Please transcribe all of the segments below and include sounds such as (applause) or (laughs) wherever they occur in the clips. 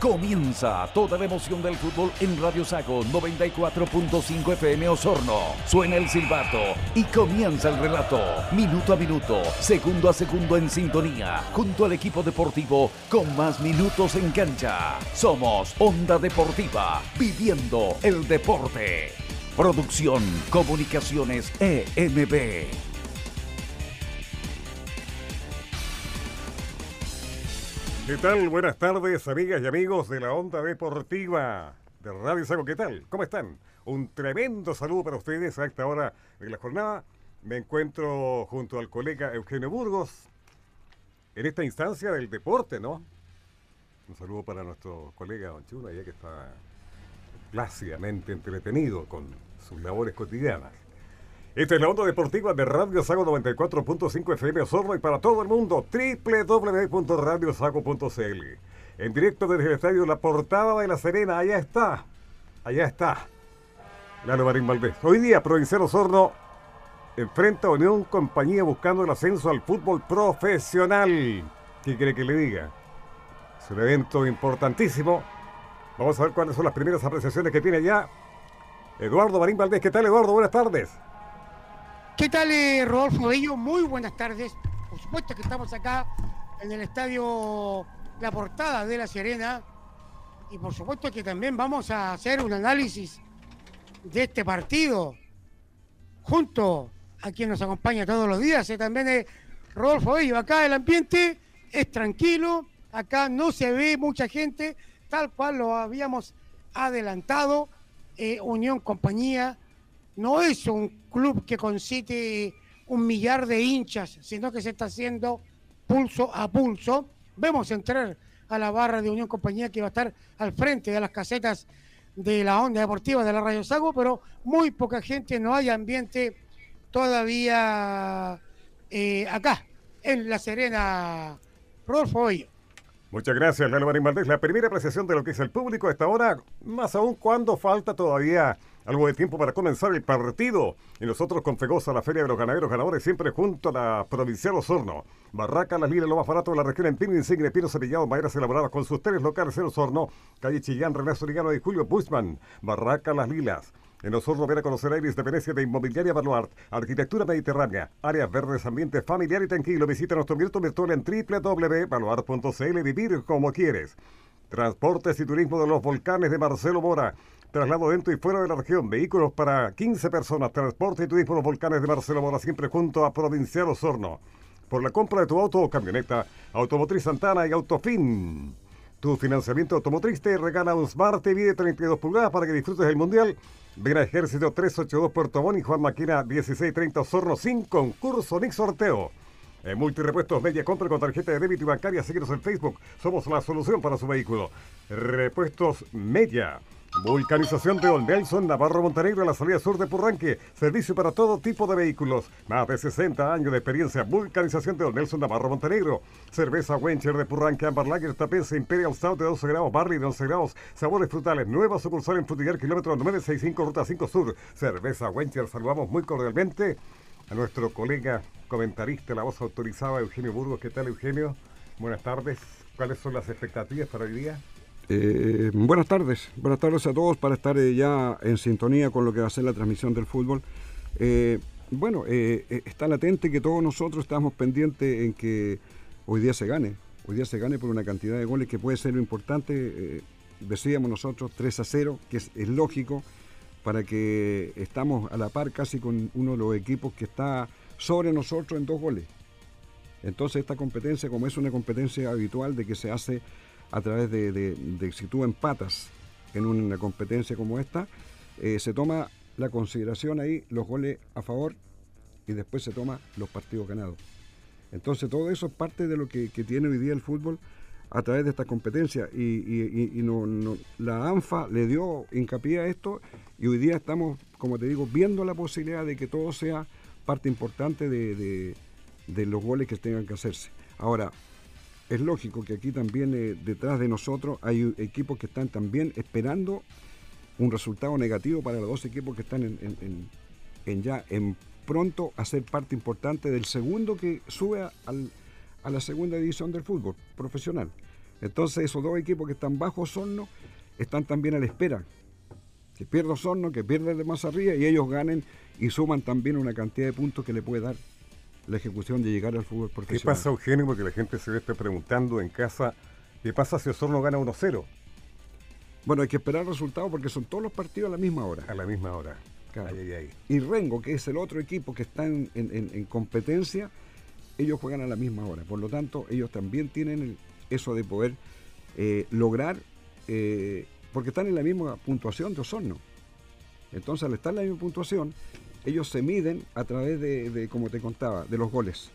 Comienza toda la emoción del fútbol en Radio Sago 94.5 FM Osorno. Suena el silbato y comienza el relato. Minuto a minuto, segundo a segundo en sintonía, junto al equipo deportivo con más minutos en cancha. Somos Onda Deportiva, viviendo el deporte. Producción Comunicaciones EMB. ¿Qué tal? Buenas tardes, amigas y amigos de la Onda Deportiva de Radio Sago. ¿Qué tal? ¿Cómo están? Un tremendo saludo para ustedes a esta hora de la jornada. Me encuentro junto al colega Eugenio Burgos en esta instancia del deporte, ¿no? Un saludo para nuestro colega Don Chuna, ya que está plácidamente entretenido con sus labores cotidianas. Esta es la onda deportiva de Radio Sago 94.5 FM Osorno y para todo el mundo www.radiosago.cl. En directo desde el estadio La Portada de La Serena, allá está, allá está. Lalo Marín Valdés. Hoy día Provincial Osorno enfrenta a Unión Compañía buscando el ascenso al fútbol profesional. ¿Qué quiere que le diga? Es un evento importantísimo. Vamos a ver cuáles son las primeras apreciaciones que tiene ya Eduardo Marín Valdés. ¿Qué tal, Eduardo? Buenas tardes. ¿Qué tal, eh, Rodolfo Bello? Muy buenas tardes. Por supuesto que estamos acá en el estadio La Portada de La Serena. Y por supuesto que también vamos a hacer un análisis de este partido junto a quien nos acompaña todos los días. Eh, también es Rodolfo Bello. Acá el ambiente es tranquilo. Acá no se ve mucha gente, tal cual lo habíamos adelantado. Eh, Unión Compañía no es un club que concite un millar de hinchas, sino que se está haciendo pulso a pulso. Vemos entrar a la barra de Unión Compañía que va a estar al frente de las casetas de la onda deportiva de la Radio Sago, pero muy poca gente, no hay ambiente todavía eh, acá, en La Serena. Rodolfo Hoyo. Muchas gracias, Lalo Marín Valdés. La primera apreciación de lo que es el público a esta hora, más aún cuando falta todavía algo de tiempo para comenzar el partido. Y nosotros con Fegosa, la Feria de los Ganaderos Ganadores, siempre junto a la Provincial Osorno. Barraca, las lilas, lo más barato de la región en Pino Insigne, Pino Cepillado, maderas elaboradas con sus tres locales en Osorno. Calle Chillán, René Surigano y Julio Bushman. Barraca, las lilas. En Osorno ven a conocer aires de Venecia de Inmobiliaria Baluart, Arquitectura Mediterránea, áreas verdes, ambiente familiar y tranquilo. Visita nuestro virtual virtual en www.baluart.cl Vivir como quieres. Transportes y turismo de los volcanes de Marcelo Mora. Traslado dentro y fuera de la región. Vehículos para 15 personas. Transporte y turismo los volcanes de Marcelo Mora, siempre junto a Provincial Osorno. Por la compra de tu auto o camioneta, Automotriz Santana y Autofin. Tu financiamiento automotriz te regala un Smart TV de 32 pulgadas para que disfrutes del Mundial. Ven a Ejército 382 Puerto Montt y Juan Maquina 1630 Osorno sin concurso ni sorteo. En Multirepuestos Media compra con tarjeta de débito y bancaria. Síguenos en Facebook. Somos la solución para su vehículo. Repuestos Media. Vulcanización de Old Nelson, Navarro Montenegro, la salida sur de Purranque. Servicio para todo tipo de vehículos. Más de 60 años de experiencia. Vulcanización de Old Nelson, Navarro Montenegro. Cerveza Wencher de Purranque, Amber Lager, Tapense, Imperial Stout de 12 grados, Barley de 11 grados. Sabores frutales. Nueva sucursal en Frutillar, kilómetro 965, ruta 5 sur. Cerveza Wencher. Saludamos muy cordialmente a nuestro colega comentarista, la voz autorizada, Eugenio Burgos. ¿Qué tal, Eugenio? Buenas tardes. ¿Cuáles son las expectativas para hoy día? Eh, buenas tardes, buenas tardes a todos para estar eh, ya en sintonía con lo que va a ser la transmisión del fútbol. Eh, bueno, está latente que todos nosotros estamos pendientes en que hoy día se gane, hoy día se gane por una cantidad de goles que puede ser importante, decíamos nosotros 3 a 0, que es, es, lógico, para que estamos a la par casi con uno de los equipos que está sobre nosotros en dos goles. Entonces esta competencia, como es una competencia habitual de que se hace a través de, si tú empatas en una competencia como esta, eh, se toma la consideración ahí los goles a favor y después se toma los partidos ganados. Entonces todo eso es parte de lo que, tiene hoy día el fútbol a través de esta competencia y, la ANFA le dio hincapié a esto y hoy día estamos, como te digo, viendo la posibilidad de que todo sea parte importante de, de los goles que tengan que hacerse. Ahora, es lógico que aquí también eh, detrás de nosotros hay equipos que están también esperando un resultado negativo para los dos equipos que están en, ya en pronto a ser parte importante del segundo que sube a la segunda división del fútbol profesional. Entonces esos dos equipos que están bajo Osorno están también a la espera. Que pierda Osorno, que pierda el de Mazarría y ellos ganen y suman también una cantidad de puntos que le puede dar la ejecución de llegar al fútbol profesional. ¿Qué pasa, Eugenio? Porque la gente se esté preguntando en casa, ¿qué pasa si Osorno gana 1-0? Bueno, hay que esperar el resultado porque son todos los partidos a la misma hora. A la misma hora. Claro. Y Rengo, que es el otro equipo que está en, competencia, ellos juegan a la misma hora. Por lo tanto, ellos también tienen eso de poder eh, lograr, eh, porque están en la misma puntuación de Osorno. Entonces, al estar en la misma puntuación, ellos se miden a través de, como te contaba, de los goles.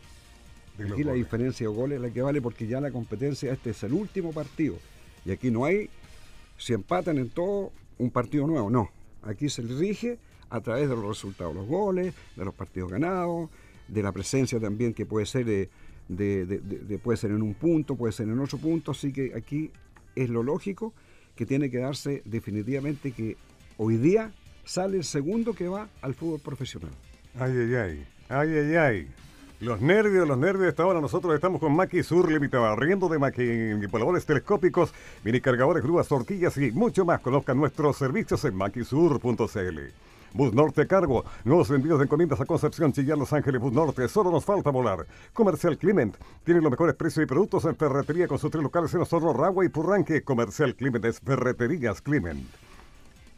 De aquí la diferencia de goles es la que vale porque ya la competencia, este es el último partido. Y aquí no hay, si empatan en todo, un partido nuevo. No, aquí se rige a través de los resultados, los goles, de los partidos ganados, de la presencia también que puede ser, de, de, puede ser en un punto, puede ser en otro punto. Así que aquí es lo lógico que tiene que darse definitivamente que hoy día sale el segundo que va al fútbol profesional. Ay, ay, ay, ay, ay, ay. Los nervios, los nervios. Esta hora nosotros estamos con Maki Sur riendo de manipuladores telescópicos, mini cargadores, grúas, torquillas y mucho más. Conozcan nuestros servicios en maquisur.cl. Bus Norte Cargo, nuevos envíos de encomiendas a Concepción, Chillán, Los Ángeles, Bus Norte, solo nos falta volar. Comercial Clement, tiene los mejores precios y productos en ferretería con sus tres locales en Osorno, Ragua y Purranque. Comercial Clement es Ferreterías Clement.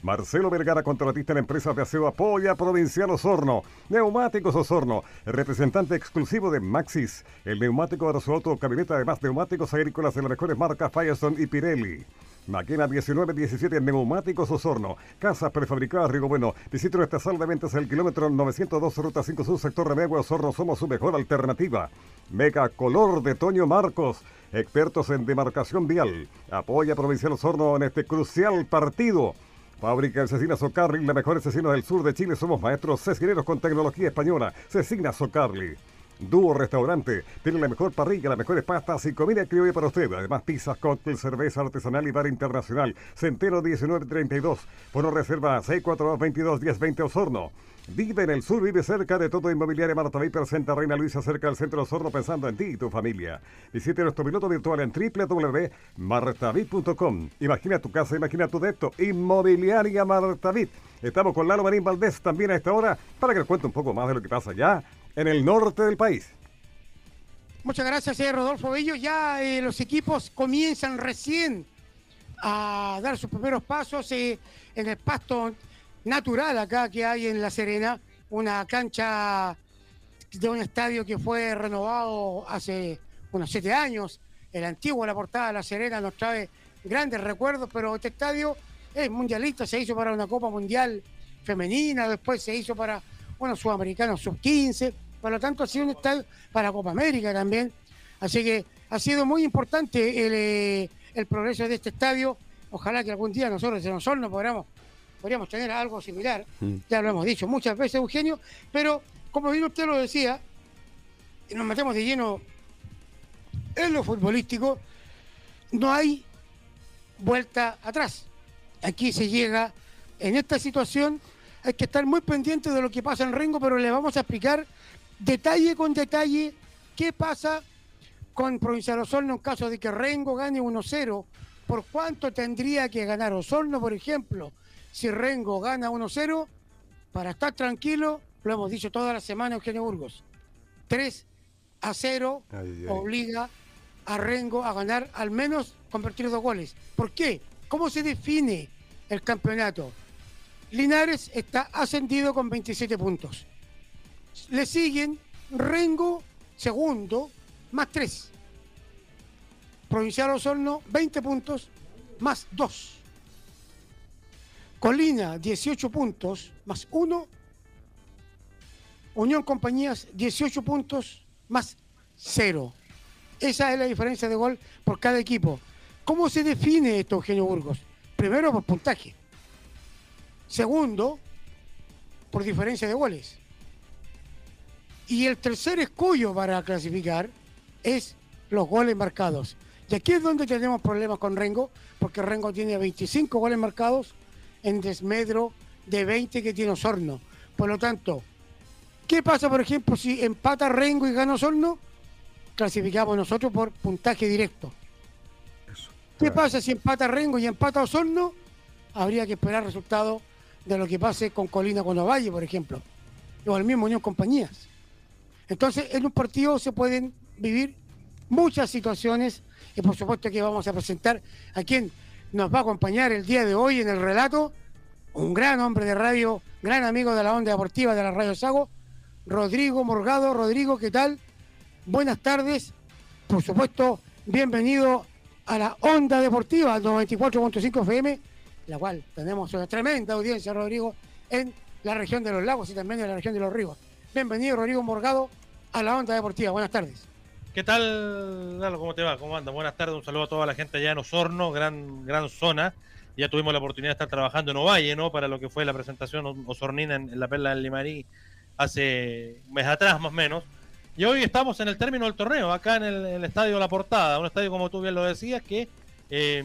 Marcelo Vergara, contratista en la empresa de aseo Apoya Provincial Osorno. Neumáticos Osorno, representante exclusivo de Maxis. El neumático para su auto camioneta, además neumáticos agrícolas de las mejores marcas Firestone y Pirelli. Maquena 1917 Neumáticos Osorno. Casas prefabricadas Rigo Bueno. Visite nuestra sala de ventas el kilómetro 902 Ruta 5 Sur, sector Remegua Osorno. Somos su mejor alternativa. Mega Color de Toño Marcos. Expertos en demarcación vial. Apoya Provincial Osorno en este crucial partido. Fábrica de Cecina Socarli, la mejor cecina del sur de Chile. Somos maestros cecineros con tecnología española. Cecina Socarli. Dúo Restaurante. Tiene la mejor parrilla, las mejores pastas y comida criolla para usted. Además, pizzas, cóctel, cerveza artesanal y bar internacional. Centeno 1932. Bono reserva 642-22-1020 Osorno. Vive en el sur, vive cerca de todo Inmobiliaria Marta Viper Santa Reina Luisa, cerca del centro de Osorno, pensando en ti y tu familia. Visite nuestro piloto virtual en www.martavit.com. Imagina tu casa, imagina tu depto. Inmobiliaria Martavit. Estamos con Lalo Marín Valdés también a esta hora para que nos cuente un poco más de lo que pasa allá en el norte del país. Muchas gracias, señor Rodolfo Bello. Ya eh, los equipos comienzan recién a dar sus primeros pasos eh, en el pasto natural acá que hay en La Serena, una cancha de un estadio que fue renovado hace unos siete años. El antiguo, la portada de La Serena nos trae grandes recuerdos, pero este estadio es mundialista, se hizo para una Copa Mundial femenina, después se hizo para, bueno, sudamericanos sub-15, por lo tanto ha sido un estadio para Copa América también. Así que ha sido muy importante el, eh, progreso de este estadio. Ojalá que algún día nosotros en Osorno podamos podríamos tener algo similar, mm. ya lo hemos dicho muchas veces, Eugenio, pero como bien usted lo decía, nos metemos de lleno en lo futbolístico, no hay vuelta atrás. Aquí se llega, en esta situación, hay que estar muy pendiente de lo que pasa en Rengo, pero le vamos a explicar detalle con detalle qué pasa con Provincial Osorno en caso de que Rengo gane 1-0, por cuánto tendría que ganar Osorno, por ejemplo, si Rengo gana 1-0, para estar tranquilo, lo hemos dicho toda la semana Eugenio Burgos, 3 a 0 obliga a Rengo a ganar al menos convertir dos goles. ¿Por qué? ¿Cómo se define el campeonato? Linares está ascendido con 27 puntos. Le siguen Rengo segundo más 3. Provincial Osorno 20 puntos más 2. Colina, 18 puntos más 1. Unión Compañías, 18 puntos más 0. Esa es la diferencia de gol por cada equipo. ¿Cómo se define esto, Eugenio Burgos? Primero, por puntaje. Segundo, por diferencia de goles. Y el tercer escollo para clasificar es los goles marcados. Y aquí es donde tenemos problemas con Rengo, porque Rengo tiene 25 goles marcados en desmedro de 20 que tiene Osorno. Por lo tanto, ¿qué pasa, por ejemplo, si empata Rengo y gana Osorno? Clasificamos nosotros por puntaje directo. ¿Qué pasa si empata Rengo y empata Osorno? Habría que esperar resultados de lo que pase con Colina con Ovalle, por ejemplo, o el mismo Unión Compañías. Entonces, en un partido se pueden vivir muchas situaciones y por supuesto que vamos a presentar a quien nos va a acompañar el día de hoy en el relato, un gran hombre de radio, gran amigo de la onda deportiva de la Radio Sago, Rodrigo Morgado. Rodrigo, ¿qué tal? Buenas tardes. Por supuesto, bienvenido a la onda deportiva 94.5 FM, la cual tenemos una tremenda audiencia, Rodrigo, en la región de los lagos y también en la región de los ríos. Bienvenido, Rodrigo Morgado, a la onda deportiva. Buenas tardes. ¿Qué tal, Lalo? ¿Cómo te va? ¿Cómo anda? Buenas tardes, un saludo a toda la gente allá en Osorno, gran, gran zona. Ya tuvimos la oportunidad de estar trabajando en Ovalle, ¿no? Para lo que fue la presentación osornina en, la Perla del Limarí hace un mes atrás, más o menos. Y hoy estamos en el término del torneo, acá en el, Estadio La Portada, un estadio, como tú bien lo decías, que eh,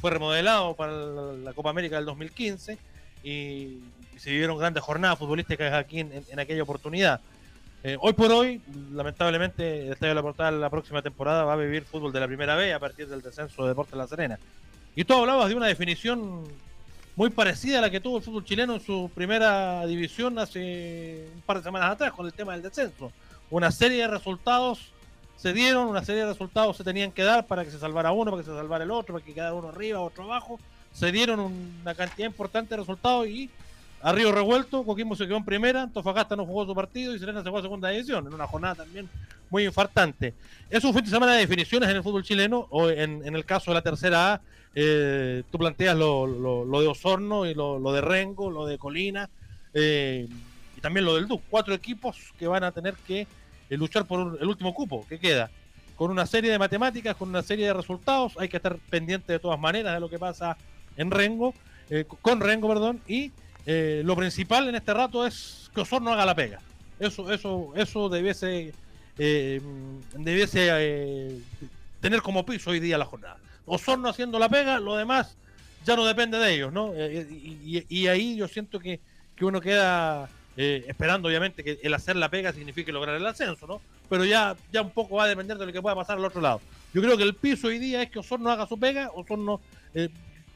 fue remodelado para la, Copa América del 2015 y, se vivieron grandes jornadas futbolísticas aquí en aquella oportunidad. Eh, hoy por hoy, lamentablemente, el Estadio de la Portada la próxima temporada va a vivir fútbol de la primera B a partir del descenso de Deportes La Serena. Y tú hablabas de una definición muy parecida a la que tuvo el fútbol chileno en su primera división hace un par de semanas atrás con el tema del descenso. Una serie de resultados se dieron, una serie de resultados se tenían que dar para que se salvara uno, para que se salvara el otro, para que quedara uno arriba, otro abajo. Se dieron una cantidad importante de resultados y a Revuelto, Coquimbo se quedó en primera, Antofagasta no jugó su partido y Serena se jugó a segunda división, en una jornada también muy infartante. Es un fin de semana de definiciones en el fútbol chileno, o en, el caso de la tercera A, eh, tú planteas lo, de Osorno y lo, de Rengo, lo de Colina, eh, y también lo del DUC. Cuatro equipos que van a tener que eh, luchar por el último cupo que queda. Con una serie de matemáticas, con una serie de resultados, hay que estar pendiente de todas maneras de lo que pasa en Rengo, con Rengo, perdón, y eh, lo principal en este rato es que Osorno haga la pega. Eso, eso, eso debiese, eh, debiese eh, tener como piso hoy día la jornada. Osorno haciendo la pega, lo demás ya no depende de ellos, ¿no? Y, ahí yo siento que, uno queda esperando, obviamente, que el hacer la pega signifique lograr el ascenso, ¿no? Pero ya, ya un poco va a depender de lo que pueda pasar al otro lado. Yo creo que el piso hoy día es que Osorno haga su pega, Osorno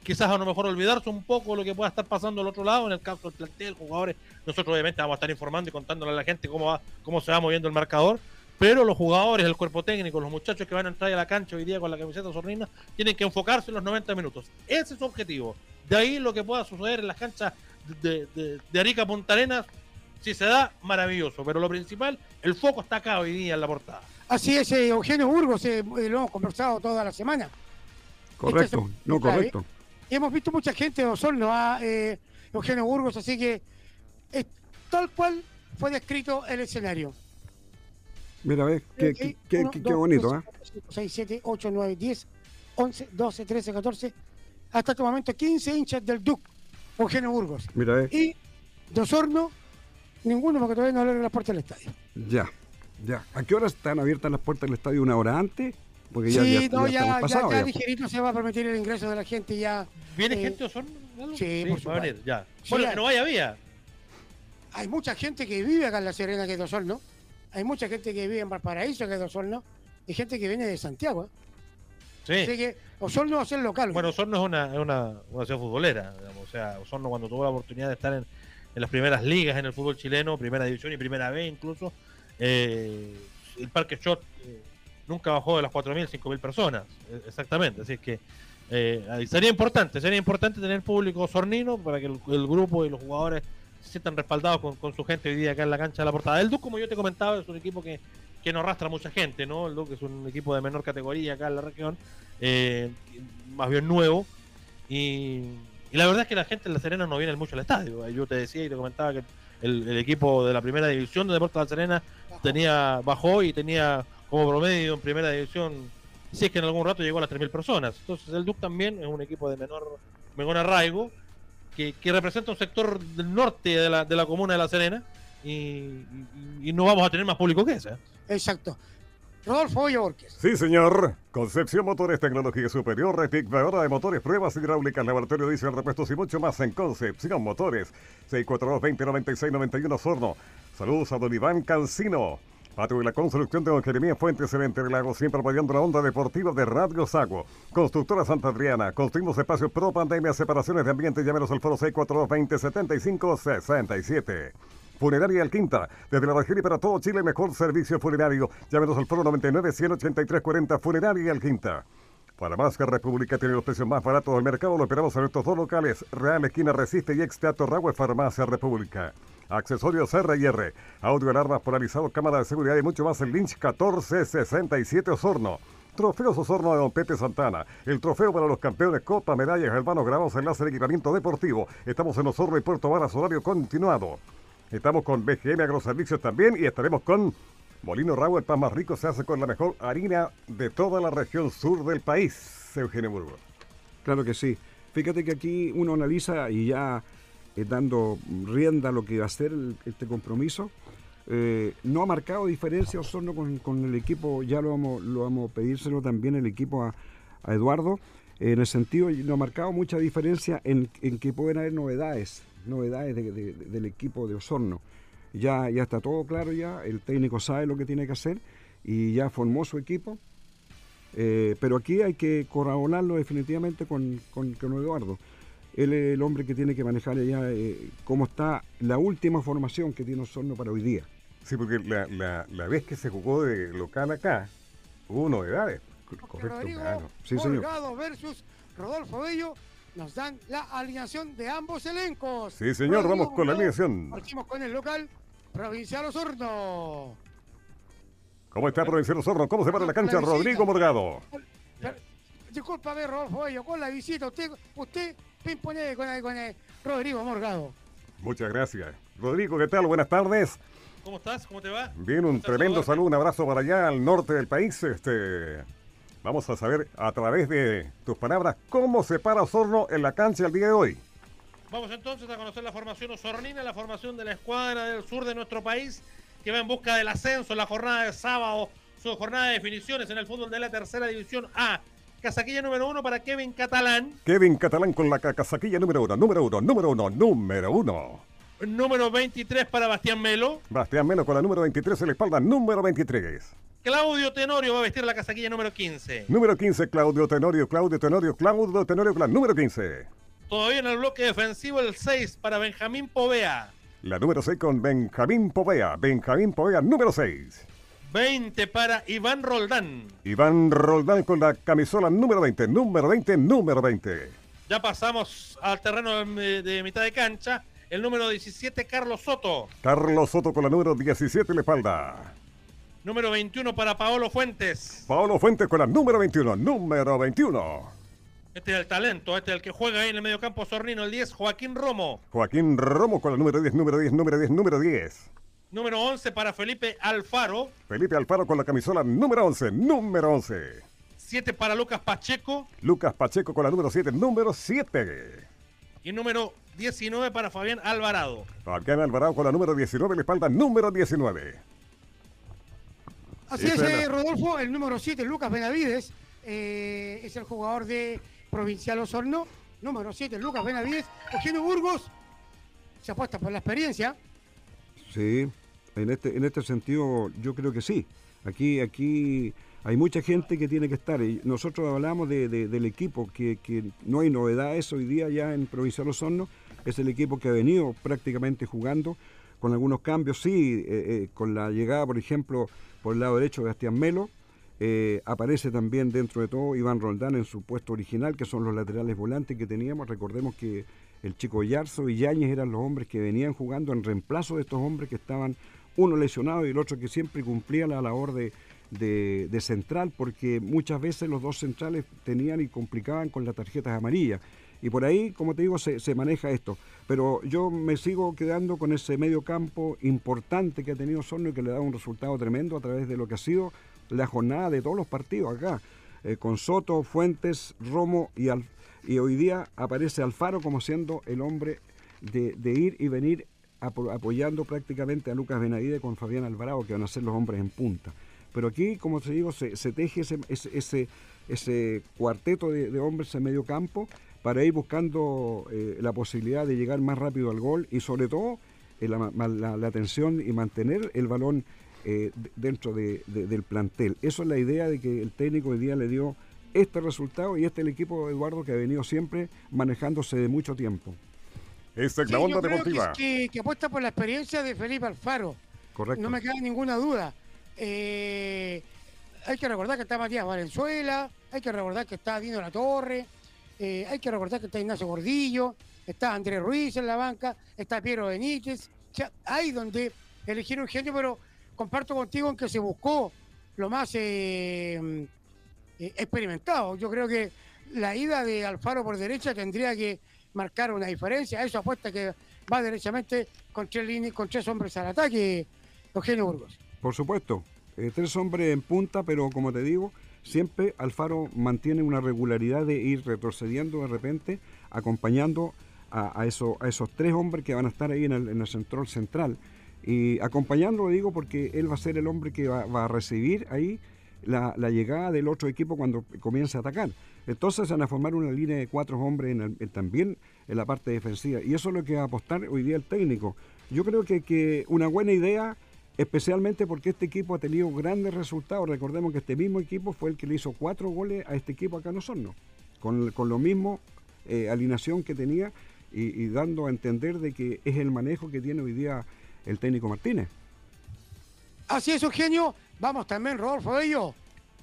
quizás a lo mejor olvidarse un poco lo que pueda estar pasando al otro lado, en el caso del plantel, jugadores, nosotros obviamente vamos a estar informando y contándole a la gente cómo va, cómo se va moviendo el marcador, pero los jugadores, el cuerpo técnico, los muchachos que van a entrar a la cancha hoy día con la camiseta sorrina, tienen que enfocarse en los 90 minutos. Ese es su objetivo. De ahí lo que pueda suceder en las canchas de, de, Arica Punta Arenas, si se da, maravilloso. Pero lo principal, el foco está acá hoy día en la portada. Así es, eh, Eugenio Burgos, eh, lo hemos conversado toda la semana. Correcto, este no correcto hemos visto mucha gente de Osorno, a eh, Eugenio Burgos, así que es tal cual fue descrito el escenario. Mira, ve, qué, qué, qué, bonito, ¿eh? 6, 7, 8, 9, 10, 11, 12, 13, 14, hasta este momento 15 hinchas del DUC, Eugenio Burgos. Mira, ve. Y de Osorno, ninguno porque todavía no abre las puertas del estadio. Ya, ya. ¿A qué hora están abiertas las puertas del estadio? ¿Una hora antes? Porque ya, sí, no, ya, ya, ya, ligerito se va a permitir el ingreso de la gente ya. ¿Viene eh, gente o son? Sí, por va a venir, ya. bueno, no vaya vía. Hay mucha gente que vive acá en La Serena, que es de Osorno. Hay mucha gente que vive en Valparaíso, que es de Osorno. Y gente que viene de Santiago. ¿eh? Sí. Así que Osorno va a ser local. Bueno, Osorno es una, es una, una ciudad futbolera. Digamos. O sea, Osorno cuando tuvo la oportunidad de estar en, en, las primeras ligas en el fútbol chileno, primera división y primera B incluso, eh, el Parque Shot eh, nunca bajó de las 4.000, 5.000 personas, e, exactamente. Así es que eh, sería importante, sería importante tener público sornino para que el, grupo y los jugadores se sientan respaldados con, su gente hoy día acá en la cancha de la portada. El Duc, como yo te comentaba, es un equipo que, que no arrastra mucha gente, ¿no? El Duc es un equipo de menor categoría acá en la región, eh, más bien nuevo. Y, la verdad es que la gente en La Serena no viene mucho al estadio. Yo te decía y te comentaba que el, equipo de la primera división de Deportes de La Serena tenía bajó y tenía como promedio en primera división, si es que en algún rato llegó a las 3.000 personas. Entonces el DUC también es un equipo de menor, menor arraigo, que, representa un sector del norte de la, de la comuna de La Serena, y, no vamos a tener más público que ese. ¿eh? Exacto. Rodolfo Borges. Sí, señor. Concepción Motores, tecnología superior, rectificadora de motores, pruebas hidráulicas, laboratorio diésel, repuestos y mucho más en Concepción Motores. 642-2096-91 Sorno. Saludos a don Iván Cancino Patio de la construcción de Don Jeremías Fuentes en Entrelagos, siempre apoyando la onda deportiva de Radio Sago. Constructora Santa Adriana, construimos espacios pro pandemia, separaciones de ambiente, llámenos al foro 642-2075-67. Funeraria Alquinta, desde la región y para todo Chile, mejor servicio funerario. Llámenos al foro 99-183-40, Funeraria Alquinta. Para más que República tiene los precios más baratos del mercado, lo esperamos en estos dos locales, Real Esquina Resiste y Ex Teatro Farmacia República. Accesorios R&R, audio alarmas polarizados, cámara de seguridad y mucho más en Lynch 1467 Osorno. Trofeos Osorno de Don Pepe Santana. El trofeo para los campeones Copa, medallas, hermanos grabados en láser equipamiento deportivo. Estamos en Osorno y Puerto Varas, horario continuado. Estamos con BGM Agroservicios también y estaremos con Molino Rago, el pan más rico se hace con la mejor harina de toda la región sur del país, Eugenio Burgos. Claro que sí. Fíjate que aquí uno analiza y ya eh, dando rienda a lo que va a ser el- este compromiso, eh, no ha marcado diferencia Osorno con, con el equipo, ya lo vamos, lo vamos a pedírselo también el equipo a, Eduardo, en el sentido, no ha marcado mucha diferencia en, en que pueden haber novedades, novedades de- de- de- del equipo de Osorno. Ya, ya está todo claro ya, el técnico sabe lo que tiene que hacer y ya formó su equipo. Eh, pero aquí hay que corroborarlo definitivamente con, con, con Eduardo. Él es el hombre que tiene que manejar ya eh, cómo está la última formación que tiene Osorno para hoy día. Sí, porque la, la, la vez que se jugó de local acá, hubo novedades. Rodrigo claro. Sí, señor. Morgado versus Rodolfo Bello nos dan la alineación de ambos elencos. Sí, señor, vamos con la alineación. Partimos con el local Provincial Osorno. ¿Cómo está Provincial Osorno? ¿Cómo se para la cancha La. Rodrigo Morgado? Pero, Discúlpame, Rodolfo Bello, con la visita. Usted, usted pone con, el- con el Rodrigo Morgado. Muchas gracias. Rodrigo, ¿qué tal? Buenas tardes. ¿Cómo estás? ¿Cómo te va? Bien, un tremendo saludo, un abrazo para allá al norte del país. Este, vamos a saber a través de tus palabras cómo se para Osorno en la cancha el día de hoy. Vamos entonces a conocer la formación osornina, la formación de la escuadra del sur de nuestro país, que va en busca del ascenso en la jornada de sábado, su jornada de definiciones en el fútbol de la tercera división A. Casaquilla número uno para Kevin Catalán, Kevin Catalán con la ca- casaquilla número uno, número uno, número uno, número uno. número 23 para Bastián Melo, Bastián Melo con la número 23 en la espalda, número 23. Claudio Tenorio va a vestir la casaquilla número 15. Número 15, Claudio Tenorio, Claudio Tenorio, Claudio Tenorio, con la número 15. Todavía en el bloque defensivo el 6 para Benjamín Povea, La número 6 con Benjamín Povea, Benjamín Povea, número 6. 20 para Iván Roldán. Iván Roldán con la camisola número 20, número 20, número 20. Ya pasamos al terreno de, de mitad de cancha. El número 17, Carlos Soto. Carlos Soto con la número 17 en la espalda. Número 21 para Paolo Fuentes. Paolo Fuentes con la número 21, número 21. Este es el talento, este es el que juega ahí en el mediocampo sornino, el 10, Joaquín Romo. Joaquín Romo con la número 10, número 10, número 10, número 10. Número 11 para Felipe Alfaro. Felipe Alfaro con la camisola número 11, número 11. 7 para Lucas Pacheco. Lucas Pacheco con la número 7, número 7. Y número 19 para Fabián Alvarado. Fabián Alvarado con la número 19 en la espalda, número 19. Así Sí, es, eh, Rodolfo, el número 7, Lucas Benavides, eh, es el jugador de Provincial Osorno. Número 7, Lucas Benavides. Eugenio Burgos se apuesta por la experiencia. Sí, en este, en este sentido yo creo que sí. Aquí, aquí hay mucha gente que tiene que estar. Nosotros hablamos de- de- del equipo, que, no hay novedades hoy día ya en Provincial Osorno. Es el equipo que ha venido prácticamente jugando, con algunos cambios, sí, eh, eh, con la llegada, por ejemplo, por el lado derecho de Bastián Melo. Eh, aparece también dentro de todo Iván Roldán en su puesto original, que son los laterales volantes que teníamos. Recordemos que el chico Yarzo y Yáñez eran los hombres que venían jugando en reemplazo de estos hombres que estaban uno lesionado y el otro que siempre cumplía la labor de, de- central, porque muchas veces los dos centrales tenían y complicaban con las tarjetas amarillas. Y por ahí, como te digo, se, se maneja esto. Pero yo me sigo quedando con ese medio campo importante que ha tenido Sorno y que le da un resultado tremendo a través de lo que ha sido la jornada de todos los partidos acá. eh, con Soto, Fuentes, Romo y, Al- y hoy día aparece Alfaro como siendo el hombre de, de ir y venir apoyando prácticamente a Lucas Benavides con Fabián Alvarado, que van a ser los hombres en punta. Pero aquí, como te digo, se, teje ese, ese, cuarteto de, de hombres en medio campo para ir buscando eh, la posibilidad de llegar más rápido al gol y sobre todo eh, la, la- la atención y mantener el balón eh, dentro de, del plantel. Eso es la idea de que el técnico hoy día le dio este resultado y este es el equipo Eduardo que ha venido siempre manejándose de mucho tiempo. Esta es la onda deportiva. Que, que, apuesta por la experiencia de Felipe Alfaro. Correcto. No me queda ninguna duda. Eh, hay que recordar que está Matías Valenzuela, hay que recordar que está Dino La Torre, eh, hay que recordar que está Ignacio Gordillo, está Andrés Ruiz en la banca, está Piero Benítez. O sea, hay donde elegir un genio, pero comparto contigo en que se buscó lo más eh, experimentado. Yo creo que la ida de Alfaro por derecha tendría que marcar una diferencia. Eso apuesta que va derechamente con tres, líneas, con tres hombres al ataque, Eugenio Burgos. Por supuesto, eh, tres hombres en punta, pero como te digo, siempre Alfaro mantiene una regularidad de ir retrocediendo de repente, acompañando a, eso, a esos tres hombres que van a estar ahí en el, en central central. Y acompañando, lo digo, porque él va a ser el hombre que va, a recibir ahí la, llegada del otro equipo cuando comience a atacar. Entonces van a formar una línea de cuatro hombres también en la parte defensiva. Y eso es lo que va a apostar hoy día el técnico. Yo creo que, que una buena idea, especialmente porque este equipo ha tenido grandes resultados. Recordemos que este mismo equipo fue el que le hizo cuatro goles a este equipo acá en Osorno, con, con lo mismo eh, alineación que tenía y, dando a entender de que es el manejo que tiene hoy día el técnico Martínez. Así es, Eugenio. Vamos también, Rodolfo Bello.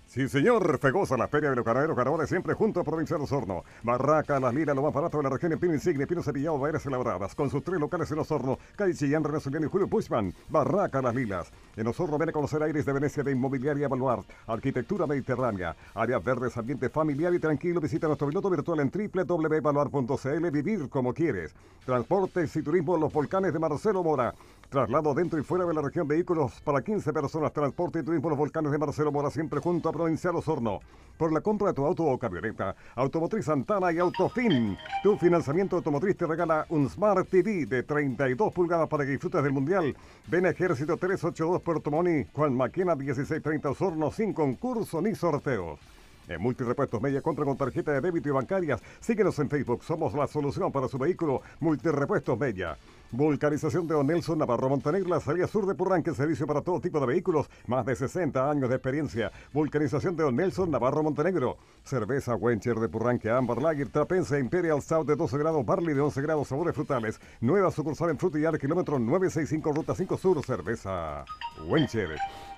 Sí, señor. Fegosa, la Feria de los Canaderos Ganadores, siempre junto a Provincial Osorno. Barraca, Las Liras, lo más barato de la región en Pino Insigne, Pino Cepillado, Baeres Elaboradas. Con sus tres locales en Osorno, Calle Chillán, René y Julio Pushman. Barraca, Las Lilas. En Osorno ven a conocer aires de Venecia de Inmobiliaria Baluart. Arquitectura mediterránea. Áreas verdes, ambiente familiar y tranquilo. Visita nuestro piloto virtual en www.baluart.cl. Vivir como quieres. Transportes y turismo Los Volcanes de Marcelo Mora. Traslado dentro y fuera de la región, vehículos para 15 personas, transporte y turismo los volcanes de Marcelo Mora, siempre junto a Provincial Osorno. Por la compra de tu auto o camioneta, Automotriz Santana y Autofin. Tu financiamiento automotriz te regala un Smart TV de 32 pulgadas para que disfrutes del Mundial. Ven Ejército 382 Puerto Moni, Juan Maquena 1630 Osorno, sin concurso ni sorteos. En Multirepuestos Media compra con tarjeta de débito y bancarias. Síguenos en Facebook. Somos la solución para su vehículo. Multirepuestos Media. Vulcanización de Don Nelson Navarro Montenegro, la salida sur de Purranque, servicio para todo tipo de vehículos, más de 60 años de experiencia. Vulcanización de Don Nelson Navarro Montenegro. Cerveza Wencher de Purranque, Amber Lager, Trapense Imperial South de 12 grados, Barley de 11 grados, sabores frutales. Nueva sucursal en Frutillar, kilómetro 965, ruta 5 sur, cerveza Wencher.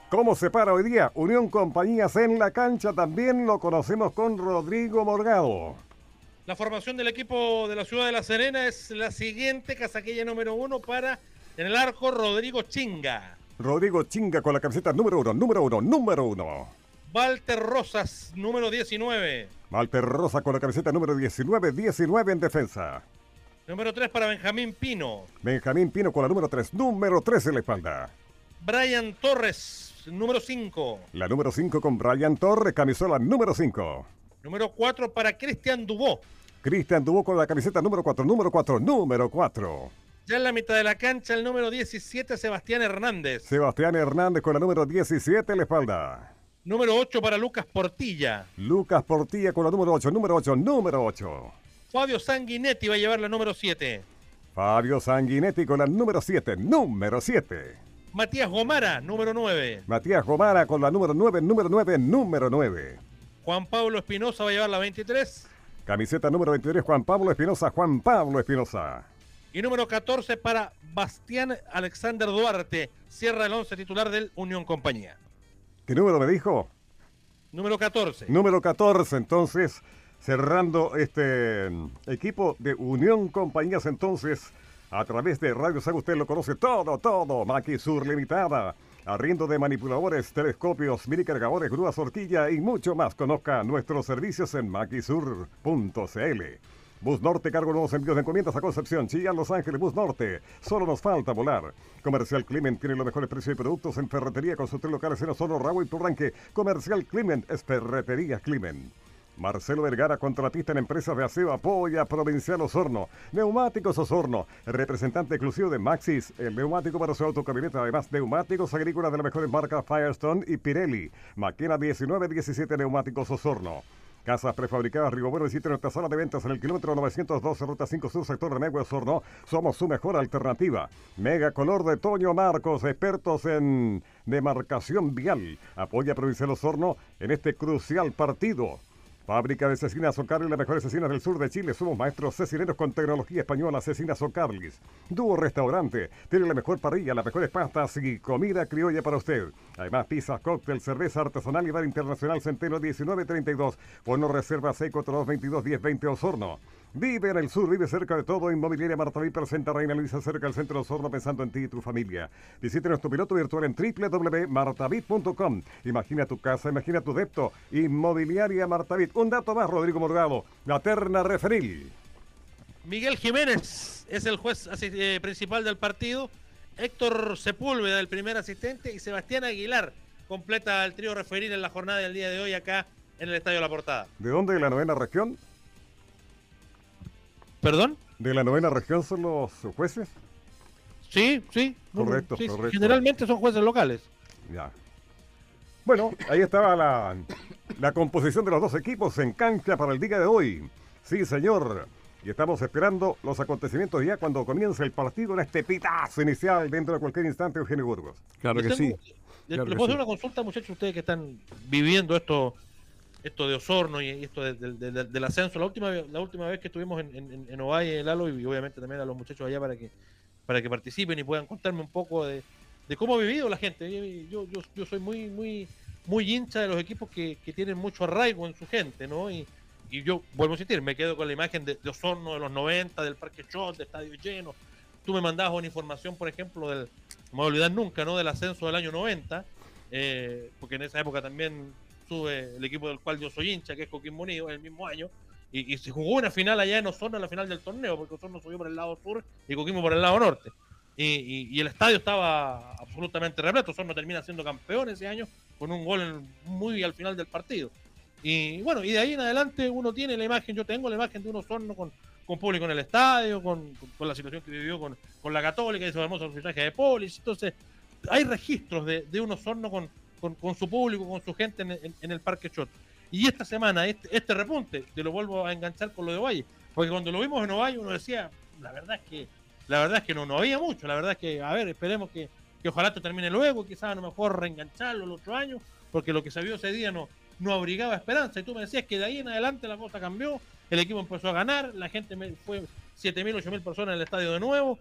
¿Cómo se para hoy día? Unión Compañías en la cancha también lo conocemos con Rodrigo Morgado. La formación del equipo de la ciudad de La Serena es la siguiente, casaquilla número uno para en el arco Rodrigo Chinga. Rodrigo Chinga con la camiseta número uno, número uno, número uno. Walter Rosas, número 19. Walter Rosas con la camiseta número 19, 19 en defensa. Número 3 para Benjamín Pino. Benjamín Pino con la número 3, número 3 en la espalda. Brian Torres, número 5. La número 5 con Brian Torres, camisola número 5. Número 4 para Cristian Dubó. Cristian Dubó con la camiseta número 4, número 4, número 4. Ya en la mitad de la cancha, el número 17, Sebastián Hernández. Sebastián Hernández con la número 17 en la espalda. Número 8 para Lucas Portilla. Lucas Portilla con la número 8, número 8, número 8. Fabio Sanguinetti va a llevar la número 7. Fabio Sanguinetti con la número 7, número 7. Matías Gomara, número 9. Matías Gomara con la número 9, número 9, número 9. Juan Pablo Espinosa va a llevar la 23. Camiseta número 23, Juan Pablo Espinosa, Juan Pablo Espinosa. Y número 14 para Bastián Alexander Duarte, cierra el 11 titular del Unión Compañía. ¿Qué número me dijo? Número 14. Número 14, entonces, cerrando este equipo de Unión Compañías, entonces a través de Radio Saga usted lo conoce todo, todo. Maquisur Limitada. Arriendo de manipuladores, telescopios, mini cargadores, grúas, horquilla y mucho más. Conozca nuestros servicios en maquisur.cl. Bus Norte cargo nuevos envíos de encomiendas a Concepción, Chillán, Los Ángeles, Bus Norte. Solo nos falta volar. Comercial Clement tiene los mejores precios y productos en ferretería con sus tres locales en Osorno, Raúl y Turranque. Comercial Clement es ferretería Clement. Marcelo Vergara, contratista en empresas de aseo, apoya Provincial Osorno. Neumáticos Osorno, representante exclusivo de Maxis, el neumático para su autocamioneta. Además, neumáticos agrícolas de las mejores marcas Firestone y Pirelli. Máquina 1917 Neumáticos Osorno. Casas prefabricadas Río Bueno visite nuestra sala de ventas en el kilómetro 912, ruta 5 sur, sector de Negua Sorno. Somos su mejor alternativa. Mega Color de Toño Marcos, expertos en demarcación vial. Apoya Provincial Osorno en este crucial partido. Fábrica de Cecinas Ocarlis, las mejores cecinas del sur de Chile. Somos maestros cecineros con tecnología española, Cecinas Ocarlis. Dúo Restaurante, tiene la mejor parrilla, las mejores pastas y comida criolla para usted. Además, pizzas, cóctel, cerveza artesanal y bar internacional Centeno 1932. Bono reserva 642 1020 Osorno. Vive en el sur, vive cerca de todo. Inmobiliaria Martaví presenta Reina Luisa cerca del centro de Osorno pensando en ti y tu familia. Visite nuestro piloto virtual en www.martavit.com. Imagina tu casa, imagina tu depto. Inmobiliaria Martavit. Un dato más, Rodrigo Morgado. La terna referil. Miguel Jiménez es el juez eh, principal del partido. Héctor Sepúlveda, el primer asistente, y Sebastián Aguilar completa el trío referil en la jornada del día de hoy acá en el Estadio La Portada. ¿De dónde? ¿De la novena región? ¿Perdón? ¿De la novena región son los jueces? Sí, sí. Correcto, sí, correcto. Generalmente son jueces locales. Ya. Bueno, ahí estaba la, la composición de los dos equipos en cancha para el día de hoy. Sí, señor. Y estamos esperando los acontecimientos ya cuando comience el partido en este pitazo inicial dentro de cualquier instante, Eugenio Burgos. Claro que sí. ¿Le, Claro le que puedo sí. hacer una consulta, muchachos, ustedes que están viviendo esto esto de Osorno y esto de- de- de- del ascenso? La última, la última vez que estuvimos en, en, en Ovalle, Lalo, y obviamente también a los muchachos allá para que para que participen y puedan contarme un poco de, cómo ha vivido la gente. Yo, yo, yo soy muy, muy, muy hincha de los equipos que, que tienen mucho arraigo en su gente, ¿no? Y, y yo vuelvo a insistir, me quedo con la imagen de, Osorno de los 90, del Parque Chot, de Estadio Lleno. Tú me mandabas una información, por ejemplo, del, no me voy a olvidar nunca, ¿no? Del ascenso del año 90, eh, porque en esa época también sube el equipo del cual yo soy hincha, que es Coquimbo Unido, el mismo año, y, se jugó una final allá en Osorno, en la final del torneo, porque Osorno subió por el lado sur y Coquimbo por el lado norte. Y, el estadio estaba absolutamente repleto. Osorno termina siendo campeón ese año con un gol en- muy al final del partido. Y bueno, y de ahí en adelante uno tiene la imagen, yo tengo la imagen de un Osorno con, con público en el estadio, con, con- con la situación que vivió con, con la Católica y su hermoso fichaje de Polis. Entonces, hay registros de, de un Osorno con, con, su público, con su gente en, el Parque Chot. Y esta semana, este, este repunte, te lo vuelvo a enganchar con lo de Ovalle, porque cuando lo vimos en Ovalle uno decía, la verdad es que la verdad es que no, no había mucho, la verdad es que, a ver, esperemos que, que ojalá esto termine luego, quizás a lo mejor reengancharlo el otro año, porque lo que se vio ese día no, no abrigaba esperanza. Y tú me decías que de ahí en adelante la cosa cambió, el equipo empezó a ganar, la gente me, fue 7.000, 8.000 personas en el estadio de nuevo,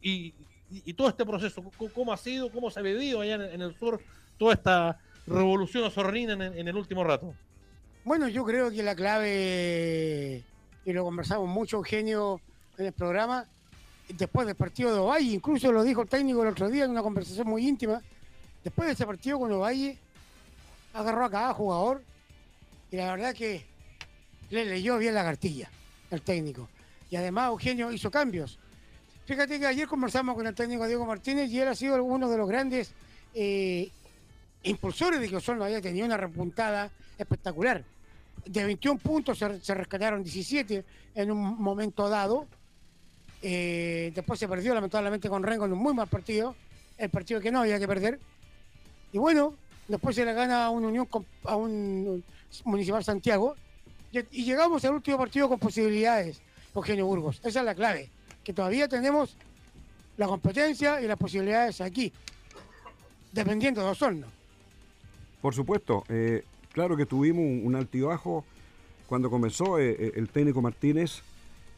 y, y- todo este proceso, ¿cómo- ¿cómo ha sido, cómo se ha vivido allá en el sur, toda esta revolución osornina en, en el último rato? Bueno, yo creo que la clave, y lo conversamos mucho, Eugenio, en el programa, después del partido de Ovalle, incluso lo dijo el técnico el otro día en una conversación muy íntima, después de ese partido con Ovalle, agarró a cada jugador y la verdad que le leyó bien la cartilla el técnico. Y además Eugenio hizo cambios. Fíjate que ayer conversamos con el técnico Diego Martínez y él ha sido uno de los grandes eh, impulsores de que Osorno haya tenido una repuntada espectacular. De 21 puntos se, rescataron 17 en un momento dado. Eh, después se perdió lamentablemente con Rengo en un muy mal partido, el partido que no había que perder. Y bueno, después se le gana a un Unión a un Municipal Santiago y, y llegamos al último partido con posibilidades, Eugenio Burgos. Esa es la clave, que todavía tenemos la competencia y las posibilidades aquí, dependiendo de Osorno. Por supuesto, eh, claro que tuvimos un, altibajo cuando comenzó eh, eh, el técnico Martínez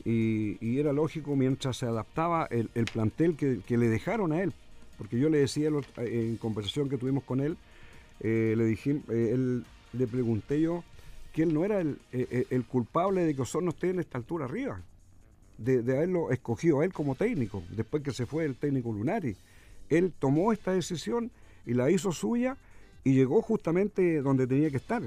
y, era lógico mientras se adaptaba el, el plantel que, le dejaron a él. Porque yo le decía en conversación que tuvimos con él, le dije, él, le pregunté yo que él no era el, el culpable de que Osorno esté en esta altura arriba, de, de haberlo escogido a él como técnico, después que se fue el técnico Lunari. Él tomó esta decisión y la hizo suya y llegó justamente donde tenía que estar.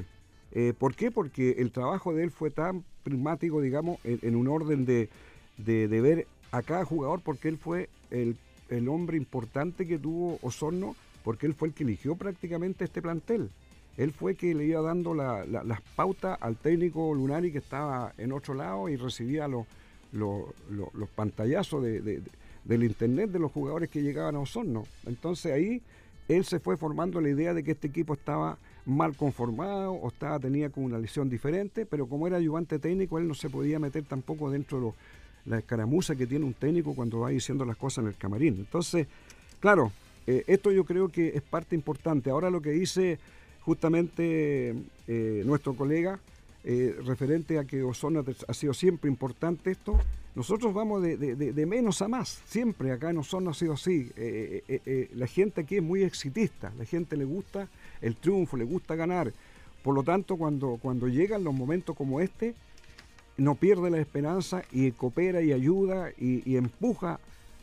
Eh, ¿Por qué? Porque el trabajo de él fue tan prismático, digamos, en, un orden de, de- de ver a cada jugador, porque él fue el, el hombre importante que tuvo Osorno, porque él fue el que eligió prácticamente este plantel. Él fue que le iba dando la- la- las pautas al técnico Lunari que estaba en otro lado y recibía los, los, pantallazos de- del internet de los jugadores que llegaban a Osorno. Entonces ahí él se fue formando la idea de que este equipo estaba mal conformado o estaba, tenía como una lesión diferente, pero como era ayudante técnico, él no se podía meter tampoco dentro de la escaramuza que tiene un técnico cuando va diciendo las cosas en el camarín. Entonces, claro, eh, esto yo creo que es parte importante. Ahora lo que dice justamente eh, nuestro colega, eh, referente a que Osorno ha sido siempre importante esto, nosotros vamos de, menos a más, siempre acá en Osorno ha así. la gente aquí es muy exitista, la gente le gusta el triunfo, le gusta ganar. Por lo tanto, cuando, cuando llegan los momentos como este, no pierde la esperanza y coopera y ayuda y, empuja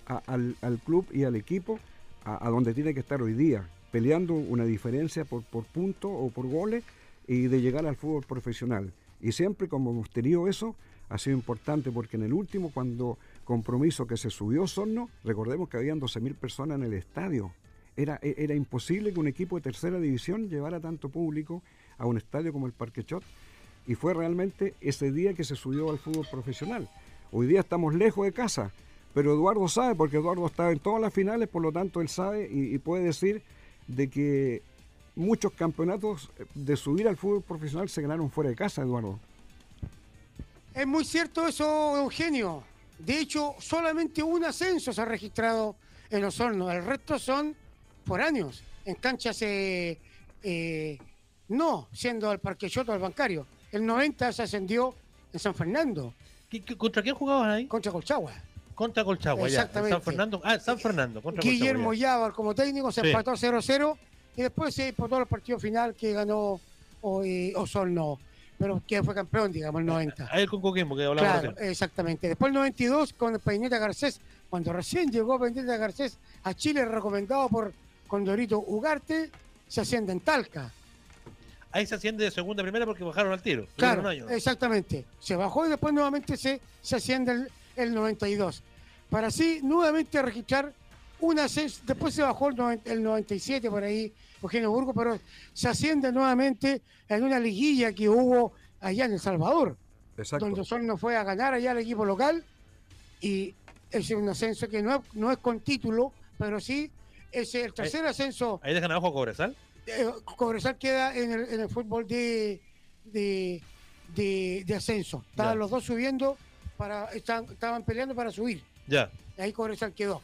al, club y al equipo a, donde tiene que estar hoy día, peleando una diferencia por, por puntos o por goles y de llegar al fútbol profesional. Y siempre como hemos tenido eso, ha sido importante porque en el último, cuando compromiso que se subió Sorno, recordemos que habían 12.000 personas en el estadio. Era, e, era imposible que un equipo de tercera división llevara tanto público a un estadio como el Parque Chot. Y fue realmente ese día que se subió al fútbol profesional. Hoy día estamos lejos de casa, pero Eduardo sabe, porque Eduardo estaba en todas las finales, por lo tanto él sabe y, puede decir de que muchos campeonatos de subir al fútbol profesional se ganaron fuera de casa, Eduardo. Es muy cierto eso, Eugenio. De hecho, solamente un ascenso se ha registrado en Osorno. El resto son por años en canchas, eh, eh, no siendo el Parque Choto el bancario. El 90 se ascendió en San Fernando. contra quién jugabas ahí? Contra Colchagua. Contra Colchagua, Exactamente. San Fernando. Ah, San Fernando. Contra Guillermo Yávar como técnico se empató 0-0 y después se disputó el partido final que ganó Osorno, pero que fue campeón, digamos, el 90. Ahí con Coquimbo, que hablamos Claro, exactamente. Después el 92 con Peineta Garcés, cuando recién llegó Peineta Garcés a Chile, recomendado por Condorito Ugarte, se asciende en Talca ahí se asciende de segunda a primera porque bajaron al tiro. Claro, exactamente. Se bajó y después nuevamente se, se asciende el, 92. Para así nuevamente registrar una ascenso. Después se bajó el, 97 por ahí, Eugenio Burgo, pero se asciende nuevamente en una liguilla que hubo allá en El Salvador. Exacto. Donde Osorno fue a ganar allá al equipo local y es un ascenso que no es, no es con título, pero sí es el tercer ascenso. Ahí dejan abajo a Cobresal. Eh, Cobresal queda en el, en el fútbol de, de, de, ascenso. Estaban los dos subiendo, para estaban, peleando para subir. Ya. Ahí Cobresal quedó.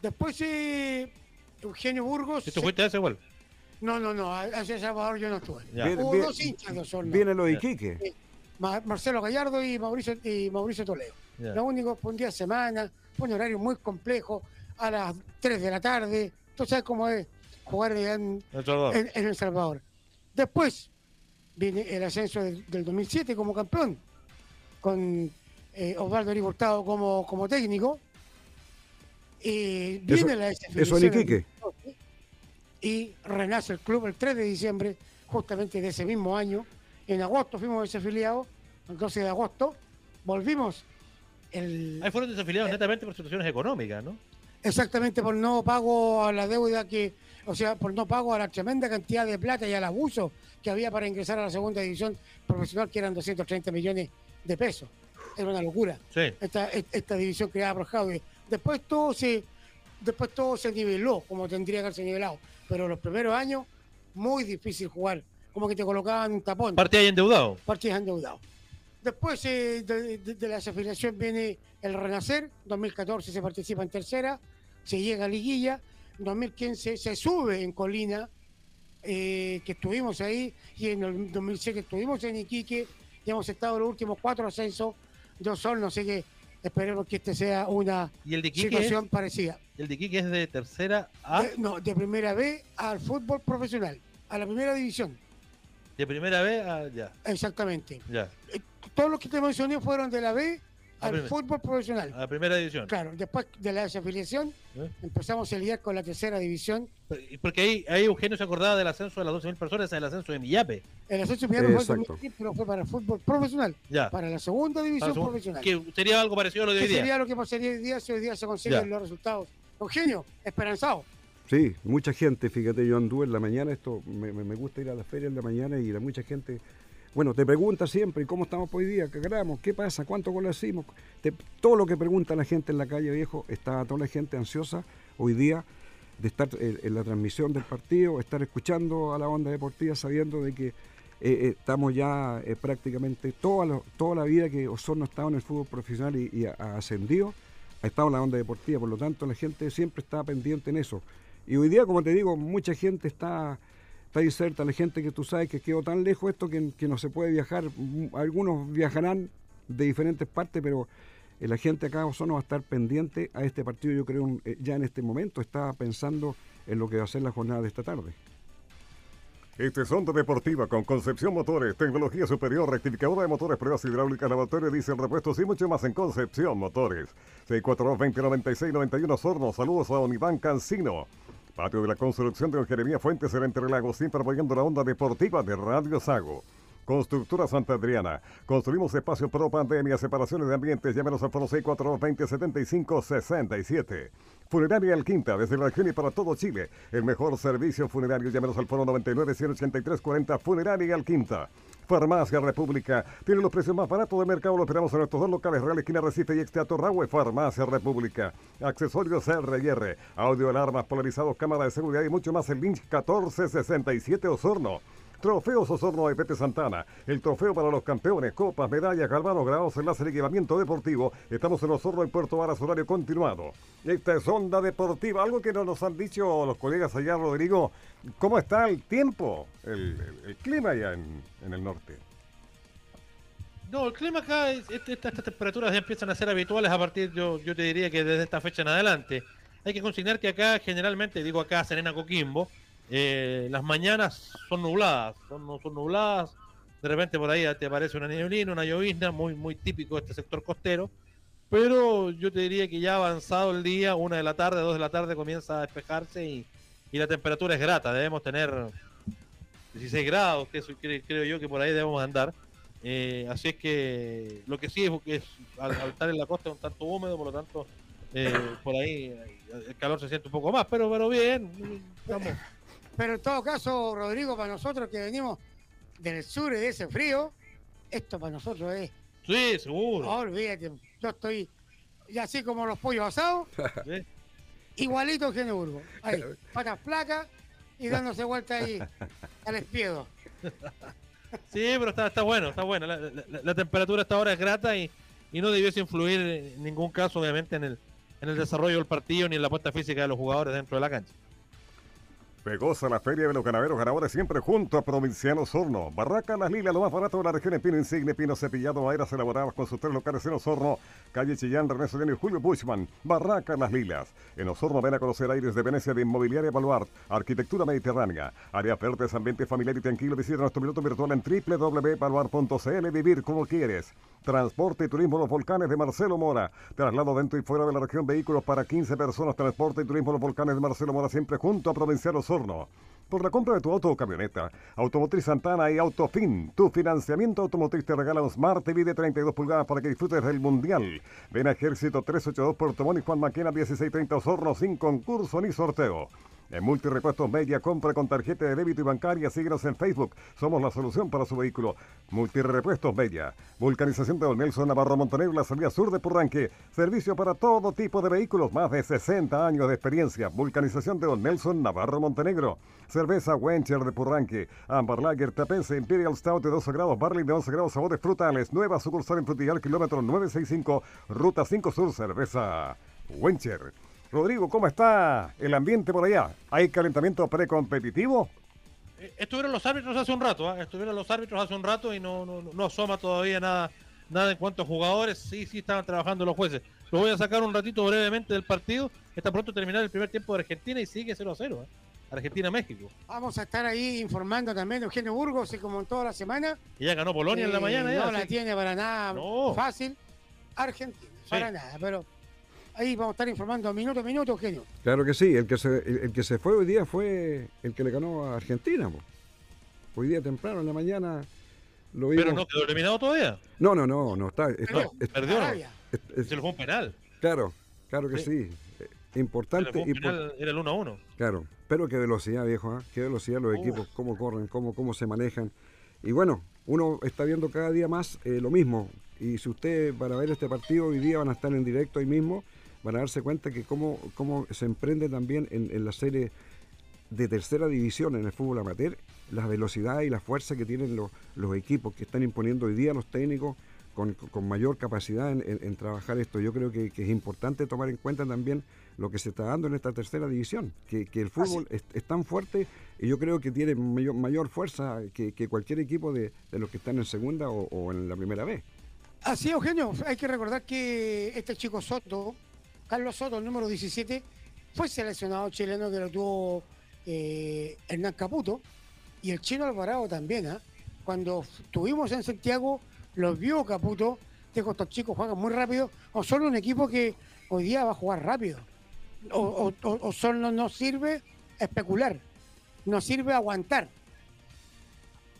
Después eh, Eugenio Burgos. ¿Y tú fuiste a ese igual? No, no, no, hacia Salvador yo no estuve. Hubo dos hinchas de Osorno. Viene lo de Iquique. Marcelo Gallardo y Mauricio, y Mauricio Toledo. Lo único fue un día de semana, fue un horario muy complejo, a las 3 de la tarde. Tú sabes cómo es jugar en, El Salvador. Después viene el ascenso del, 2007 como campeón, con eh, Osvaldo Hurtado como, como técnico. Y viene la Eso en Iquique. Y renace el club el 3 de diciembre, justamente de ese mismo año. En agosto fuimos desafiliados, el 12 de agosto. Volvimos. El, Ahí fueron desafiliados netamente por situaciones económicas, ¿no? Exactamente, por no pago a la deuda que o sea, por no pago a la tremenda cantidad de plata y al abuso que había para ingresar a la segunda división profesional, que eran 230 millones de pesos. Era una locura. Esta, esta división creada por Javi. Después todo se, después todo se niveló, como tendría que haberse nivelado. Pero los primeros años, muy difícil jugar. Como que te colocaban un tapón. Partidas endeudado. Partidas endeudado. Después eh, de, de, la desafiliación viene el Renacer, 2014 se participa en tercera, se llega a liguilla, 2015 se sube en Colina, eh, que estuvimos ahí, y en el 2007 estuvimos en Iquique, y hemos estado en los últimos cuatro ascensos de Osorno, así que esperemos que este sea una situación parecida. ¿El de Iquique es de tercera A? no, de primera B al fútbol profesional, a la primera división. De primera B a ya. Exactamente. Ya. Eh, todos los que te mencioné fueron de la B al fútbol profesional. A la primera división. Claro, después de la desafiliación ¿Eh? empezamos a lidiar con la tercera división. Porque ahí, ahí Eugenio se acordaba del ascenso de las 12.000 personas, el ascenso de Millape. El ascenso de Millape fue, el pero fue para el fútbol profesional. Ya. Para la segunda división profesional. Que sería algo parecido a lo de hoy día. Sería lo que pasaría hoy día si hoy día se consiguen los resultados. Eugenio, esperanzado. Sí, mucha gente, fíjate, yo anduve en la mañana, esto me, me gusta ir a la feria en la mañana y la mucha gente bueno, te pregunta siempre, ¿cómo estamos hoy día? ¿Qué ganamos? ¿Qué pasa? ¿Cuánto goles hicimos? todo lo que pregunta la gente en la calle, viejo, está toda la gente ansiosa hoy día de estar en, la transmisión del partido, estar escuchando a la onda deportiva, sabiendo de que estamos ya prácticamente toda, toda la vida que Osorno ha estado en el fútbol profesional y, ha, ascendido, ha estado en la onda deportiva, por lo tanto la gente siempre está pendiente en eso. Y hoy día, como te digo, mucha gente está está inserta la gente que tú sabes que quedó tan lejos esto que, no se puede viajar. Algunos viajarán de diferentes partes, pero la gente acá Osorno va a estar pendiente a este partido. Yo creo eh, ya en este momento está pensando en lo que va a ser la jornada de esta tarde. Este es Onda Deportiva con Concepción Motores, tecnología superior, rectificadora de motores, pruebas hidráulicas, lavatorio, diésel, repuestos y mucho más en Concepción Motores. 642-2096-91 Sorno, saludos a Don Iván Cancino. Patio de la Construcción de Don Jeremía Fuentes en Entre Lagos, siempre apoyando la onda deportiva de Radio Sago. Constructora Santa Adriana. Construimos espacio pro pandemia, separaciones de ambientes. Llámenos al foro 642-2075-67. Funeraria El Quinta, desde la región y para todo Chile. El mejor servicio funerario. Llámenos al foro 99-183-40. Funeraria El Quinta. Farmacia República. Tiene los precios más baratos del mercado. Lo esperamos en nuestros dos locales, Real Esquina Recife y Exteatro Rahue. Farmacia República. Accesorios R&R. Audio, alarmas, polarizados, cámara de seguridad y mucho más. El Lynch 1467 Osorno. Trofeos Osorno de Pepe Santana. El trofeo para los campeones, copas, medallas, galvanos, grabados, enlace de equipamiento deportivo. Estamos en Osorno, en Puerto Varas, horario continuado. Esta es Onda Deportiva. Algo que no nos han dicho los colegas allá, Rodrigo. ¿Cómo está el tiempo, el, clima allá en, el norte? No, el clima acá, estas temperaturas ya empiezan a ser habituales a partir, yo, yo te diría que desde esta fecha en adelante. Hay que consignar que acá generalmente, digo acá Serena Coquimbo, eh, las mañanas son nubladas, son, son nubladas, de repente por ahí te aparece una neblina, una llovizna, muy, muy típico de este sector costero, pero yo te diría que ya avanzado el día, una de la tarde, dos de la tarde comienza a despejarse y, la temperatura es grata, debemos tener 16 grados, que eso creo, yo que por ahí debemos andar. Eh, así es que lo que sí es que al, estar en la costa es un tanto húmedo, por lo tanto, eh, por ahí el calor se siente un poco más, pero, pero bien, vamos. Pero en todo caso, Rodrigo, para nosotros que venimos del sur y de ese frío, esto para nosotros es. Sí, seguro. olvídate, yo estoy, y así como los pollos asados, (laughs) igualito que en Urgo. Ahí, (laughs) patas placas y dándose vuelta ahí (laughs) al espiedo. Sí, pero está, está bueno, está bueno. La, temperatura hasta ahora es grata y, y no debiese influir en ningún caso, obviamente, en el, en el desarrollo del partido ni en la puesta física de los jugadores dentro de la cancha. Pegosa la Feria de los Ganaderos Ganadores siempre junto a Provinciano Osorno. Barraca Las Lilas, lo más barato de la región en Pino Insigne, Pino Cepillado, Maderas elaboradas con sus tres locales en Osorno, calle Chillán, René Soriano y Julio Bushman. Barraca Las Lilas. En Osorno ven a conocer aires de Venecia de Inmobiliaria Baluart, arquitectura mediterránea, área verdes, ambiente familiar y tranquilo. Visita nuestro minuto virtual en www.baluart.cl. Vivir como quieres. Transporte y turismo Los Volcanes de Marcelo Mora. Traslado dentro y fuera de la región vehículos para 15 personas. Transporte y turismo Los Volcanes de Marcelo Mora siempre junto a Provinciano Osorno. Por la compra de tu auto o camioneta, Automotriz Santana y Autofin, tu financiamiento automotriz te regala un Smart TV de 32 pulgadas para que disfrutes del Mundial. Ven a Ejército 382 Puerto Montt y Juan Maquena 1630 Osorno sin concurso ni sorteo. En Multirepuestos Media, compra con tarjeta de débito y bancaria. Síguenos en Facebook. Somos la solución para su vehículo. Multirepuestos Media. Vulcanización de Don Nelson Navarro Montenegro, la salida sur de Purranque. Servicio para todo tipo de vehículos. Más de 60 años de experiencia. Vulcanización de Don Nelson Navarro Montenegro. Cerveza Wencher de Purranque. Amber Lager, Tapense, Imperial Stout de 12 grados. Barley de 11 grados. Sabores frutales. Nueva sucursal en Frutillar, kilómetro 965. Ruta 5 Sur. Cerveza Wencher. Rodrigo, ¿cómo está el ambiente por allá? ¿Hay calentamiento precompetitivo? Eh, estuvieron los árbitros hace un rato, ¿eh? estuvieron los árbitros hace un rato y no, no, no asoma todavía nada, nada en cuanto a jugadores. Sí, sí estaban trabajando los jueces. Lo voy a sacar un ratito brevemente del partido. Está pronto a terminar el primer tiempo de Argentina y sigue 0 a 0. ¿eh? Argentina-México. Vamos a estar ahí informando también de Eugenio Burgos, y como en toda la semana. Y ya ganó Polonia en la mañana. No la tiene para nada fácil. Argentina, para nada, pero ahí vamos a estar informando minuto a minuto, genio. Claro que sí, el que se, el, que se fue hoy día fue el que le ganó a Argentina. Hoy día temprano, en la mañana, lo vimos. ¿Pero no quedó eliminado todavía? No, no, no, no está. Perdió. Se lo fue un penal. Claro, claro que sí. Eh, importante. El penal era el 1 a 1. Claro, pero qué velocidad, viejo, ¿eh? qué velocidad los equipos, cómo corren, cómo, cómo se manejan. Y bueno, uno está viendo cada día más eh, lo mismo. Y si usted para ver este partido hoy día van a estar en directo ahí mismo van a darse cuenta que cómo, cómo se emprende también en, en la serie de tercera división en el fútbol amateur, la velocidad y la fuerza que tienen los, los equipos que están imponiendo hoy día los técnicos con, con mayor capacidad en, en- en trabajar esto. Yo creo que, que es importante tomar en cuenta también lo que se está dando en esta tercera división, que, que el fútbol es, es tan fuerte y yo creo que tiene mayor, mayor fuerza que, que cualquier equipo de, de los que están en segunda o, o en la primera vez. Así, Eugenio, hay que recordar que este chico Soto, Carlos Soto, el número 17, fue seleccionado chileno que lo tuvo eh, Hernán Caputo y el chino Alvarado también. ¿ah? Cuando estuvimos en Santiago, los vio Caputo, dijo, estos chicos juegan muy rápido, o son un equipo que hoy día va a jugar rápido. O, o, solo no sirve especular, no sirve aguantar.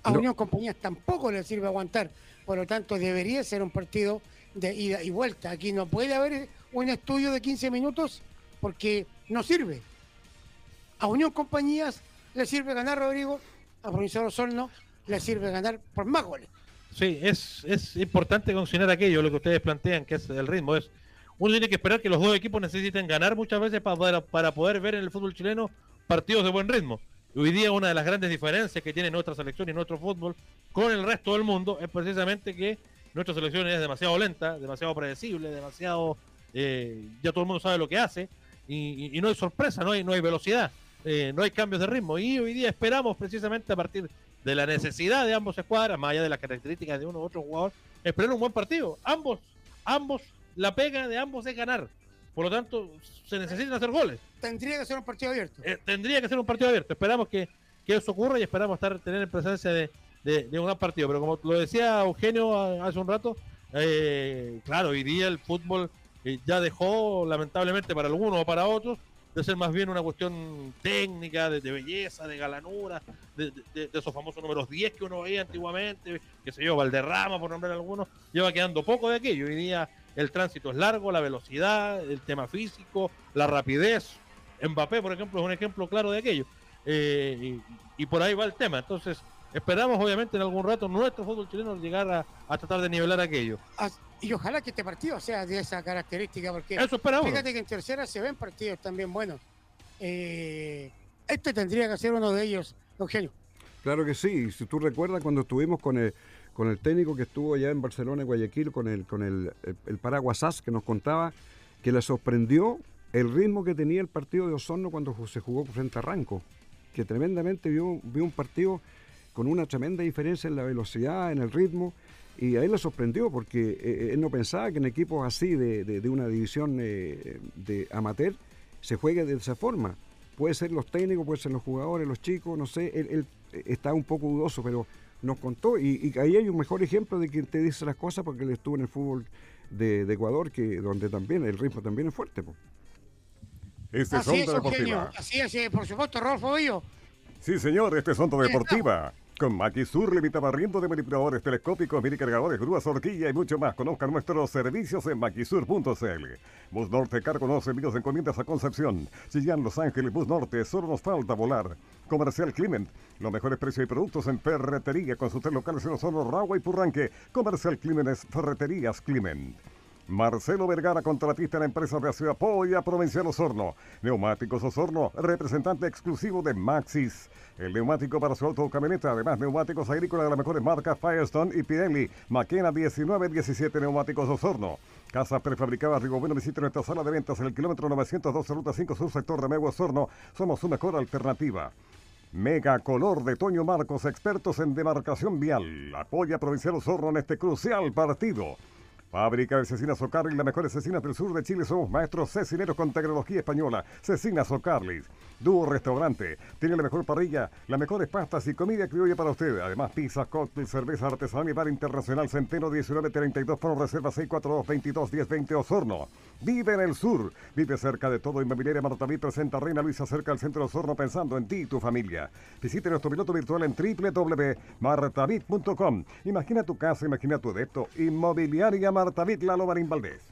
A No. Unión Compañías tampoco le sirve aguantar. Por lo tanto, debería ser un partido de ida y vuelta. Aquí no puede haber un estudio de 15 minutos porque no sirve. A Unión Compañías le sirve ganar, Rodrigo. A Provincial Osorno le sirve ganar por más goles. Sí, es, es importante considerar aquello, lo que ustedes plantean, que es el ritmo. es Uno tiene que esperar que los dos equipos necesiten ganar muchas veces para para poder ver en el fútbol chileno partidos de buen ritmo. Hoy día una de las grandes diferencias que tiene nuestra selección y nuestro fútbol con el resto del mundo es precisamente que nuestra selección es demasiado lenta, demasiado predecible, demasiado... eh, ya todo el mundo sabe lo que hace y, y- y no hay sorpresa, no hay, no hay velocidad, eh, no hay cambios de ritmo. Y hoy día esperamos precisamente a partir de la necesidad de ambos escuadras, más allá de las características de uno u otro jugador, esperar un buen partido. Ambos, ambos, la pega de ambos es ganar. Por lo tanto, se necesitan hacer goles. Tendría que ser un partido abierto. Eh, tendría que ser un partido abierto. Esperamos que, que eso ocurra y esperamos estar tener en presencia de, de- de un gran partido. Pero como lo decía Eugenio a- hace un rato, eh, claro, hoy día el fútbol ya dejó, lamentablemente para algunos o para otros, de ser más bien una cuestión técnica, de, belleza, de galanura, de, de- esos famosos números 10 que uno veía antiguamente, que se yo, Valderrama, por nombrar algunos, lleva quedando poco de aquello. Hoy día el tránsito es largo, la velocidad, el tema físico, la rapidez. Mbappé, por ejemplo, es un ejemplo claro de aquello. Eh, y por ahí va el tema. Entonces, esperamos, obviamente, en algún rato nuestro fútbol chileno llegar a, a tratar de nivelar aquello. As- Y ojalá que este partido sea de esa característica, porque Eso esperamos. fíjate que en tercera se ven partidos también buenos. Eh, este tendría que ser uno de ellos, Eugenio. Claro que sí. Si tú recuerdas cuando estuvimos con el, con el técnico que estuvo allá en Barcelona, en Guayaquil, con el, con el, el, el Paraguasás, que nos contaba que le sorprendió el ritmo que tenía el partido de Osorno cuando se jugó frente a Ranco. Que tremendamente vio, vio un partido con una tremenda diferencia en la velocidad, en el ritmo. Y a él le sorprendió porque eh, él no pensaba que en equipos así de, de- de una división eh, de amateur se juegue de esa forma. Puede ser los técnicos, puede ser los jugadores, los chicos, no sé, él, él, eh, está un poco dudoso, pero nos contó y, y ahí hay un mejor ejemplo de quien te dice las cosas porque él estuvo en el fútbol de, de Ecuador, que donde también el ritmo también es fuerte. po. Este es Así es, Eugenio. Deportiva. Así es, eh, por supuesto, Rolfo Bello. Sí, señor, este es Onda Deportiva. Con Maquisur, limita barriendo de manipuladores telescópicos, mini cargadores, grúas, horquilla y mucho más. Conozca nuestros servicios en maquisur.cl. Bus Norte, cargo envíos de encomiendas a Concepción. Chillán, Los Ángeles, Bus Norte, solo nos falta volar. Comercial Clement, los mejores precios y productos en ferretería con sus tres locales en Osorno, Ragua y Purranque. Comercial Clement es Ferreterías Clement. Marcelo Vergara, contratista en la empresa de Apoya Apoya Provincial Osorno. Neumáticos Osorno, representante exclusivo de Maxis. El neumático para su auto o camioneta, además neumáticos agrícolas de las mejores marcas Firestone y Pirelli. Maquena 1917 Neumáticos Osorno. Casas prefabricadas Bueno, visite nuestra sala de ventas en el kilómetro 912 Ruta 5 Sur, sector de Mego Osorno. Somos su mejor alternativa. Mega Color de Toño Marcos, expertos en demarcación vial. Apoya Provincial Osorno en este crucial partido. Fábrica de Cecinas Ocarlis, las mejores cecinas del sur de Chile. Somos maestros cecineros con tecnología española. Cecinas Ocarlis. Dúo Restaurante. Tiene la mejor parrilla, las mejores pastas y comida criolla para usted. Además, pizza, cóctel, cerveza artesanal y bar internacional Centeno 1932 por reserva 642-22-1020 Osorno. Vive en el sur. Vive cerca de todo. Inmobiliaria Martaví presenta Reina Luisa cerca del centro de Osorno pensando en ti y tu familia. Visite nuestro piloto virtual en www.martavit.com. Imagina tu casa, imagina tu adepto. Inmobiliaria Martavit Lalo Marín Valdés.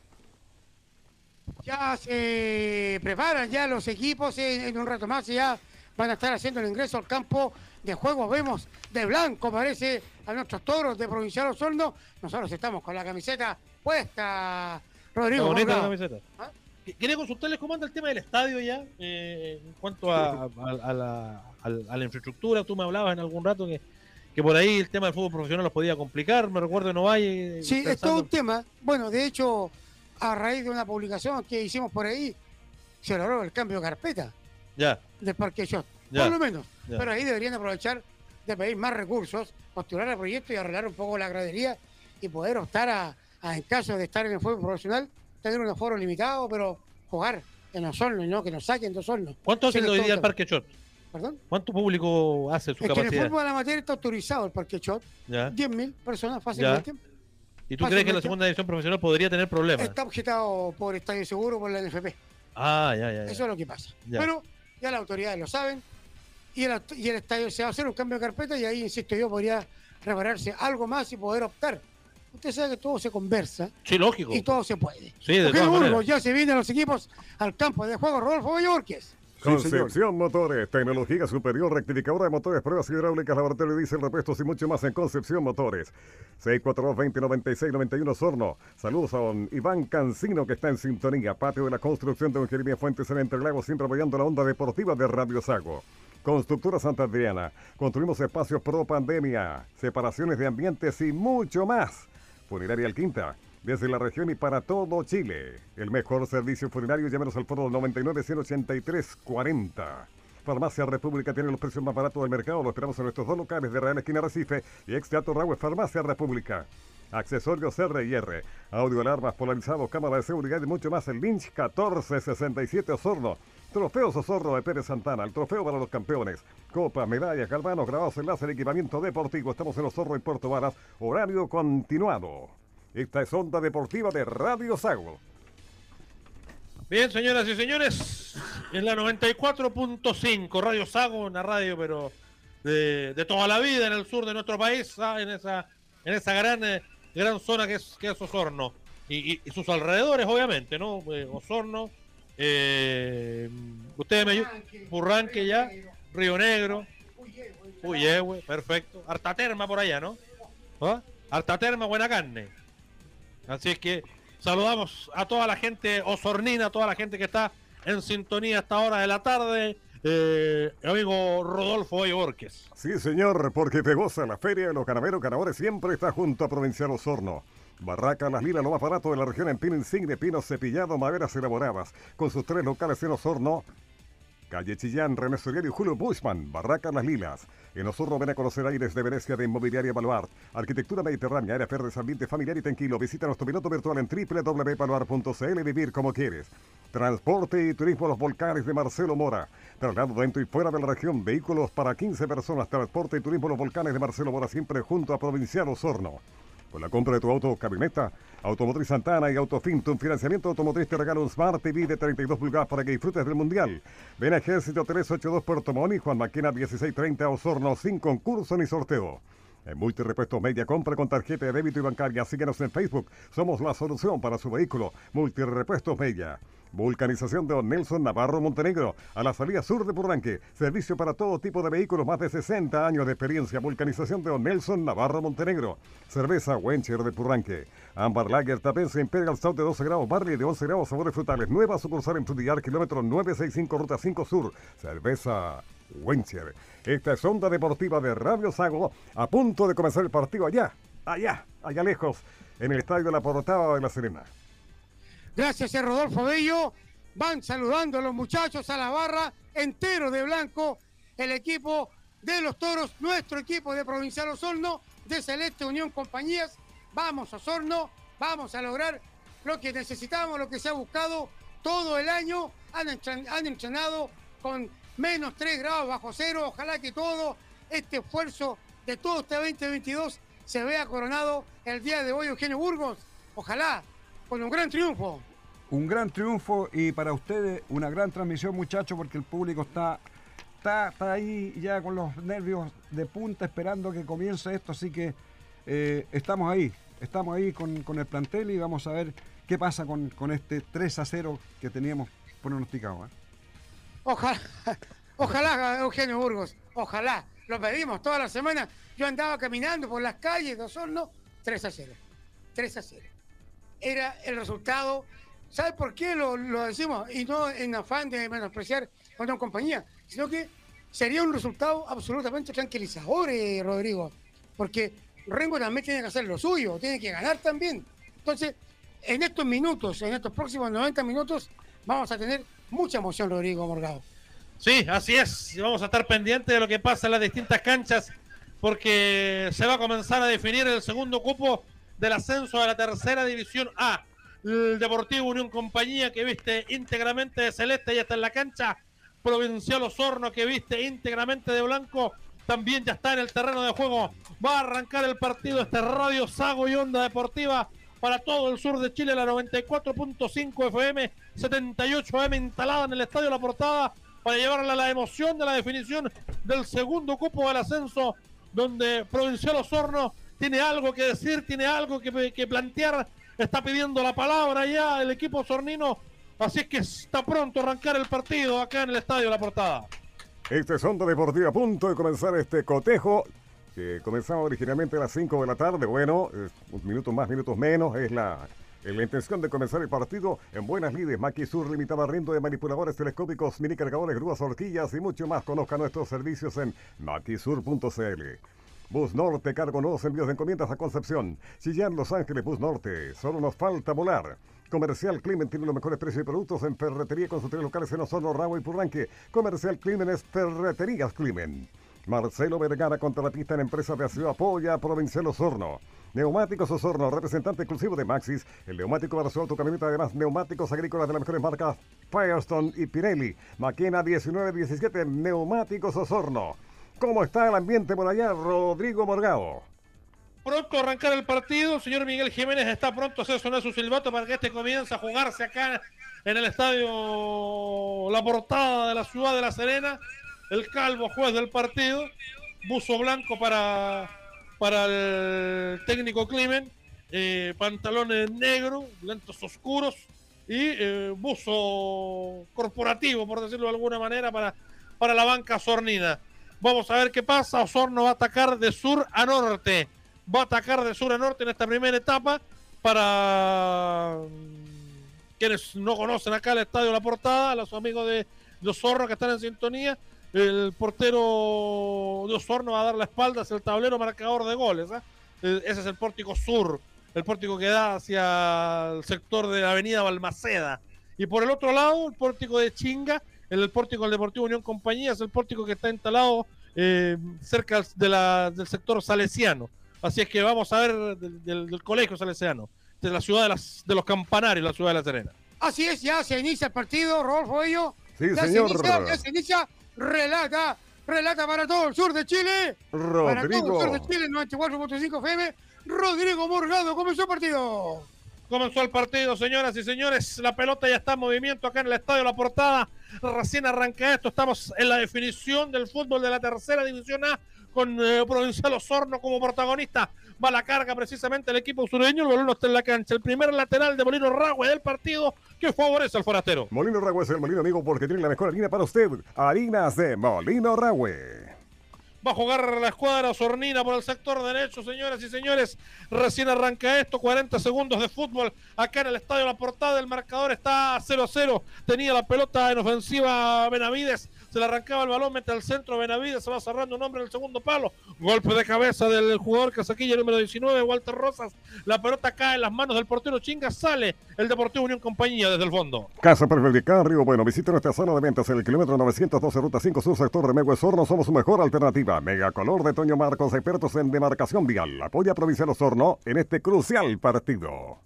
Ya se preparan ya los equipos en, en un rato más ya van a estar haciendo el ingreso al campo de juego. Vemos de blanco, parece, a nuestros toros de Provincial Osorno. Nosotros estamos con la camiseta puesta, Está Rodrigo. bonita la camiseta. ¿Ah? Quería consultarles cómo anda el tema del estadio ya, eh, en cuanto a, a, la, a, la, infraestructura. Tú me hablabas en algún rato que, que por ahí el tema del fútbol profesional los podía complicar. Me recuerdo en Ovalle. Sí, es todo un tema. Bueno, de hecho, a raíz de una publicación que hicimos por ahí, se logró el cambio de carpeta ya. del Parque Shot. Por lo menos. Pero ahí deberían aprovechar de pedir más recursos, postular al proyecto y arreglar un poco la gradería y poder optar a, en caso de estar en el fútbol profesional, tener un aforo limitado, pero jugar en los hornos y no que nos saquen dos hornos. ¿Cuánto hace hoy día el Parque Shot? ¿Perdón? ¿Cuánto público hace su es capacidad? Que en el fútbol amateur está autorizado el Parque Shot. 10.000 personas fácilmente. ¿Y tú crees que la segunda división profesional podría tener problemas? Está objetado por Estadio Seguro, por la NFP. Ah, ya, ya. Eso es lo que pasa. Pero ya las autoridades lo saben y el, y el estadio se va a hacer un cambio de carpeta y ahí, insisto yo, podría repararse algo más y poder optar. Usted sabe que todo se conversa. Sí, lógico. Y todo se puede. Sí, de todas ya se vienen los equipos al campo de juego. Rodolfo Boyorques. Concepción Motores, tecnología superior, rectificadora de motores, pruebas hidráulicas, laboratorio de diésel, repuestos y mucho más en Concepción Motores. 642-2096-91 Sorno. Saludos a don Iván Cancino que está en sintonía. Patio de la construcción de don Jeremia Fuentes en Entre Lagos, siempre apoyando la onda deportiva de Radio Sago. Constructora Santa Adriana. Construimos espacios pro pandemia, separaciones de ambientes y mucho más. Funeraria Quinta desde la región y para todo Chile. El mejor servicio funerario, llámenos al foro 99 183 40. Farmacia República tiene los precios más baratos del mercado. Lo esperamos en nuestros dos locales de Real Esquina Recife y ex Teatro Rahue, Farmacia República. Accesorios R&R, audio alarmas polarizados, cámara de seguridad y mucho más. El Lynch 1467 Osorno. Trofeos Osorno de Pérez Santana, el trofeo para los campeones. Copa, medallas, galvanos, grabados en láser, equipamiento deportivo. Estamos en Osorno y Puerto Varas. Horario continuado. Esta es Onda Deportiva de Radio Sago. Bien, señoras y señores, en la 94.5, Radio Sago, una radio, pero de, toda la vida en el sur de nuestro país, ah, en esa, en esa gran, eh, gran zona que es, que es Osorno. Y, sus alrededores, obviamente, ¿no? Eh, Osorno, eh, ustedes me Burranque ya, Río Negro, Puyehue, perfecto. Artaterma por allá, ¿no? ¿Ah? Artaterma, buena carne. Así es que saludamos a toda la gente osornina, a toda la gente que está en sintonía a esta hora de la tarde. Eh, amigo Rodolfo Borges. Sí, señor, porque Pegosa, la feria de los canaveros ganadores, siempre está junto a Provincial Osorno. Barraca Las Lilas, lo más barato de la región en pino insigne, pino cepillado, maderas elaboradas. Con sus tres locales en Osorno, Calle Chillán, René y Julio Bushman, Barraca Las Lilas. En Osorno ven a conocer aires de Venecia de Inmobiliaria Baluart. Arquitectura mediterránea, área verdes, ambiente familiar y tranquilo. Visita nuestro piloto virtual en www.baluart.cl y vivir como quieres. Transporte y turismo los volcanes de Marcelo Mora. Traslado dentro y fuera de la región. Vehículos para 15 personas. Transporte y turismo los volcanes de Marcelo Mora siempre junto a Provincial Osorno. Con la compra de tu auto camioneta, Automotriz Santana y Autofin, tu financiamiento automotriz te regala un Smart TV de 32 pulgadas para que disfrutes del Mundial. Ven a Ejército 382 Puerto Montt Juan Maquina 1630 Osorno sin concurso ni sorteo. En Multirepuestos Media compra con tarjeta de débito y bancaria. Síguenos en Facebook. Somos la solución para su vehículo. Multirepuestos Media. Vulcanización de Don Nelson Navarro Montenegro, a la salida sur de Purranque. Servicio para todo tipo de vehículos, más de 60 años de experiencia. Vulcanización de Don Nelson Navarro Montenegro. Cerveza Wencher de Purranque. Ambar Lager Tapense Imperial Stout de 12 grados, Barley de 11 grados, sabores frutales. Nueva sucursal en Frutillar, kilómetro 965, ruta 5 sur. Cerveza Wencher. Esta es Onda Deportiva de Radio Sago, a punto de comenzar el partido allá, allá, allá lejos, en el estadio de la Portada de La Serena. Gracias a Rodolfo Bello. Van saludando a los muchachos a la barra, entero de blanco, el equipo de los toros, nuestro equipo de Provincial Osorno, de Celeste Unión Compañías. Vamos a Osorno, vamos a lograr lo que necesitamos, lo que se ha buscado todo el año. Han entrenado con menos 3 grados bajo cero. Ojalá que todo este esfuerzo de todo este 2022 se vea coronado el día de hoy, Eugenio Burgos. Ojalá con un gran triunfo. Un gran triunfo y para ustedes una gran transmisión, muchachos, porque el público está, está, ahí ya con los nervios de punta esperando que comience esto. Así que eh, estamos ahí, estamos ahí con, el plantel y vamos a ver qué pasa con, este 3 a 0 que teníamos pronosticado. ¿eh? Ojalá, (laughs) ojalá, Eugenio Burgos, ojalá. Lo pedimos toda la semana. Yo andaba caminando por las calles de Osorno, 3 a 0. 3 a 0 era el resultado ¿Sabe por qué lo, lo decimos? Y no en afán de menospreciar a una compañía, sino que sería un resultado absolutamente tranquilizador, eh, Rodrigo, porque Rengo también tiene que hacer lo suyo, tiene que ganar también. Entonces, en estos minutos, en estos próximos 90 minutos, vamos a tener mucha emoción, Rodrigo Morgado. Sí, así es. Vamos a estar pendientes de lo que pasa en las distintas canchas porque se va a comenzar a definir el segundo cupo del ascenso a la tercera división A. El Deportivo Unión Compañía que viste íntegramente de celeste ya está en la cancha. Provincial Osorno que viste íntegramente de blanco también ya está en el terreno de juego. Va a arrancar el partido este Radio Sago y Onda Deportiva para todo el sur de Chile, la 94.5 FM, 78 AM instalada en el Estadio La Portada para llevarle la emoción de la definición del segundo cupo del ascenso, donde Provincial Osorno tiene algo que decir, tiene algo que, plantear, está pidiendo la palabra ya el equipo sornino, así es que está pronto a arrancar el partido acá en el Estadio La Portada. Este es Onda Deportiva, a punto de comenzar este cotejo que comenzaba originalmente a las 5 de la tarde. Bueno, un minutos más, minutos menos, es la, la intención de comenzar el partido en buenas lides. Maquisur limitada riendo de manipuladores telescópicos, mini cargadores, grúas, horquillas y mucho más. Conozca nuestros servicios en maquisur.cl. Bus Norte, cargo nuevos envíos de encomiendas a Concepción. Chillán, Los Ángeles, Bus Norte. Solo nos falta volar. Comercial Climen tiene los mejores precios de productos en ferretería con sus tres locales en Osorno, Rago y Purranque. Comercial Climen es Ferreterías Climen. Marcelo Vergara contra la pista en empresa de Ciudad Apoya, Provincial Osorno. Neumáticos Osorno, representante exclusivo de Maxis. El neumático para su autocamioneta, además neumáticos agrícolas de las mejores marcas Firestone y Pirelli. Maquena 1917, Neumáticos Osorno. ¿Cómo está el ambiente por allá, Rodrigo Morgado? Pronto a arrancar el partido, señor Miguel Jiménez está pronto a hacer sonar su silbato para que este comience a jugarse acá en el estadio La Portada de la ciudad de La Serena. El calvo juez del partido, buzo blanco para, para el técnico Climen, eh, pantalones negros, lentes oscuros y eh, buzo corporativo, por decirlo de alguna manera, para, para la banca sornina. Vamos a ver qué pasa. Osorno va a atacar de sur a norte. Va a atacar de sur a norte en esta primera etapa para mm, quienes no conocen acá el estadio La Portada, los amigos de, de Osorno que están en sintonía. El portero de Osorno va a dar la espalda hacia el tablero marcador de goles. ¿ah? Eh, Ese es el pórtico sur, el pórtico que da hacia el sector de la avenida Balmaceda. Y por el otro lado, el pórtico de Chinga, el pórtico del Deportivo Unión Compañía, es el pórtico que está instalado eh, cerca de la- del sector salesiano. Así es que vamos a ver del, del- del colegio salesiano, de la ciudad de, las, de los campanarios, la ciudad de La Serena. Así es, ya se inicia el partido, Rodolfo Bello. Sí, ya señor. Se inicia, ya se inicia, relata, relata para todo el sur de Chile. Para todo el Rodrigo. sur de Chile, 94.5 FM. Rodrigo Morgado comenzó el partido. Comenzó el partido, señoras y señores. La pelota ya está en movimiento acá en el estadio La Portada. Recién arranca esto. Estamos en la definición del fútbol de la tercera división A con eh, Provincial Osorno como protagonista. Va la carga precisamente el equipo sureño. El balón está en la cancha. El primer lateral de Molino Ragüe del partido que favorece al forastero. Molino Ragüe es el molino amigo porque tiene la mejor harina para usted. Harinas de Molino Ragüe. Va a jugar la escuadra Sornina por el sector derecho, señoras y señores. Recién arranca esto, 40 segundos de fútbol acá en el estadio La Portada. El marcador está 0 a 0. Tenía la pelota en ofensiva Benavides. Se le arrancaba el balón, mete al centro Benavides. Se va cerrando un hombre en el segundo palo. Golpe de cabeza del jugador Casaquilla, número 19, Walter Rosas. La pelota cae en las manos del portero Chinga. Sale el Deportivo Unión Compañía desde el fondo. Casa Perfectica, Río Bueno. Visita nuestra zona de ventas en el kilómetro 912, ruta 5 sur, sector de Osorno. Somos su mejor alternativa. Mega Color de Toño Marcos, expertos en demarcación vial. Apoya Provincial Osorno en este crucial partido.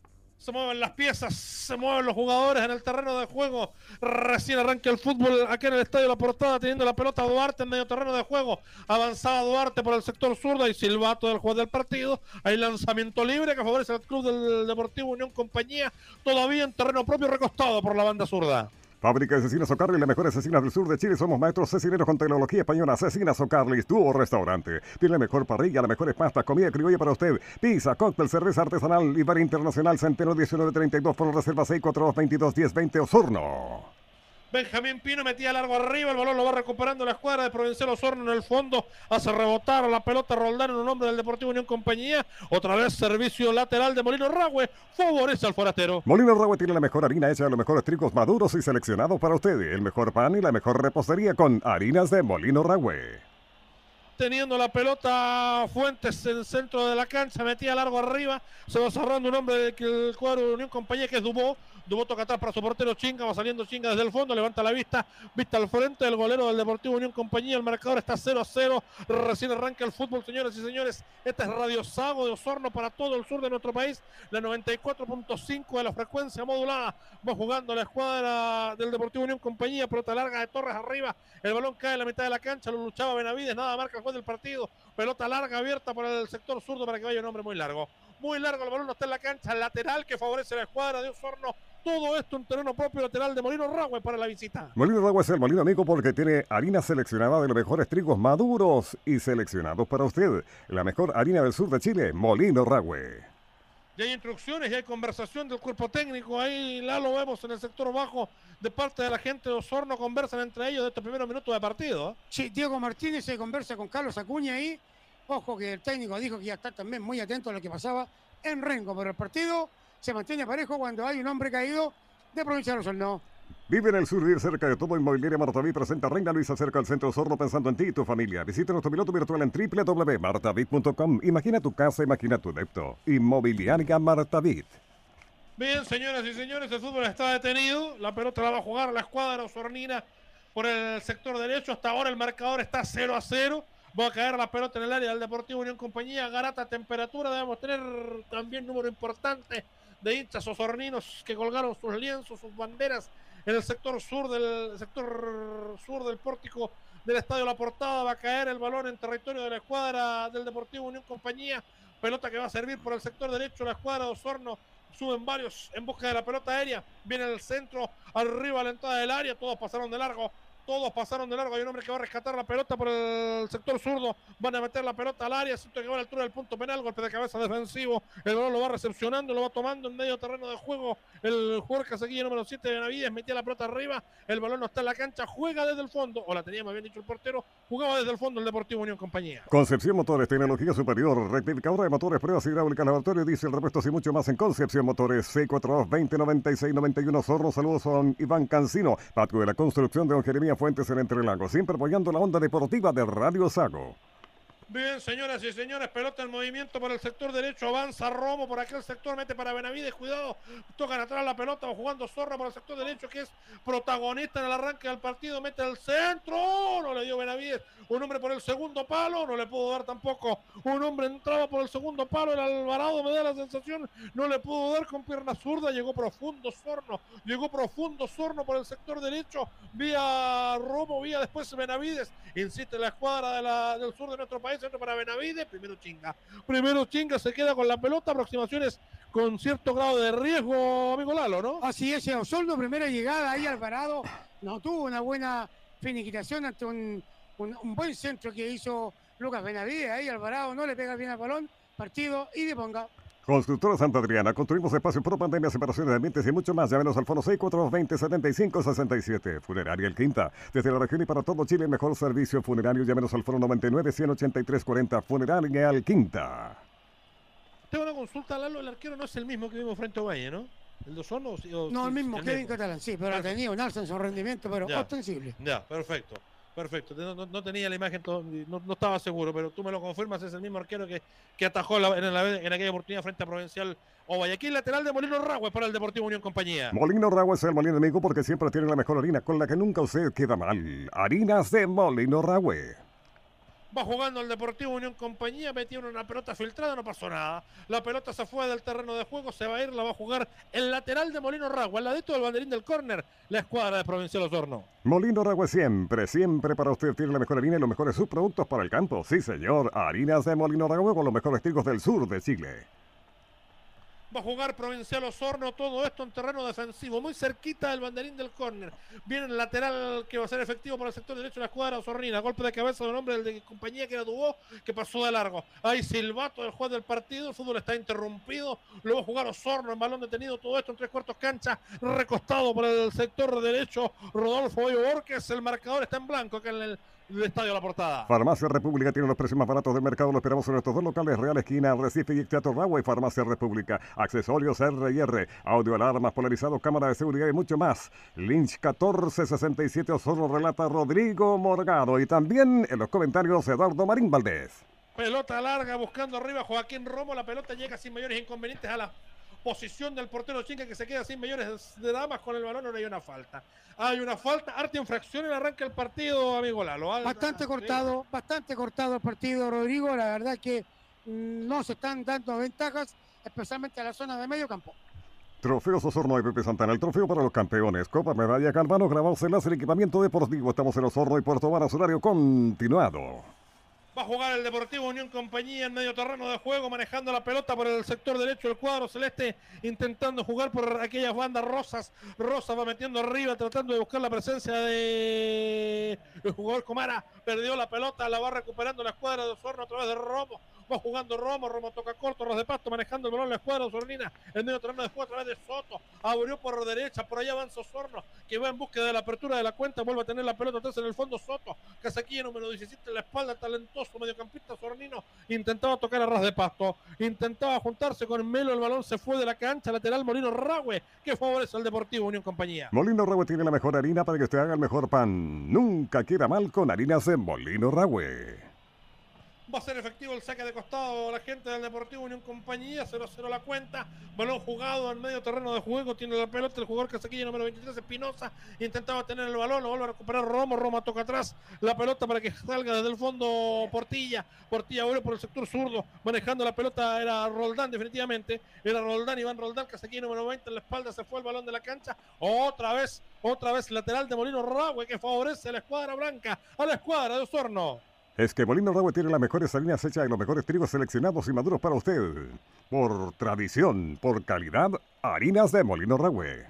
Se mueven las piezas, se mueven los jugadores en el terreno de juego. Recién arranca el fútbol aquí en el Estadio La Portada, teniendo la pelota Duarte en medio terreno de juego. Avanzaba Duarte por el sector zurdo y silbato del juez del partido. Hay lanzamiento libre que favorece al club del Deportivo Unión Compañía, todavía en terreno propio recostado por la banda zurda. Fábrica de Cecinas Ocarli, las mejores cecinas del sur de Chile. Somos maestros cecineros con tecnología española. Cecinas Ocarli, tu restaurante. Tiene la mejor parrilla, las mejores pastas, comida criolla para usted. Pizza, cóctel, cerveza artesanal y bar internacional. Centeno 1932 por reserva 642221020 Osorno. Benjamín Pino metía largo arriba, el balón lo va recuperando la escuadra de Provincial Osorno en el fondo, hace rebotar la pelota Roldán en un hombre del Deportivo Unión Compañía, otra vez servicio lateral de Molino Ragüe, favorece al forastero. Molino Ragüe tiene la mejor harina hecha de los mejores trigos maduros y seleccionados para usted, el mejor pan y la mejor repostería con harinas de Molino Ragüe teniendo la pelota Fuentes en el centro de la cancha, metía largo arriba, se va cerrando un hombre del cuadro de Unión Compañía que es Dubó, Dubó toca atrás para su portero Chinga, va saliendo Chinga desde el fondo, levanta la vista, vista al frente del golero del Deportivo Unión Compañía, el marcador está 0 a 0, recién arranca el fútbol, señores y señores, esta es Radio Sago de Osorno para todo el sur de nuestro país, la 94.5 de la frecuencia modulada, va jugando la escuadra del Deportivo Unión Compañía, pelota larga de Torres arriba, el balón cae en la mitad de la cancha, lo luchaba Benavides, nada marca el juez del partido, pelota larga abierta por el sector zurdo para que vaya un hombre muy largo muy largo, el balón no está en la cancha, lateral que favorece la escuadra de Osorno. Todo esto en terreno propio lateral de Molino Ragüe para la visita. Molino Ragüe es el molino amigo porque tiene harina seleccionada de los mejores trigos maduros y seleccionados para usted. La mejor harina del sur de Chile, Molino Ragüe. Ya hay instrucciones, ya hay conversación del cuerpo técnico. Ahí la lo vemos en el sector bajo de parte de la gente de Osorno. Conversan entre ellos de estos primeros minutos de partido. Sí, Diego Martínez se conversa con Carlos Acuña ahí Ojo que el técnico dijo que ya está también muy atento a lo que pasaba en Rengo, pero el partido se mantiene parejo cuando hay un hombre caído de Provincia de Osorno. Vive en el sur, vive cerca de todo. Inmobiliaria Martaví presenta Reina Luisa cerca del centro Osorno pensando en ti y tu familia. Visita nuestro piloto virtual en www.martavid.com. Imagina tu casa, imagina tu depto. Inmobiliaria Martavid. Bien, señoras y señores, el fútbol está detenido. La pelota la va a jugar la escuadra osornina por el sector derecho. Hasta ahora el marcador está 0 a 0. Va a caer la pelota en el área del Deportivo Unión Compañía. Garata temperatura. Debemos tener también número importante de hinchas osorninos que colgaron sus lienzos, sus banderas en el sector sur del sector sur del pórtico del Estadio La Portada. Va a caer el balón en territorio de la escuadra del Deportivo Unión Compañía. Pelota que va a servir por el sector derecho. La escuadra de Osorno suben varios en busca de la pelota aérea. Viene el centro, arriba a la entrada del área. Todos pasaron de largo. Todos pasaron de largo. Hay un hombre que va a rescatar la pelota por el sector zurdo. Van a meter la pelota al área. Siento que va a la altura del punto penal. Golpe de cabeza defensivo. El balón lo va recepcionando. Lo va tomando en medio terreno de juego. El jugador que número 7 de Benavides. Metía la pelota arriba. El balón no está en la cancha. Juega desde el fondo. O la tenía más bien dicho el portero. Jugaba desde el fondo el Deportivo Unión Compañía. Concepción Motores. Tecnología superior. Rectificadora de motores. Pruebas hidráulicas. Laboratorio. Dice el repuesto y mucho más en Concepción Motores. C42 2096 91 Zorro. Saludos a Iván Cancino. Patio de la construcción de Don Jeremías Fuentes en Entre Lagos, siempre apoyando la onda deportiva de Radio Sago. Bien, señoras y señores, pelota en movimiento por el sector derecho, avanza Romo por aquel sector, mete para Benavides, cuidado, tocan atrás la pelota, va jugando Zorra por el sector derecho, que es protagonista en el arranque del partido, mete al centro, no le dio Benavides, un hombre por el segundo palo, no le pudo dar tampoco, un hombre entraba por el segundo palo, el Alvarado me da la sensación, no le pudo dar con pierna zurda, llegó profundo Sorno, llegó profundo Sorno por el sector derecho, vía Romo, vía después Benavides, insiste la escuadra del sur de nuestro país, centro para Benavides, primero chinga. Primero chinga, se queda con la pelota, aproximaciones con cierto grado de riesgo, amigo Lalo, ¿no? Así es, Osorno, primera llegada ahí Alvarado, no tuvo una buena finiquitación ante un, un, buen centro que hizo Lucas Benavides, ahí Alvarado no le pega bien al balón, partido y de ponga. Constructora Santa Adriana, construimos espacio pro pandemia, separaciones de ambientes y mucho más. Llámenos al fono 6420-7567. Funeraria El Quinta. Desde la región y para todo Chile, mejor servicio funerario. Llámenos al fono 99-183-40. Funeraria El Quinta. Tengo una consulta, Lalo. El arquero no es el mismo que vimos frente a Valle, ¿no? ¿El dos o, No, el mismo, Kevin Catalán, sí, pero ha tenido un alza en su rendimiento, pero ostensible. Ya, perfecto. Perfecto, no, tenía la imagen, no, estaba seguro, pero tú me lo confirmas, es el mismo arquero que, que atajó en, en, aquella oportunidad frente a Provincial o Guayaquil, lateral de Molino Ragüe para el Deportivo Unión Compañía. Molino Ragüe es el molino amigo porque siempre tiene la mejor harina, con la que nunca usted queda mal. Harinas de Molino Ragüe. Va jugando el Deportivo Unión Compañía, metieron una pelota filtrada, no pasó nada. La pelota se fue del terreno de juego, se va a ir, la va a jugar el lateral de Molino Ragua, al ladito del banderín del córner, la escuadra de Provincial Osorno. Molino Ragua siempre, siempre para usted tiene la mejor harina y los mejores subproductos para el campo. Sí, señor, harinas de Molino Ragua con los mejores trigos del sur de Chile. Va a jugar Provincial Osorno, todo esto en terreno defensivo, muy cerquita del banderín del córner. Viene el lateral que va a ser efectivo por el sector derecho de la escuadra Osornina. Golpe de cabeza de un hombre de compañía que era Dubó, que pasó de largo. Hay silbato del juez del partido, el fútbol está interrumpido. Luego va a jugar Osorno en balón detenido, todo esto en tres cuartos cancha, recostado por el sector derecho. Rodolfo Hoyo Borges, el marcador está en blanco acá en el del Estadio La Portada. Farmacia República tiene los precios más baratos del mercado. Lo esperamos en nuestros dos locales, Real Esquina, Recife y Teatro Ragua y Farmacia República. Accesorios R&R, audio alarmas, polarizados, cámara de seguridad y mucho más. Lynch 1467 Osorno relata Rodrigo Morgado y también en los comentarios Eduardo Marín Valdés. Pelota larga buscando arriba Joaquín Romo. La pelota llega sin mayores inconvenientes a la posición del portero Chinga que se queda sin mayores dramas con el balón. Ahora hay una falta. Hay una falta, arte infracción y arranca el partido, amigo Lalo. Bastante cortado, bastante cortado el partido, Rodrigo. La verdad que mm, no se están dando ventajas, especialmente a la zona de medio campo. Trofeos Osorno y Pepe Santana, el trofeo para los campeones. Copa Medalla Calvano, grabados en láser equipamiento deportivo. Estamos en Osorno y Puerto Varas, horario continuado. Va a jugar el Deportivo Unión Compañía en medio terreno de juego, manejando la pelota por el sector derecho del cuadro celeste, intentando jugar por aquellas bandas rosas. Rosa va metiendo arriba, tratando de buscar la presencia de el jugador Comara. Perdió la pelota, la va recuperando la escuadra de Osorno a través de Romo. Va jugando Romo, Romo toca corto, Ros de Pasto manejando el balón la escuadra Osornina en medio terreno de juego a través de Soto. Abrió por derecha, por allá avanza Osorno, que va en búsqueda de la apertura de la cuenta. Vuelve a tener la pelota atrás en el fondo Soto. Casaquilla número 17 en la espalda, talentoso mediocampista Sornino. Intentaba tocar a ras de pasto, intentaba juntarse con Melo. El balón se fue de la cancha lateral Molino Ragüe, que favorece al Deportivo Unión Compañía. Molino Ragüe tiene la mejor harina para que usted haga el mejor pan. Nunca queda mal con harinas de Molino Ragüe. Va a ser efectivo el saque de costado la gente del Deportivo Unión Compañía. 0-0 la cuenta. Balón jugado en medio terreno de juego. Tiene la pelota el jugador Casaquilla número 23, Espinosa. Intentaba tener el balón. Lo vuelve a recuperar Romo. Roma toca atrás la pelota para que salga desde el fondo Portilla. Portilla vuelve por el sector zurdo. Manejando la pelota era Roldán, definitivamente. Era Roldán, Iván Roldán. Casaquilla número 20 en la espalda. Se fue el balón de la cancha. Otra vez, otra vez lateral de Molino Ragüe que favorece a la escuadra blanca. A la escuadra de Osorno. Es que Molino Ragüe tiene las mejores harinas hechas y los mejores trigos seleccionados y maduros para usted. Por tradición, por calidad, harinas de Molino Ragüe.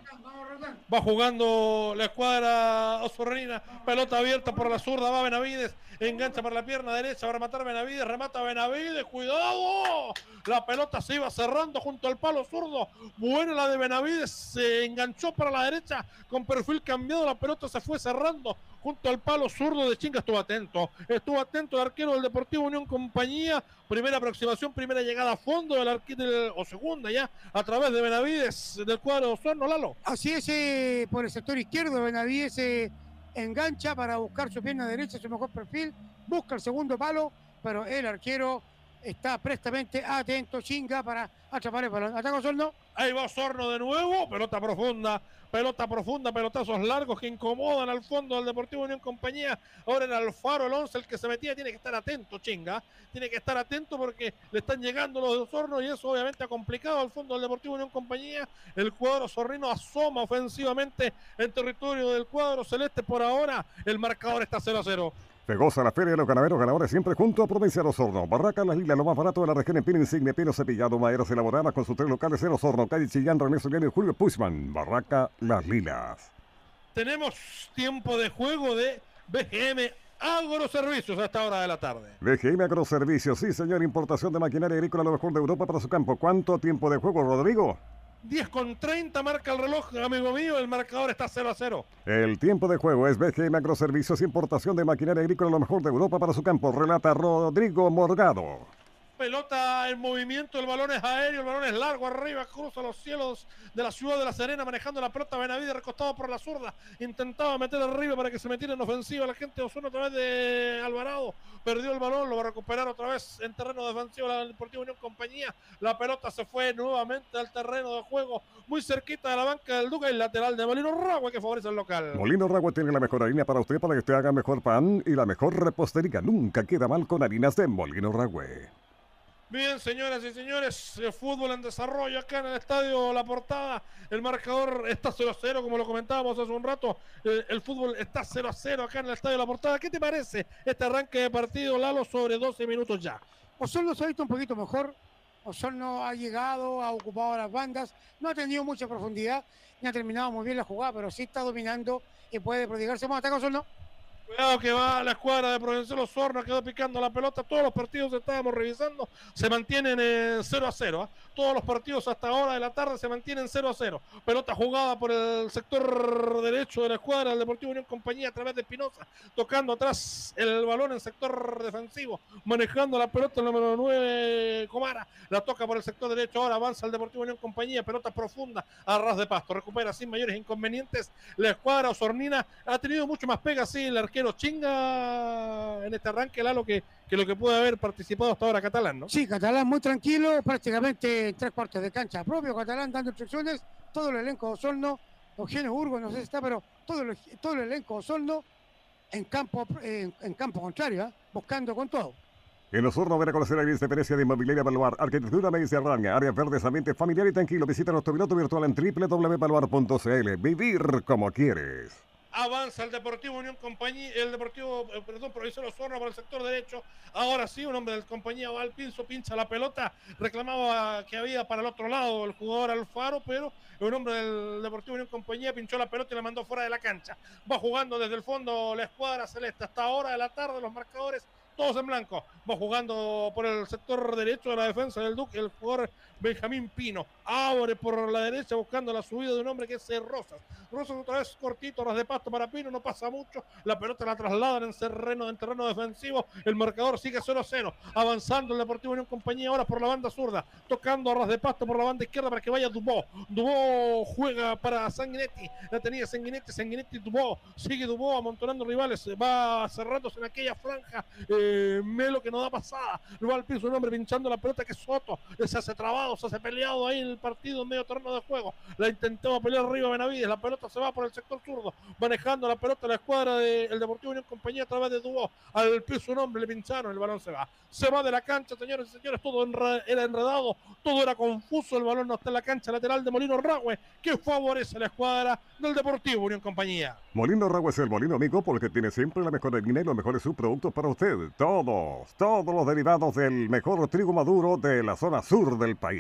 Va jugando la escuadra osornina. Pelota abierta por la zurda. Va Benavides. Engancha para la pierna derecha. Va a Benavides. Remata Benavides. ¡Cuidado! La pelota se iba cerrando junto al palo zurdo. Buena la de Benavides. Se enganchó para la derecha. Con perfil cambiado. La pelota se fue cerrando junto al palo zurdo de Chinga. Estuvo atento. Estuvo atento el arquero del Deportivo Unión Compañía. Primera aproximación. Primera llegada a fondo del arquero. O segunda ya. A través de Benavides. Del cuadro de Osorno. Lalo. Así es, eh, por el sector izquierdo, Benavides se engancha para buscar su pierna derecha, su mejor perfil, busca el segundo palo, pero el arquero está prestamente atento, chinga para atrapar el balón. Ataca Osorno. Ahí va Osorno de nuevo, pelota profunda, pelota profunda, pelotazos largos que incomodan al fondo del Deportivo Unión Compañía. Ahora en Alfaro, el 11, el que se metía, tiene que estar atento, chinga. Tiene que estar atento porque le están llegando los de Osorno y eso obviamente ha complicado al fondo del Deportivo Unión Compañía. El cuadro zorrino asoma ofensivamente en territorio del cuadro celeste por ahora. El marcador está 0 a 0. Fegosa, la Feria de los Ganaderos Ganadores, siempre junto a Provincia de Osorno. Barraca Las Lilas, lo más barato de la región en pino insignia, pino cepillado, maderas elaboradas con sus tres locales en Osorno, calle Chillán, René Soliano y Julio Puchman. Barraca Las Lilas. Tenemos tiempo de juego de BGM Agroservicios a esta hora de la tarde. BGM Agroservicios, sí señor, importación de maquinaria agrícola lo mejor de Europa para su campo. ¿Cuánto tiempo de juego, Rodrigo? 10 con 30 marca el reloj, amigo mío, el marcador está 0 a 0. El tiempo de juego es BGM Agroservicios, importación de maquinaria agrícola lo mejor de Europa para su campo. Relata Rodrigo Morgado. Pelota en movimiento, el balón es aéreo, el balón es largo arriba, cruza los cielos de la ciudad de La Serena, manejando la pelota Benavides, recostado por la zurda. Intentaba meter arriba para que se metiera en ofensiva la gente de Osorno a través de Alvarado. Perdió el balón, lo va a recuperar otra vez en terreno defensivo la Deportivo Unión Compañía. La pelota se fue nuevamente al terreno de juego, muy cerquita de la banca del Duca, el lateral de Molino Ragüe que favorece al local. Molino Ragüe tiene la mejor harina para usted, para que usted haga mejor pan y la mejor repostería. Nunca queda mal con harinas de Molino Ragüe. Bien, señoras y señores, el fútbol en desarrollo acá en el estadio La Portada. El marcador está 0 a 0, como lo comentábamos hace un rato. El, el, fútbol está 0 a 0 acá en el estadio La Portada. ¿Qué te parece este arranque de partido, Lalo, sobre 12 minutos ya? Osorno se ha visto un poquito mejor. Osorno ha llegado, ha ocupado las bandas, no ha tenido mucha profundidad, ni ha terminado muy bien la jugada, pero sí está dominando y puede prodigarse más. Ataca Osorno. Cuidado que va la escuadra de Provincial Osorno, quedó picando la pelota. Todos los partidos estábamos revisando, se mantienen en 0 a 0. ¿ah? Todos los partidos hasta ahora de la tarde se mantienen 0 a 0. Pelota jugada por el sector derecho de la escuadra del Deportivo Unión Compañía a través de Espinosa, tocando atrás el balón en sector defensivo, manejando la pelota el número 9 Comara. La toca por el sector derecho, ahora avanza el Deportivo Unión Compañía, pelota profunda a ras de pasto. Recupera sin mayores inconvenientes. La escuadra osornina ha tenido mucho más pega, sí, el arquero chinga en este arranque, Lalo, que, que lo que puede haber participado hasta ahora Catalán, ¿no? Sí, Catalán muy tranquilo, prácticamente en tres cuartos de cancha propio, Catalán dando instrucciones, todo el elenco de Osorno, Eugenio Burgos, no sé si está, pero todo el, todo el elenco de Osorno en campo, en, en campo contrario, ¿eh? buscando con todo. En Osorno conocer la diferencia de inmobiliaria Baluar, arquitectura mediterránea, áreas verdes, ambiente familiar y tranquilo. Visita nuestro piloto virtual en www.baluar.cl. Vivir como quieres. Avanza el Deportivo Unión Compañía, el Deportivo, eh, perdón, Provincial Osorno por el sector derecho. Ahora sí, un hombre del compañía va al pinzo, pincha la pelota. Reclamaba que había para el otro lado el jugador Alfaro, pero un hombre del Deportivo Unión Compañía pinchó la pelota y la mandó fuera de la cancha. Va jugando desde el fondo la escuadra celeste hasta ahora de la tarde, los marcadores todos en blanco. Va jugando por el sector derecho de la defensa del Duque, el jugador Benjamín Pino. Abre por la derecha buscando la subida de un hombre que es Rosas. Rosas otra vez cortito, ras de pasto para Pino, no pasa mucho. La pelota la trasladan en terreno, en terreno defensivo. El marcador sigue 0-0. Avanzando el Deportivo Unión Compañía ahora por la banda zurda. Tocando a de pasto por la banda izquierda para que vaya Dubó. Dubó juega para Sanguinetti. La tenía Sanguinetti, Sanguinetti, Dubó. Sigue Dubó amontonando rivales. Va cerrándose en aquella franja. Eh, Melo que no da pasada. Va al piso un hombre pinchando la pelota que es Soto. Se hace trabado, se hace peleado ahí en el partido en medio terreno de juego. La intentó pelear arriba Benavides. La pelota se va por el sector zurdo. Manejando la pelota la escuadra del Deportivo Unión Compañía a través de Dubó. Al piso un hombre le pincharon. El balón se va. Se va de la cancha, señores y señores. Todo enre- era enredado. Todo era confuso. El balón no está en la cancha lateral de Molino Ragüe. Que favorece a la escuadra del Deportivo Unión Compañía. Molino Ragua es el molino amigo porque tiene siempre la mejor harina y los mejores subproductos para usted. Todos, todos los derivados del mejor trigo maduro de la zona sur del país.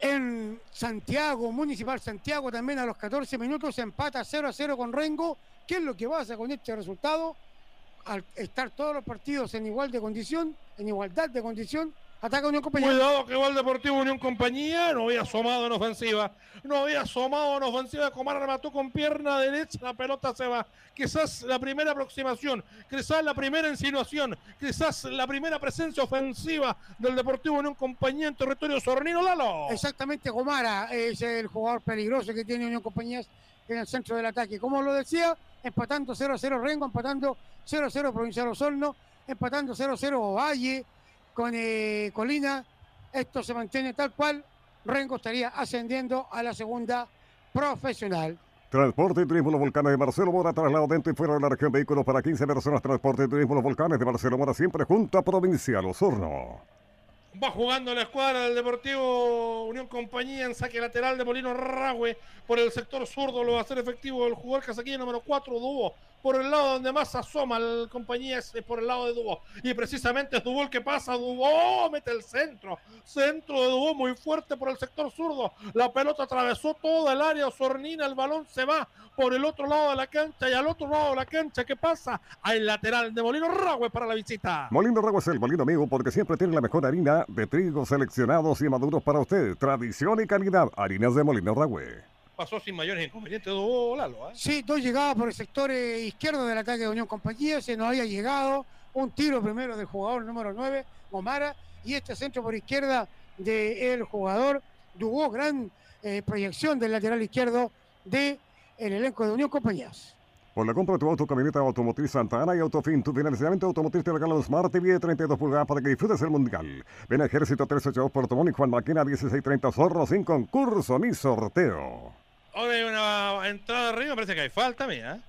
En Santiago, Municipal Santiago, también a los 14 minutos empata 0 a 0 con Rengo. ¿Qué es lo que pasa con este resultado? Al estar todos los partidos en igual de condición, en igualdad de condición, ataca Unión Compañía. Cuidado que va el Deportivo Unión Compañía. No había asomado en ofensiva. No había asomado en ofensiva. Comar remató con pierna derecha. La pelota se va. Quizás la primera aproximación. Quizás la primera insinuación. Quizás la primera presencia ofensiva del Deportivo Unión Compañía en territorio sornino. Lalo. Exactamente, Gomara es el jugador peligroso que tiene Unión Compañías en el centro del ataque. Como lo decía, empatando 0 a 0 Rengo, empatando 0 a 0 Provincial Osorno, empatando 0 a 0 Valle con eh, Colina. Esto se mantiene tal cual. Rengo estaría ascendiendo a la segunda profesional. Transporte y Turismo Los Volcanes de Marcelo Mora, traslado dentro y fuera de la región, vehículos para 15 personas. Transporte y Turismo Los Volcanes de Marcelo Mora, siempre junto a Provincial Osorno. Va jugando la escuadra del Deportivo Unión Compañía en saque lateral de Molino Ragüe por el sector zurdo. Lo va a hacer efectivo el jugador casaquillo número 4, Dubo. Por el lado donde más asoma el compañía es por el lado de Dubó. Y precisamente es Dubó el que pasa. Dubó mete el centro. Centro de Dubó muy fuerte por el sector zurdo. La pelota atravesó toda el área osornina. El balón se va por el otro lado de la cancha. Y al otro lado de la cancha, ¿qué pasa? Al lateral de Molino Ragüe para la visita. Molino Ragua es el molino amigo porque siempre tiene la mejor harina de trigo seleccionados y maduros para usted. Tradición y calidad. Harinas de Molino Ragüe. Pasó sin mayores inconvenientes Dubó Lalo. ¿eh? Sí, dos llegadas por el sector eh, izquierdo del ataque de Unión Compañía. Se nos había llegado un tiro primero del jugador número 9, Gomara, y este centro por izquierda del jugador Dubó. Gran eh, proyección del lateral izquierdo del elenco de Unión Compañías. Por la compra de tu auto, camioneta automotriz Santa Ana y Autofin, tu financiamiento automotriz te regala un Smart TV de 32 pulgadas para que disfrutes el mundial. Ven a Ejército 382 Puerto Montt y Juan Maquina 1630 Zorro sin concurso ni sorteo. Hay una entrada arriba, me parece que hay falta mía.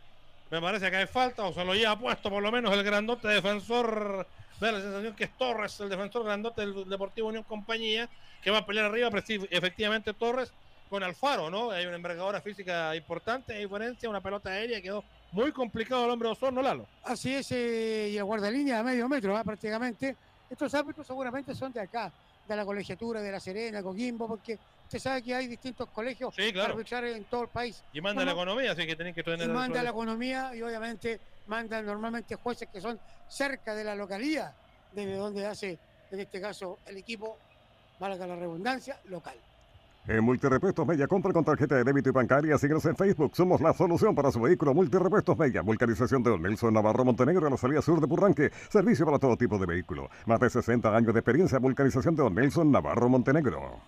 Me parece que hay falta, o se lo lleva puesto por lo menos el grandote defensor. Da la sensación que es Torres, el defensor grandote del Deportivo Unión Compañía, que va a pelear arriba, efectivamente Torres con Alfaro, ¿no? Hay una envergadura física importante, hay diferencia, una pelota aérea, quedó muy complicado el hombre de Osorno, Lalo. Así es, eh, y el guardalínea a medio metro, ¿ah? prácticamente. Estos árbitros seguramente son de acá, de la colegiatura de La Serena, Coquimbo, porque usted sabe que hay distintos colegios Sí, claro. arbitrales en todo el país. Y manda la economía, así que tenéis que tener y manda la economía y obviamente mandan normalmente jueces que son cerca de la localidad desde donde hace, en este caso, el equipo, valga la redundancia, local. En Multirepuestos Mella, compra con tarjeta de débito y bancaria. Síguenos en Facebook. Somos la solución para su vehículo. Multirepuestos Mella. Vulcanización de Don Nelson Navarro Montenegro a la salida sur de Purranque. Servicio para todo tipo de vehículo. Más de 60 años de experiencia. Vulcanización de Don Nelson Navarro Montenegro.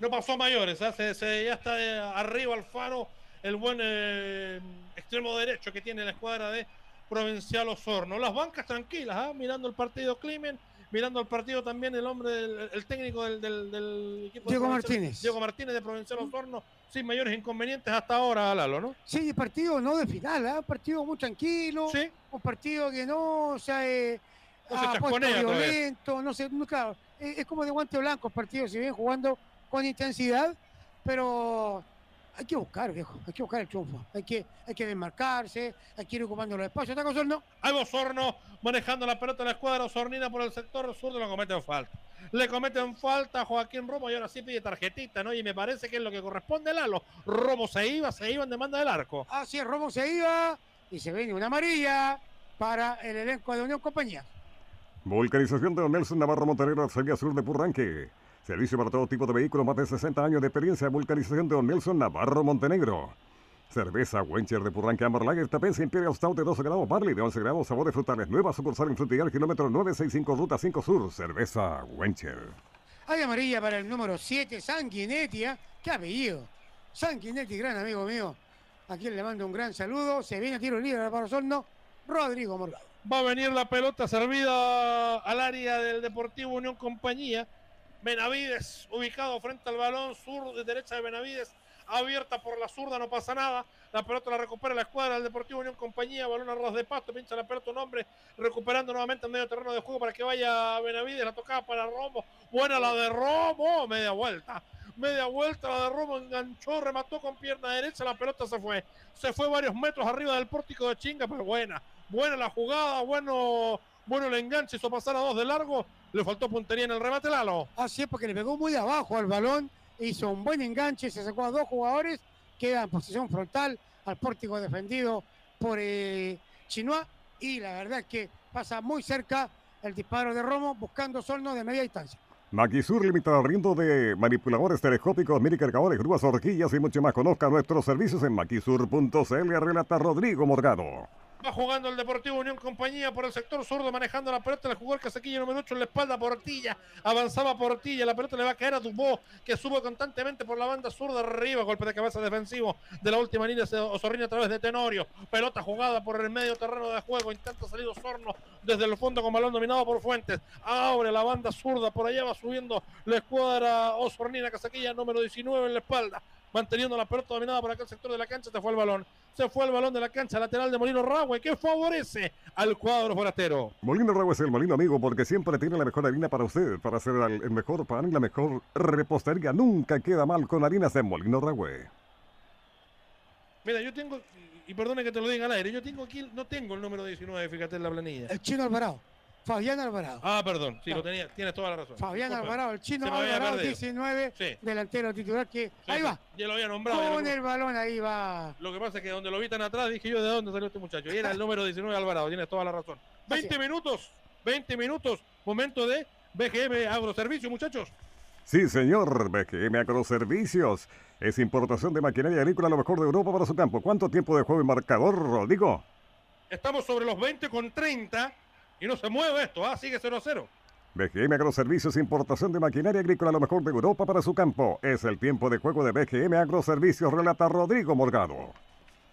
No pasó a mayores, ¿ah? Se- ya está eh, arriba Alfaro, el buen eh, extremo derecho que tiene la escuadra de Provincial Osorno. Las bancas tranquilas, ¿ah? mirando el partido Climen, mirando el partido también el hombre, del- el, técnico del, del- del equipo. de Diego Provincial- Martínez. Diego Martínez de Provincial Osorno, sin mayores inconvenientes hasta ahora, Lalo, ¿no? Sí, partido no de final, ¿ah? un partido muy tranquilo, Sí, un partido que no o sea, eh, No se violento, no sé, no, claro, es, es como de guante blanco el partido, si bien jugando con intensidad, pero hay que buscar, viejo, hay que buscar el triunfo, hay que, hay que desmarcarse, hay que ir ocupando los espacios, ¿está Osorno? Ahí Osorno manejando la pelota en la escuadra Osornina por el sector sur, le cometen falta. Le cometen falta a Joaquín Romo y ahora sí pide tarjetita, ¿no? Y me parece que es lo que corresponde a Lalo. Romo se iba, se iba en demanda del arco. Así es, Romo se iba y se viene una amarilla para el elenco de Unión Compañía. Vulcanización de Don Nelson Navarro Montenegro a la salida sur de Purranque. Servicio para todo tipo de vehículos. Más de 60 años de experiencia. Vulcanización de Don Nelson Navarro Montenegro. Cerveza Wencher de Purranque Amber Lager Tapense Imperial Stout de 12 grados Barley de 11 grados Sabores frutales Nueva sucursal en Frutillar kilómetro 965 Ruta 5 Sur Cerveza Wencher Hay amarilla para el número 7, Sanguinetti, ¿ah? qué apellido. Sanguinetti, gran amigo mío. A quien le mando un gran saludo. Se viene a tiro libre para Osorno, Rodrigo Morgado. Va a venir la pelota servida al área del Deportivo Unión Compañía. Benavides ubicado frente al balón sur de derecha de Benavides. Abierta por la zurda, no pasa nada. La pelota la recupera la escuadra del Deportivo Unión Compañía. Balón a de pasto, pincha la pelota un hombre. Recuperando nuevamente en medio terreno de juego para que vaya Benavides. La tocaba para Romo. Buena la de Romo. Media vuelta. Media vuelta la de Romo. Enganchó, remató con pierna derecha. La pelota se fue. Se fue varios metros arriba del pórtico de chinga, pero buena. Buena la jugada. Bueno, bueno el enganche. Hizo pasar a dos de largo. Le faltó puntería en el remate, Lalo. Así es, porque le pegó muy abajo al balón. Hizo un buen enganche, se sacó a dos jugadores. Queda en posición frontal al pórtico defendido por eh, Chinois. Y la verdad es que pasa muy cerca el disparo de Romo buscando Osorno de media distancia. Maquisur limitada riendo de manipuladores telescópicos, mini cargadores, grúas, horquillas y mucho más. Conozca nuestros servicios en maquisur.cl. Relata Rodrigo Morgado. Va jugando el Deportivo Unión Compañía por el sector zurdo, manejando la pelota. El casaquillo número 8 en la espalda a Portilla. Avanzaba Portilla. La pelota le va a caer a Dubó, que sube constantemente por la banda zurda arriba. Golpe de cabeza defensivo de la última línea. Osorrina a través de Tenorio. Pelota jugada por el medio terreno de juego. Intenta salir Osorno desde el fondo con balón dominado por Fuentes. Abre la banda zurda. Por allá va subiendo la escuadra Osornina. Casaquilla número 19 en la espalda manteniendo la pelota dominada por aquel sector de la cancha, se fue el balón. Se fue el balón de la cancha lateral de Molino Rahue, que favorece al cuadro forastero. Molino Rago es el molino amigo porque siempre tiene la mejor harina para usted, para hacer el el mejor pan y la mejor repostería. Nunca queda mal con harinas de Molino Ragüe. Mira, yo tengo, y perdone que te lo diga al aire, yo tengo aquí, no tengo el número 19, fíjate en la planilla. El chino Alvarado. Fabián Alvarado. Ah, perdón, sí, lo tenía, tienes toda la razón. Fabián Disculpa. Alvarado, el chino Alvarado, perdido. 19, Sí. delantero titular que Sí, ahí va. Ya lo había nombrado. Con el balón ahí va. Lo que pasa es que donde lo vi tan atrás dije yo de dónde salió este muchacho. Y era el número 19 Alvarado, tienes toda la razón. 20 minutos, 20 minutos, momento de BGM Agroservicio, muchachos. Sí, señor. BGM Agroservicios. Es importación de maquinaria agrícola lo mejor de Europa para su campo. ¿Cuánto tiempo de juego y marcador, Rodrigo? Estamos sobre los 20 con 30 y no se mueve esto, ah, sigue 0 a 0. BGM Agroservicios, importación de maquinaria agrícola lo mejor de Europa para su campo. Es el tiempo de juego de BGM Agroservicios, relata Rodrigo Morgado.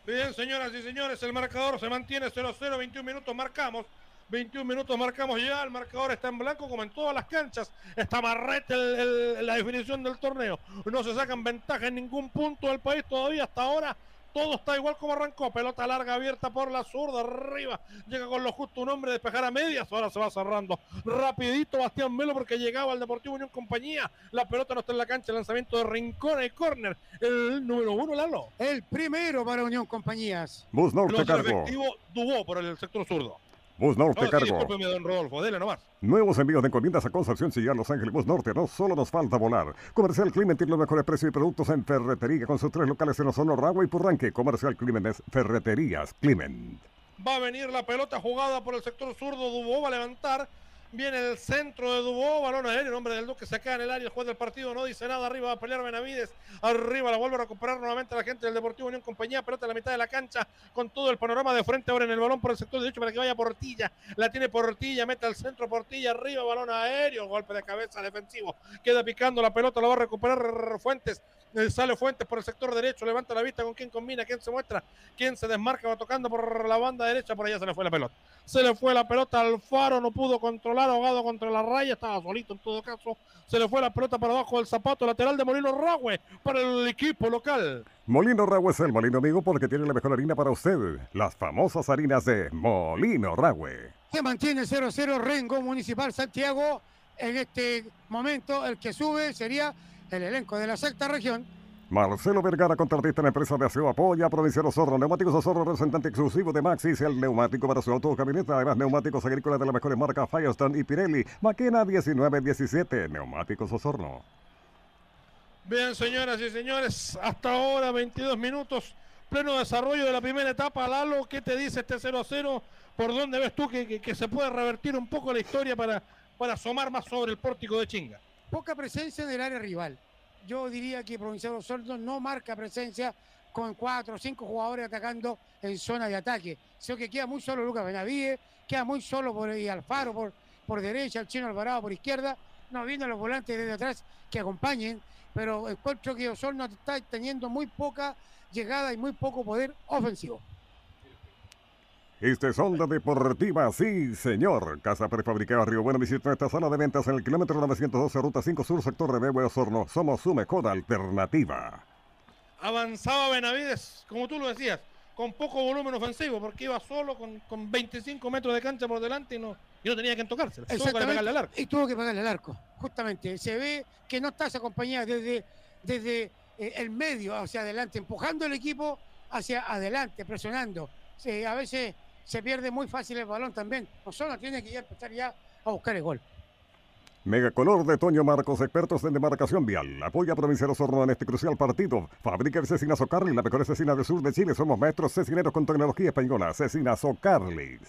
Bien, señoras y señores, el marcador se mantiene 0 a 0, 21 minutos marcamos. 21 minutos marcamos ya, el marcador está en blanco como en todas las canchas. Está marrete el- el- la definición del torneo. No se sacan ventaja en ningún punto del país todavía hasta ahora. Todo está igual como arrancó. Pelota larga abierta por la zurda, arriba. Llega con lo justo un hombre, despejar a medias. Ahora se va cerrando. Rapidito Bastián Melo porque llegaba al Deportivo Unión Compañía. La pelota no está en la cancha. El lanzamiento de Rincón y córner. El número uno, Lalo. El primero para Unión Compañías. Bus Norte cargo. efectivo Dubó por el sector zurdo. Bus Norte No, sí, Cargo. discúlpeme, don Rodolfo, dele nomás. Nuevos envíos de encomiendas a Concepción, Chillán, Los Ángeles, Bus Norte. No solo nos falta volar. Comercial Climent tiene los mejores precios y productos en ferretería con sus tres locales en Osorno, Ragua y Purranque. Comercial Climent es Ferreterías Climent. Va a venir la pelota jugada por el sector zurdo. Dubó va a levantar. Viene el centro de Dubó, balón aéreo, el hombre del Duque se queda en el área, el juez del partido no dice nada, arriba va a pelear Benavides, arriba la vuelve a recuperar nuevamente la gente del Deportivo Unión Compañía, pelota en la mitad de la cancha, con todo el panorama de frente ahora en el balón por el sector derecho para que vaya Portilla, la tiene Portilla, mete al centro Portilla, arriba, balón aéreo, golpe de cabeza defensivo, queda picando la pelota, la va a recuperar Fuentes, sale Fuentes por el sector derecho, levanta la vista con quién combina, quién se muestra, quién se desmarca, va tocando por la banda derecha, por allá se le fue la pelota. Se le fue la pelota al faro, no pudo controlar, ahogado contra la raya, estaba solito en todo caso. Se le fue la pelota para abajo del zapato lateral de Molino Ragüe para el equipo local. Molino Ragüe es el molino amigo porque tiene la mejor harina para usted. Las famosas harinas de Molino Ragüe. Se mantiene 0-0 Rengo Municipal Santiago. En este momento el que sube sería el elenco de la sexta región. Marcelo Vergara, contratista en la empresa de aseo Apoya, Provincial Osorno, Neumáticos Osorno, representante exclusivo de Maxis, el neumático para su auto o camioneta, además neumáticos agrícolas de las mejores marcas Firestone y Pirelli, Maquena 1917, Neumáticos Osorno. Bien, señoras y señores, hasta ahora 22 minutos, pleno desarrollo de la primera etapa. Lalo, ¿qué te dice este 0 a 0? ¿Por dónde ves tú que, que- que se puede revertir un poco la historia para, para asomar más sobre el pórtico de Chinga? Poca presencia en el área rival. Yo diría que Provincial Osorno no marca presencia con cuatro o cinco jugadores atacando en zona de ataque. Sino que queda muy solo Lucas Benavides, queda muy solo por ahí Alfaro por, por derecha, el chino Alvarado por izquierda. No vienen los volantes desde atrás que acompañen, pero encuentro que Osorno está teniendo muy poca llegada y muy poco poder ofensivo. Este es Onda Deportiva, sí señor. Casa prefabricada Río Bueno visita nuestra sala de ventas en el kilómetro 912, ruta 5 sur, sector de Bebe Osorno. Somos su mejor alternativa. Avanzaba Benavides, como tú lo decías, con poco volumen ofensivo, porque iba solo con, con 25 metros de cancha por delante y no, y no tenía que tocarse. Tuvo que pegarle al arco. Y tuvo que pegarle al arco, justamente. Se ve que no está esa compañía desde, desde eh, el medio hacia adelante, empujando el equipo hacia adelante, presionando. Sí, a veces se pierde muy fácil el balón también. Osona tiene que ya empezar ya a buscar el gol. Megacolor de Toño Marcos, expertos en demarcación vial. Apoya a Provincial Osorno en este crucial partido. Fábrica de Cecinas Ocarli, la mejor cecina del sur de Chile. Somos maestros cecineros con tecnología española. Cecinas Ocarlis.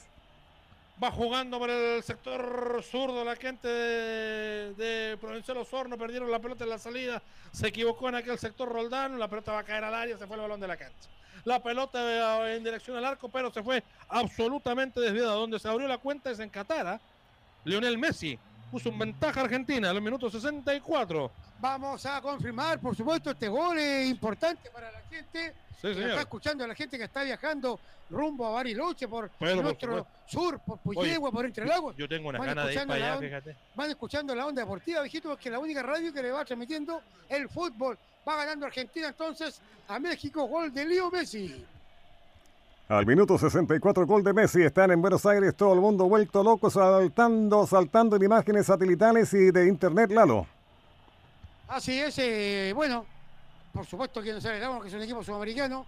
Va jugando por el sector zurdo la gente de, de Provincial Osorno. Perdieron la pelota en la salida. Se equivocó en aquel sector Roldán. La pelota va a caer al área. Se fue el balón de la cancha. La pelota eh, en dirección al arco, pero se fue absolutamente desviada. Donde se abrió la cuenta es en Catara. Lionel Messi puso en ventaja Argentina en los minutos 64. Vamos a confirmar, por supuesto, este gol es importante para la gente. Sí, que está escuchando a la gente que está viajando rumbo a Bariloche por Pero, nuestro sur, por Puyehua, por Entre Lagos. Yo tengo una Van gana de ir para allá, on- fíjate. Van escuchando la onda deportiva, viejito, porque es la única radio que le va transmitiendo el fútbol. Va ganando Argentina entonces a México, gol de Leo Messi. Al minuto 64, gol de Messi. Están en Buenos Aires, todo el mundo vuelto loco, saltando, saltando en imágenes satelitales y de internet, Lalo. Así es, eh, bueno, por supuesto que nos alegramos que es un equipo sudamericano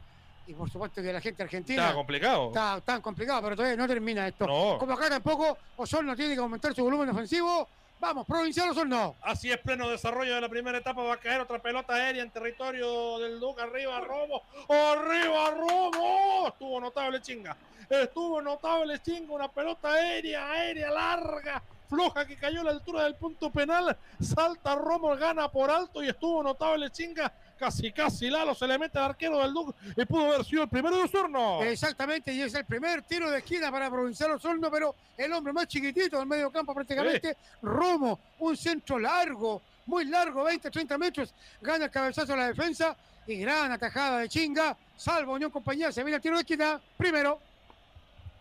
y por supuesto que la gente argentina Estaba complicado. está tan complicado, pero todavía no termina esto. No. Como acá tampoco, Osorno tiene que aumentar su volumen ofensivo. Vamos, Provincial Osorno. Así es, pleno desarrollo de la primera etapa. Va a caer otra pelota aérea en territorio del Duque. Arriba, Romo. Arriba, Romo. Estuvo notable, chinga. Estuvo notable, chinga. Una pelota aérea, aérea, larga, floja que cayó a la altura del punto penal. Salta Romo, gana por alto y estuvo notable, chinga. Casi, casi Lalo se le mete al arquero del Duque y pudo haber sido el primero de Osorno. Exactamente, y es el primer tiro de esquina para Provincial Osorno, pero el hombre más chiquitito del medio campo prácticamente, Romo, un centro largo, muy largo, 20, 30 metros, gana el cabezazo a la defensa y gran atajada de chinga, salvo Unión Compañía, se viene el tiro de esquina, primero.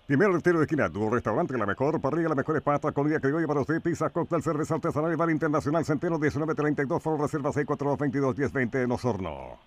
Primero el tiro de esquina, tu restaurante, la mejor parrilla, las mejores pastas, comida criolla para usted, pizza, cóctel, cerveza artesanal y bar internacional, Centeno 1932, Foro Reserva 642 1020 en Osorno.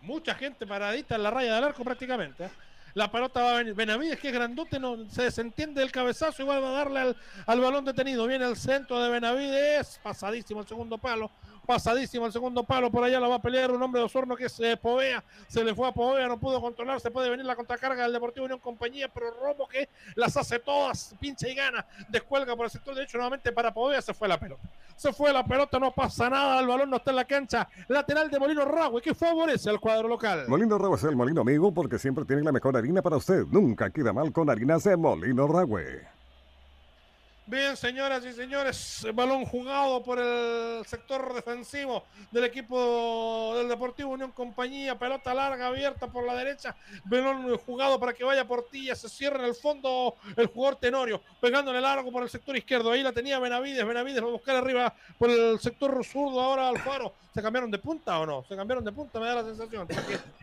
mucha gente paradita en la raya del arco prácticamente. ¿eh? La pelota va a venir. Benavides, que es grandote, no se desentiende del cabezazo y va a darle al, al balón detenido. Viene el centro de Benavides, pasadísimo el segundo palo. Pasadísimo el segundo palo, por allá la va a pelear un hombre de Osorno que se Povea, se le fue a Povea, no pudo controlar, se puede venir la contracarga del Deportivo Unión Compañía, pero Romo que las hace todas, pincha y gana, descuelga por el sector derecho nuevamente para Povea, se fue la pelota. Se fue la pelota, no pasa nada, el balón no está en la cancha, lateral de Molino Ragüe, que favorece al cuadro local. Molino Ragüe es el molino amigo porque siempre tiene la mejor harina para usted, nunca queda mal con harinas de Molino Ragüe. Bien, señoras y señores, balón jugado por el sector defensivo del equipo del Deportivo Unión Compañía, pelota larga abierta por la derecha, balón jugado para que vaya Portilla, se cierra en el fondo el jugador Tenorio, pegándole largo por el sector izquierdo, ahí la tenía Benavides, Benavides va a buscar arriba por el sector zurdo ahora Alfaro, ¿se cambiaron de punta o no? Se cambiaron de punta, me da la sensación,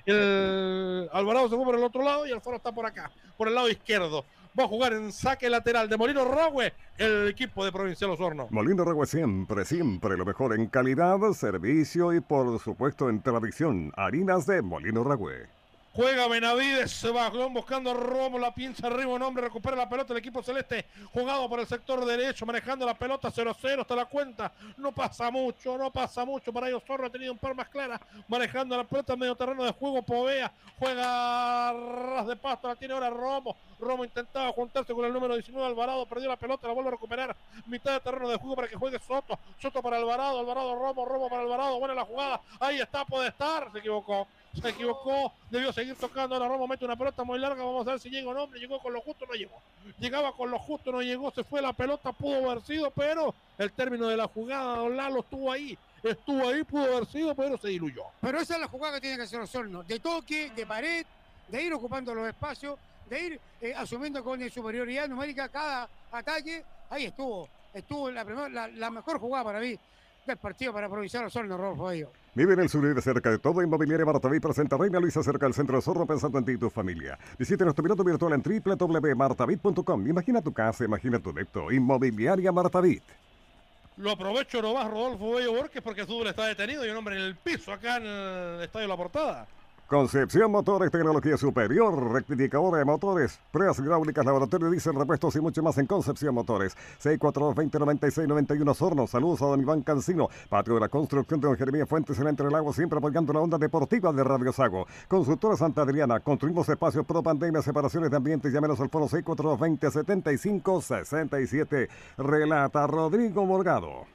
el Alvarado se fue por el otro lado y Alfaro está por acá, por el lado izquierdo va a jugar en saque lateral de Molino Ragüe, el equipo de Provincial Osorno. Molino Ragüe siempre, siempre lo mejor en calidad, servicio y por supuesto en tradición. Harinas de Molino Ragüe. Juega Benavides, se va buscando Romo, la pinza arriba, un hombre, recupera la pelota el equipo celeste, jugado por el sector derecho, manejando la pelota 0-0 hasta la cuenta. No pasa mucho, no pasa mucho. Para ellos Zorro ha tenido un par más claras, manejando la pelota en medio terreno de juego. Povea juega ras de pasto, la tiene ahora Romo. Romo intentaba juntarse con el número 19 Alvarado, perdió la pelota, la vuelve a recuperar. Mitad de terreno de juego para que juegue Soto. Soto para Alvarado, Alvarado Romo, Romo para Alvarado. Buena la jugada. Ahí está, puede estar. Se equivocó se equivocó, debió seguir tocando, ahora Romo mete una pelota muy larga, vamos a ver si llega o no, llegó con lo justo, no llegó, llegaba con lo justo, no llegó, se fue la pelota, pudo haber sido, pero el término de la jugada, Don Lalo estuvo ahí, estuvo ahí, pudo haber sido, pero se diluyó. Pero esa es la jugada que tiene que hacer Osorno, de toque, de pared, de ir ocupando los espacios, de ir eh, asumiendo con superioridad numérica cada ataque, ahí estuvo, estuvo la, la, la mejor jugada para mí del partido para Provincial Osorno, Rodolfo Bello. Vive en el sur y de cerca de todo. Inmobiliaria Martaví presenta Reina Luisa cerca del centro de Zorro pensando en ti y tu familia. Visite nuestro piloto virtual en www.martavit.com. Imagina tu casa, imagina tu depto. Inmobiliaria Martavit. Lo aprovecho nomás Rodolfo Bello Borges porque el fútbol está detenido y un hombre en el piso acá en el Estadio La Portada. Concepción Motores, tecnología superior, rectificadora de motores, pruebas hidráulicas, laboratorio de repuestos y mucho más en Concepción Motores. 642-2096-91 Sorno. Saludos a don Iván Cancino, patio de la construcción de don Jeremías Fuentes en Entre Lagos, siempre apoyando la onda deportiva de Radio Sago. Consultora Santa Adriana, construimos espacios pro pandemia, separaciones de ambientes, llámenos al foro 642-2075-67. Relata Rodrigo Morgado.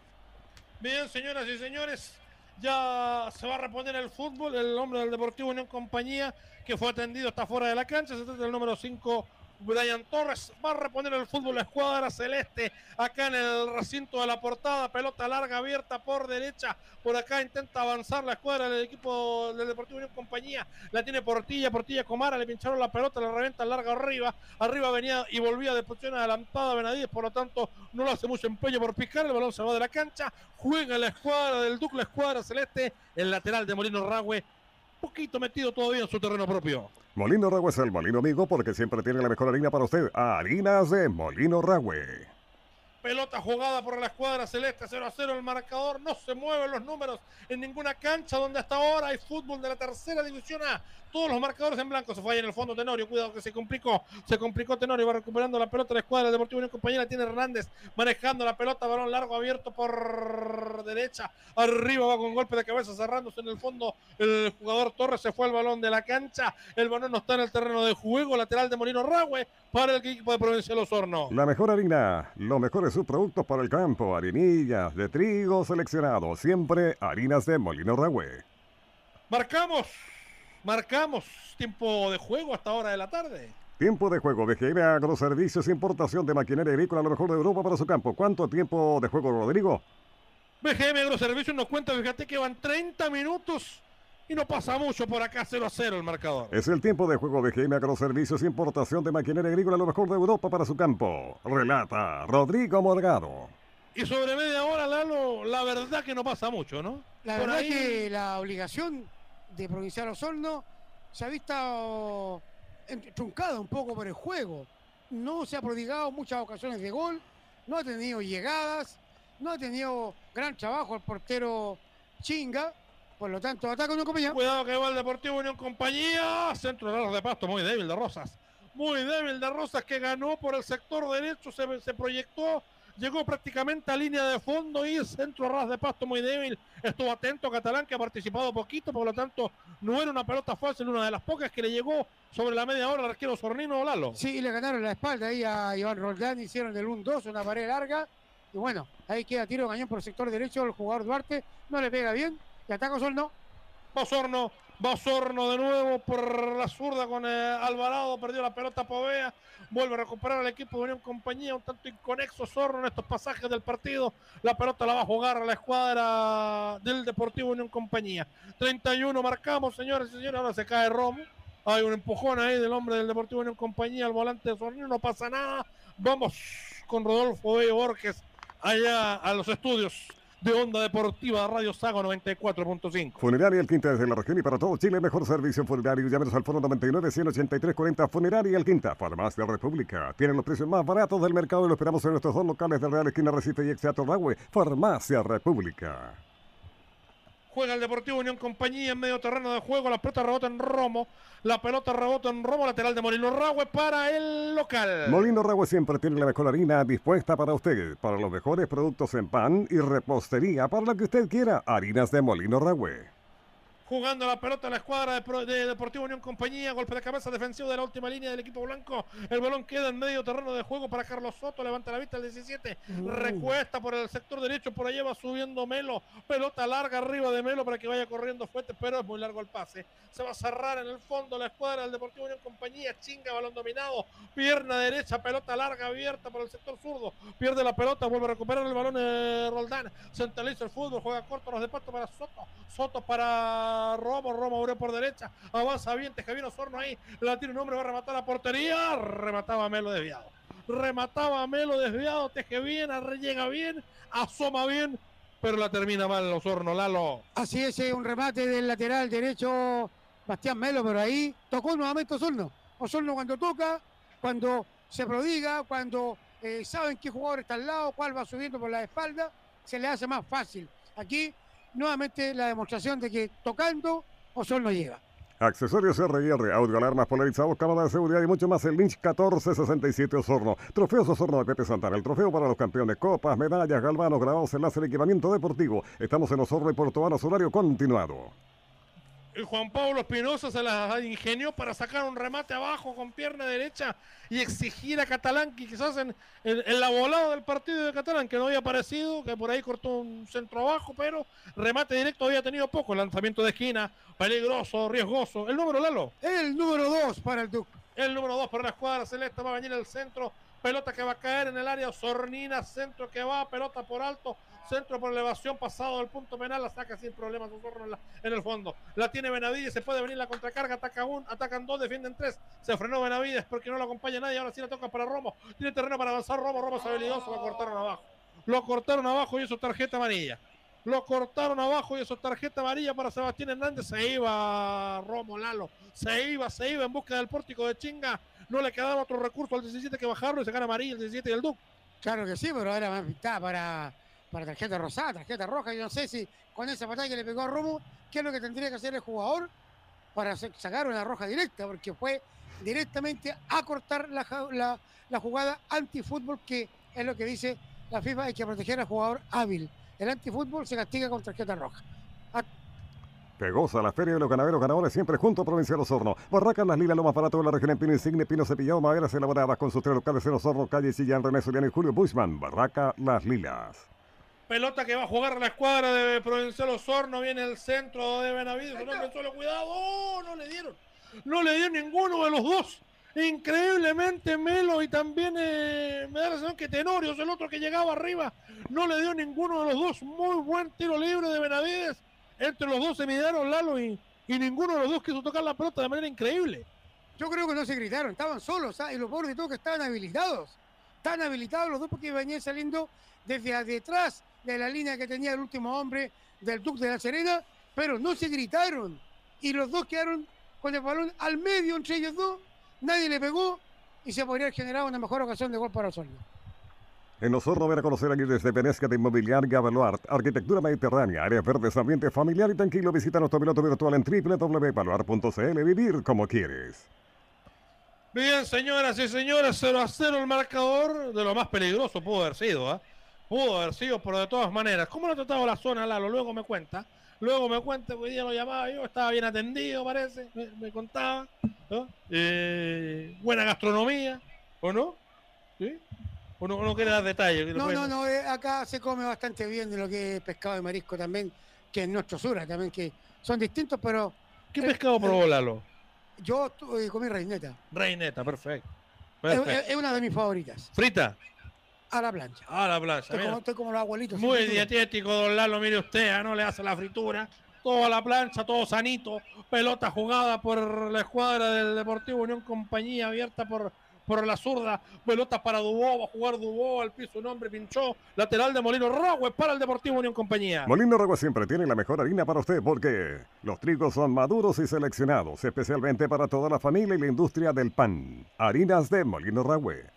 Bien, señoras y señores, ya se va a reponer el fútbol. El hombre del Deportivo Unión Compañía, que fue atendido, está fuera de la cancha. Se trata del número 5 Brian Torres va a reponer el fútbol la escuadra celeste acá en el recinto de la portada. Pelota larga abierta por derecha. Por acá intenta avanzar la escuadra del equipo del Deportivo Unión Compañía. La tiene Portilla, Portilla Comara. Le pincharon la pelota, le reventa larga arriba. Arriba venía y volvía de posición adelantada Benavides. Por lo tanto, no lo hace mucho empeño por picar. El balón se va de la cancha. Juega la escuadra del Duque, la escuadra celeste. El lateral de Molino Ragüe poquito metido todavía en su terreno propio. Molino Ragüe es el molino amigo porque siempre tiene la mejor harina para usted. Harinas de Molino Ragüe. Pelota jugada por la escuadra celeste 0 a 0 el marcador. No se mueven los números en ninguna cancha donde hasta ahora hay fútbol de la tercera división A. Todos los marcadores en blanco. Se falla en el fondo Tenorio. Cuidado que se complicó. Se complicó Tenorio. Va recuperando la pelota la escuadra del Deportivo Unión Compañera. Tiene Hernández manejando la pelota. Balón largo abierto por derecha. Arriba va con golpe de cabeza cerrándose en el fondo. El jugador Torres se fue al balón de la cancha. El balón no está en el terreno de juego. Lateral de Molino Ragüe para el equipo de Provincial Osorno. La mejor harina. Lo mejor es sus productos para el campo, harinillas de trigo seleccionado, siempre harinas de Molino Ragüe. Marcamos, marcamos tiempo de juego hasta hora de la tarde. Tiempo de juego, BGM Agroservicios, importación de maquinaria agrícola, lo mejor de Europa para su campo. ¿Cuánto tiempo de juego, Rodrigo? BGM Agroservicios nos cuenta, fíjate que van 30 minutos y no pasa mucho por acá 0 a 0 el marcador. Es el tiempo de juego de GM Agroservicios, importación de maquinaria agrícola, lo mejor de Europa para su campo. Relata Rodrigo Morgado. Y sobre media hora, Lalo, la verdad que no pasa mucho, ¿no? La verdad que la obligación de Provincial Osorno se ha visto truncada un poco por el juego. No se ha prodigado muchas ocasiones de gol, no ha tenido llegadas, no ha tenido gran trabajo el portero Chinga por lo tanto, ataca Unión Compañía. Cuidado que va el Deportivo Unión Compañía. Centro de de pasto, muy débil de Rosas. Muy débil de Rosas que ganó por el sector derecho, se, se proyectó llegó prácticamente a línea de fondo y el centro ras de pasto muy débil. Estuvo atento Catalán que ha participado poquito, por lo tanto no era una pelota fácil, una de las pocas que le llegó sobre la media hora al arquero Sornino Lalo. Sí, y le ganaron la espalda ahí a Iván Roldán, hicieron el 1-2, una pared larga. Y bueno, ahí queda tiro cañón por el sector derecho, el jugador Duarte no le pega bien. Y ataca Sol no. Osorno, Basorno de nuevo por la zurda con eh, Alvarado, perdió la pelota Povea, vuelve a recuperar al equipo de Unión Compañía, un tanto inconexo Sorno en estos pasajes del partido, la pelota la va a jugar a la escuadra del Deportivo Unión Compañía. 31 marcamos, señores y señores, ahora se cae Romo, hay un empujón ahí del hombre del Deportivo Unión Compañía al volante de Sorno, no pasa nada, vamos con Rodolfo Bello Borges allá a los estudios de Onda Deportiva Radio Sago 94.5. Funeraria El Quinta desde la región y para todo Chile, mejor servicio funerario. Llámenos al fondo 99 183 40 Funeraria El Quinta, Farmacia República. Tienen los precios más baratos del mercado y lo esperamos en nuestros dos locales de Real Esquina Recife y Exeato Ragüe, Farmacia República. Juega el Deportivo Unión Compañía en medio terreno de juego. La pelota rebota en Romo. La pelota rebota en Romo, lateral de Molino Ragüe para el local. Molino Ragüe siempre tiene la mejor harina dispuesta para usted, para los mejores productos en pan y repostería, para lo que usted quiera. Harinas de Molino Ragüe. Jugando la pelota la escuadra de, Deportivo Unión Compañía. Golpe de cabeza defensivo de la última línea del equipo blanco. El balón queda en medio terreno de juego para Carlos Soto. Levanta la vista el 17. Recuesta por el sector derecho. Por allá va subiendo Melo. Pelota larga arriba de Melo para que vaya corriendo fuerte. Pero es muy largo el pase. Se va a cerrar en el fondo la escuadra del Deportivo Unión Compañía. Chinga, balón dominado. Pierna derecha. Pelota larga abierta por el sector zurdo. Pierde la pelota. Vuelve a recuperar el balón eh, Roldán. Centraliza el fútbol. Juega corto los de para Soto. Soto para Romo. Romo abrió por derecha. Avanza bien. Tejavino Sorno ahí. La tiene un hombre. Va a rematar la portería. Remataba Melo desviado. Remataba Melo desviado. Teje bien. Llega bien. Asoma bien. Pero la termina mal Osorno. Lalo. Así es, eh, un remate del lateral derecho Bastián Melo, pero ahí tocó nuevamente Osorno. Osorno cuando toca, cuando se prodiga, cuando eh, saben qué jugador está al lado, cuál va subiendo por la espalda, se le hace más fácil. Aquí nuevamente la demostración de que tocando Osorno llega. Accesorios RR, audio alarmas polarizados, cámara de seguridad y mucho más. El Lynch 1467 Osorno. Trofeos Osorno de Pepe Santana. El trofeo para los campeones. Copas, medallas, galvanos, grabados en láser, equipamiento deportivo. Estamos en Osorno y Varas, horario continuado. Y Juan Pablo Espinosa se las ingenió para sacar un remate abajo con pierna derecha y exigir a Catalán que quizás en, en- en la volada del partido de Catalán que no había aparecido, que por ahí cortó un centro abajo, pero remate directo había tenido poco. Lanzamiento de esquina, peligroso, riesgoso. El número Lalo. El número dos para el Duque. El número 2 para la escuadra celeste va a venir el centro. Pelota que va a caer en el área. Sornina, centro que va, pelota por alto. Centro por elevación, pasado del punto penal. La saca sin problemas Osorno en, en el fondo. La tiene Benavides, se puede venir la contracarga. Ataca un, atacan dos, defienden tres. Se frenó Benavides porque no lo acompaña nadie. Ahora sí la toca para Romo. Tiene terreno para avanzar Romo. Romo es habilidoso. Lo cortaron abajo. Lo cortaron abajo y eso tarjeta amarilla. Lo cortaron abajo y eso tarjeta amarilla para Sebastián Hernández. Se iba Romo Lalo. Se iba, se iba en busca del pórtico de chinga. No le quedaba otro recurso al 17 que bajarlo y sacar amarilla el 17 y el Duque. Claro que sí, pero ahora más pintada para, para tarjeta rosada, tarjeta roja. Yo no sé si con esa patada que le pegó a Romo, qué es lo que tendría que hacer el jugador para sa- sacar una roja directa, porque fue directamente a cortar la, la, la jugada antifútbol, que es lo que dice la FIFA, hay que proteger al jugador hábil. El antifútbol se castiga con tarjeta roja. Pegosa, la Feria de los Ganaderos Ganadores, siempre junto a Provincial Osorno. Barracas Las Lilas, lo más barato de la región en Pino Insigne, Pino Cepillado, maderas elaboradas con sus tres locales en Osorno, calle Chillán, René Soliano y Julio Bushman. Barraca Las Lilas. Pelota que va a jugar la escuadra de Provincial Osorno. Viene el centro de Benavides. Un hombre cuidado. ¡Oh! No le dieron. No le dio ninguno de los dos. Increíblemente Melo y también eh, me da la sensación que Tenorio es el otro que llegaba arriba. No le dio ninguno de los dos. Muy buen tiro libre de Benavides. Entre los dos se midieron Lalo y, y ninguno de los dos quiso tocar la pelota de manera increíble. Yo creo que no se gritaron, estaban solos, ¿ah? y lo peor de todo que estaban habilitados. Estaban habilitados los dos porque venían saliendo desde detrás de la línea que tenía el último hombre del Duque de la Serena, pero no se gritaron. Y los dos quedaron con el balón al medio entre ellos dos, nadie le pegó y se podría haber generado una mejor ocasión de gol para Osorno. En Osorno ven a conocer aquí desde Venecia de Inmobiliaria Baluart, Arquitectura Mediterránea, áreas verdes, ambiente familiar y tranquilo. Visita nuestro piloto virtual en www.baluart.cl. Vivir como quieres. Bien, señoras y señores, 0 a 0 el marcador de lo más peligroso pudo haber sido, ¿ah? Pudo haber sido, pero de todas maneras. ¿Cómo lo ha tratado la zona, Lalo? Luego me cuenta. Luego me cuenta, hoy día lo llamaba yo, estaba bien atendido, parece, me, contaba. Eh, buena gastronomía, ¿o no? ¿Sí? ¿O no, quiere dar detalles? No, no, no, eh, acá se come bastante bien de lo que es pescado y marisco también, que en nuestro sur también, que son distintos, pero... ¿Qué pescado probó Lalo? Yo eh, comí reineta. Reineta, perfecto. Es, una de mis favoritas. ¿Frita? A la plancha. A la plancha. Estoy, como, los abuelitos. Muy dietético, don Lalo, mire usted, ¿ah? no le hace la fritura. Todo a la plancha, todo sanito. Pelota jugada por la escuadra del Deportivo Unión Compañía, abierta por por la zurda, pelota para Dubó, va a jugar Dubó al piso, un hombre pinchó, lateral de Molino Ragüe para el Deportivo Unión Compañía. Molino Ragüe siempre tiene la mejor harina para usted porque los trigos son maduros y seleccionados, especialmente para toda la familia y la industria del pan. Harinas de Molino Ragüe.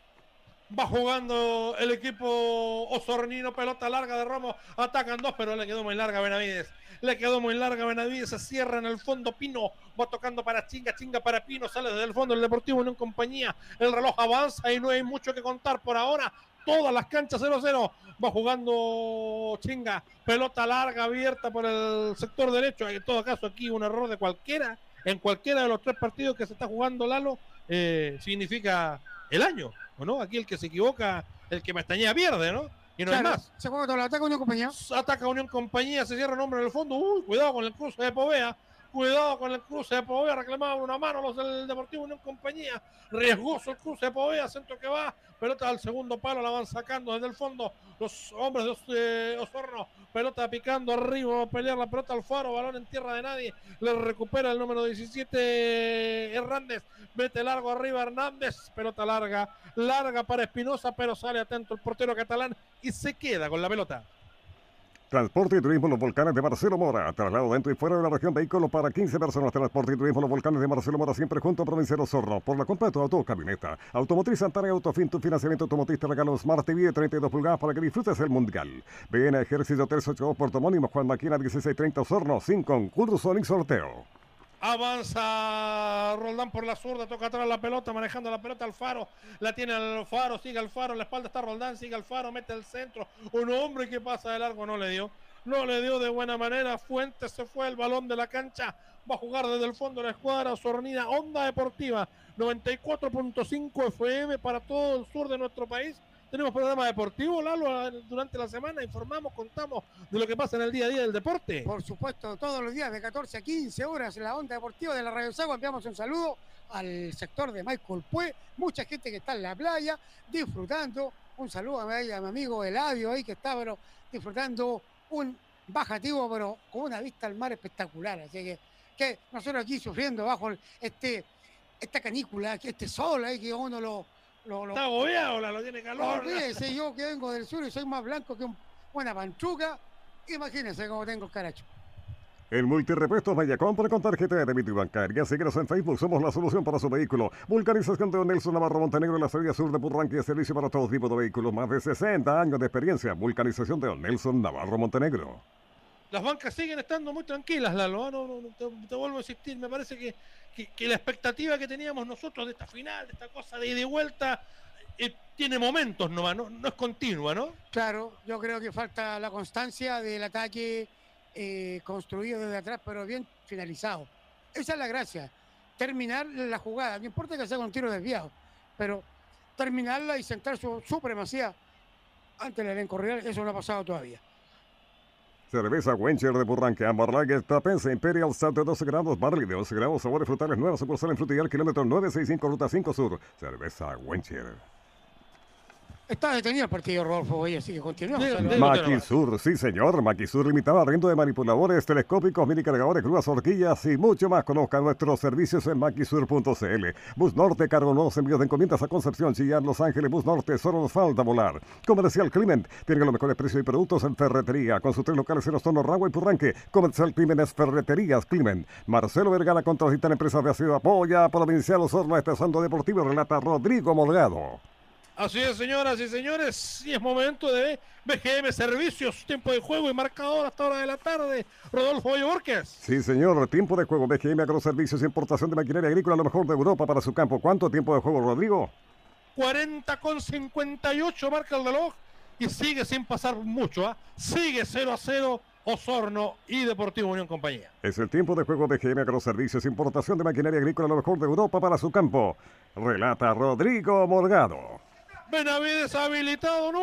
Va jugando el equipo Osornino, pelota larga de Romo, atacan dos, pero le quedó muy larga Benavides. Le quedó muy larga Benavides, se cierra en el fondo Pino, va tocando para Chinga, Chinga para Pino, sale desde el fondo el Deportivo en compañía. El reloj avanza y no hay mucho que contar por ahora. Todas las canchas 0-0. Va jugando Chinga, pelota larga abierta por el sector derecho. En todo caso, aquí un error de cualquiera, en cualquiera de los tres partidos que se está jugando Lalo, eh, significa el año, ¿o no? Aquí el que se equivoca, el que me estañea pierde, ¿no? Y no es más. Se juega todo ataque Unión Compañía. Ataca Unión Compañía, se cierra el nombre en el fondo. Uy, cuidado con el cruce de Povea. Cuidado con el cruce de Povea, reclamaban una mano los del Deportivo Unión Compañía. Riesgoso el cruce de Povea, centro que va. Pelota al segundo palo, la van sacando desde el fondo los hombres de Osorno. Pelota picando arriba, a pelear la pelota al faro, balón en tierra de nadie. Le recupera el número 17 Hernández. Mete largo arriba Hernández. Pelota larga, larga para Espinosa, pero sale atento el portero catalán y se queda con la pelota. Transporte y Turismo Los Volcanes de Marcelo Mora. Traslado dentro y fuera de la región vehículos para 15 personas. Transporte y Turismo Los Volcanes de Marcelo Mora siempre junto a Provinciero Zorro. Por la compra de tu auto camioneta. Automotriz Santana y Autofin, tu financiamiento automotriz te regalo Smart TV de 32 pulgadas para que disfrutes el Mundial. Ven a Ejército 382 Puerto Mónimo, Juan Maquina 1630 Osorno, sin concurso ni sorteo. Avanza Roldán por la zurda, toca atrás la pelota, manejando la pelota al faro. La tiene al faro, sigue al faro, la espalda está Roldán, sigue al faro, mete el centro. Un hombre que pasa de largo no le dio. No le dio de buena manera. Fuentes se fue el balón de la cancha. Va a jugar desde el fondo la escuadra. Sornida, Onda Deportiva. 94.5 FM para todo el sur de nuestro país. Tenemos programa deportivo, Lalo, durante la semana informamos, contamos de lo que pasa en el día a día del deporte. Por supuesto, todos los días de 14 a 15 horas en la onda deportiva de la Radio Sago. Enviamos un saludo al sector de Michael Pue, mucha gente que está en la playa disfrutando, un saludo a mi, amigo Eladio ahí que está disfrutando un bajativo pero con una vista al mar espectacular, así que, que nosotros aquí sufriendo bajo este esta canícula, este sol ahí que uno lo Está agobiado, lo tiene calor. Olvídese, yo que vengo del sur y soy más blanco que una panchuca, imagínense cómo tengo el caracho. El multirepuesto Maya Compra con tarjeta de débito y bancaria. Síguenos en Facebook, somos la solución para su vehículo. Vulcanización de Nelson Navarro Montenegro en la salida sur de Purranque servicio para todo tipo de vehículos. Más de 60 años de experiencia. Vulcanización de Nelson Navarro Montenegro. Las bancas siguen estando muy tranquilas, Lalo. ¿ah? No, no, te, vuelvo a insistir. Me parece que, que, la expectativa que teníamos nosotros de esta final, de esta cosa de ida y vuelta, eh, tiene momentos nomás, no, no es continua, ¿no? Claro, yo creo que falta la constancia del ataque eh, construido desde atrás, pero bien finalizado. Esa es la gracia, terminar la jugada, no importa que sea un tiro desviado, pero terminarla y sentar su supremacía ante el elenco real, eso no ha pasado todavía. Cerveza Wencher de Burranque, Ambarlague, Tapense, Imperial de 12 grados, Barley de 12 grados, sabores frutales nuevas, sucursal en Frutillar, kilómetro 965, ruta 5 sur. Cerveza Wencher. Está detenido el partido, Rodolfo hoy así que continuamos. Maquisur, sí señor. Maquisur limitaba arriendo de manipuladores, telescópicos, mini cargadores, grúas, horquillas y mucho más. Conozca nuestros servicios en maquisur.cl. Bus Norte, cargo nuevos envíos de encomiendas a Concepción, Chillán, Los Ángeles, Bus Norte, solo nos falta volar. Comercial Climent, tiene los mejores precios y productos en ferretería. Con sus tres locales en Ostono, Ragua y Purranque. Comercial Climent es Ferreterías Climent. Marcelo Vergara contra las empresas de Ciudad Apoya, Provincial Osorno, este Santo Deportivo, relata Rodrigo Molgado. Así es, señoras y señores, y es momento de BGM Servicios, tiempo de juego y marcador hasta hora de la tarde. Rodolfo Borges. Sí, señor, tiempo de juego. BGM Agroservicios, importación de maquinaria agrícola, lo mejor de Europa para su campo. ¿Cuánto tiempo de juego, Rodrigo? 40 con 58 marca el reloj y sigue sin pasar mucho. ¿ah? Sigue 0 a 0 Osorno y Deportivo Unión Compañía. Es el tiempo de juego de GM Agroservicios, importación de maquinaria agrícola, lo mejor de Europa para su campo. Relata Rodrigo Morgado. Benavides habilitado, no.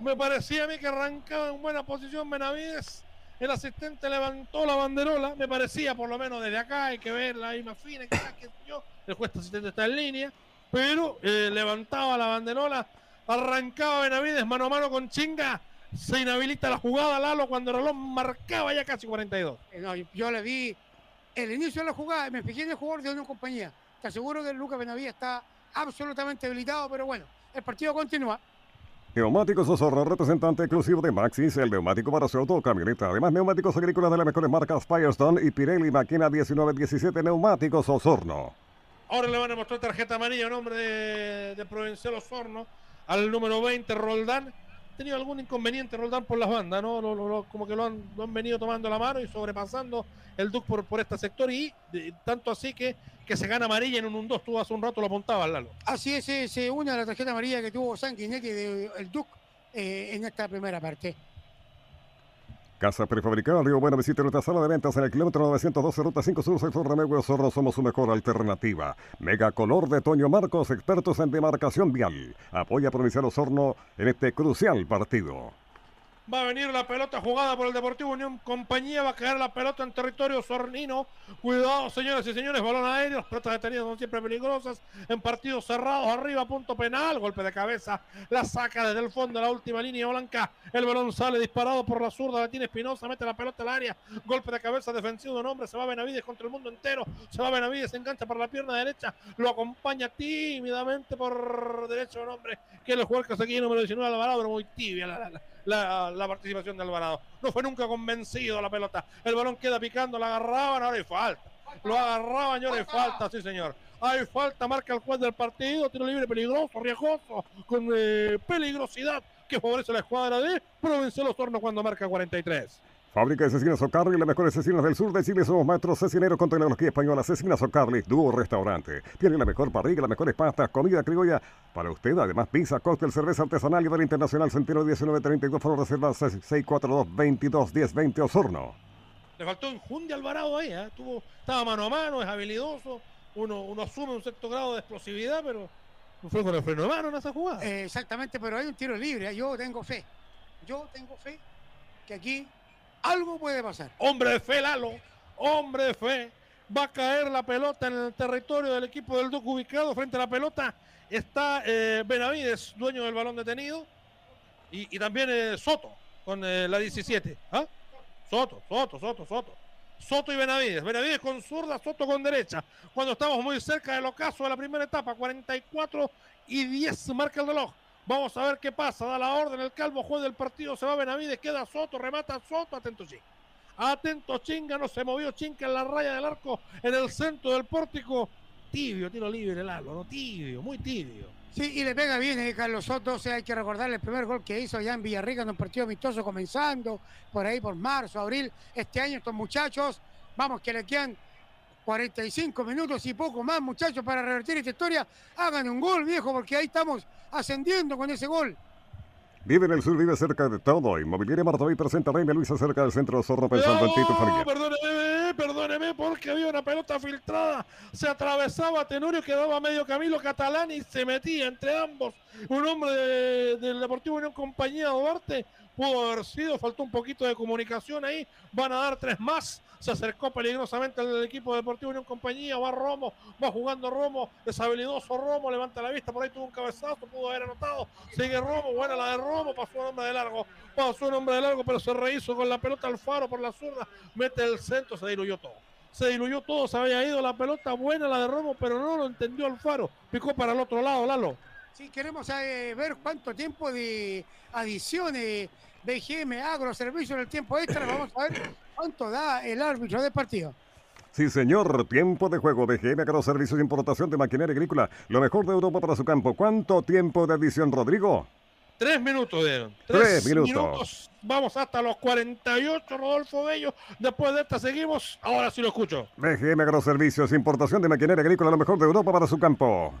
Me parecía a mí que arrancaba en buena posición Benavides. El asistente levantó la banderola, me parecía por lo menos desde acá, hay que verla ahí más fina, que yo. El juez asistente está en línea, pero eh, levantaba la banderola, arrancaba Benavides mano a mano con Chinga se inhabilita la jugada Lalo cuando el reloj marcaba ya casi 42. Eh, yo le vi el inicio de la jugada, me fijé en el jugador de una compañía. Te aseguro que Lucas Benavides está absolutamente habilitado, pero bueno, el partido continúa. Neumáticos Osorno, representante exclusivo de Maxis, el neumático para su auto o camioneta. Además, neumáticos agrícolas de las mejores marcas Firestone y Pirelli Máquina 1917 Neumáticos Osorno. Ahora le van a mostrar tarjeta amarilla a nombre de, de Provincial Osorno al número 20, Roldán tenido algún inconveniente Roldán por las bandas, ¿no? como que lo han, venido tomando la mano y sobrepasando el Duc por, por este sector y tanto así que, que se gana amarilla en un 1-2, tú hace un rato lo apuntabas, Lalo. Así es, es una de las tarjetas amarillas que tuvo Sanguinetti del Duc eh, en esta primera parte. Casa Prefabricada Río Buena visita nuestra sala de ventas en el kilómetro 912 Ruta 5 Sur Sector Remegüe Zorro somos su mejor alternativa. Mega Color de Toño Marcos, expertos en demarcación vial. Apoya a Provincial Osorno en este crucial partido. Va a venir la pelota jugada por el Deportivo Unión Compañía. Va a caer la pelota en territorio sornino. Cuidado, señores y señores. Balón aéreo. Las pelotas detenidas son siempre peligrosas. En partidos cerrados, arriba, punto penal. Golpe de cabeza. La saca desde el fondo de la última línea blanca. El balón sale disparado por la zurda. La tiene Espinosa. Mete la pelota al área. Golpe de cabeza defensivo de un hombre. Se va Benavides contra el mundo entero. Se va Benavides. Se engancha por la pierna derecha. Lo acompaña tímidamente por derecho un hombre. Que juega el número 19 Alvarado. Pero muy tibia la, la, la, participación de Alvarado. No fue nunca convencido la pelota. El balón queda picando, la agarraban, ahora hay falta. Lo agarraban ahora hay falta, sí señor. Hay falta, marca el juez del partido, tiro libre peligroso, riesgoso, con eh, peligrosidad que favorece la escuadra de Provincial Osorno cuando marca 43. Fábrica de Cecinas O'Carly, las mejores cecinas del sur de Chile. Somos maestros cecineros con tecnología española. Cecinas O'Carly, dúo restaurante. Tiene la mejor parrilla, las mejores pastas, comida criolla para usted. Además, pizza, cóctel, cerveza artesanal y del internacional Centeno 1932. Por reserva 642-22-10-20 Osorno. Le faltó enjundia Alvarado ahí. ¿eh? Tuvo, estaba mano a mano, es habilidoso. Uno, uno asume un cierto grado de explosividad, pero no fue con el freno de mano en esa jugada. Eh, exactamente, pero hay un tiro libre. ¿eh? Yo tengo fe. Yo tengo fe que aquí algo puede pasar. Hombre de fe, Lalo. Hombre de fe. Va a caer la pelota en el territorio del equipo del Duque ubicado frente a la pelota. Está eh, Benavides, dueño del balón detenido. Y, también eh, Soto con eh, la 17. ¿Ah? Soto, Soto, Soto, Soto. Soto y Benavides. Benavides con zurda, Soto con derecha. Cuando estamos muy cerca del ocaso de la primera etapa, 44 y 10 marca el reloj. Vamos a ver qué pasa. Da la orden el calvo juez del partido. Se va Benavides. Queda Soto. Remata Soto. Atento Chinga. Atento Chinga. No se movió Chinga en la raya del arco. En el centro del pórtico. Tibio. Tiro libre el algo. No tibio. Muy tibio. Sí, y le pega bien eh, Carlos Soto. O hay que recordarle el primer gol que hizo allá en Villarrica en un partido amistoso comenzando. Por ahí por marzo, abril. Este año estos muchachos. Vamos, que le quedan 45 minutos y poco más, muchachos, para revertir esta historia. Hagan un gol, viejo, porque ahí estamos ascendiendo con ese gol. Vive en el sur, vive cerca de todo. Inmobiliaria Martoví presenta a Reina Luisa cerca del centro de Zorro pensando en ti tu familia. Perdóneme, perdóneme, porque había una pelota filtrada. Se atravesaba Tenorio, quedaba medio Camilo Catalán y se metía entre ambos. Un hombre del Deportivo Unión Compañía Duarte pudo haber sido, faltó un poquito de comunicación ahí, van a dar tres más, se acercó peligrosamente al equipo Deportivo Unión Compañía, va Romo, va jugando Romo, deshabilidoso Romo, levanta la vista, por ahí tuvo un cabezazo, pudo haber anotado, sigue Romo, buena la de Romo, pasó un hombre de largo, pasó un hombre de largo, pero se rehizo con la pelota al faro por la zurda, mete el centro, se diluyó todo. Se diluyó todo, se había ido la pelota. Buena la de Romo, pero no lo entendió Alfaro. Picó para el otro lado, Lalo. Sí, queremos eh, ver cuánto tiempo de adiciones BGM Agro Servicio en el tiempo extra. Vamos a ver cuánto da el árbitro del partido. Sí, señor. Tiempo de juego. BGM Servicios de Importación de Maquinaria Agrícola. Lo mejor de Europa para su campo. ¿Cuánto tiempo de edición, Rodrigo? Tres minutos dieron. Tres, minutos. Vamos hasta los 48, Rodolfo Bello. Después de esta seguimos. Ahora sí lo escucho. BGM Agroservicios, importación de maquinaria agrícola, lo mejor de Europa para su campo.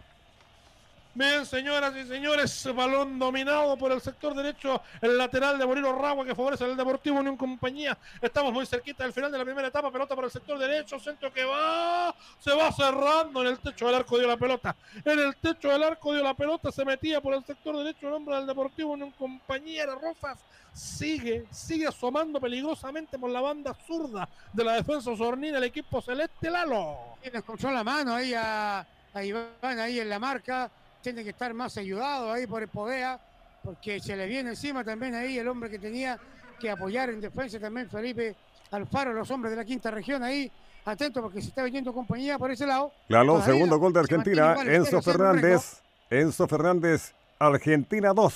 Bien, señoras y señores, balón dominado por el sector derecho, el lateral de Moreno Ragua que favorece al Deportivo Unión Compañía. Estamos muy cerquita del final de la primera etapa, pelota por el sector derecho, centro que va, se va cerrando en el techo del arco dio la pelota. En el techo del arco dio la pelota, se metía por el sector derecho el hombre del Deportivo Unión Compañía de Rofas. Sigue, sigue asomando peligrosamente por la banda zurda de la defensa Osornina el equipo celeste Lalo. Y escuchó la mano ahí a, a Iván ahí en la marca tiene que estar más ayudado ahí por el Povea, porque se le viene encima también ahí el hombre que tenía que apoyar en defensa también Felipe Alfaro, los hombres de la quinta región ahí. Atento porque se está viniendo compañía por ese lado. Claro, segundo gol de Argentina. Enzo Fernández. Enzo Fernández, Argentina 2.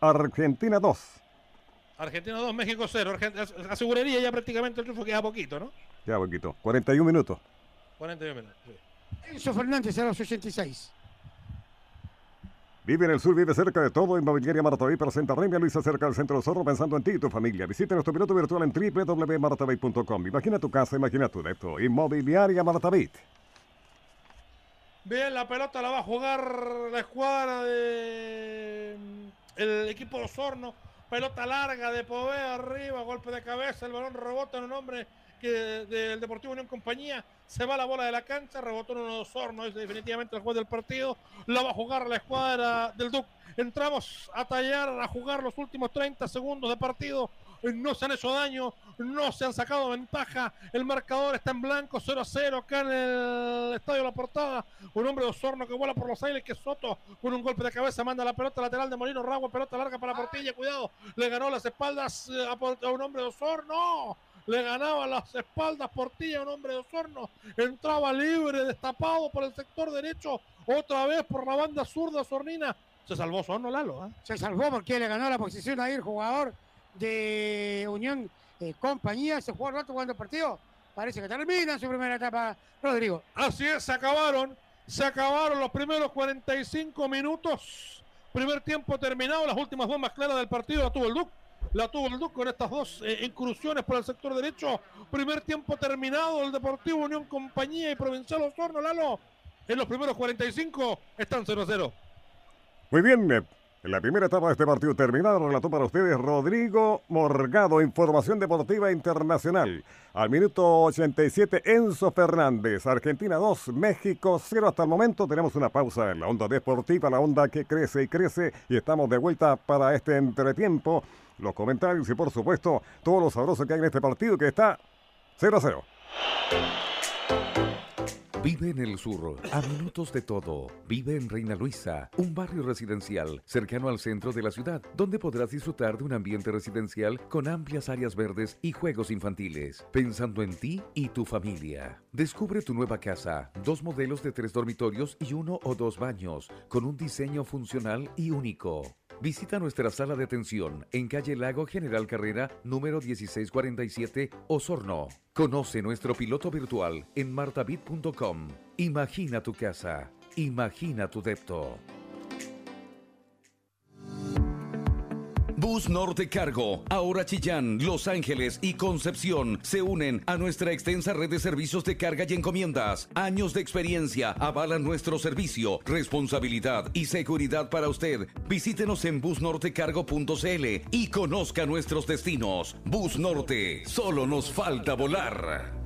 Argentina 2. Argentina 2, México 0. Aseguraría ya prácticamente el triunfo, queda poquito, ¿no? Queda poquito. 41 minutos. 41 minutos. Enzo Fernández a los 86. Vive en el sur, vive cerca de todo. Inmobiliaria Martaví presenta Remia Luisa cerca del centro de Zorro pensando en ti y tu familia. Visita nuestro piloto virtual en www.martaví.com. Imagina tu casa, imagina tu depto. Inmobiliaria Martaví. Bien, la pelota la va a jugar la escuadra de mm, el equipo de Osorno. Pelota larga de Pové arriba, golpe de cabeza, el balón rebota en un hombre que del Deportivo Unión Compañía se va la bola de la cancha, rebotó en uno de los hornos, es definitivamente el juez del partido, la va a jugar la escuadra del Duc. Entramos a tallar, a jugar los últimos 30 segundos de partido. No se han hecho daño, no se han sacado ventaja. El marcador está en blanco, 0 a 0 acá en el Estadio La Portada. Un hombre de Osorno que vuela por los aires, que Soto con un golpe de cabeza manda la pelota lateral de Molino Ragua, pelota larga para Portilla, cuidado, le ganó las espaldas eh, a, un hombre de Osorno le ganaba las espaldas Portilla, un hombre de Osorno, entraba libre, destapado por el sector derecho, otra vez por la banda zurda Sornina. Se salvó Osorno, Lalo. ¿eh? Se salvó porque le ganó la posición ahí el jugador de Unión eh, Compañía. Se jugó rato jugando el partido. Parece que termina su primera etapa, Rodrigo. Así es, se acabaron. Se acabaron los primeros 45 minutos. Primer tiempo terminado, las últimas bombas claras del partido la tuvo el Duque la tuvo el Duque con estas dos eh, incursiones por el sector derecho. Primer tiempo terminado, el Deportivo Unión Compañía y Provincial Osorno, Lalo. En los primeros 45 están 0-0. Muy bien, eh, en la primera etapa de este partido terminado, relató para ustedes Rodrigo Morgado, Información Deportiva Internacional. Al minuto 87, Enzo Fernández, Argentina 2, México 0. Hasta el momento tenemos una pausa en la onda deportiva, la onda que crece y crece, y estamos de vuelta para este entretiempo los comentarios y por supuesto todo lo sabroso que hay en este partido que está 0 a 0. Vive en el sur, a minutos de todo. Vive en Reina Luisa, un barrio residencial cercano al centro de la ciudad, donde podrás disfrutar de un ambiente residencial con amplias áreas verdes y juegos infantiles, pensando en ti y tu familia. Descubre tu nueva casa, dos modelos de tres dormitorios y uno o dos baños, con un diseño funcional y único. Visita nuestra sala de atención en calle Lago General Carrera, número 1647, Osorno. Conoce nuestro piloto virtual en martabit.com. Imagina tu casa. Imagina tu depto. Bus Norte Cargo, ahora Chillán, Los Ángeles y Concepción se unen a nuestra extensa red de servicios de carga y encomiendas. Años de experiencia avalan nuestro servicio, responsabilidad y seguridad para usted. Visítenos en busnortecargo.cl y conozca nuestros destinos. Bus Norte, solo nos falta volar.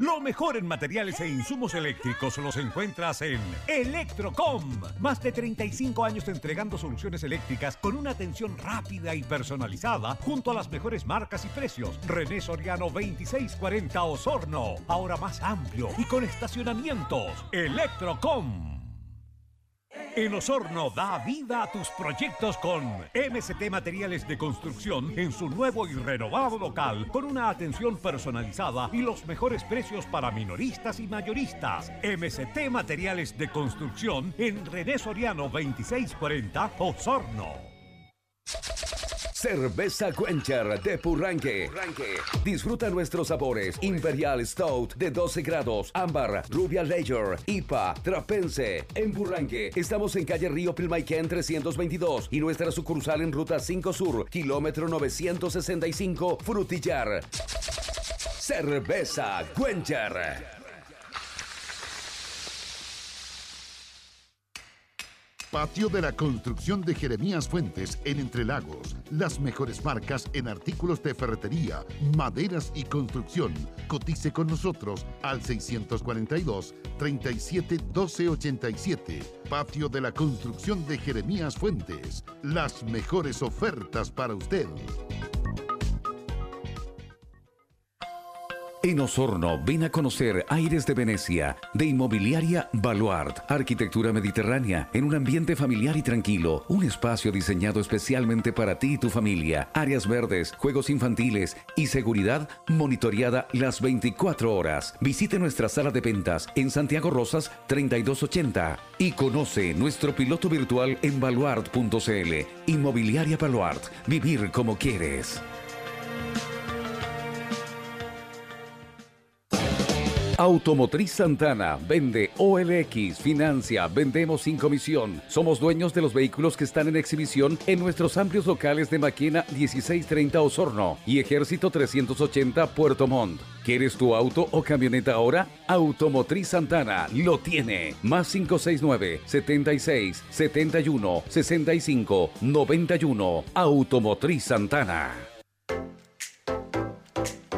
Lo mejor en materiales e insumos eléctricos los encuentras en Electrocom. Más de 35 años entregando soluciones eléctricas con una atención rápida y personalizada junto a las mejores marcas y precios. René Soriano 2640 Osorno. Ahora más amplio y con estacionamientos. Electrocom. En Osorno da vida a tus proyectos con MST Materiales de Construcción en su nuevo y renovado local con una atención personalizada y los mejores precios para minoristas y mayoristas. MST Materiales de Construcción en René Soriano 2640 Osorno. Cerveza Quencher de Purranque. Disfruta nuestros sabores. Imperial Stout de 12 grados. Ámbar, Rubia Lager, IPA, Trapense. En Purranque. Estamos en calle Río Pilmaiquén 322 y nuestra sucursal en Ruta 5 Sur, kilómetro 965, Frutillar. Cerveza Quencher. Patio de la Construcción de Jeremías Fuentes en Entre Lagos. Las mejores marcas en artículos de ferretería, maderas y construcción. Cotice con nosotros al 642 37 12 87. Patio de la Construcción de Jeremías Fuentes. Las mejores ofertas para usted. En Osorno, ven a conocer Aires de Venecia, de Inmobiliaria Baluart, arquitectura mediterránea, en un ambiente familiar y tranquilo, un espacio diseñado especialmente para ti y tu familia, áreas verdes, juegos infantiles y seguridad monitoreada las 24 horas. Visite nuestra sala de ventas en Santiago Rosas 3280 y conoce nuestro piloto virtual en baluart.cl. Inmobiliaria Baluart, vivir como quieres. Automotriz Santana vende OLX, financia, vendemos sin comisión. Somos dueños de los vehículos que están en exhibición en nuestros amplios locales de Maquena 1630 Osorno y Ejército 380 Puerto Montt. ¿Quieres tu auto o camioneta ahora? Automotriz Santana lo tiene. Más 569 76 71 65 91. Automotriz Santana.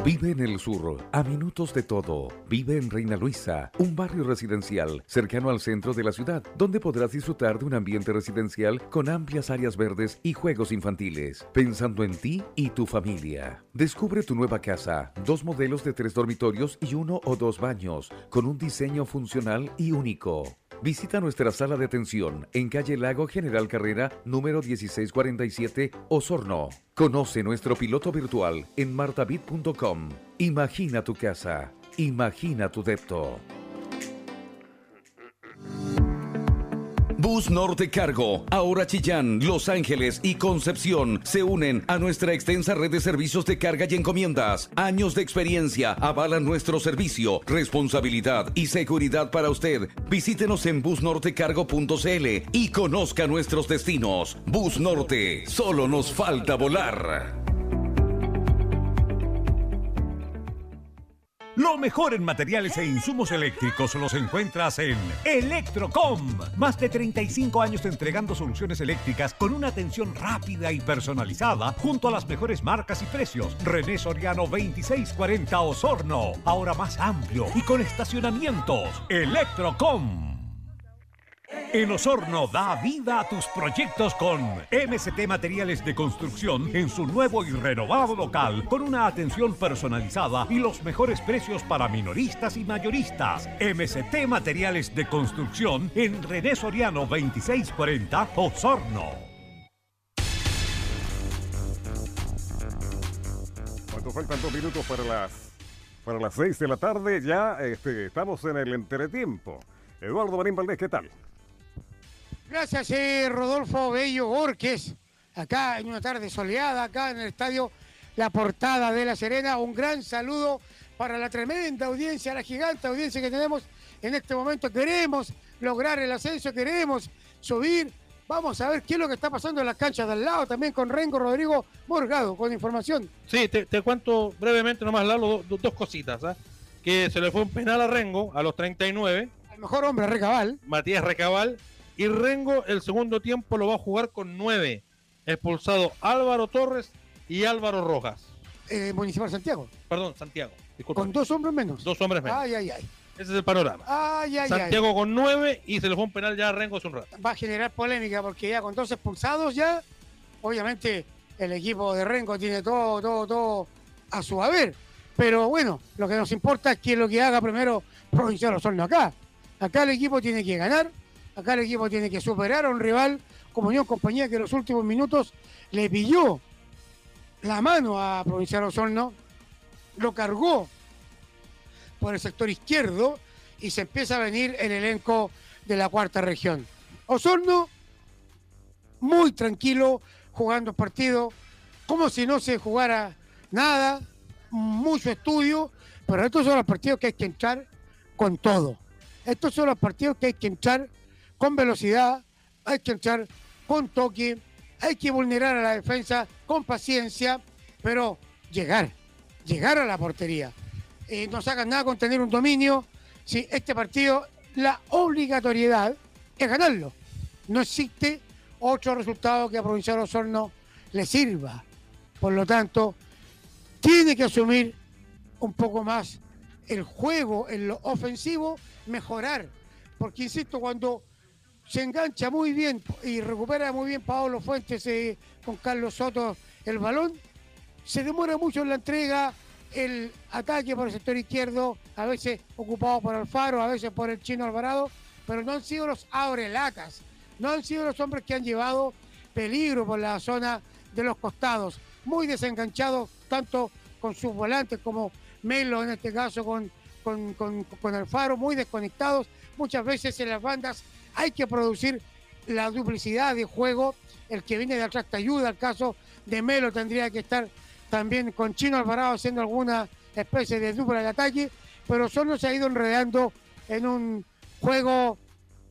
Vive en el sur, a minutos de todo. Vive en Reina Luisa, un barrio residencial cercano al centro de la ciudad, donde podrás disfrutar de un ambiente residencial con amplias áreas verdes y juegos infantiles, pensando en ti y tu familia. Descubre tu nueva casa, dos modelos de tres dormitorios y uno o dos baños, con un diseño funcional y único. Visita nuestra sala de atención en calle Lago General Carrera, número 1647, Osorno. Conoce nuestro piloto virtual en martabit.com. Imagina tu casa. Imagina tu depto. Bus Norte Cargo, ahora Chillán, Los Ángeles y Concepción se unen a nuestra extensa red de servicios de carga y encomiendas. Años de experiencia avalan nuestro servicio, responsabilidad y seguridad para usted. Visítenos en busnortecargo.cl y conozca nuestros destinos. Bus Norte, solo nos falta volar. Lo mejor en materiales e insumos eléctricos los encuentras en Electrocom. Más de 35 años entregando soluciones eléctricas con una atención rápida y personalizada junto a las mejores marcas y precios. René Soriano 2640 Osorno. Ahora más amplio y con estacionamientos. Electrocom. En Osorno da vida a tus proyectos con MST Materiales de Construcción en su nuevo y renovado local con una atención personalizada y los mejores precios para minoristas y mayoristas. MST Materiales de Construcción en René Soriano 2640 Osorno. Cuando faltan dos minutos para las, para las seis de la tarde, ya este, estamos en el entretiempo. Eduardo Marín Valdés, ¿qué tal? Gracias, eh, Rodolfo Bello Borges, acá en una tarde soleada, acá en el estadio La Portada de La Serena. Un gran saludo para la tremenda audiencia, la gigante audiencia que tenemos en este momento. Queremos lograr el ascenso, queremos subir. Vamos a ver qué es lo que está pasando en las canchas de al lado, también con Rengo Rodrigo Morgado, con información. Sí, te, te cuento brevemente nomás, Lalo, do- do- dos cositas. ¿ah? Que se le fue un penal a Rengo a los 39, Al mejor hombre, Recabal. Matías Recabal, y Rengo el segundo tiempo lo va a jugar con nueve. Expulsado Álvaro Torres y Álvaro Rojas. eh, Municipal Santiago, Perdón, Santiago. Disculpa. con dos hombres menos. Dos hombres menos. Ay, ay, ay. Ese es el panorama. Ay, ay, Santiago con nueve y se le fue un penal ya a Rengo hace un rato. Va a generar polémica porque ya con dos expulsados ya, obviamente el equipo de Rengo tiene todo, todo, todo a su haber. Pero bueno, lo que nos importa es que lo que haga primero Provincial Osorno acá. Acá el equipo tiene que ganar, acá el equipo tiene que superar a un rival como Unión Compañía que en los últimos minutos le pilló la mano a Provincial Osorno, lo cargó por el sector izquierdo y se empieza a venir el elenco de la cuarta región. Osorno, muy tranquilo, jugando el partido, como si no se jugara nada, mucho estudio, pero estos son los partidos que hay que entrar con todo. Estos son los partidos que hay que entrar con velocidad, hay que entrar con toque, hay que vulnerar a la defensa con paciencia, pero llegar, llegar a la portería. Eh, no sacan nada con tener un dominio. Si este partido, la obligatoriedad es ganarlo. No existe otro resultado que a Provincial Osorno le sirva. Por lo tanto, tiene que asumir un poco más el juego en lo ofensivo, mejorar. Porque, insisto, cuando se engancha muy bien y recupera muy bien Paolo Fuentes eh, con Carlos Soto el balón, se demora mucho en la entrega, el ataque por el sector izquierdo, a veces ocupado por Alfaro, a veces por el chino Alvarado, pero no han sido los aurelacas, no han sido los hombres que han llevado peligro por la zona de los costados, muy desenganchados tanto con sus volantes como Melo en este caso con, con, con Alfaro, muy desconectados, muchas veces en las bandas hay que producir la duplicidad de juego, el que viene de atrás te ayuda, el caso de Melo tendría que estar también con Chino Alvarado haciendo alguna especie de dupla de ataque, pero solo se ha ido enredando en un juego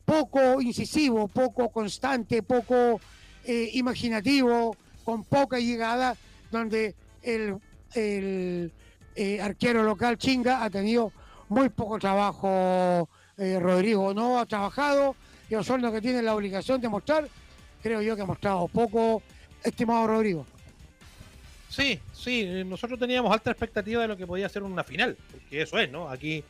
poco incisivo, poco constante, poco eh, imaginativo, con poca llegada, donde el, eh, arquero local Chinga ha tenido muy poco trabajo. Eh, Rodrigo no ha trabajado Osorno que tiene la obligación de mostrar, creo yo que ha mostrado poco, estimado Rodrigo. Sí, sí, nosotros teníamos alta expectativa de lo que podía ser una final, porque eso es, ¿no? Aquí,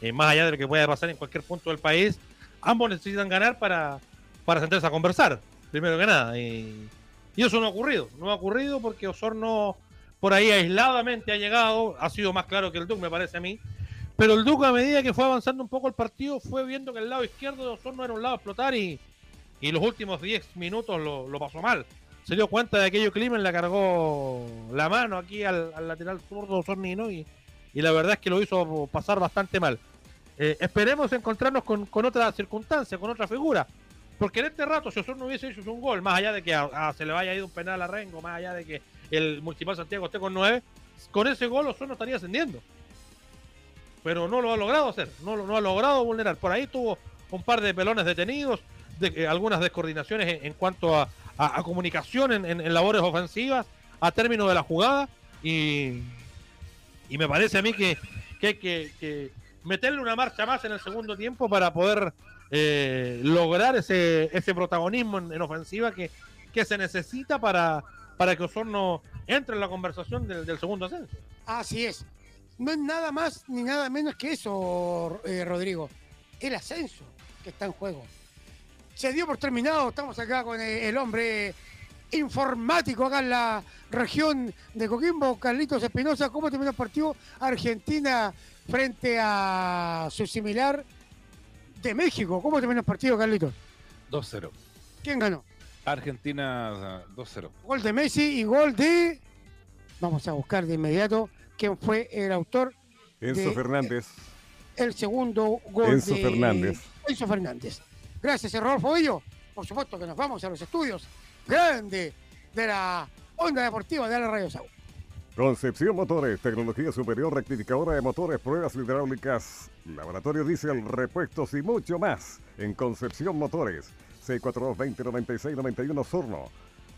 eh, más allá de lo que pueda pasar en cualquier punto del país, ambos necesitan ganar para, para sentarse a conversar, primero que nada. Y, eso no ha ocurrido, no ha ocurrido porque Osorno por ahí aisladamente ha llegado, ha sido más claro que el Duque, me parece a mí. Pero el Duque, a medida que fue avanzando un poco el partido, fue viendo que el lado izquierdo de Osorno era un lado a explotar y, y los últimos 10 minutos lo, lo pasó mal se dio cuenta de aquello Climen, le cargó la mano aquí al, lateral zurdo Sornino y, y, la verdad es que lo hizo pasar bastante mal. Eh, esperemos encontrarnos con, otra circunstancia, con otra figura. Porque en este rato, si Osorno hubiese hecho un gol, más allá de que se le vaya ido un penal a Rengo, más allá de que el Municipal Santiago esté con nueve, con ese gol Osorno estaría ascendiendo. Pero no lo ha logrado hacer, no, no ha logrado vulnerar. Por ahí tuvo un par de pelones detenidos, de, eh, algunas descoordinaciones en cuanto a, a, comunicación en, labores ofensivas, a término de la jugada, y, y me parece a mí que, hay que, meterle una marcha más en el segundo tiempo para poder eh, lograr ese, ese protagonismo en, ofensiva que, que se necesita para, para que Osorno entre en la conversación del, segundo ascenso. Así es. No es nada más ni nada menos que eso, eh, Rodrigo. El ascenso que está en juego se dio por terminado. Estamos acá con el hombre informático acá en la región de Coquimbo, Carlitos Espinosa. ¿Cómo terminó el partido Argentina frente a su similar de México? ¿Cómo terminó el partido, Carlitos? 2-0. ¿Quién ganó? Argentina 2-0. Gol de Messi y gol de... Vamos a buscar de inmediato quién fue el autor. Enzo Fernández. El segundo gol Enzo Fernández. Enzo Fernández. Gracias, Rodolfo Bello. Por supuesto que nos vamos a los estudios grande de la onda deportiva de la Radio Sau. Concepción Motores, tecnología superior, rectificadora de motores, pruebas hidráulicas, laboratorio diésel, repuestos y mucho más en Concepción Motores. 642-2096-91 Sorno.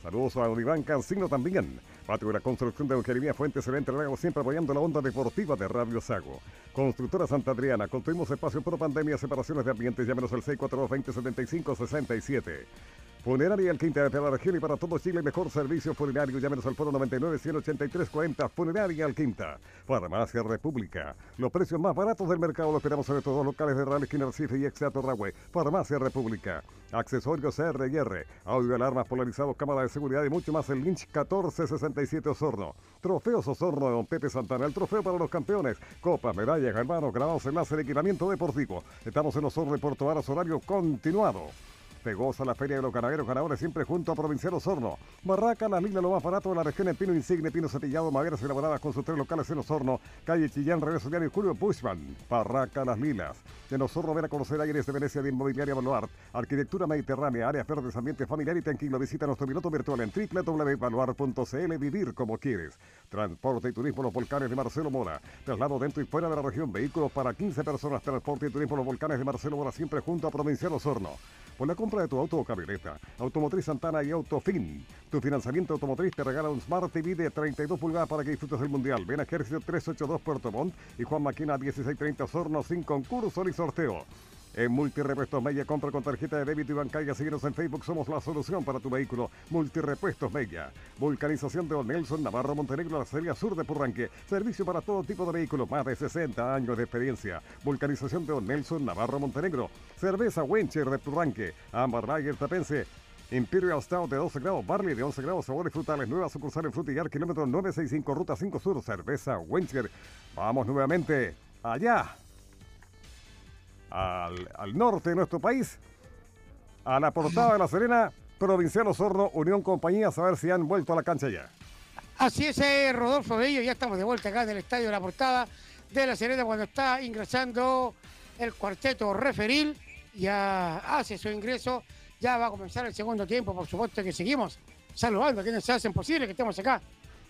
Saludos a Oliván Cancino también. Patio de la Construcción de Eugerimía Fuentes se Lago, siempre apoyando la onda deportiva de Radio Sago. Constructora Santa Adriana, construimos espacio por pandemia, separaciones de ambientes, llámenos al 642-2075-67. Funeraria El Quinta de la región y para todo Chile, mejor servicio funerario. Llámenos al foro 99-183-40. Funeraria El Quinta. Farmacia República. Los precios más baratos del mercado los esperamos en estos dos locales de Real Esquina y Exeato Rahue. Farmacia República. Accesorios R&R. Audio, alarmas polarizados, cámara de seguridad y mucho más. El Lynch 1467 Osorno. Trofeos Osorno de Don Pepe Santana. El trofeo para los campeones. Copa, medallas, hermanos, grabados, enlace de equipamiento deportivo. Estamos en Osorno de Puerto Varas, horario continuado. Te goza la Feria de los Ganaderos Ganadores siempre junto a Provincial Osorno. Barraca, la lila lo más barato de la región en pino insigne, pino cepillado, maderas elaboradas con sus tres locales en Osorno. Calle Chillán, Regreso Diario Julio Bushman. Barraca, las lilas. En Osorno ven a conocer aires de Venecia de Inmobiliaria Baluart. Arquitectura mediterránea, áreas verdes, ambiente familiar y tranquilo. Visita nuestro piloto virtual en www.baluart.cl. Vivir como quieres. Transporte y turismo Los Volcanes de Marcelo Mora. Traslado dentro y fuera de la región. Vehículos para 15 personas. Transporte y turismo Los Volcanes de Marcelo Mora siempre junto a Provincial Osorno. Por compra de tu auto o camioneta, Automotriz Santana y Autofin. Tu financiamiento automotriz te regala un Smart TV de 32 pulgadas para que disfrutes del Mundial. Ven a Ejército 382 Puerto Montt y Juan Maquina 1630 Osorno sin concurso ni sorteo. En Multirepuestos Mella, compra con tarjeta de débito y bancaria. Síguenos en Facebook, somos la solución para tu vehículo. Multirepuestos Mella. Vulcanización de Nelson Navarro Montenegro, la serie sur de Purranque. Servicio para todo tipo de vehículos, más de 60 años de experiencia. Vulcanización de Nelson Navarro Montenegro. Cerveza Wencher de Purranque. Amber Lager Tapense. Imperial Stout de 12 grados, Barley de 11 grados, sabores frutales, nueva sucursal en Frutillar, kilómetro 965, ruta 5 sur, cerveza Wencher. Vamos nuevamente allá al, al, norte de nuestro país, a la portada de La Serena, Provincial Osorno, Unión Compañía, a ver si han vuelto a la cancha ya. Así es, eh, Rodolfo Bello, ya estamos de vuelta acá en el estadio de la portada de La Serena cuando está ingresando el cuarteto referil, ya hace su ingreso, ya va a comenzar el segundo tiempo, por supuesto que seguimos saludando a quienes se hacen posible que estemos acá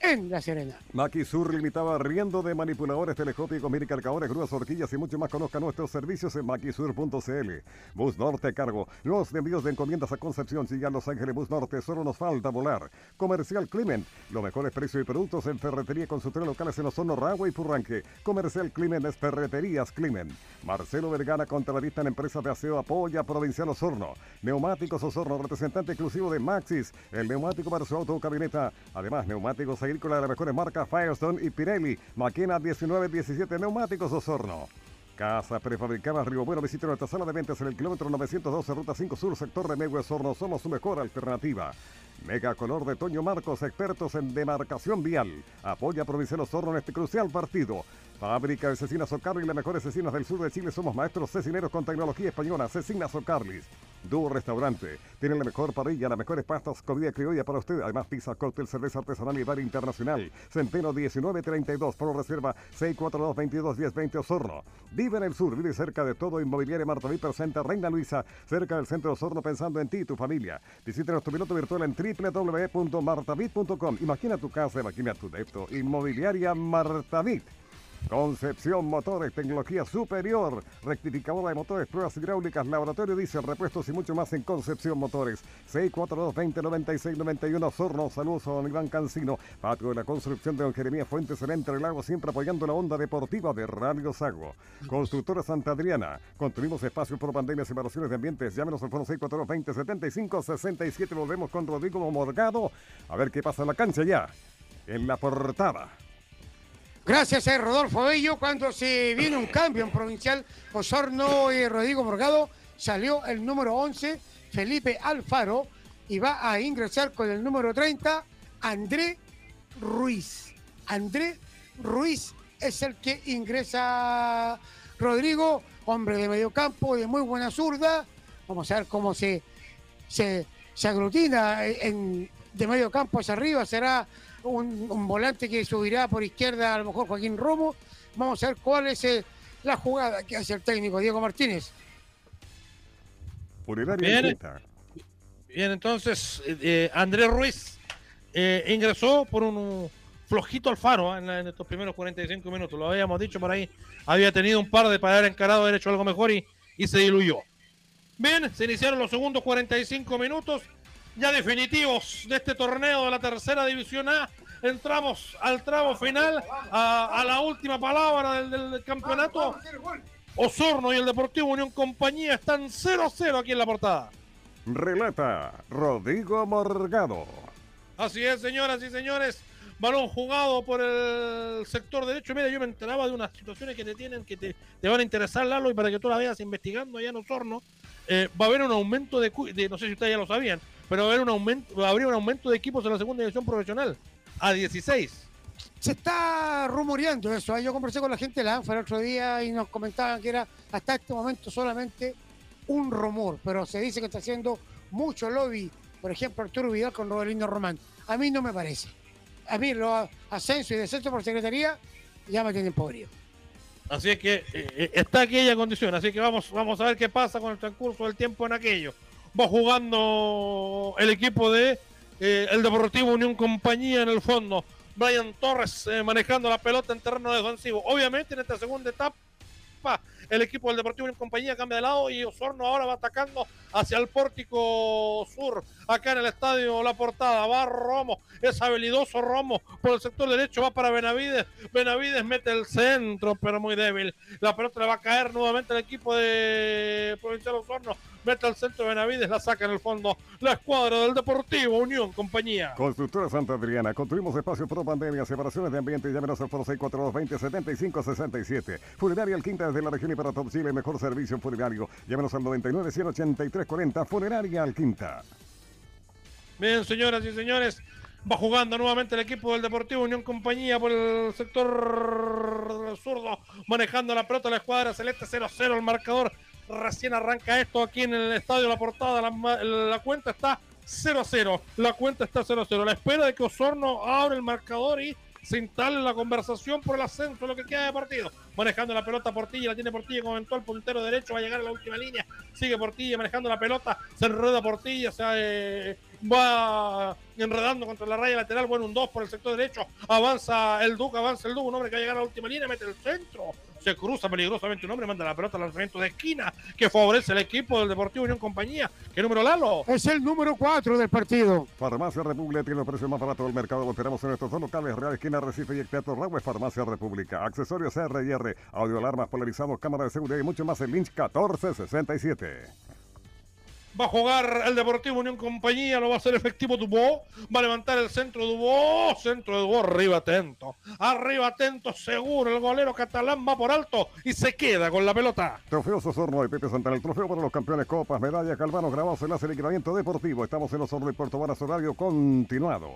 en La Serena. Maki Sur limitaba riendo de manipuladores telescópicos, mini cargadores, grúas, horquillas y mucho más. Conozca nuestros servicios en maquisur.cl. Bus Norte Cargo. Los envíos de encomiendas a Concepción, Chillán, Los Ángeles, Bus Norte. Solo nos falta volar. Comercial Climent. Los mejores precios y productos en ferretería con sus tres locales en Osorno, Ragua y Purranque. Comercial Climent es Ferreterías Climent. Marcelo Vergara contra la vista en empresas de aseo apoya Provincial Osorno. Neumáticos Osorno, representante exclusivo de Maxis. El neumático para su auto o camioneta. Además, neumáticos agrícola de las mejores marcas Firestone y Pirelli. Máquina 1917 Neumáticos Osorno. Casa prefabricada Río Bueno. Visite nuestra sala de ventas en el kilómetro 912, ruta 5 sur, sector de Megue Osorno. Somos su mejor alternativa. Mega Color de Toño Marcos, expertos en demarcación vial. Apoya a Provincial Osorno en este crucial partido. Fábrica de Cecinas Ocarlis, las mejores cecinas del sur de Chile. Somos maestros cecineros con tecnología española. Cecinas Ocarlis. Dúo Restaurante. Tienen la mejor parrilla, las mejores pastas, comida criolla para usted. Además, pizza, cóctel, cerveza artesanal y bar internacional. Centeno 1932. Por reserva 642-22-1020 Osorno. Vive en el sur, vive cerca de todo. Inmobiliaria Marta presenta Reina Luisa, cerca del centro de Osorno, pensando en ti y tu familia. Visita nuestro piloto virtual en www.martavid.com. Imagina tu casa, imagina tu depto. Inmobiliaria Martavid. Concepción Motores, tecnología superior, rectificadora de motores, pruebas hidráulicas, laboratorio diésel, repuestos y mucho más en Concepción Motores. 642-2096-91 Sorno, saludos a don Iván Cancino, patio de la construcción de don Jeremías Fuentes en Entre Lagos, siempre apoyando la onda deportiva de Radio Sago. Constructora Santa Adriana, construimos espacios por pandemias y evaluaciones de ambientes, llámenos al fono 642-2075-67, volvemos con Rodrigo Morgado, a ver qué pasa en la cancha ya, en la portada. Gracias a Rodolfo Bello, cuando se viene un cambio en Provincial Osorno y Rodrigo Morgado, salió el número 11, Felipe Alfaro, y va a ingresar con el número 30, André Ruiz. André Ruiz es el que ingresa Rodrigo, hombre de medio campo, de muy buena zurda. Vamos a ver cómo se, se, se aglutina en, de medio campo hacia arriba. Será un, un, volante que subirá por izquierda, a lo mejor Joaquín Romo. Vamos a ver cuál es eh, la jugada que hace el técnico Diego Martínez. Por el área Bien, bien, entonces eh, Andrés Ruiz eh, ingresó por un flojito Alfaro ¿eh? en, la- en estos primeros 45 minutos. Lo habíamos dicho por ahí. Había tenido un par de para haber encarado, haber hecho algo mejor y, y se diluyó. Bien, se iniciaron los segundos 45 minutos ya definitivos de este torneo de la tercera división A. Entramos al tramo final, a, a la última palabra del, del campeonato. Osorno y el Deportivo Unión Compañía están 0-0 aquí en la portada. Relata Rodrigo Morgado. Así es, señoras y señores. Balón jugado por el sector derecho. Mira, yo me enteraba de unas situaciones que te tienen, que te, te van a interesar, Lalo, y para que tú la veas investigando allá en Osorno. eh, va a haber un aumento de, de- no sé si ustedes ya lo sabían, pero haber un aumento, va a haber un aumento de equipos en la segunda división profesional a 16. Se está rumoreando eso. ¿eh? Yo conversé con la gente de la ANFA el otro día y nos comentaban que era hasta este momento solamente un rumor, pero se dice que está haciendo mucho lobby, por ejemplo, Arturo Vidal con Rodelino Román. A mí no me parece. A mí los ascenso y descenso por secretaría ya me tienen podrido. Así es que eh, eh, está aquella condición. Así que vamos, vamos a ver qué pasa con el transcurso del tiempo en aquello. Va jugando el equipo de eh, el Deportivo Unión Compañía en el fondo. Brian Torres eh, manejando la pelota en terreno defensivo. Obviamente en esta segunda etapa el equipo del Deportivo Unión Compañía cambia de lado y Osorno ahora va atacando hacia el pórtico sur, acá en el estadio La Portada. Va Romo, es habilidoso Romo por el sector derecho, va para Benavides. Benavides mete el centro, pero muy débil. La pelota le va a caer nuevamente al equipo de Provincial Osorno. Mete al centro Benavides, la saca en el fondo la escuadra del Deportivo Unión Compañía. Constructora Santa Adriana, construimos espacios pro pandemia, separaciones de ambiente, llámenos al foro 642-20-75-67. Funeraria El Quinta desde la región y para todo Chile, mejor servicio funerario. Llámenos al 99-183-40, Funeraria El Quinta. Bien, señoras y señores, va jugando nuevamente el equipo del Deportivo Unión Compañía por el sector zurdo, manejando la pelota la escuadra celeste 0-0 el marcador. Recién arranca esto aquí en el estadio La Portada. La, cuenta está 0-0. La cuenta está 0-0. La espera de que Osorno abra el marcador y se instale la conversación por el ascenso, lo que queda de partido. Manejando la pelota Portilla, la tiene Portilla como eventual puntero derecho, va a llegar a la última línea. Sigue Portilla manejando la pelota, se enreda Portilla, se eh, va enredando contra la raya lateral. Bueno, un 2 por el sector derecho. Avanza el Duque, avanza el Duque, un hombre que va a llegar a la última línea, mete el centro. Se cruza peligrosamente un hombre, manda la pelota al lanzamiento de esquina que favorece al equipo del Deportivo Unión Compañía. ¿Qué número Lalo? Es el número 4 del partido. Farmacia República tiene los precios más baratos del mercado. Lo esperamos en nuestros dos locales, Real Esquina, Recife y Teatro Ragüe, Farmacia República. Accesorios R&R, audio alarmas polarizados, cámara de seguridad y mucho más en Lynch 1467. Va a jugar el Deportivo Unión Compañía, lo va a hacer efectivo Dubó. Va a levantar el centro Dubó. Centro de Dubó, arriba atento. Arriba atento, seguro. El golero catalán va por alto y se queda con la pelota. Trofeo Osorno y Pepe Santana. El trofeo para los campeones Copas, medalla, Calvano, grabados en el equipamiento deportivo. Estamos en Osorno y Puerto Varas, horario continuado.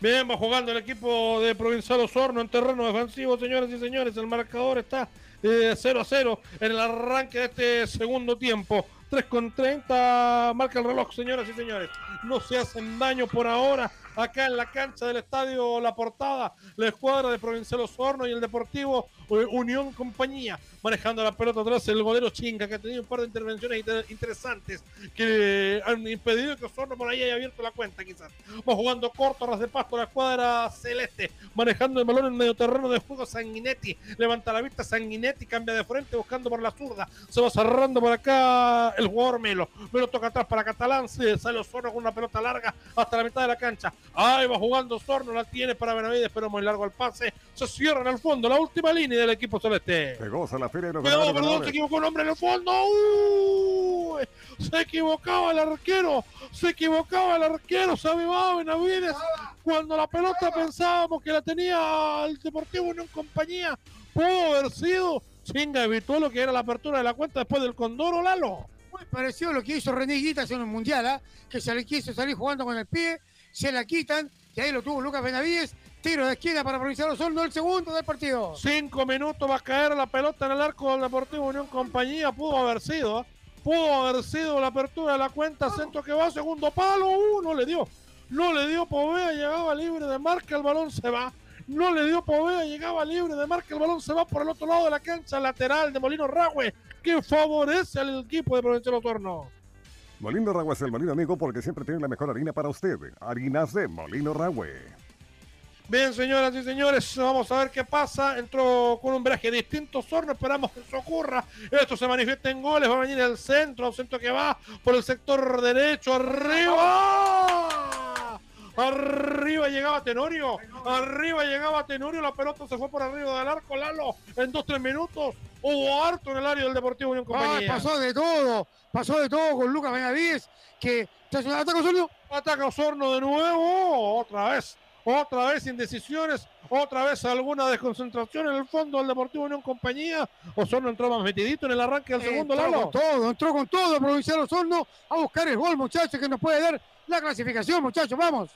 Bien, va jugando el equipo de Provincial Osorno en terreno defensivo, señores y señores. El marcador está 0 eh, a 0 en el arranque de este segundo tiempo. 3 con 30 marca el reloj, señoras y señores. No se hacen daño por ahora acá en la cancha del estadio La Portada, la escuadra de Provincial Osorno y el Deportivo eh, Unión Compañía, manejando la pelota atrás el golero Chinga, que ha tenido un par de intervenciones inter interesantes que han impedido que Osorno por ahí haya abierto la cuenta, quizás. Va jugando corto, ras de pasto, la escuadra celeste, manejando el balón en medio terreno de juego Sanguinetti, levanta la vista Sanguinetti, cambia de frente buscando por la zurda, se va cerrando por acá el jugador Melo, Melo toca atrás para Catalán, sale Osorno con una pelota larga hasta la mitad de la cancha, ahí va jugando Osorno, la tiene para Benavides, pero muy largo el pase, se cierra en el fondo, la última línea del equipo celeste. Se goza la feria de los Perdón, ganadores, perdón, se equivocó el hombre en el fondo. Uy, se equivocaba el arquero. Se equivocaba el arquero. Se avivaba Benavides. Cuando la pelota pensábamos que la tenía el Deportivo Unión Compañía. Pudo haber sido. Chinga, evitó lo que era la apertura de la cuenta después del Condoro Lalo. Muy parecido a lo que hizo René Guitas en el Mundial, ¿ah? que se le quiso salir jugando con el pie, se la quitan, y ahí lo tuvo Lucas Benavides. Tiro de esquina para Provincial Osorno, el segundo del partido. Cinco minutos va a caer la pelota en el arco del Deportivo Unión Compañía. Pudo haber sido, pudo haber sido la apertura de la cuenta. Centro que va, segundo palo. Uh, no le dio. No le dio Povea, llegaba libre de marca, el balón se va. No le dio Povea, llegaba libre de marca, el balón se va por el otro lado de la cancha lateral de Molino Ragüe, que favorece al equipo de Provincial Osorno. Molino Ragüe es el molino amigo porque siempre tiene la mejor harina para usted. Harinas de Molino Ragüe. Bien, señoras y señores, vamos a ver qué pasa. Entró con un viraje distinto Sorno, esperamos que eso ocurra. Esto se manifiesta en goles, va a venir el centro, centro que va por el sector derecho, arriba. Arriba llegaba Tenorio, arriba llegaba Tenorio, la pelota se fue por arriba del arco, Lalo, en dos, tres minutos. Hubo harto en el área del Deportivo Unión Ay, Compañía. pasó de todo, pasó de todo con Lucas Benavides, que ataca Osorno. Ataca Osorno de nuevo, otra vez, otra vez indecisiones, otra vez alguna desconcentración en el fondo del Deportivo Unión Compañía. Osorno entró más metidito en el arranque del segundo entró Lalo. con todo, entró con todo Provincial Osorno a buscar el gol, muchachos, que nos puede dar la clasificación, muchachos, vamos.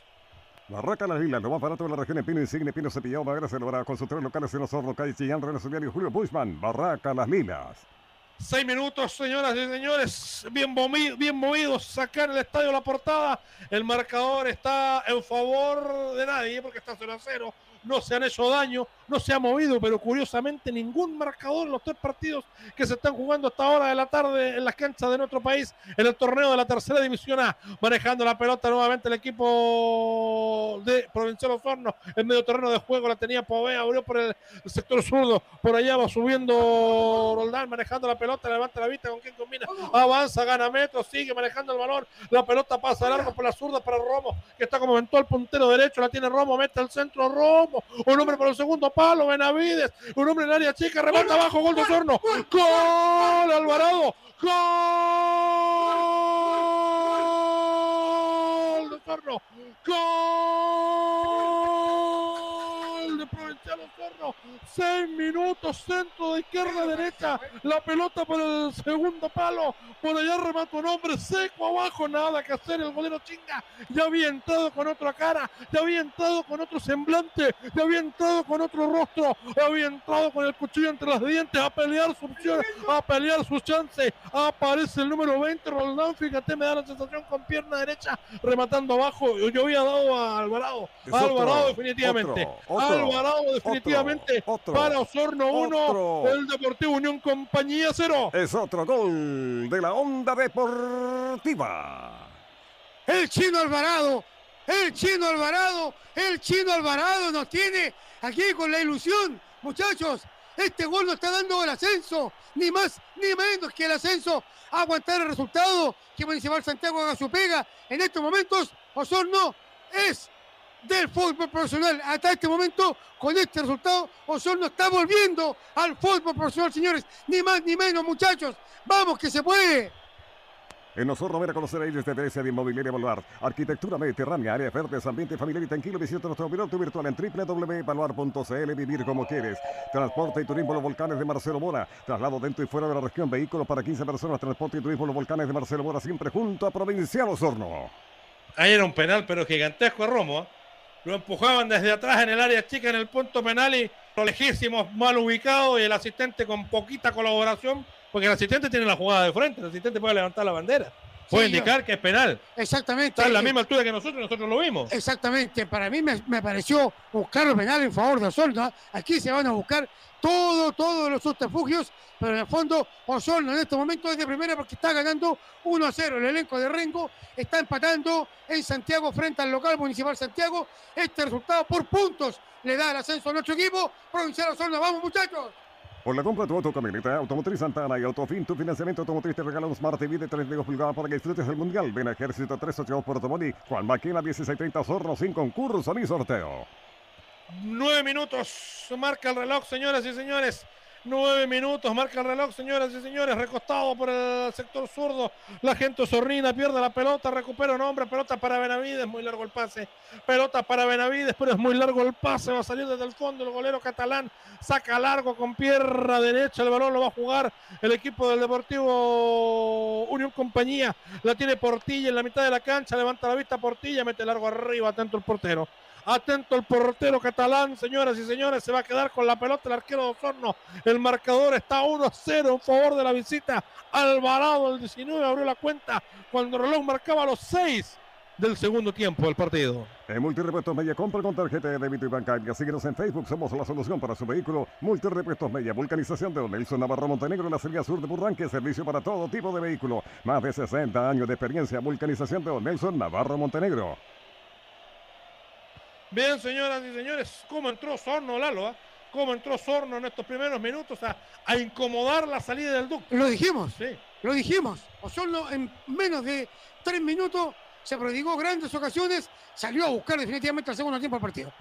Barraca Las Lilas, lo más barato de la región en Pino Insigne, Pino Cepillado, Madera Celebrada, con sus tres locales en Osorno, Calle Chillán, René y Julio Bushman. Barraca Las Lilas. Seis minutos, señoras y señores. Bien, bien movidos. Sacar el estadio la portada. El marcador está en favor de nadie porque está 0 a 0 no se han hecho daño, no se ha movido, pero curiosamente ningún marcador en los tres partidos que se están jugando hasta ahora de la tarde en las canchas de nuestro país en el torneo de la tercera división A, manejando la pelota nuevamente el equipo de Provincial Osorno, en medio terreno de juego la tenía Povea, abrió por el, sector zurdo, por allá va subiendo Roldán, manejando la pelota, levanta la vista con quien combina, avanza, gana metros, sigue manejando el balón, la pelota pasa largo por la zurda para Romo, que está como eventual puntero derecho, la tiene Romo, mete al centro Romo, un hombre por el segundo palo, Benavides, un hombre en área chica, remata abajo, gol de Osorno, gol Alvarado, gol de Osorno, gol Osorno, seis minutos, centro de izquierda a derecha, la pelota por el segundo palo, por allá remata un hombre seco abajo, nada que hacer, el golero chinga, ya había entrado con otra cara, ya había entrado con otro semblante, ya había entrado con otro rostro, ya había entrado con el cuchillo entre los dientes a pelear su opción, a pelear su chance, aparece el número 20, Roldán, fíjate, me da la sensación con pierna derecha, rematando abajo, yo había dado a Alvarado, Alvarado definitivamente, Alvarado definitivamente, para Osorno 1, el Deportivo Unión Compañía 0. Es otro gol de la Onda Deportiva. El chino Alvarado, el chino Alvarado, el chino Alvarado nos tiene aquí con la ilusión. Muchachos, este gol nos está dando el ascenso, ni más ni menos que el ascenso. aguantar el resultado, que Municipal Santiago haga su pega. En estos momentos, Osorno es del fútbol profesional. Hasta este momento, con este resultado, Osorno está volviendo al fútbol profesional, señores. Ni más ni menos, muchachos. Vamos, que se puede. En Osorno, ver a conocer ahí desde Grecia de Inmobiliaria Baluar. Arquitectura mediterránea, área verdes, ambiente familiar y tranquilo. Visita nuestro piloto virtual en www.baluar.cl. Vivir como quieres. Transporte y turismo Los Volcanes de Marcelo Mora. Traslado dentro y fuera de la región. Vehículos para 15 personas. Transporte y turismo Los Volcanes de Marcelo Mora. Siempre junto a Provincial Osorno. Ahí era un penal, pero gigantesco a Romo. ¿eh? Lo empujaban desde atrás en el área chica, en el punto penal y lo lejísimos, mal ubicado y el asistente con poquita colaboración, porque el asistente tiene la jugada de frente, el asistente puede levantar la bandera. Puede indicar que es penal. Exactamente. Está en la misma altura que nosotros nosotros lo vimos. Exactamente. Para mí me, pareció buscar los penal en favor de Osorno. Aquí se van a buscar todo, todos los subterfugios, pero en el fondo Osorno en este momento es de primera porque está ganando 1 a 0. El elenco de Rengo está empatando en Santiago frente al local municipal Santiago. Este resultado por puntos le da el ascenso a nuestro equipo. Provincial Osorno, vamos muchachos. Por la compra de tu auto, camioneta, Automotriz Santana y Autofin, tu financiamiento automotriz te regala un Smart TV de 32 pulgadas para que disfrutes el Mundial. Ven a Ejército 382 Puerto Moni, Juan Maquina 1630 Zorro sin concurso ni sorteo. Nueve minutos, marca el reloj, señoras y señores. Nueve minutos, marca el reloj, señoras y señores. Recostado por el sector zurdo. La gente zorrina pierde la pelota, recupera un hombre. Pelota para Benavides, muy largo el pase. Pelota para Benavides, pero es muy largo el pase. Va a salir desde el fondo el golero catalán. Saca largo con pierna derecha. El balón lo va a jugar el equipo del Deportivo Unión Compañía. La tiene Portilla en la mitad de la cancha. Levanta la vista Portilla, mete largo arriba, atento el portero. Atento el portero catalán, señoras y señores, se va a quedar con la pelota el arquero de Osorno. El marcador está 1-0 en favor de la visita. Alvarado, el 19, abrió la cuenta cuando el reloj marcaba los 6 del segundo tiempo del partido. En Multirepuestos Media, compra con tarjeta de débito y bancaria. Síguenos en Facebook, somos la solución para su vehículo. Multirepuestos Media, vulcanización de Nelson Navarro Montenegro, en la salida sur de Burranque, servicio para todo tipo de vehículo. Más de 60 años de experiencia, vulcanización de Nelson Navarro Montenegro. Bien, señoras y señores, cómo entró Sorno, Lalo, ¿ah? cómo entró Sorno en estos primeros minutos a, incomodar la salida del ducto. Lo dijimos, sí. lo dijimos. Osorno en menos de tres minutos se prodigó grandes ocasiones, salió a buscar definitivamente el segundo tiempo del partido.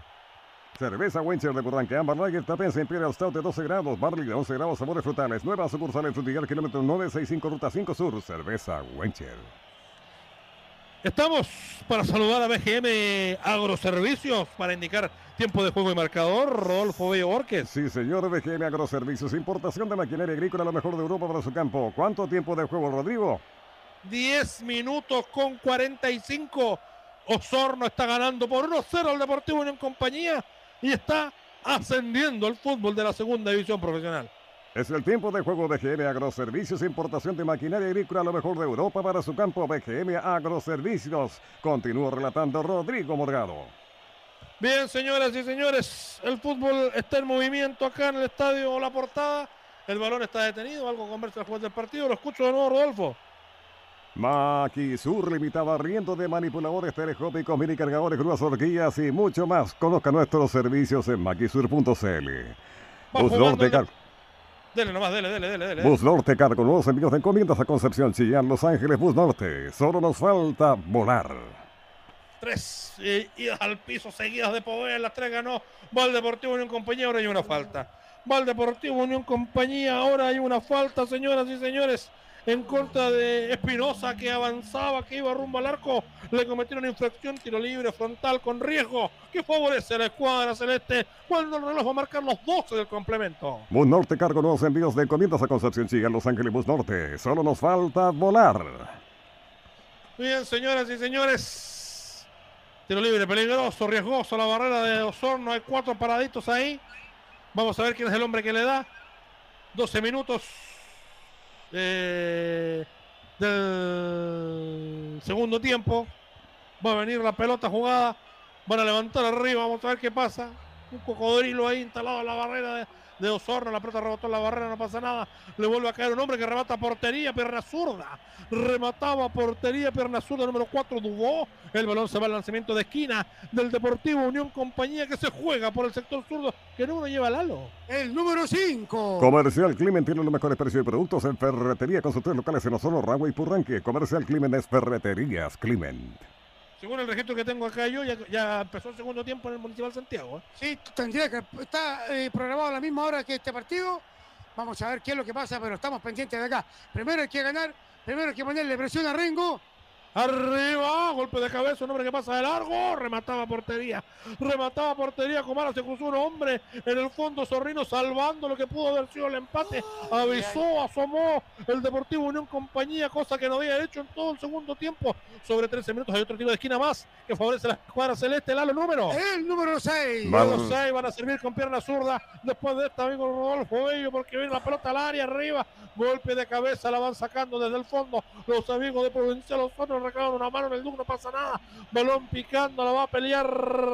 Cerveza Wincher de Burranque, Amber Lager, Tapense, Imperial Stout de 12 grados, Barley de 11 grados, sabores frutales, nueva sucursal en Frutillar, kilómetro 965, ruta 5 sur, Cerveza Wincher. Estamos para saludar a BGM Agroservicios para indicar tiempo de juego y marcador. Rodolfo Bello Borges. Sí, señor BGM Agroservicios. Importación de maquinaria agrícola, la mejor de Europa para su campo. ¿Cuánto tiempo de juego, Rodrigo? 10 minutos con 45. Osorno está ganando por 1-0 al Deportivo Unión Compañía y está ascendiendo el fútbol de la segunda división profesional. Es el tiempo de juego BGM Agroservicios, importación de maquinaria agrícola, lo mejor de Europa para su campo. BGM Agroservicios. Continúa relatando Rodrigo Morgado. Bien, señoras y señores, el fútbol está en movimiento acá en el estadio La Portada. El balón está detenido, algo conversa al juez del partido. Lo escucho de nuevo, Rodolfo. Maquisur limitada riendo de manipuladores telescópicos, mini cargadores, grúas, horquillas y mucho más. Conozca nuestros servicios en maquisur.cl. Car. Dele nomás, dele, dele, dele. dele. Bus Norte Car con nuevos envíos de encomiendas a Concepción, Chillán, Los Ángeles, Bus Norte. Solo nos falta volar. Tres eh, idas al piso seguidas de Povea, las tres ganó Val Deportivo Unión Compañía, ahora hay una falta. Val Deportivo Unión Compañía, ahora hay una falta, señoras y señores en contra de Espinosa que avanzaba, que iba rumbo al arco. Le cometieron infracción, tiro libre frontal con riesgo que favorece a la escuadra celeste cuando el reloj va a marcar los 12 del complemento. Bus Norte cargo nuevos envíos de encomiendas a Concepción Chillán, Los Ángeles Bus Norte. Solo nos falta volar. Bien, señoras y señores. Tiro libre, peligroso, riesgoso la barrera de Osorno. Hay cuatro paraditos ahí. Vamos a ver quién es el hombre que le da. 12 minutos del segundo tiempo. Va a venir la pelota jugada. Van a levantar arriba. Vamos a ver qué pasa. Un cocodrilo ahí instalado en la barrera de, de Osorno. La pelota rebotó en la barrera, no pasa nada. Le vuelve a caer un hombre que remata portería, pierna zurda. Remataba portería, pierna zurda, número 4, Dubó. El balón se va al lanzamiento de esquina del Deportivo Unión Compañía que se juega por el sector zurdo. Que número lleva Lalo? El número 5. Comercial Climen tiene los mejores precios de productos en ferretería con sus tres locales en Osorno, Ragua y Purranque. Comercial Climen es Ferreterías Climen. Según el registro que tengo acá yo, ya, ya empezó el segundo tiempo en el Municipal Santiago. ¿eh? Sí, tendría que está eh, programado a la misma hora que este partido. Vamos a ver qué es lo que pasa, pero estamos pendientes de acá. Primero hay que ganar, primero hay que ponerle presión a Rengo. Arriba, golpe de cabeza, un hombre que pasa de largo, remataba portería, remataba portería, Comara se cruzó un hombre en el fondo, Zorrino salvando lo que pudo haber sido el empate, avisó, asomó el Deportivo Unión Compañía, cosa que no había hecho en todo el segundo tiempo, sobre 13 minutos hay otro tiro de esquina más que favorece a la escuadra celeste, Lalo número. El número 6. Los 6 van a servir con pierna zurda después de esta amigo Rodolfo Bello porque viene la pelota al área arriba, golpe de cabeza, la van sacando desde el fondo los amigos de Provincial Osorno reclaman una mano en el Duque, no pasa nada. Balón picando, la va a pelear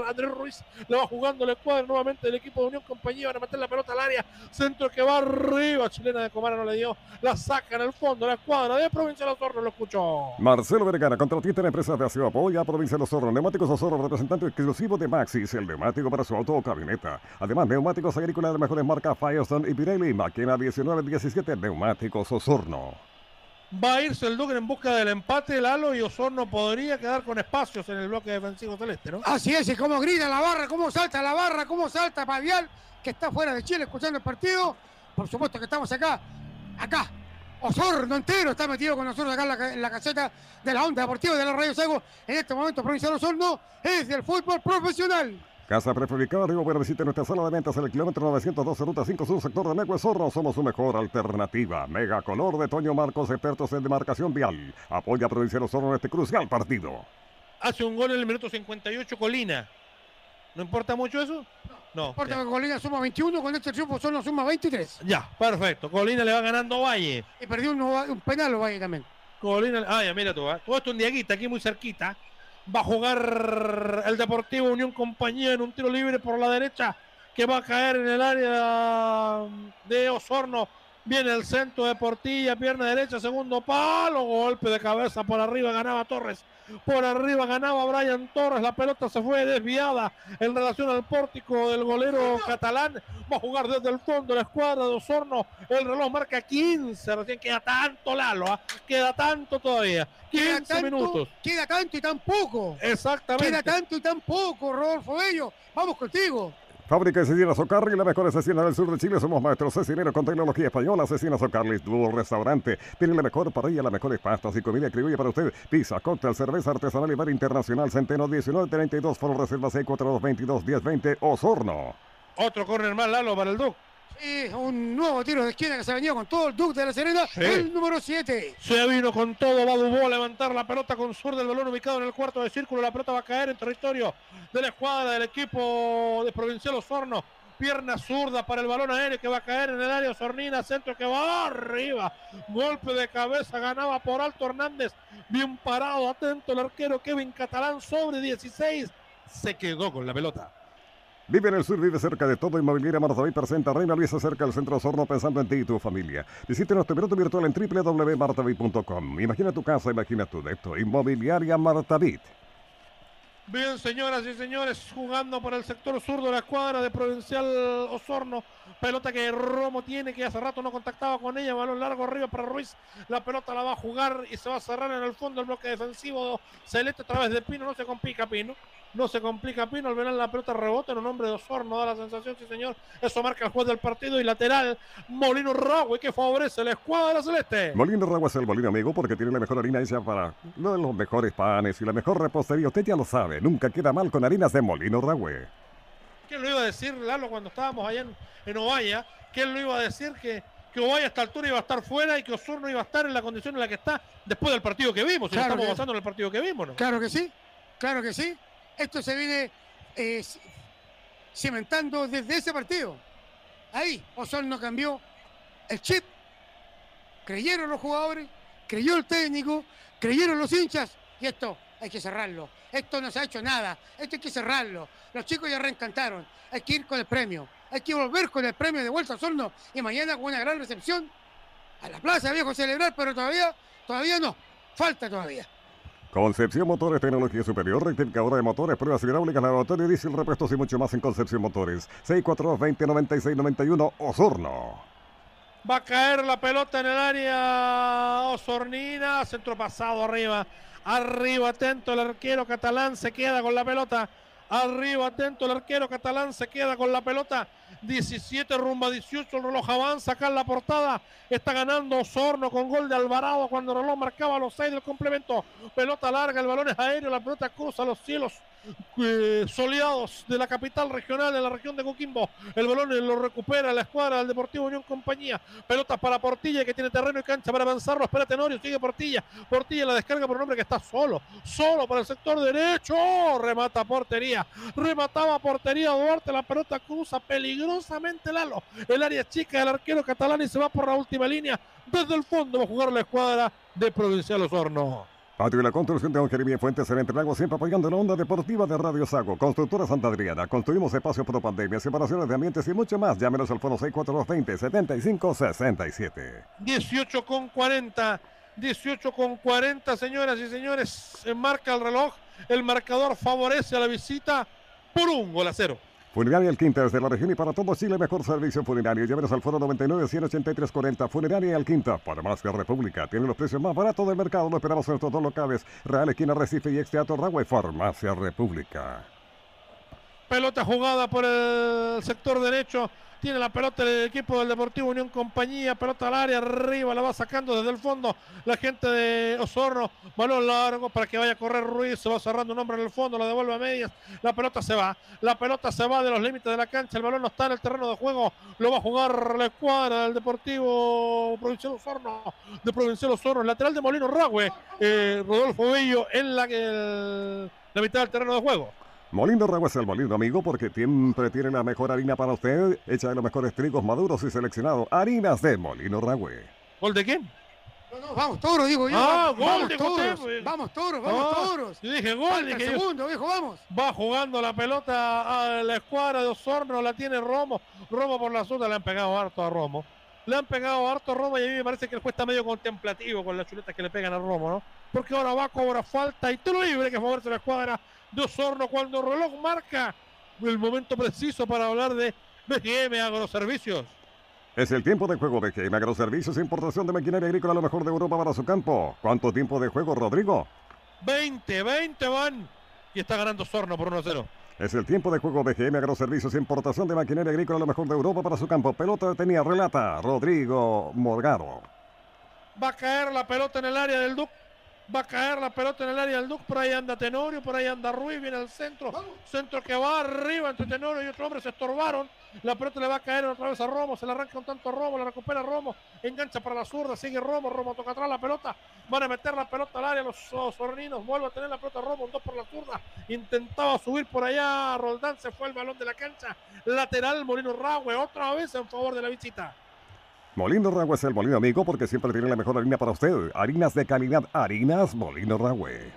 Andrés Ruiz. Le va jugando el escuadra nuevamente del equipo de Unión Compañía. Van a meter la pelota al área. Centro que va arriba. Chilena de Comara no le dio. La saca en el fondo. La escuadra de Provincia de Osorno lo escuchó. Marcelo Vergara, contratista en empresa de aseo apoya Provincia de Osorno. Neumáticos Osorno, representante exclusivo de Maxis, el neumático para su auto o camioneta. Además, neumáticos agrícolas de mejores marcas Firestone y Pirelli. Máquina 1917, neumáticos Osorno. Va a irse el Duque en busca del empate. Lalo y Osorno podría quedar con espacios en el bloque defensivo celeste, ¿no? Así es, y cómo grita la barra, cómo salta la barra, cómo salta Pavial, que está fuera de Chile escuchando el partido. Por supuesto que estamos acá, acá. Osorno entero está metido con nosotros acá en la, caseta de la onda deportiva de la Radio Sago. En este momento, Provincial Osorno es del fútbol profesional. Casa prefabricada Río Bueno visite nuestra sala de ventas en el kilómetro 912 ruta 5 sur sector de Negua Zorro. Somos su mejor alternativa. Mega color de Toño Marcos, expertos en demarcación vial. Apoya a Provincial Osorno en este crucial partido. Hace un gol en el minuto 58 Colina. ¿No importa mucho eso? No. Importa ya. que Colina suma 21, con este triunfo solo suma 23. Ya, perfecto. Colina le va ganando a Valle. Y perdió un, un penal Valle también. Colina, ah, ya mira tú, ¿eh? todo esto en Diaguita, aquí muy cerquita. Va a jugar el Deportivo Unión Compañía en un tiro libre por la derecha que va a caer en el área de Osorno. Viene el centro de Portilla, pierna derecha, segundo palo, golpe de cabeza por arriba, ganaba Torres. Por arriba ganaba Brian Torres, la pelota se fue desviada en relación al pórtico del golero catalán. Va a jugar desde el fondo la escuadra de Osorno. El reloj marca 15, recién queda tanto Lalo, ¿ah? queda tanto todavía. 15 Queda tanto, minutos. Queda tanto y tan poco. Exactamente. Queda tanto y tan poco, Rodolfo Bello. Vamos contigo. Fábrica de Cecinas Ocarli, la mejor cecina del sur de Chile. Somos maestros cecineros con tecnología española. Cecinas Ocarli, dúo restaurante. Tienen la mejor parrilla, las mejores pastas y comida criolla para usted. Pizza, cóctel, cerveza artesanal y bar internacional. Centeno 1932, Foro Reserva 64222 1020 Osorno. Otro córner más, Lalo, para el Duc. Sí, un nuevo tiro de esquina que se ha venido con todo el Duque de la Serena. Sí. El número 7. Se vino con todo, va Dubó a levantar la pelota con sur del balón ubicado en el cuarto de círculo. La pelota va a caer en territorio de la escuadra del equipo de Provincial Osorno. pierna zurda para el balón aéreo que va a caer en el área Osornina, centro que va arriba, golpe de cabeza, ganaba por alto Hernández, bien parado, atento el arquero Kevin Catalán sobre 16, se quedó con la pelota. Vive en el sur, vive cerca de todo. Inmobiliaria Martaví presenta Reina Luisa cerca del centro Osorno pensando en ti y tu familia. Visite nuestro minuto virtual en www.martaví.com. Imagina tu casa, imagina tu depto. Inmobiliaria Martaví. Bien, señoras y señores, jugando por el sector sur de la escuadra de Provincial Osorno. Pelota que Romo tiene, que hace rato no contactaba con ella. Balón largo arriba para Ruiz. La pelota la va a jugar y se va a cerrar en el fondo el bloque defensivo celeste a través de Pino. No se complica Pino. No se complica Pino. Al ver la pelota rebota en un hombre de Osorno. Da la sensación, sí, señor. Eso marca el juez del partido y lateral Molino Ragüe que favorece la escuadra celeste. Molino Ragüe es el molino amigo porque tiene la mejor harina hecha para uno de los mejores panes y la mejor repostería. Usted ya lo sabe. Nunca queda mal con harinas de Molino Ragüe. ¿Quién lo iba a decir, Lalo, cuando estábamos allá en, en Ovalla? ¿Quién lo iba a decir que, que Ovalla a esta altura iba a estar fuera y que Osorno iba a estar en la condición en la que está después del partido que vimos? Si Claro estamos que- basando en el partido que vimos, ¿no? Claro que sí, claro que sí. Esto se viene eh, cimentando desde ese partido. Ahí, Osorno cambió el chip. Creyeron los jugadores, creyó el técnico, creyeron los hinchas y esto hay que cerrarlo. Esto no se ha hecho nada, esto hay que cerrarlo. Los chicos ya reencantaron, hay que ir con el premio, hay que volver con el premio de vuelta a Osorno y mañana con una gran recepción a la plaza viejo celebrar, pero todavía, todavía no, falta todavía. Concepción Motores, tecnología superior, rectificadora de motores, pruebas hidráulicas, laboratorio, diésel, repuestos y mucho más en Concepción Motores. 642-2096-91, Osorno. Va a caer la pelota en el área Osornina, centro pasado arriba. Arriba, atento el arquero catalán, se queda con la pelota. Arriba, atento el arquero catalán, se queda con la pelota. 17 rumbo a 18, el reloj avanza acá en la portada. Está ganando Osorno con gol de Alvarado cuando el reloj marcaba los 6 del complemento. Pelota larga, el balón es aéreo, la pelota cruza los cielos eh, soleados de la capital regional de la región de Coquimbo. El balón lo recupera la escuadra del Deportivo Unión Compañía. Pelota para Portilla que tiene terreno y cancha para avanzarlo. Espera Tenorio, sigue Portilla. Portilla la descarga por un hombre que está solo. Solo para el sector derecho. Remata portería. Remataba portería Duarte. La pelota cruza peligrosamente Lalo. El área chica del arquero catalán y se va por la última línea. Desde el fondo va a jugar la escuadra de Provincial Osorno. Patio de la construcción de Don Jeremías Fuentes en Entrelago, siempre apoyando la onda deportiva de Radio Sago. Constructora Santa Adriana. Construimos espacios pro pandemia, separaciones de ambientes y mucho más. Llámenos al fono 642-20-7567. 18 con 40. 18 con 40, señoras y señores. Se marca el reloj. El marcador favorece a la visita por un gol a cero. Funeraria El Quinta desde la región y para todo Chile, mejor servicio funerario. Llámenos al foro 99-183-40. Funeraria El Quinta, Farmacia República. Tiene los precios más baratos del mercado. Lo esperamos en estos dos locales. Real Esquina Recife y Ex Teatro Ragüe, Farmacia República. Pelota jugada por el sector derecho. Tiene la pelota el equipo del Deportivo Unión Compañía. Pelota al área, arriba, la va sacando desde el fondo la gente de Osorno. Balón largo para que vaya a correr Ruiz. Se va cerrando un hombre en el fondo, la devuelve a medias. La pelota se va. La pelota se va de los límites de la cancha. El balón no está en el terreno de juego. Lo va a jugar la escuadra del Deportivo Provincial Osorno. De Provincial Osorno. El lateral de Molino Ragüe. eh, Rodolfo Bello en la, mitad del terreno de juego. Molino Ragüe es el molino amigo porque siempre tiene la mejor harina para usted, hecha de los mejores trigos maduros y seleccionados. Harinas de Molino Ragüe. ¿Gol de quién? No, no, vamos toros, digo yo. Ah, vamos, gol, vamos dijo toros, usted, pues. vamos toros, vamos Ah, toros. Yo dije gol, dije yo. segundo, viejo, vamos. Va jugando la pelota a la escuadra de Osorno, la tiene Romo. Romo por la zona le han pegado harto a Romo. Le han pegado harto a Romo y a mí me parece que el juez está medio contemplativo con las chuletas que le pegan a Romo, ¿no? Porque ahora va, cobra falta y tiro libre que favorece la escuadra de Osorno cuando el reloj marca el momento preciso para hablar de BGM Agroservicios. Es el tiempo de juego de GM Agroservicios, importación de maquinaria agrícola, lo mejor de Europa para su campo. ¿Cuánto tiempo de juego, Rodrigo? 20, 20 van. Y está ganando Osorno por 1-0. Es el tiempo de juego de GM Agroservicios, importación de maquinaria agrícola, lo mejor de Europa para su campo. Pelota detenida, relata Rodrigo Morgado. Va a caer la pelota en el área del Duc. Va a caer la pelota en el área del Duc. Por ahí anda Tenorio, por ahí anda Ruiz. Viene al centro. Centro que va arriba entre Tenorio y otro hombre. Se estorbaron. La pelota le va a caer otra vez a Romo. Se la arranca un tanto a Romo. La recupera Romo. Engancha para la zurda. Sigue Romo. Romo toca atrás la pelota. Van a meter la pelota al área. Los sorninos. Vuelve a tener la pelota Romo. Un dos por la zurda. Intentaba subir por allá. Roldán se fue el balón de la cancha. Lateral Molino Ragüe. Otra vez en favor de la visita. Molino Ragüe es el molino amigo porque siempre tiene la mejor harina para usted. Harinas de calidad, harinas Molino Ragüe.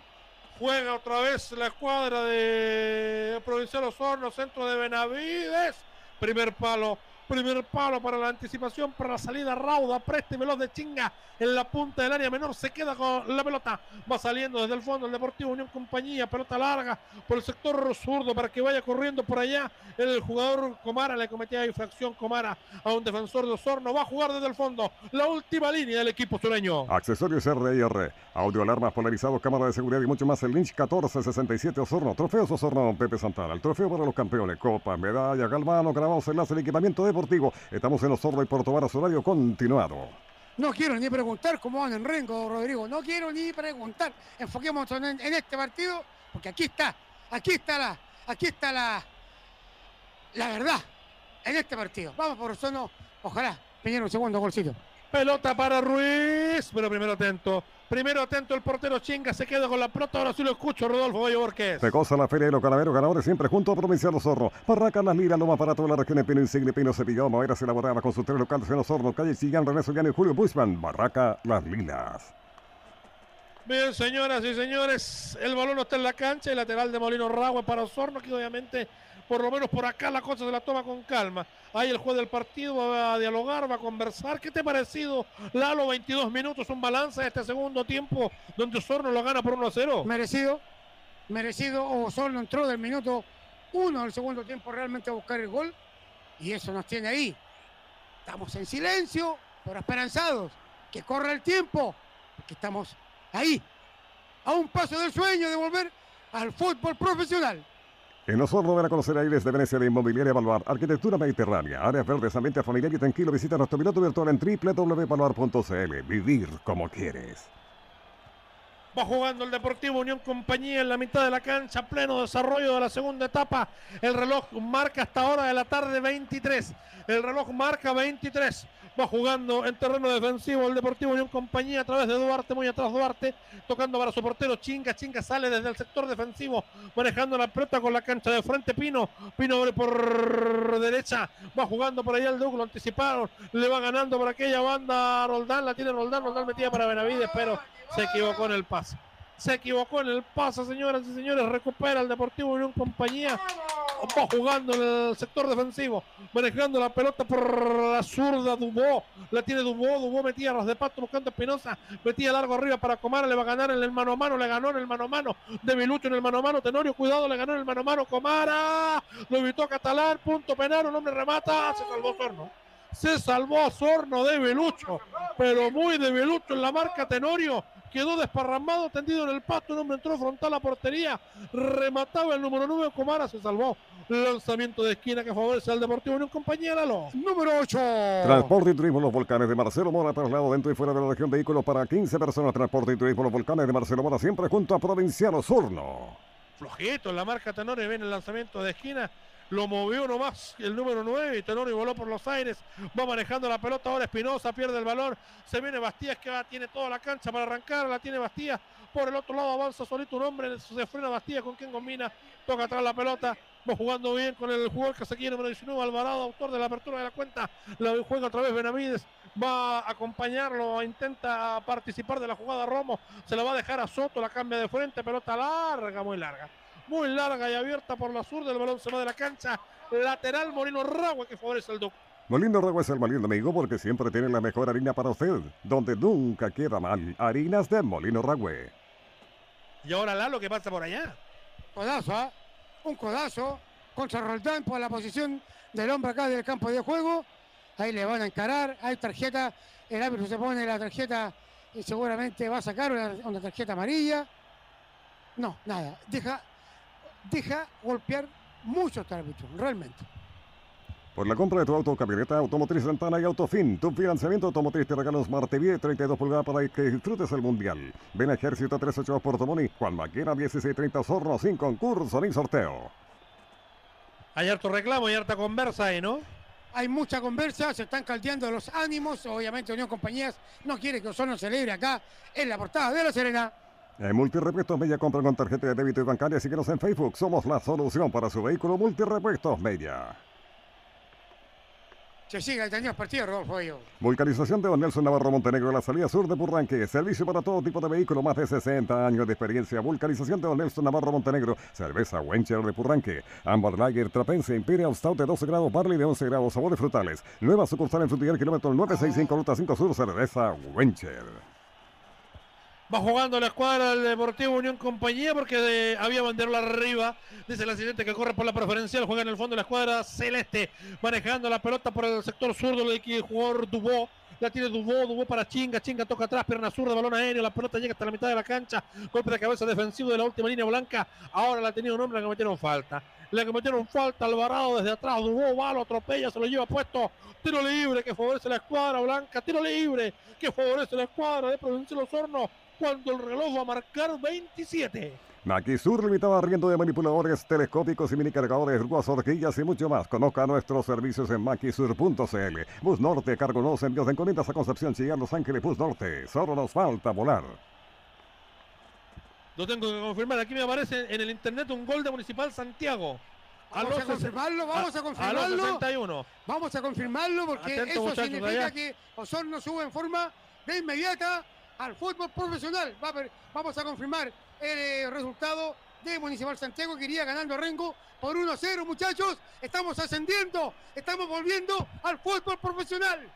Juega otra vez la escuadra de Provincial Osorno, centro de Benavides. Primer palo, primer palo para la anticipación, para la salida rauda, preste veloz de chinga en la punta del área menor. Se queda con la pelota. Va saliendo desde el fondo el Deportivo Unión Compañía. Pelota larga por el sector zurdo para que vaya corriendo por allá. El jugador Comara le cometía infracción Comara a un defensor de Osorno. Va a jugar desde el fondo. La última línea del equipo sureño. Accesorios R&R, audio alarmas polarizados, cámara de seguridad y mucho más. El Lynch 1467 Osorno. Trofeos Osorno Pepe Santana. El trofeo para los campeones. Copa, medalla, galvano, grabados, enlace de equipamiento Estamos en Osorno y Puerto Varas, horario continuado. No quiero ni preguntar cómo van en Rengo, Rodrigo. No quiero ni preguntar. Enfoquémonos en, este partido, porque aquí está, aquí está la, aquí está la, la verdad en este partido. Vamos por Osorno, ojalá, Piñero un segundo golcito. Pelota para Ruiz, pero primero atento. Primero atento el portero Chinga, se queda con la pelota. Ahora sí lo escucho, Rodolfo Bayo Borges. Se goza la feria de los calaveros ganadores siempre junto a Provincial Osorno. Barracas Las Liras, lo más barato de la región de Pino Insigne, Pino Cepillado, Maderas elaboradas con sus tres locales en Osorno, calle Chillán, René Sollano y Julio Bushman. Barraca Las Lilas. Bien, señoras y señores, el balón está en la cancha, el lateral de Molino Ragua para Osorno, que obviamente, por lo menos por acá, la cosa se la toma con calma. Ahí el juez del partido va a dialogar, va a conversar. ¿Qué te ha parecido, Lalo? 22 minutos, un balance de este segundo tiempo donde Osorno lo gana por 1 a 0. Merecido, merecido. Osorno entró del minuto uno del segundo tiempo realmente a buscar el gol y eso nos tiene ahí. Estamos en silencio, pero esperanzados. Que corra el tiempo, porque estamos ahí, a un paso del sueño de volver al fútbol profesional. En Osorno van a conocer Aires de Venecia de Inmobiliaria Baluar, Arquitectura Mediterránea, áreas verdes, ambiente familiar y tranquilo. Visita nuestro piloto virtual en www.baluar.cl. Vivir como quieres. Va jugando el Deportivo Unión Compañía en la mitad de la cancha, pleno desarrollo de la segunda etapa. El reloj marca hasta ahora de la tarde 23. El reloj marca 23. Va jugando en terreno defensivo el Deportivo Unión Compañía a través de Duarte, muy atrás Duarte, tocando para su portero Chinga. Chinga sale desde el sector defensivo, manejando la pelota con la cancha de frente Pino. Pino por derecha, va jugando por allá el Duque, lo anticiparon, le va ganando por aquella banda Roldán, la tiene Roldán, Roldán metida para Benavides, pero se equivocó en el pase. Se equivocó en el pase, señoras y señores. Recupera el Deportivo Unión Compañía. Va jugando en el sector defensivo. Manejando la pelota por la zurda Dubó. La tiene Dubó. Dubó metía ras de pato buscando a Espinosa. Metía largo arriba para Comara. Le va a ganar en el mano a mano. Le ganó en el mano a mano. De Milucho en el mano a mano. Tenorio, cuidado. Le ganó en el mano a mano. Comara. Lo evitó Catalán. Punto penal. Un hombre remata. Se salvó Sorno. Se salvó Sorno de Belucho. Pero muy de Belucho en la marca Tenorio quedó desparramado, tendido en el pasto, un hombre entró frontal a la portería, remataba el número 9, Comara se salvó. Lanzamiento de esquina que favorece al Deportivo Unión Compañía, Lalo. Número 8. Transporte y Turismo Los Volcanes de Marcelo Mora, traslado dentro y fuera de la región, vehículos para 15 personas. Transporte y Turismo Los Volcanes de Marcelo Mora, siempre junto a Provincial Osorno. Flojito en la marca Tenorio, viene el lanzamiento de esquina. Lo movió nomás el número 9 y Tenorio voló por los aires. Va manejando la pelota ahora Espinosa, pierde el balón. Se viene Bastías que tiene toda la cancha para arrancar. La tiene Bastías. Por el otro lado avanza solito un hombre. Se frena Bastías con quien combina. Toca atrás la pelota. Va jugando bien con el jugador que se quiere número 19, Alvarado, autor de la apertura de la cuenta. La juega otra vez Benavides. Va a acompañarlo, intenta participar de la jugada Romo. Se la va a dejar a Soto, la cambia de frente. Pelota larga, muy larga muy larga y abierta por la zurda. El balón se va de la cancha. Lateral Moreno Ragua que favorece al Duque. Molino Ragua es el molino amigo porque siempre tiene la mejor harina para usted, donde nunca queda mal. Harinas de Molino Ragüe. Y ahora Lalo, ¿qué pasa por allá? Codazo, ¿ah? Un codazo contra Roldán por la posición del hombre acá del campo de juego. Ahí le van a encarar. Hay tarjeta. El árbitro se pone la tarjeta y seguramente va a sacar una, una tarjeta amarilla. No, nada. Deja deja golpear mucho este árbitro, realmente. Por la compra de tu auto, camioneta, automotriz Santana y Autofin, tu financiamiento automotriz te regala un Smart TV 32 pulgadas para que disfrutes el mundial. Ven a Ejército 38 Puerto Moni, Juan Maquena 1630 Sorno, sin concurso ni sorteo. Hay harto reclamo y harta conversa ahí, ¿no? Hay mucha conversa, se están caldeando los ánimos. Obviamente Unión Compañías no quiere que Osorno celebre acá en la portada de La Serena. En Multirepuestos Media compra con tarjeta de débito y bancaria. Síguenos en Facebook. Somos la solución para su vehículo Multirepuestos Media. Se sigue el tenido partido, Rodolfo Bello. Vulcanización de Don Nelson Navarro Montenegro, la salida sur de Burranque. Servicio para todo tipo de vehículo, más de 60 años de experiencia. Vulcanización de Don Nelson Navarro Montenegro. Cerveza Wencher de Burranque. Amber Lager Trapense Imperial Stout de 12 grados, Barley de 11 grados, sabores frutales. Nueva sucursal en Frutillar, kilómetro 965, ruta 5 sur, cerveza Wencher. Va jugando la escuadra del Deportivo Unión Compañía porque de, había banderola arriba. Dice el accidente que corre por la preferencial. Juega en el fondo la escuadra celeste. Manejando la pelota por el sector zurdo del jugador Dubó. La tiene Dubó, Dubó para Chinga, Chinga toca atrás, pierna zurda, balón aéreo, la pelota llega hasta la mitad de la cancha, golpe de cabeza defensivo de la última línea blanca, ahora la ha tenido un hombre, que metieron falta, le cometieron falta Alvarado desde atrás, Dubó va, lo atropella, se lo lleva puesto, tiro libre que favorece la escuadra blanca, tiro libre que favorece la escuadra de Provincia Los Hornos, cuando el reloj va a marcar 27. Maquisur limitada arriendo de manipuladores telescópicos y mini cargadores, grúas, horquillas y mucho más. Conozca nuestros servicios en maquisur.cl. Bus Norte, cargo los envíos de encomiendas a Concepción, Chillán, Los Ángeles, Bus Norte. Solo nos falta volar. Lo tengo que confirmar. Aquí me aparece en el internet un gol de Municipal Santiago. Vamos a, confirmarlo, vamos a, confirmarlo. A los 61. Vamos a confirmarlo porque eso significa que Osorno sube en forma de inmediata al fútbol profesional. A vamos a confirmar el eh, resultado de Municipal Santiago que iría ganando Rengo por 1 a 0, muchachos. Estamos ascendiendo, estamos volviendo al fútbol profesional.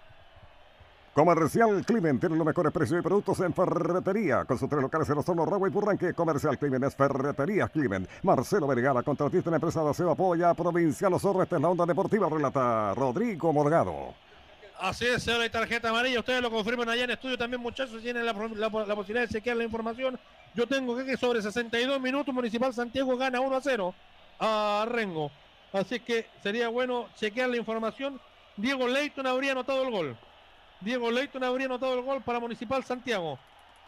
Comercial Climen tiene los mejores precios y productos en ferretería. Con sus tres locales en Osorno, Ragua y Burranque. Comercial Climen es Ferretería Climen. Marcelo Vergara, contratista en la empresa de aseo, apoya Provincial Osorno. Esta es la onda deportiva, relata Rodrigo Morgado. Así es, hay tarjeta amarilla. Ustedes lo confirman allá en estudio también, muchachos. Tienen la, posibilidad de chequear la información. Yo tengo que, que sobre 62 minutos Municipal Santiago gana 1 a 0 a Rengo. Así que sería bueno chequear la información. Diego Leighton habría anotado el gol. Diego Leighton habría anotado el gol para Municipal Santiago.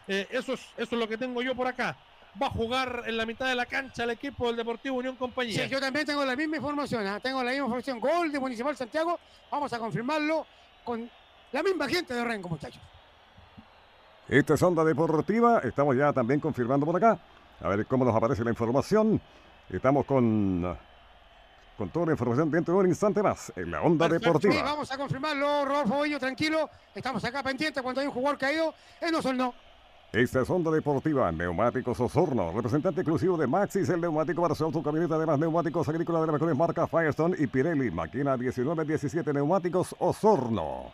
Eh, eso, es, eso es lo que tengo yo por acá. Va a jugar en la mitad de la cancha el equipo del Deportivo Unión Compañía. Sí, yo también tengo la misma información. ¿ah? Tengo la misma información. Gol de Municipal Santiago. Vamos a confirmarlo con la misma gente de Rengo, muchachos. Esta es Onda Deportiva, estamos ya también confirmando por acá. A ver cómo nos aparece la información. Estamos con con toda la información dentro de un instante más en la onda deportiva. Sí, vamos a confirmarlo, Rodolfo Bollo, tranquilo. Estamos acá pendientes cuando hay un jugador caído en Osorno. Esta es Onda Deportiva, Neumáticos Osorno, representante exclusivo de Maxis, el neumático para su camioneta, además neumáticos agrícolas de las mejores marcas Firestone y Pirelli, máquina 1917 Neumáticos Osorno.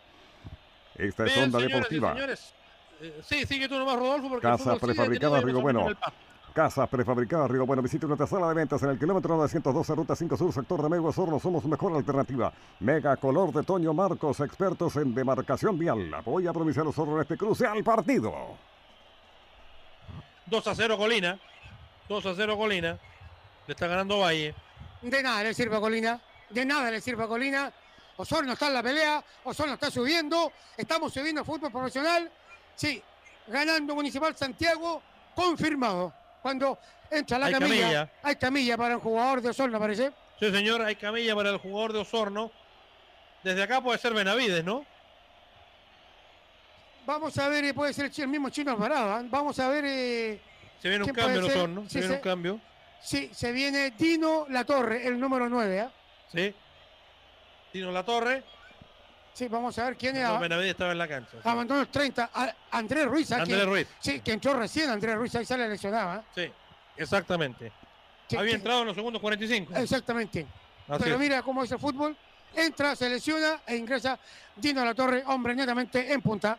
Esta es Onda Deportiva. Señores. Eh, sí, sigue tú nomás, Rodolfo, porque Casa prefabricada Río Bueno. Casa prefabricada Río Bueno. Visite nuestra sala de ventas en el kilómetro 912, ruta 5 sur, sector de Mego Osorno. Somos mejor alternativa. Mega color de Toño Marcos, expertos en demarcación vial. Apoya a Provincial Osorno en este crucial partido. 2 a 0 Colina. 2 a 0 Colina. Le está ganando Valle. De nada le sirve a Colina. De nada le sirve a Colina. Osorno está en la pelea. Osorno está subiendo. Estamos subiendo fútbol profesional. Sí, ganando Municipal Santiago. Confirmado. Cuando entra la hay camilla, Hay camilla para el jugador de Osorno, parece. Sí, señor. Hay camilla para el jugador de Osorno. Desde acá puede ser Benavides, ¿no? Vamos a ver, eh, puede ser el mismo chino Alvarado. ¿eh? Vamos a ver. Eh, se viene un cambio, ¿no son, ¿no? Se viene un cambio. Sí, se viene Dino Latorre, el número 9. ¿eh? Sí. Dino Latorre. Sí, vamos a ver quién es. No, Benavides estaba en la cancha. Sí. Abandonó el 30. Andrés Ruiz. Andrés Ruiz. Sí, que entró recién Andrés Ruiz, ahí sale lesionado. Sí, exactamente. Había entrado en los segundos 45. Exactamente. Pero mira cómo es el fútbol. Entra, se lesiona e ingresa Dino Latorre, hombre netamente en punta.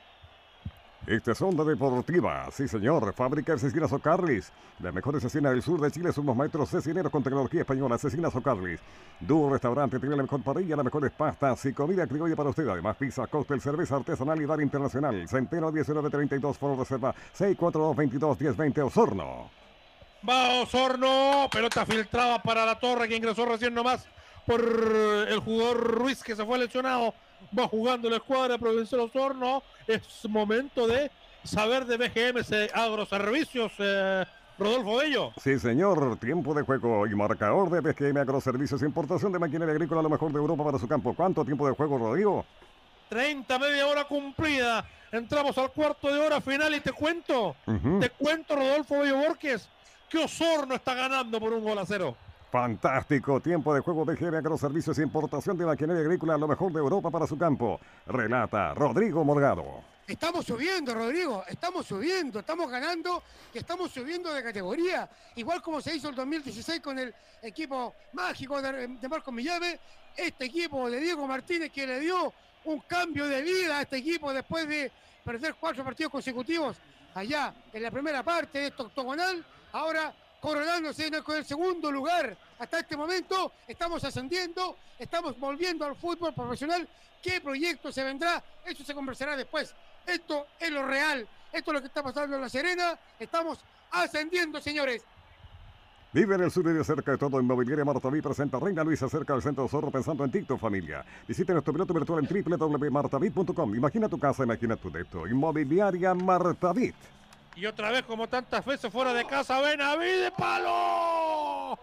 Esta es Onda Deportiva, sí señor, fábrica cecinas Ocarlis. La mejor cecina del sur de Chile somos maestros cecineros con tecnología española, cecinas Ocarlis. Duro restaurante, tiene la mejor parrilla, las mejores pastas y comida criolla para usted. Además, pizza, cóctel, cerveza artesanal y bar internacional. Centeno 1932, Foro Reserva 642-22-1020 Osorno. Va Osorno, pelota filtrada para la torre que ingresó recién nomás por el jugador Ruiz que se fue lesionado. Va jugando la escuadra Provincial Osorno. Es momento de saber de BGM Agroservicios. Eh, Rodolfo Bello. Sí, señor. Tiempo de juego y marcador de BGM Agroservicios. Importación de maquinaria agrícola, lo mejor de Europa para su campo. ¿Cuánto tiempo de juego, Rodrigo? 30, media hora cumplida. Entramos al cuarto de hora final y te cuento, te cuento, Rodolfo Bello Borges, que Osorno está ganando por un gol a cero. Fantástico tiempo de juego de GM Agroservicios e importación de maquinaria agrícola, lo mejor de Europa para su campo. Relata Rodrigo Morgado. Estamos subiendo, Rodrigo, estamos subiendo, estamos ganando y estamos subiendo de categoría. Igual como se hizo el 2016 con el equipo mágico de, Marcos Millave, este equipo de Diego Martínez que le dio un cambio de vida a este equipo después de perder cuatro partidos consecutivos allá en la primera parte de este octogonal. Ahora coronándose con el segundo lugar. Hasta este momento estamos ascendiendo, estamos volviendo al fútbol profesional. ¿Qué proyecto se vendrá? Eso se conversará después. Esto es lo real. Esto es lo que está pasando en La Serena. Estamos ascendiendo, señores. Vive en el sur y de cerca de todo. Inmobiliaria Martaví presenta Reina Luisa cerca del centro de Zorro pensando en ti, tu familia. Visite nuestro piloto virtual en www.martavit.com. Imagina tu casa, imagina tu depto. Inmobiliaria Martavit. Y otra vez, como tantas veces fuera de casa, Benavides Palo.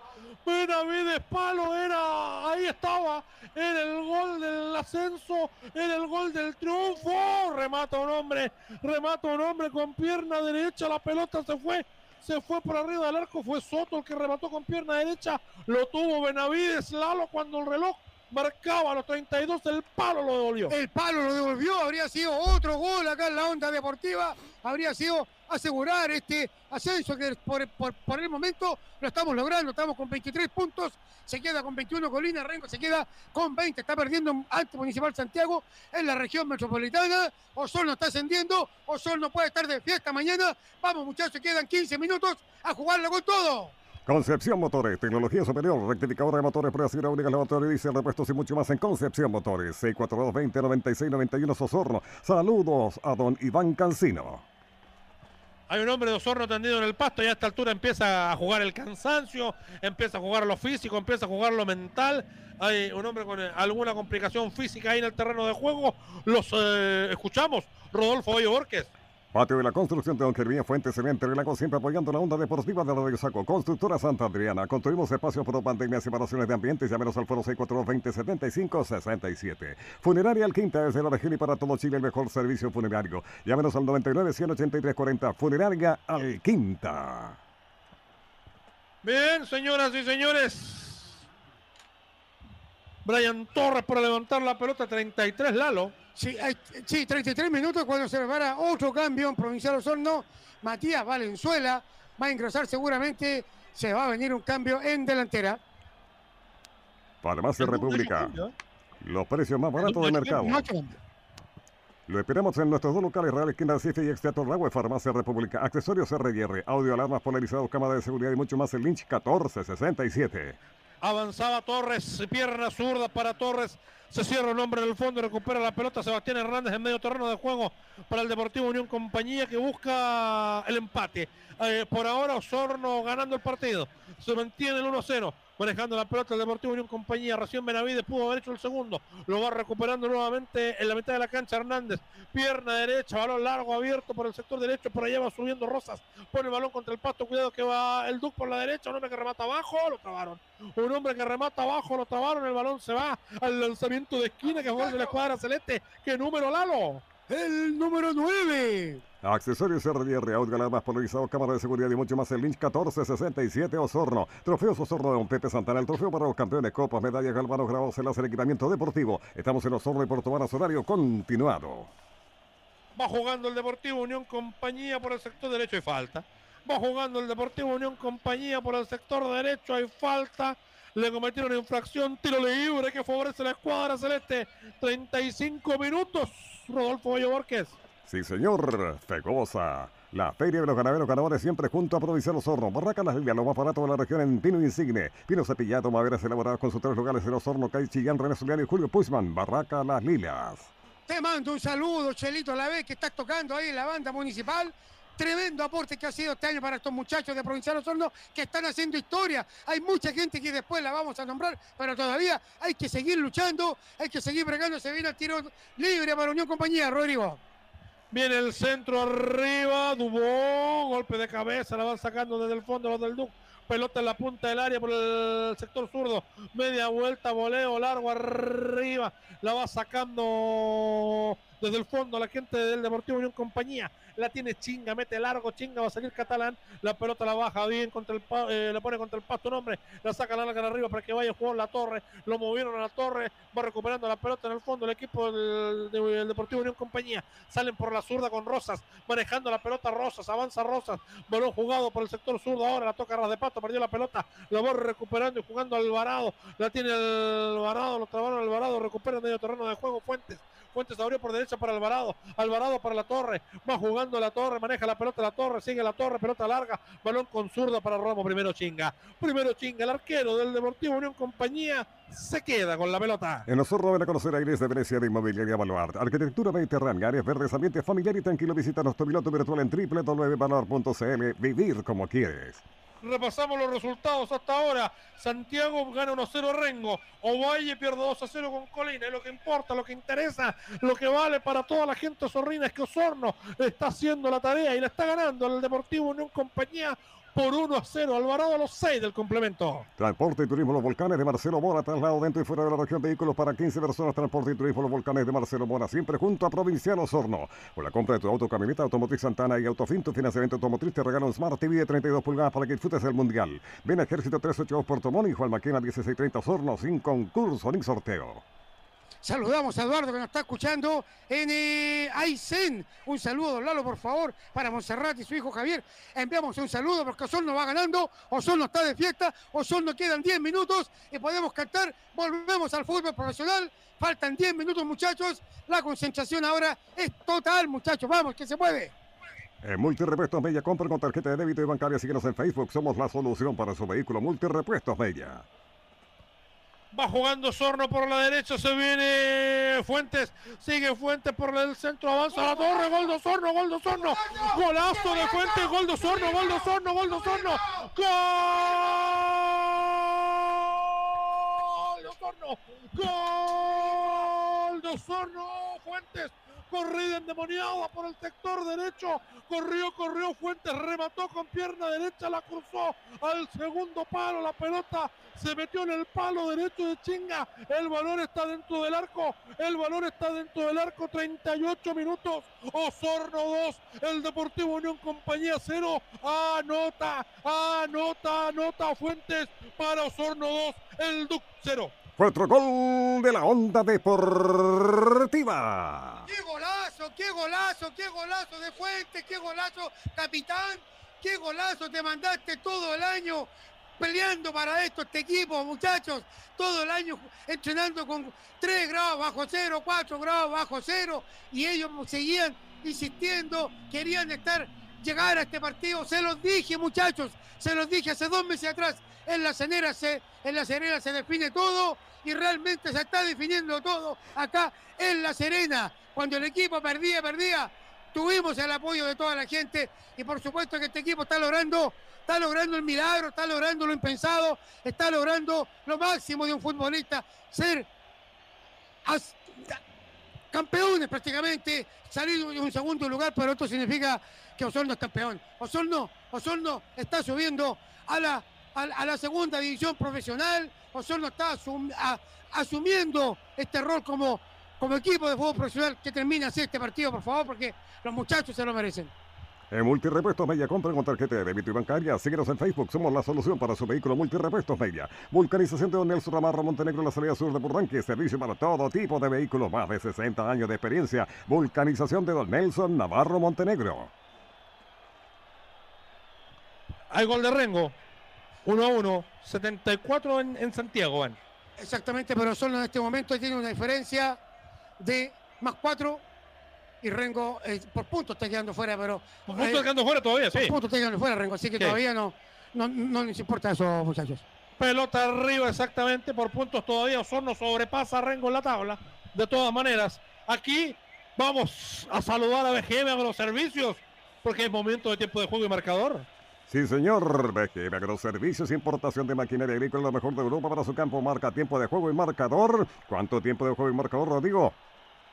Benavides Palo era, ahí estaba, en el gol del ascenso, en el gol del triunfo. Remata un hombre, remata un hombre con pierna derecha, la pelota se fue. Se fue por arriba del arco, fue Soto el que remató con pierna derecha, lo tuvo Benavides Lalo cuando el reloj marcaba los 32, el palo lo devolvió. El palo lo devolvió, habría sido otro gol acá en la onda deportiva, habría sido asegurar este ascenso que por, el momento lo estamos logrando, estamos con 23 puntos, se queda con 21 Colina, Rengo se queda con 20, está perdiendo ante Municipal Santiago en la región metropolitana, Osorno está ascendiendo, Osorno puede estar de fiesta mañana, vamos muchachos, quedan 15 minutos a jugarlo con todo. Concepción Motores, tecnología superior, rectificadora de motores, pruebas hidráulicas, lavatorio, diésel, repuestos y mucho más en Concepción Motores. 642-20-96-91 Sosorno. Saludos a don Iván Cancino. Hay un hombre de Osorno tendido en el pasto y a esta altura empieza a jugar el cansancio, empieza a jugar lo físico, empieza a jugar lo mental. Hay un hombre con eh, alguna complicación física ahí en el terreno de juego. Los eh, escuchamos. Rodolfo Hoyo Borges. Patio de la construcción de Don Germán Fuentes Cemento Relaco siempre apoyando la onda deportiva de Radio Saco. Constructora Santa Adriana. Construimos espacios por pandemia separaciones de ambientes. Llámenos al foro 642-2075-67. Funeraria Alquinta desde la región y para todo Chile el mejor servicio funerario. Llámenos al 99-183-40. Funeraria Alquinta. Bien, señoras y señores. Brian Torres para levantar la pelota 33 Lalo. Sí, sí, 33 minutos cuando se prepara otro cambio en Provincial Osorno. Matías Valenzuela va a ingresar seguramente. Se va a venir un cambio en delantera. Farmacia República. Los precios más baratos del mercado. Lo esperamos en nuestros dos locales reales, Esquina Cifre y Exteatro Lago Farmacia República. Accesorios RR, audio, alarmas polarizados, cámara de seguridad y mucho más. El Lynch 1467. Avanzaba Torres, pierna zurda para Torres. Se cierra un hombre en el fondo, recupera la pelota Sebastián Hernández en medio terreno de juego para el Deportivo Unión Compañía que busca el empate. Eh, por ahora Osorno ganando el partido. Se mantiene el 1-0 manejando la pelota el Deportivo Unión Compañía. Recién Benavides pudo haber hecho el segundo. Lo va recuperando nuevamente en la mitad de la cancha Hernández. Pierna derecha, balón largo abierto por el sector derecho. Por allá va subiendo Rosas. Pone el balón contra el pasto. Cuidado que va el Duc por la derecha. Un hombre que remata abajo. Lo trabaron. Un hombre que remata abajo. Lo trabaron. El balón se va al lanzamiento de esquina que de la escuadra celeste. ¿Qué número, Lalo? El número 9. Accesorios RDR, más polarizado, cámara de seguridad y mucho más. El Lynch 1467 Osorno. Trofeos Osorno de Don Pepe Santana. El trofeo para los campeones, copas, medallas, galvanos grabados en el equipamiento deportivo. Estamos en Osorno y Puerto Varas, horario continuado. Va jugando el Deportivo Unión Compañía por el sector derecho y falta. Va jugando el Deportivo Unión Compañía por el sector derecho, hay falta. Le cometieron infracción, tiro libre que favorece la escuadra celeste. 35 minutos. Rodolfo Bello Borges. Sí, señor. Fegosa. La Feria de los Ganaderos Ganadores siempre junto a Provincial Osorno. Barraca Las Lilas, lo más barato de la región en Pino Insigne. Pino cepillado, maderas elaboradas con sus tres lugares en Osorno, Cay Chillán, René Zuliano y Julio Puisman. Barraca Las Lilas. Te mando un saludo, Chelito, a la vez que estás tocando ahí en la banda municipal. tremendo aporte que ha sido este año para estos muchachos de Provincial Osorno que están haciendo historia. Hay mucha gente que después la vamos a nombrar, pero todavía hay que seguir luchando, hay que seguir bregando. Se viene el tiro libre para Unión Compañía, Rodrigo. Viene el centro arriba, Dubó, golpe de cabeza, la van sacando desde el fondo los del Duc. Pelota en la punta del área por el sector zurdo. Media vuelta, voleo largo arriba. La va sacando desde el fondo la gente del Deportivo Unión Compañía la tiene Chinga, mete largo, Chinga, va a salir Catalán, la pelota la baja bien contra el eh, la pone contra el pasto nombre, la saca larga arriba para que vaya a jugar la torre, lo movieron a la torre, va recuperando la pelota en el fondo el equipo del, Deportivo Unión Compañía, salen por la zurda con Rosas, manejando la pelota Rosas, avanza Rosas, balón jugado por el sector zurdo, ahora la toca Ras de Pato, perdió la pelota, la va recuperando y jugando Alvarado, la tiene Alvarado, lo trabaron Alvarado, recupera el medio terreno de juego Fuentes, Fuentes abrió por derecha para Alvarado. Alvarado para la torre. Va jugando la torre. Maneja la pelota la torre. Sigue la torre. Pelota larga. Balón con zurda para Ramos. Primero chinga. Primero chinga. El arquero del Deportivo Unión Compañía se queda con la pelota. En Osorno ven a conocer a Iris de Venecia de Inmobiliaria Baluart. Arquitectura mediterránea, áreas verdes, ambiente familiar y tranquilo. Visita nuestro piloto virtual en www.baluart.cl. Vivir como quieres. Repasamos los resultados hasta ahora. Santiago gana 1-0 Rengo. Ovalle pierde 2-0 con Colina. Es lo que importa, lo que interesa, lo que vale para toda la gente zorrina es que Osorno está haciendo la tarea y la está ganando el Deportivo Unión Compañía por 1 a 0. Alvarado a los 6 del complemento. Transporte y Turismo Los Volcanes de Marcelo Mora, traslado dentro y fuera de la región, vehículos para 15 personas. Transporte y Turismo Los Volcanes de Marcelo Mora, siempre junto a Provincial Osorno. Con la compra de tu auto, camioneta, automotriz Santana y Autofinto, financiamiento automotriz, te regalan Smart TV de 32 pulgadas para que disfrutes del Mundial. Ven a Ejército 382 Puerto Montt y Juan Maquena 1630 Osorno, sin concurso ni sorteo. Saludamos a Eduardo que nos está escuchando en eh, Aysén. Un saludo, Lalo, por favor, para Monserrat y su hijo Javier. Enviamos un saludo porque Osorno va ganando, Osorno está de fiesta, Osorno quedan 10 minutos y podemos cantar. Volvemos al fútbol profesional. Faltan 10 minutos, muchachos. La concentración ahora es total, muchachos. Vamos, que se puede. En Multirepuestos Mella, compra con tarjeta de débito y bancaria. Síguenos en Facebook. Somos la solución para su vehículo. Multirepuestos Mella. Va jugando Sorno por la derecha, se viene Fuentes, sigue Fuentes por el centro, avanza la torre, gol de Sorno, gol de Sorno, golazo de Fuentes, gol de Sorno, gol de Sorno, gol de Sorno, gol de Sorno, gol de Sorno, Fuentes corrida endemoniada por el sector derecho, corrió, corrió Fuentes, remató con pierna derecha, la cruzó al segundo palo, la pelota se metió en el palo derecho de Chinga, el valor está dentro del arco, el valor está dentro del arco, 38 minutos, Osorno 2, el Deportivo Unión Compañía 0, anota, anota, anota Fuentes para Osorno 2, el Duc 0. Cuatro gol de la onda deportiva. ¡Qué golazo, qué golazo, qué golazo de Fuentes, qué golazo, capitán! ¡Qué golazo te mandaste todo el año peleando para esto, este equipo, muchachos! Todo el año entrenando con 3 grados bajo cero, 4 grados bajo cero, y ellos seguían insistiendo, querían estar, llegar a este partido. Se los dije, muchachos, se los dije hace dos meses atrás. En la cenera se, en la Serena se define todo y realmente se está definiendo todo acá en La Serena. Cuando el equipo perdía, perdía, tuvimos el apoyo de toda la gente y por supuesto que este equipo está logrando, está logrando el milagro, está logrando lo impensado, está logrando lo máximo de un futbolista, ser campeones prácticamente, salir de un segundo lugar, pero esto significa que Osorno es campeón. Osorno, Osorno está subiendo a la a, la segunda división profesional. Osorno está asumiendo este rol como, como equipo de fútbol profesional. Que termine así este partido, por favor, porque los muchachos se lo merecen. En Multirepuestos Mella, compra con tarjeta de débito y bancaria. Síguenos en Facebook, somos la solución para su vehículo Multirepuestos Mella. Vulcanización de Don Nelson Ramarro Montenegro, la salida sur de Burranque. Servicio para todo tipo de vehículos, más de 60 años de experiencia. Vulcanización de Don Nelson Navarro Montenegro. Hay gol de Rengo. 1 a 1, 74 en, en Santiago van. Exactamente, pero solo en este momento tiene una diferencia de más 4 y Rengo eh, por puntos está quedando fuera, pero. Por puntos está quedando fuera todavía, sí. Por puntos está quedando fuera, Rengo, así que todavía no, no, no les importa eso, muchachos. Pelota arriba, exactamente, por puntos todavía. Osorno sobrepasa a Rengo en la tabla. De todas maneras, aquí vamos a saludar a BGM a los servicios porque es momento de tiempo de juego y marcador. Sí, señor. BGM Agroservicios, importación de maquinaria agrícola, lo mejor de Europa para su campo. Marca tiempo de juego y marcador. ¿Cuánto tiempo de juego y marcador, Rodrigo?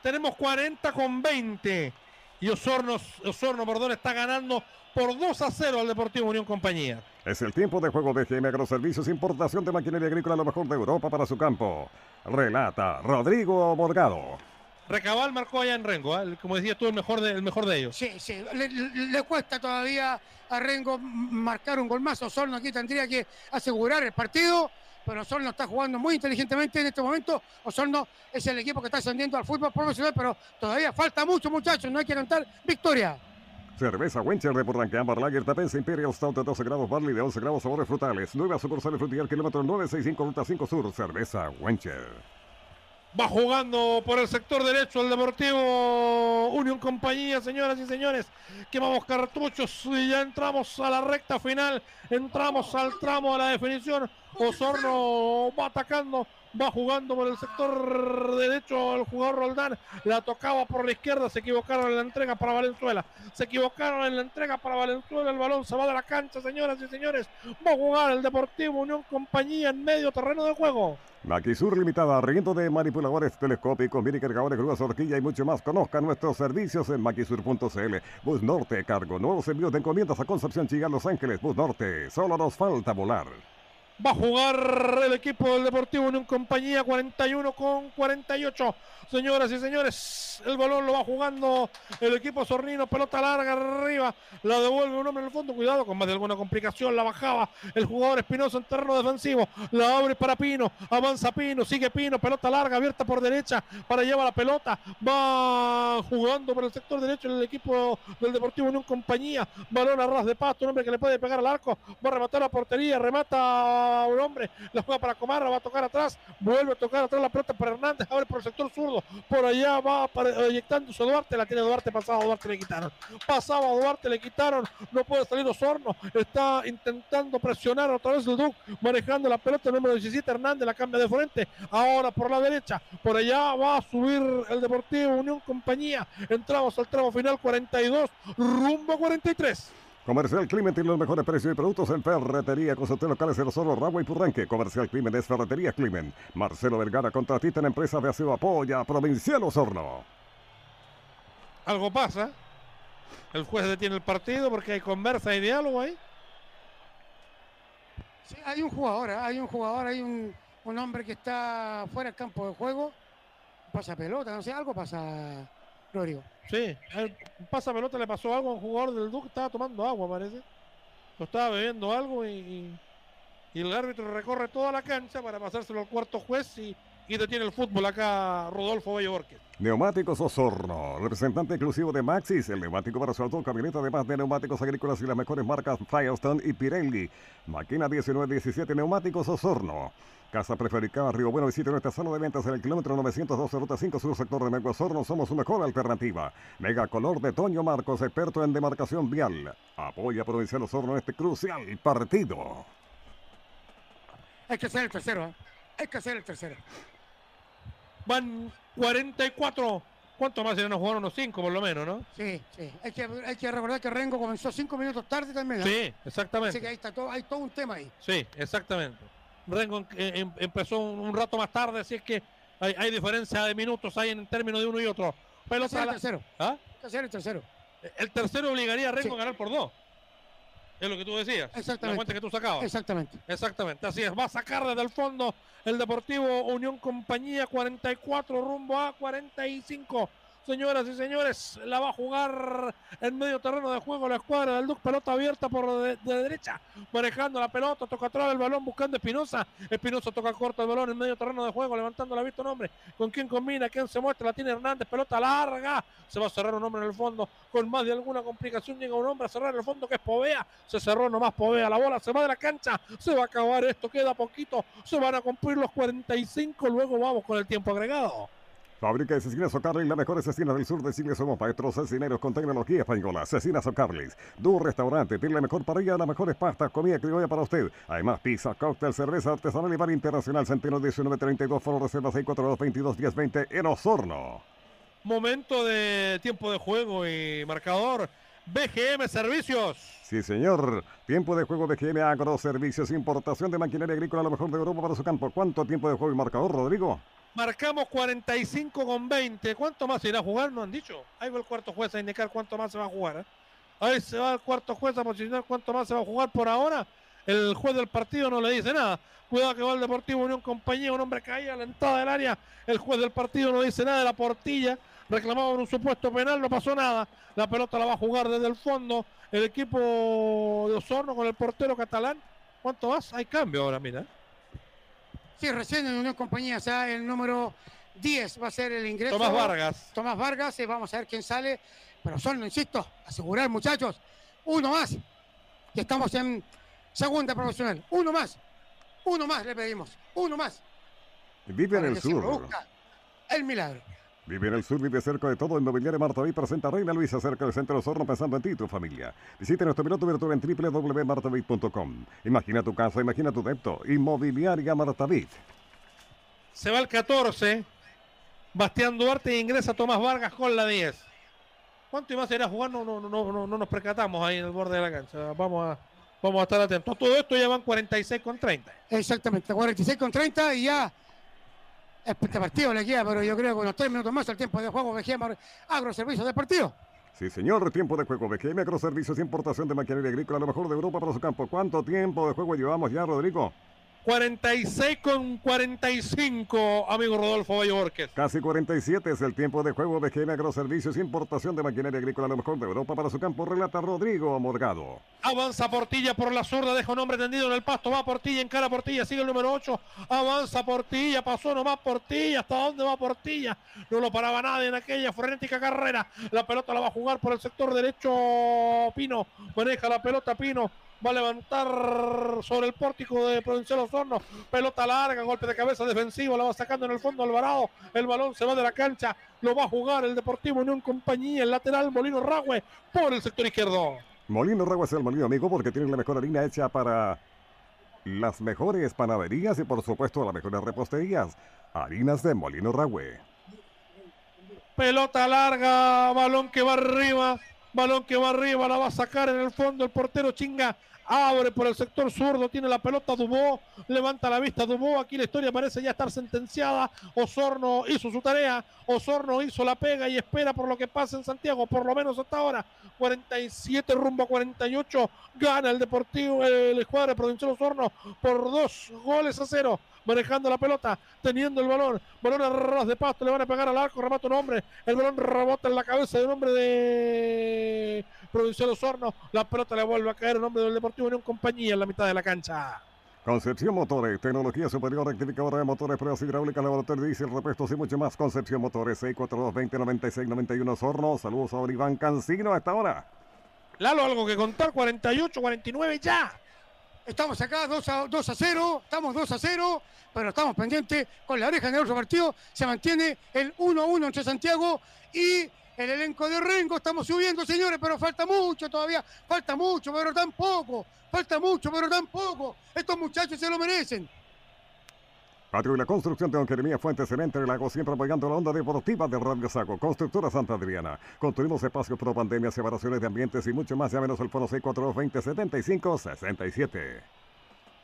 Tenemos 40 con 20. Y Osorno, Osorno perdón, está ganando por 2 a 0 al Deportivo Unión Compañía. Es el tiempo de juego de GM Agroservicios, importación de maquinaria agrícola, lo mejor de Europa para su campo. Relata Rodrigo Morgado. Recabal marcó allá en Rengo, ¿eh? como decías tú, el mejor de, el mejor de ellos. Sí, sí, le, cuesta todavía a Rengo marcar un gol más. Osorno aquí tendría que asegurar el partido, pero Osorno está jugando muy inteligentemente en este momento. Osorno es el equipo que está ascendiendo al fútbol profesional, pero todavía falta mucho, muchachos. No hay que cantar victoria. Cerveza Wencher de Porranque, Amber Lager, Tapense Imperial Stout de 12 grados, Barley de 11 grados, sabores frutales. Nueva sucursal frutillar, kilómetro 965, ruta 5 sur. Cerveza Wencher. Va jugando por el sector derecho el Deportivo Unión Compañía, señoras y señores. Quemamos cartuchos y ya entramos a la recta final. Entramos al tramo de la definición. Osorno va atacando, va jugando por el sector derecho el jugador Roldán. La tocaba por la izquierda, se equivocaron en la entrega para Valenzuela. Se equivocaron en la entrega para Valenzuela. El balón se va de la cancha, señoras y señores. Va a jugar el Deportivo Unión Compañía en medio terreno de juego. Maquisur Limitada, riendo de manipuladores telescópicos, mini cargadores, grúas, horquilla y mucho más. Conozca nuestros servicios en maquisur.cl. Bus Norte, cargo, nuevos envíos de encomiendas a Concepción, Chillán, Los Ángeles. Bus Norte, solo nos falta volar. Va a jugar el equipo del Deportivo Unión Compañía 41 con 48. Señoras y señores, el balón lo va jugando el equipo Sornino. Pelota larga arriba. La devuelve un hombre en el fondo. Cuidado con más de alguna complicación. La bajaba el jugador Espinoso en terreno defensivo. La abre para Pino. Avanza Pino. Sigue Pino. Pelota larga abierta por derecha para llevar la pelota. Va jugando por el sector derecho el equipo del Deportivo Unión Compañía. Balón a ras de pasto. Un hombre que le puede pegar al arco. Va a rematar la portería. Remata un hombre, la juega para Comarra, va a tocar atrás, vuelve a tocar atrás la pelota para Hernández, abre por el sector zurdo, por allá va eyectándose Duarte, la tiene Duarte pasado, Duarte le quitaron, pasaba Duarte, le quitaron, no puede salir Osorno, está intentando presionar otra vez el Duc, manejando la pelota, el número 17 Hernández, la cambia de frente, ahora por la derecha, por allá va a subir el Deportivo Unión Compañía, entramos al tramo final 42, rumbo 43. Comercial Climen tiene los mejores precios y productos en ferretería con hotel locales en Osorno, Ragua y Purranque. Comercial Climen es Ferretería Climen. Marcelo Vergara, contratista en empresa de aseo apoya a Provincial Osorno. algo pasa. El juez detiene el partido porque hay conversa y diálogo ahí. Sí, hay un jugador, ¿eh? hay un jugador, hay un, un hombre que está fuera del campo de juego. Pasa pelota, no sé, algo pasa, Rodrigo. Sí, el pasa pelota le pasó algo a un jugador del Duque, estaba tomando agua, parece. O estaba bebiendo algo y, y- el árbitro recorre toda la cancha para pasárselo al cuarto juez y, y detiene el fútbol acá Rodolfo Bello. Neumáticos Osorno, representante exclusivo de Maxis, el neumático para su auto, camioneta, además de neumáticos agrícolas y las mejores marcas Firestone y Pirelli. Máquina 1917, Neumáticos Osorno. Casa prefabricada Río Bueno, visite nuestra sala de ventas en el kilómetro 912, ruta 5, sur sector de Mega Osorno. Somos su mejor alternativa. Mega Color de Toño Marcos, experto en demarcación vial. Apoya Provincial Osorno en este crucial partido. Hay que hacer el tercero, ¿eh? hay que hacer el tercero. Van 44. ¿Cuánto más irán a jugar? Unos 5 por lo menos, ¿no? Sí, sí. Hay que, hay que recordar que Rengo comenzó cinco minutos tarde también. ¿eh? Sí, Así que exactamente. ahí está todo, hay todo un tema ahí. Sí, exactamente. Rengo eh, em- empezó un, un rato más tarde, así es que hay, hay diferencia de minutos ahí en términos de uno y otro. A el la- tercero. ¿Ah? Que hacer el tercero. El tercero obligaría a Rengo Sí. a ganar por dos. Es lo que tú decías. Exactamente. La cuenta que tú sacabas. Exactamente. Exactamente, así es. Va a sacar desde el fondo el Deportivo Unión Compañía 44 rumbo a 45. Señoras y señores, la va a jugar en medio terreno de juego la escuadra del Duc. Pelota abierta por de, de derecha, manejando la pelota, toca atrás el balón buscando Espinosa. Espinosa toca corto el balón en medio terreno de juego, levantando la vista un hombre. ¿Con quién combina? ¿Quién se muestra? La tiene Hernández, pelota larga. Se va a cerrar un hombre en el fondo. Con más de alguna complicación llega un hombre a cerrar el fondo que es Povea. Se cerró nomás Povea. La bola se va de la cancha. Se va a acabar esto. Queda poquito. Se van a cumplir los 45. Luego vamos con el tiempo agregado. Fábrica de Cecinas O'Carlis, la mejor cecina del sur de Chile. Somos maestros cecineros con tecnología española. Cecinas O'Carlis. Du Restaurante. Tiene la mejor parrilla, las mejores pastas, comida criolla para usted. Además, pizza, cóctel, cerveza artesanal y bar internacional. Centeno 1932, Foro Reserva 642 22 1020 en Osorno. Momento de tiempo de juego y marcador BGM Servicios. Sí, señor. Tiempo de juego BGM Agroservicios, importación de maquinaria agrícola a lo mejor de Europa para su campo. ¿Cuánto tiempo de juego y marcador, Rodrigo? Marcamos 45 con 20. ¿Cuánto más se irá a jugar? No han dicho. Ahí va el cuarto juez a indicar cuánto más se va a jugar. ¿eh? Ahí se va el cuarto juez a posicionar cuánto más se va a jugar por ahora. El juez del partido no le dice nada. Cuidado que va el Deportivo Unión Compañía, un hombre caía a la entrada del área. El juez del partido no dice nada de la portilla. Reclamaban un supuesto penal, no pasó nada. La pelota la va a jugar desde el fondo. El equipo de Osorno con el portero catalán. ¿Cuánto más? Hay cambio ahora, mira. Sí, recién en Unión Compañía, o sea, el número 10 va a ser el ingreso. Tomás Vargas. Tomás Vargas, eh, vamos a ver quién sale. Pero solo, insisto, asegurar, muchachos, uno más. Que estamos en segunda profesional. Uno más. Uno más le pedimos. Uno más. Vive en el sur. El milagro. Vive en el sur, vive cerca de todo. Inmobiliaria Martaví presenta Reina Luisa cerca del centro de Osorno pensando en ti y tu familia. Visite nuestro piloto virtual en www.martaví.com. Imagina tu casa, imagina tu depto. Inmobiliaria Martaví. Se va el 14. Bastián Duarte ingresa Tomás Vargas con la 10. ¿Cuánto más irá a jugar? No, no, no, no, no nos percatamos ahí en el borde de la cancha. Vamos a, vamos a estar atentos. Todo esto ya van 46 con 30. Exactamente, 46 con 30 y ya este partido le queda, pero yo creo que unos 3 minutos más el tiempo de juego BGM Agroservicios de partido. Sí, señor. Tiempo de juego. BGM Agroservicios, importación de maquinaria agrícola, lo mejor de Europa para su campo. ¿Cuánto tiempo de juego llevamos ya, Rodrigo? 46 con 45, amigo Rodolfo Borges. Casi 47 es el tiempo de juego. BGM Agroservicios, importación de maquinaria agrícola, lo mejor de Europa para su campo. Relata Rodrigo Morgado. Avanza Portilla por la zurda, deja un hombre tendido en el pasto, va Portilla, en cara Portilla, sigue el número 8, avanza Portilla, pasó nomás Portilla, ¿hasta dónde va Portilla? No lo paraba nadie en aquella frenética carrera, la pelota la va a jugar por el sector derecho Pino, maneja la pelota Pino, va a levantar sobre el pórtico de Provincial Osorno, pelota larga, golpe de cabeza defensivo, la va sacando en el fondo Alvarado, el balón se va de la cancha, lo va a jugar el Deportivo Unión Compañía, el lateral Molino Ragüe por el sector izquierdo. Molino Ragua es el molino amigo porque tiene la mejor harina hecha para las mejores panaderías y por supuesto las mejores reposterías. Harinas de Molino Ragüe. Pelota larga, balón que va arriba, balón que va arriba, la va a sacar en el fondo el portero chinga. Abre por el sector zurdo, tiene la pelota Dubó, levanta la vista Dubó, aquí la historia parece ya estar sentenciada. Osorno hizo su tarea, Osorno hizo la pega y espera por lo que pasa en Santiago, por lo menos hasta ahora. 47 rumbo a 48, gana el Deportivo, el escuadra Provincial Osorno por dos goles a cero manejando la pelota, teniendo el balón, balón a ras de pasto, le van a pegar al arco, remata un hombre, el balón rebota en la cabeza de un hombre de Provincial Osorno, la pelota le vuelve a caer un hombre del Deportivo Unión Compañía en la mitad de la cancha. Concepción Motores, tecnología superior, rectificadora de motores, pruebas hidráulicas, laboratorio de diésel, repuestos y mucho más. Concepción Motores, 642-2096-91 Sorno. Saludos a Iván Cancino a esta hora. Lalo, algo que contar, 48, 49 ya. Estamos acá 2 a, 2 a 0, estamos 2 a 0, pero estamos pendientes con la oreja en el otro partido. Se mantiene el 1 a 1 entre Santiago y el elenco de Rengo. Estamos subiendo, señores, pero falta mucho todavía. Falta mucho, pero tampoco. Falta mucho, pero tampoco. Estos muchachos se lo merecen. Patio y la construcción de Don Jeremías Fuentes Cemento el Lago, siempre apoyando la onda deportiva de Radio Saco. Constructora Santa Adriana. Construimos espacios pro pandemia, separaciones de ambientes y mucho más. Llámenos al foro 642-2075-67.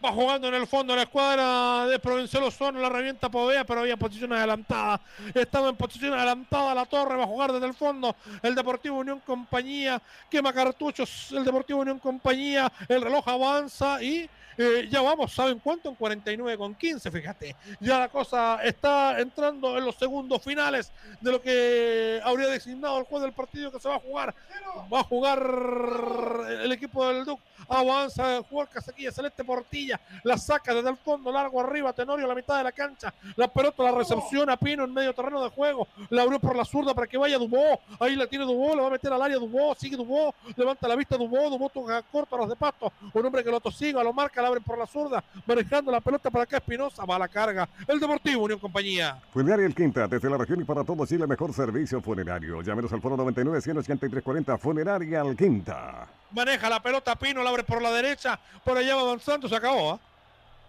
Va jugando en el fondo la escuadra de Provincial Osorno, la revienta Povea, pero había posición adelantada. Estaba en posición adelantada la torre, va a jugar desde el fondo el Deportivo Unión Compañía, quema cartuchos el Deportivo Unión Compañía, el reloj avanza y eh, ya vamos, ¿saben cuánto? En 49 con 15, fíjate. Ya la cosa está entrando en los segundos finales de lo que habría designado el juez del partido que se va a jugar. Va a jugar el equipo del Duc. Avanza, juega Casequilla, Celeste Portilla, la saca desde el fondo, largo arriba, Tenorio a la mitad de la cancha. La pelota la recepciona Pino en medio terreno de juego. La abrió por la zurda para que vaya Dubó. Ahí la tiene Dubó, la va a meter al área Dubó, sigue Dubó, levanta la vista Dubó, Dubó toca corto a los de pasto. Un hombre que lo tosiga, lo marca, la abre por la zurda, manejando la pelota para acá Espinosa, va a la carga. El Deportivo Unión Compañía. Funeraria El Quinta, desde la región y para todo Chile, mejor servicio funerario. Llámenos al foro 99-183-40, Funeraria El Quinta. Maneja la pelota Pino, la abre por la derecha, por allá va avanzando, se acabó. ¿ah?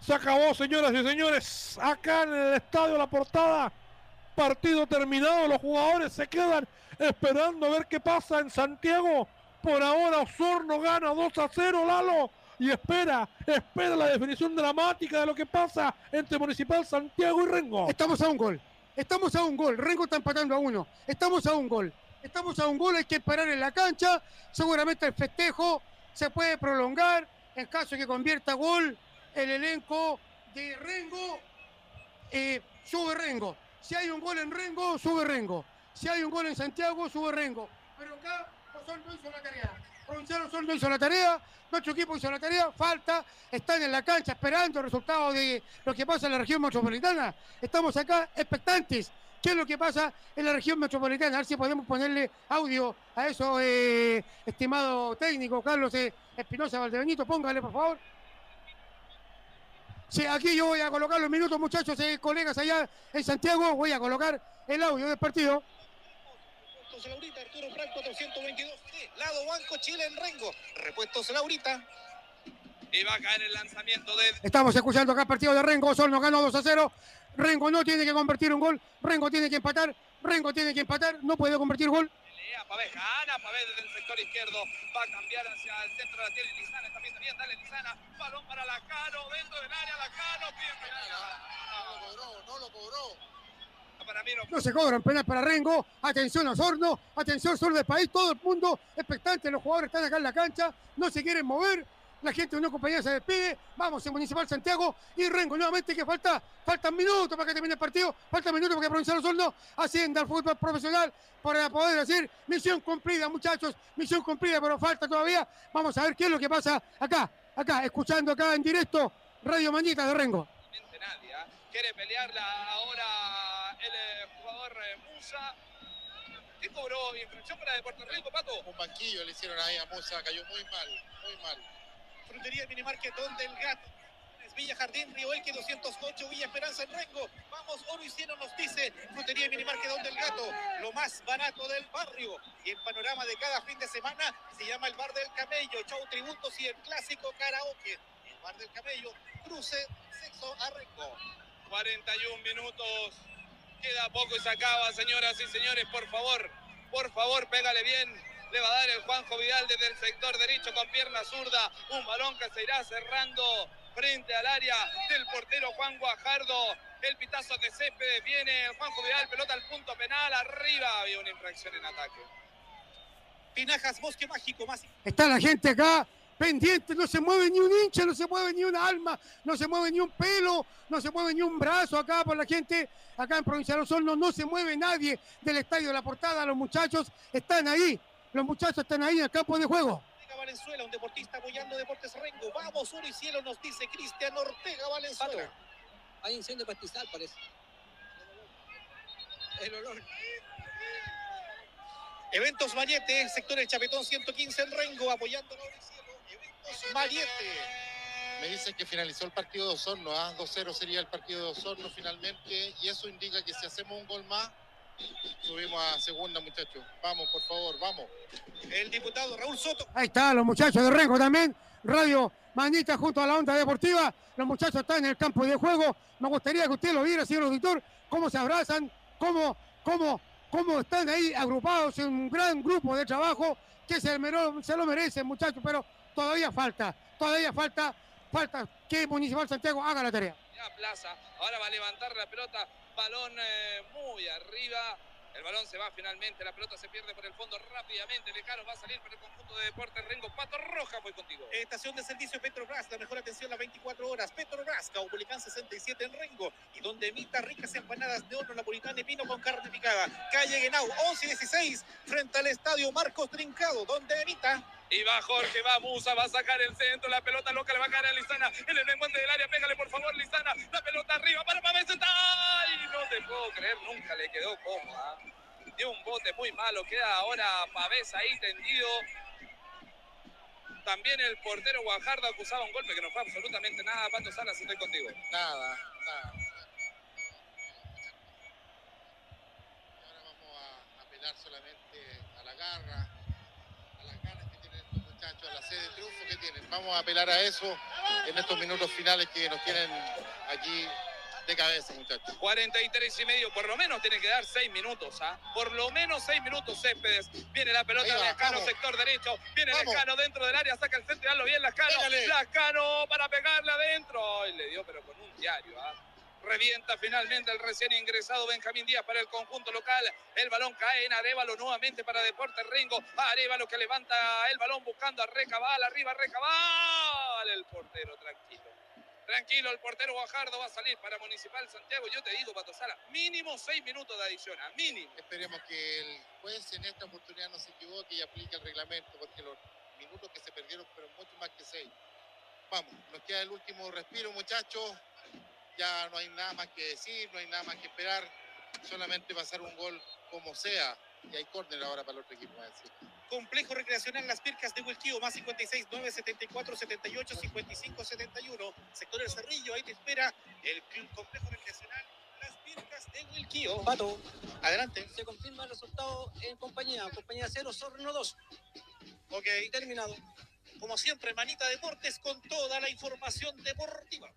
Se acabó, señoras y señores. Acá en el estadio La Portada. Partido terminado. Los jugadores se quedan esperando a ver qué pasa en Santiago. Por ahora Osorno gana 2 a 0, Lalo. Y espera, espera la definición dramática de lo que pasa entre Municipal Santiago y Rengo. Estamos a un gol. Estamos a un gol. Rengo está empatando a uno. Estamos a un gol. Estamos a un gol. Hay que parar en la cancha. Seguramente el festejo se puede prolongar. En caso de que convierta gol, el elenco de Rengo eh, sube Rengo. Si hay un gol en Rengo, sube Rengo. Si hay un gol en Santiago, sube Rengo. Pero acá Osorno hizo la tarea. Provincial Osorno hizo la tarea. Nuestro equipo hizo la tarea. Falta. Están en la cancha esperando el resultado de lo que pasa en la región metropolitana. Estamos acá expectantes. ¿Qué es lo que pasa en la región metropolitana? A ver si podemos ponerle audio a eso, eh, estimado técnico Carlos eh, Espinosa Valdebenito. Póngale, por favor. Sí, aquí yo voy a colocar los minutos, muchachos, eh, colegas allá en Santiago. Voy a colocar el audio del partido. Repuestos Laurita, Arturo Franco 422. Lado Banco Chile en Rengo. Repuestos Laurita. Y va a caer el lanzamiento de. Estamos escuchando acá el partido de Rengo. Osorno ganó 2 a 0. Rengo no tiene que convertir un gol. Rengo tiene que empatar. Rengo tiene que empatar. No puede convertir gol. Pelea, Pavés gana, Pavés desde el sector izquierdo. Va a cambiar hacia el centro. La tiene Lizana. También bien. Dale, Lizana. Balón para Lacano. Dentro del área. Lacano. Pide penal. No lo cobró, no lo cobró. No. Se cobran penal para Rengo. Atención Osorno. Atención sur del país. Todo el mundo expectante. Los jugadores están acá en la cancha. No se quieren mover. La gente de una compañía se despide. Vamos en Municipal Santiago y Rengo nuevamente que falta. Faltan minutos para que termine el partido. Faltan minutos para que Provincial Osorno ascienda al fútbol profesional para poder decir misión cumplida, muchachos. Misión cumplida, pero falta todavía. Vamos a ver qué es lo que pasa acá. Acá, escuchando acá en directo Radio Mañita de Rengo. Quiere pelearla ahora el eh, jugador eh, Musa. ¿Qué cobró infracción para Deportes Rico, Pato? Un banquillo le hicieron ahí a Musa, cayó muy mal, muy mal. Frutería Minimarket donde el gato. Villa Jardín, Río Elque 208, Villa Esperanza en Rengo. Vamos, Oro y Cielo nos dice Frutería Minimarket donde el gato, lo más barato del barrio. Y el panorama de cada fin de semana se llama el Bar del Camello, show tributos y el clásico karaoke. El Bar del Camello, cruce, sexo a Rengo. 41 minutos, queda poco y se acaba, señoras y señores, por favor, por favor, pégale bien. Le va a dar el Juanjo Vidal desde el sector derecho con pierna zurda. Un balón que se irá cerrando frente al área del portero Juan Guajardo. El pitazo de Céspedes viene el Juanjo Vidal, pelota al punto penal. Arriba había una infracción en ataque. Pinajas, Bosque Mágico, más. Está la gente acá pendiente, no se mueve ni un hincha, no se mueve ni un alma, no se mueve ni un pelo, no se mueve ni un brazo acá por la gente, acá en Provincial Osorno, no se mueve nadie del estadio de la portada, los muchachos están ahí, los muchachos están ahí en el campo de juego. Ortega Valenzuela, un deportista apoyando Deportes Rengo. Vamos, oro y cielo, nos dice Cristian Ortega Valenzuela. Hay incendio pastizal, parece. El olor. Eventos Mariette, sector El Chapetón 115 en Rengo, apoyando cielo. Eventos Mariette. Me dicen que finalizó el partido de Osorno, ¿ah? 2-0 sería el partido de Osorno finalmente, y eso indica que si hacemos un gol más, subimos a segunda, muchachos. Vamos, por favor, vamos. El diputado Raúl Soto. Ahí está, los muchachos de Rengo también. Radio Manita junto a la onda deportiva. Los muchachos están en el campo de juego. Me gustaría que usted lo viera, señor auditor, cómo se abrazan, cómo, cómo, cómo están ahí agrupados en un gran grupo de trabajo que se, se lo merecen, muchachos, pero todavía falta, todavía falta, falta que Municipal Santiago haga la tarea. Ya Plaza, ahora va a levantar la pelota, balón eh, muy arriba. El balón se va finalmente, la pelota se pierde por el fondo rápidamente. Lejano va a salir para el conjunto de Deportes Rengo. Pato Roja voy contigo. Estación de servicio Petrobras, la mejor atención las 24 horas. Petrobras, Caupolicán 67 en Rengo. Y donde emita ricas empanadas de horno napolitano y pino con carne picada. Calle Genau, 11 y 16, frente al estadio Marcos Trincado, donde emita. Y va Jorge, va Musa, va a sacar el centro, la pelota loca le va a caer a Lizana. En el encuentro del área, pégale por favor, Lizana. La pelota arriba para Pavés. ¡Ay! No te puedo creer, nunca le quedó cómoda. Dio un bote muy malo, queda ahora Pavés ahí tendido. También el portero Guajardo acusaba un golpe que no fue absolutamente nada. Pato Salas, estoy contigo. Nada, nada. Ahora vamos a apelar solamente a la garra, a las ganas que tienen estos muchachos, a la sed de triunfo que tienen. Vamos a apelar a eso en estos minutos finales que nos tienen aquí de cabeza, muchachos. 43 y medio, por lo menos tiene que dar 6 minutos, ¿ah? Por lo menos 6 minutos Céspedes. Viene la pelota va, de Lascano, vamos. sector derecho. Viene Vamos. Lascano dentro del área, saca el centro y hazlo bien Lascano. Pégale. Lascano para pegarle adentro. Y le dio, pero con un diario, ¿ah? Revienta finalmente el recién ingresado Benjamín Díaz para el conjunto local. El balón cae en Arevalo nuevamente para Deportes Rengo. Arevalo que levanta el balón buscando a Recabal. Arriba Recabal. El portero tranquilo. Tranquilo, el portero Guajardo va a salir para Municipal Santiago. Yo te digo, Pato Sala, mínimo seis minutos de adición, a mínimo. Esperemos que el juez en esta oportunidad no se equivoque y aplique el reglamento, porque los minutos que se perdieron fueron mucho más que seis. Vamos, nos queda el último respiro, muchachos. Ya no hay nada más que decir, no hay nada más que esperar. Solamente pasar un gol como sea. Y hay córner ahora para el otro equipo. Complejo recreacional Las Pircas de Huilquío, más 56 9 74 78 55 71. Sector El Cerrillo, ahí te espera el club complejo recreacional Las Pircas de Huilquío. Pato, Adelante. se confirma el resultado en compañía. Compañía 0, Sorno 2. Ok. Terminado. Como siempre, Manita Deportes con toda la información deportiva.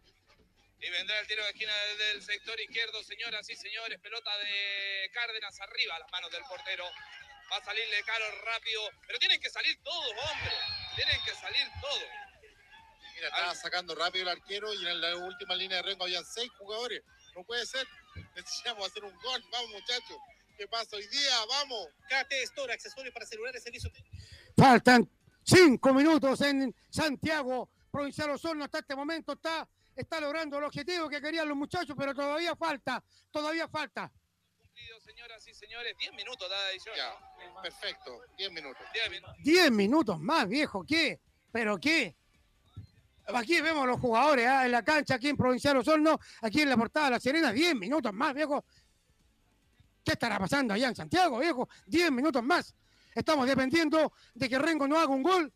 Y vendrá el tiro de esquina desde el sector izquierdo, señoras y señores. Pelota de Cárdenas arriba, a las manos del portero. Va a salirle caro rápido. Pero tienen que salir todos, hombre. Tienen que salir todos. Mira, estaba sacando rápido el arquero y en la última línea de rengo había seis jugadores. No puede ser. (laughs) Necesitamos hacer un gol. Vamos, muchachos. ¿Qué pasa hoy día? Vamos. KT Store, accesorios para celulares, servicio. Faltan cinco minutos en Santiago. Provincial Osorno hasta este momento está, está logrando el objetivo que querían los muchachos, pero todavía falta, todavía falta. Cumplido, señoras y señores. 10 minutos de adición. Ya, ¿no? perfecto. Diez minutos. 10 minutos. Diez minutos más, viejo, ¿qué? ¿Pero qué? Aquí vemos los jugadores ¿ah? en la cancha, aquí en Provincial Osorno, aquí en la portada de La Serena, diez minutos más, viejo. ¿Qué estará pasando allá en Santiago, viejo? Diez minutos más. Estamos dependiendo de que Rengo no haga un gol.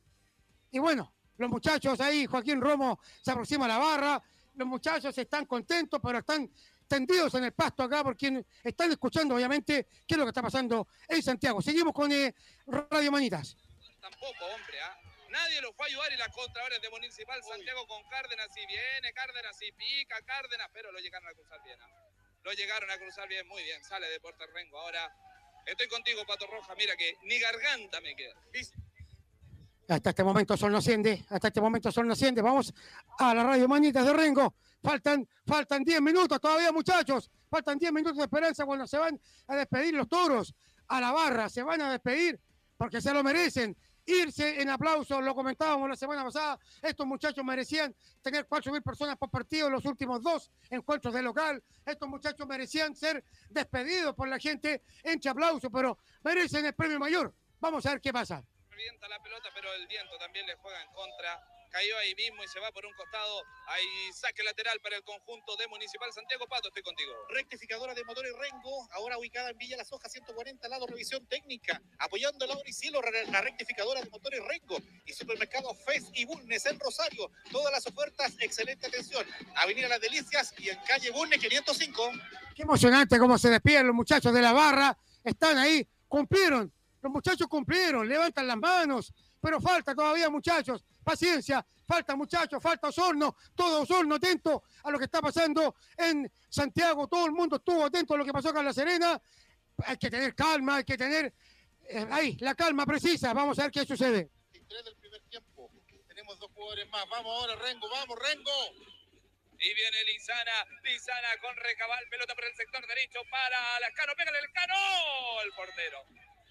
Y bueno, los muchachos ahí, Joaquín Romo se aproxima a la barra. Los muchachos están contentos, pero están tendidos en el pasto acá porque están escuchando, obviamente, qué es lo que está pasando en Santiago. Seguimos con eh, Radio Manitas. Tampoco, hombre, ¿ah? Nadie lo fue a ayudar y la contra ahora es de Municipal Santiago con Cárdenas y viene, Cárdenas y pica, Cárdenas, pero lo llegaron a cruzar bien. ¿ah? Lo llegaron a cruzar bien, muy bien. Sale Deportes Rengo. Ahora estoy contigo, Pato Roja. Mira que ni garganta me queda. ¿Viste? Hasta este momento Sol no asciende, hasta este momento Sol no asciende. Vamos a la Radio Manitas de Rengo. Faltan, faltan 10 minutos todavía, muchachos. Faltan 10 minutos de esperanza cuando se van a despedir los toros a la barra. Se van a despedir porque se lo merecen. Irse en aplausos, lo comentábamos la semana pasada. Estos muchachos merecían tener 4.000 personas por partido en los últimos dos encuentros de local. Estos muchachos merecían ser despedidos por la gente en aplauso, pero merecen el premio mayor. Vamos a ver qué pasa. Revienta la pelota, pero el viento también le juega en contra. Cayó ahí mismo y se va por un costado. Hay saque lateral para el conjunto de Municipal Santiago Pato. Estoy contigo. Rectificadora de motores Rengo, ahora ubicada en Villa Las Hojas 140, lado revisión técnica. Apoyando hora y cielo, la rectificadora de motores Rengo. Y supermercado Fes y Bulnes en Rosario. Todas las ofertas, excelente atención. Avenida Las Delicias y en calle Bulnes 505. Qué emocionante cómo se despiden los muchachos de la barra. Están ahí, cumplieron. Los muchachos cumplieron, levantan las manos. Pero falta todavía, muchachos. Paciencia, falta, muchachos, falta Osorno. Todo Osorno atento a lo que está pasando en Santiago. Todo el mundo estuvo atento a lo que pasó acá en La Serena. Hay que tener calma, hay que tener eh, ahí la calma precisa. Vamos a ver qué sucede. Tres del primer tiempo. Tenemos dos jugadores más. Vamos ahora, Rengo. Vamos, Rengo. Y viene Lizana, Lizana con recabal, pelota por el sector derecho para Lascano, pégale Lascano, el portero.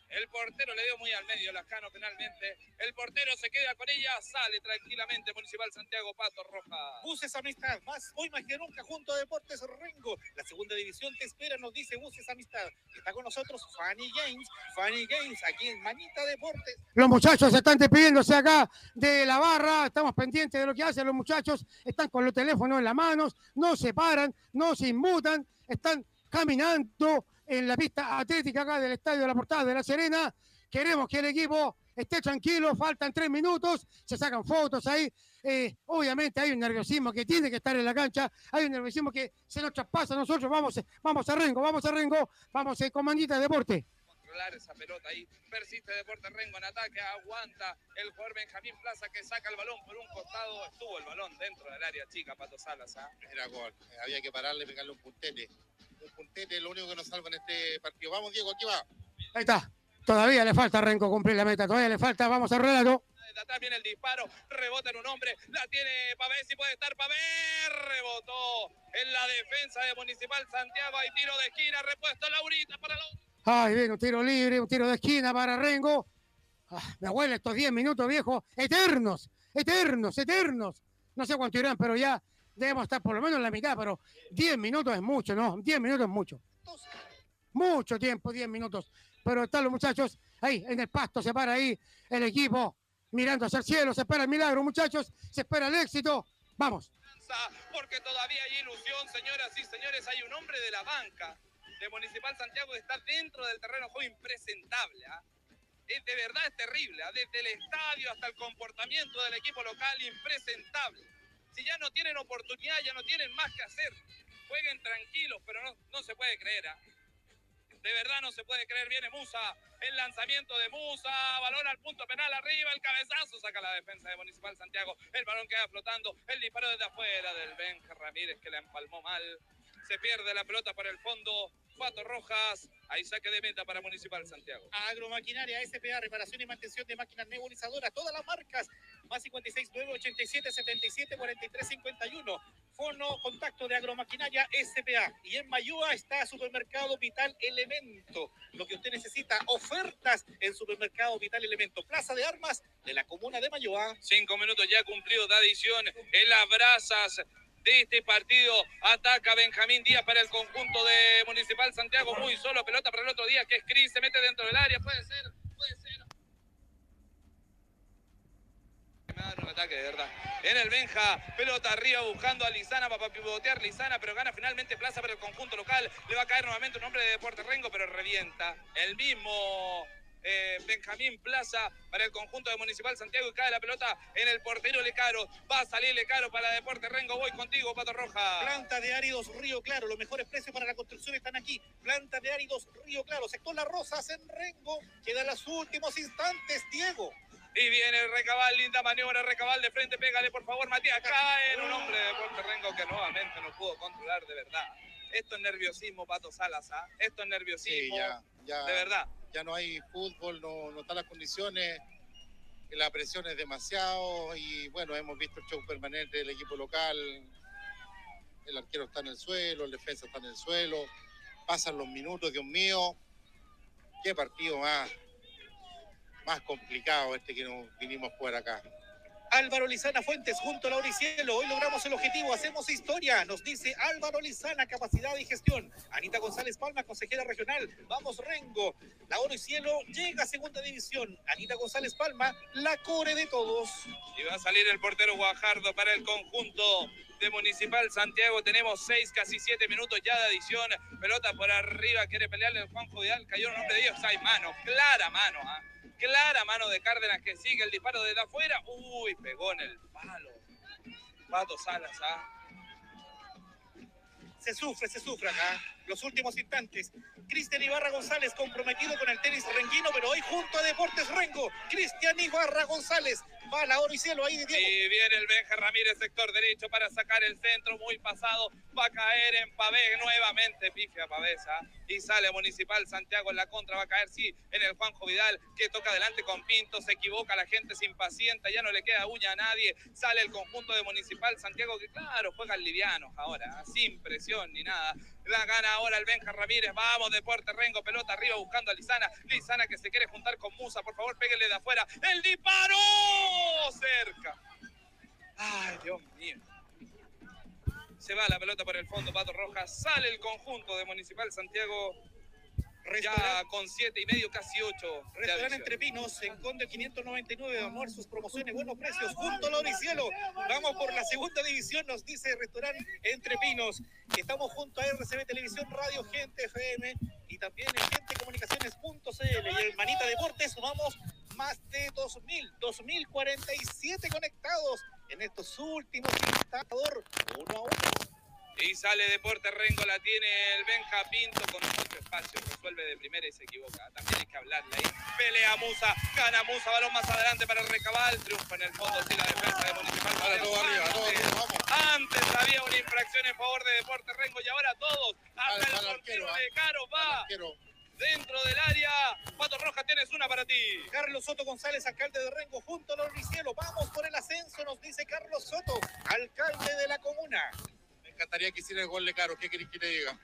El portero le dio muy al medio Lascano finalmente. El portero se queda con ella, sale tranquilamente Municipal Santiago Pato Roja. Buses Amistad, más hoy más que nunca junto a Deportes Rengo. La segunda división te espera, nos dice Buses Amistad. Está con nosotros Fanny Games, Fanny Games, aquí en Manita Deportes. Los muchachos están despidiéndose acá de la barra. Estamos pendientes de lo que hacen los muchachos. Están con los teléfonos en las manos, no se paran, no se inmutan, están caminando en la pista atlética acá del Estadio de la Portada de La Serena. Queremos que el equipo esté tranquilo, faltan tres minutos, se sacan fotos ahí. Eh, obviamente hay un nerviosismo que tiene que estar en la cancha, hay un nerviosismo que se nos traspasa a nosotros. Vamos, vamos a Rengo, vamos a Rengo, vamos eh, con Manita de Deporte. controlar esa pelota ahí. Persiste Deporte Rengo en ataque, aguanta el jugador Benjamín Plaza que saca el balón por un costado. Estuvo el balón dentro del área chica, Pato Salas. ¿ah? Era gol. Había que pararle, pegarle un puntete. Un puntete es lo único que nos salva en este partido. Vamos, Diego, aquí va. Ahí está. Todavía le falta a Renco cumplir la meta. Todavía le falta. Vamos al relato. Atrás viene el disparo, rebota en un hombre, la tiene Pavés y puede estar Pavés, rebotó en la defensa de Municipal Santiago, hay tiro de esquina, repuesto Laurita para la... Ay, viene un tiro libre, un tiro de esquina para Rengo. Ah, me huele estos 10 minutos, viejo. Eternos, eternos, eternos. No sé cuánto irán, pero ya debemos estar por lo menos en la mitad, pero 10 minutos es mucho, ¿no? 10 minutos es mucho. Mucho tiempo, 10 minutos. Pero están los muchachos ahí en el pasto, se para ahí el equipo mirando hacia el cielo, se espera el milagro, muchachos, se espera el éxito. Vamos. Porque todavía hay ilusión, señoras y señores, hay un hombre de la banca de Municipal Santiago que está dentro del terreno juego impresentable. ¿ah? Es, de verdad es terrible, ¿ah? desde el estadio hasta el comportamiento del equipo local, impresentable. Si ya no tienen oportunidad, ya no tienen más que hacer. Jueguen tranquilos, pero no, no se puede creer. ¿ah? De verdad no se puede creer. Viene Musa, el lanzamiento de Musa, balón al punto penal arriba, el cabezazo saca la defensa de Municipal Santiago. El balón queda flotando, el disparo desde afuera del Benja Ramírez que la empalmó mal. Se pierde la pelota por el fondo. Pato Rojas, ahí saque de meta para Municipal Santiago. Agromaquinaria SPA, reparación y mantención de máquinas nebulizadoras, todas las marcas. Más 56 9 87 77 43 51. Fono contacto de Agromaquinaria SPA. Y en Mayúa está Supermercado Vital Elemento. Lo que usted necesita, ofertas en Supermercado Vital Elemento. Plaza de Armas de la comuna de Mayúa. Cinco minutos ya cumplido de adición en las brasas de este partido. Ataca Benjamín Díaz para el conjunto de Municipal Santiago. Muy solo, pelota para el otro día, que es Cris, se mete dentro del área. Puede ser, puede ser. Un ataque, de verdad. En el Benja, pelota arriba buscando a Lizana para pivotear Lizana, pero gana finalmente plaza para el conjunto local. Le va a caer nuevamente un hombre de Deporte Rengo, pero revienta. El mismo eh, Benjamín Plaza para el conjunto de Municipal Santiago y cae la pelota en el portero Lecaro. Va a salir Lecaro para Deporte Rengo. Voy contigo, Pato Roja. Planta de áridos Río Claro. Los mejores precios para la construcción están aquí. Planta de áridos Río Claro. Sector Las Rosas en Rengo. Quedan los últimos instantes, Diego. Y viene el recabal, linda maniobra, recabal de frente, pégale por favor, Matías. Cae en un hombre de Deporte Rengo que nuevamente no pudo controlar de verdad. Esto es nerviosismo, Pato Salas, ¿ah? Esto es nerviosismo. Sí, ya, ya. De verdad. Ya no hay fútbol, no, no están las condiciones, la presión es demasiado y bueno, hemos visto el show permanente del equipo local. El arquero está en el suelo, el defensa está en el suelo, pasan los minutos, Dios mío. Qué partido más, más complicado este que nos vinimos a jugar acá. Álvaro Lizana Fuentes junto a Lauricielo. Hoy logramos el objetivo, hacemos historia, nos dice Álvaro Lizana, capacidad y gestión. Anita González Palma, consejera regional. Vamos Rengo. Lauricielo llega a segunda división. Anita González Palma, la core de todos. Y va a salir el portero Guajardo para el conjunto de Municipal Santiago. Tenemos seis, casi siete minutos ya de adición. Pelota por arriba, quiere pelearle el Juan Judial. Cayó un hombre de Dios. Hay mano, clara mano. ¿ah? Clara mano de Cárdenas que sigue el disparo desde afuera. Uy, pegó en el palo. Pato Salas, ¿ah? Se sufre, se sufre acá. Los últimos instantes. Cristian Ibarra González comprometido con el tenis renguino, pero hoy junto a Deportes Rengo. Cristian Ibarra González. Va a la oro y cielo ahí de Diego. Y viene el Benja Ramírez, sector derecho, para sacar el centro muy pasado. Va a caer en Pavé nuevamente, pifia Pavesa. Y sale Municipal Santiago en la contra. Va a caer, sí, en el Juanjo Vidal, que toca adelante con Pinto. Se equivoca, la gente se impacienta, ya no le queda uña a nadie. Sale el conjunto de Municipal Santiago, que claro, juegan livianos ahora, sin presión ni nada. La gana ahora el Benja Ramírez. Vamos, Deporte Rengo, pelota arriba buscando a Lizana. Lizana que se quiere juntar con Musa. Por favor, péguele de afuera. ¡El disparo! Cerca. Ay, Dios mío. Se va la pelota por el fondo, Pato Rojas. Sale el conjunto de Municipal Santiago. Ya con siete y medio, casi ocho. Restaurante. Entre Pinos, en Conde 599, almuerzos, promociones, buenos precios, junto a Lauricielo. Vamos por la segunda división, nos dice Restaurante Entre Pinos. Estamos junto a RCB Televisión, Radio Gente FM y también en gentecomunicaciones.cl. Y en Manita Deportes sumamos más de 2.000, 2.047 conectados en estos últimos instantes, uno a uno. Y sale Deporte Rengo, la tiene el Benja Pinto con mucho espacio. Resuelve de primera y se equivoca. También hay que hablarle ahí. Pelea Musa, gana Musa, balón más adelante para el Recabal. Triunfa en el fondo, sí, la defensa de Municipal. todo arriba, todo arriba, vamos. Antes había una infracción en favor de Deporte Rengo y ahora todos. Hasta Al- el al portero arquero, de Caro va dentro del área. Pato Roja, tienes una para ti. Carlos Soto González, alcalde de Rengo, junto a los Cielo. Vamos por el ascenso, nos dice Carlos Soto, alcalde de la comuna. Encantaría que hiciera el gol de Caro. ¿Qué querés que le diga?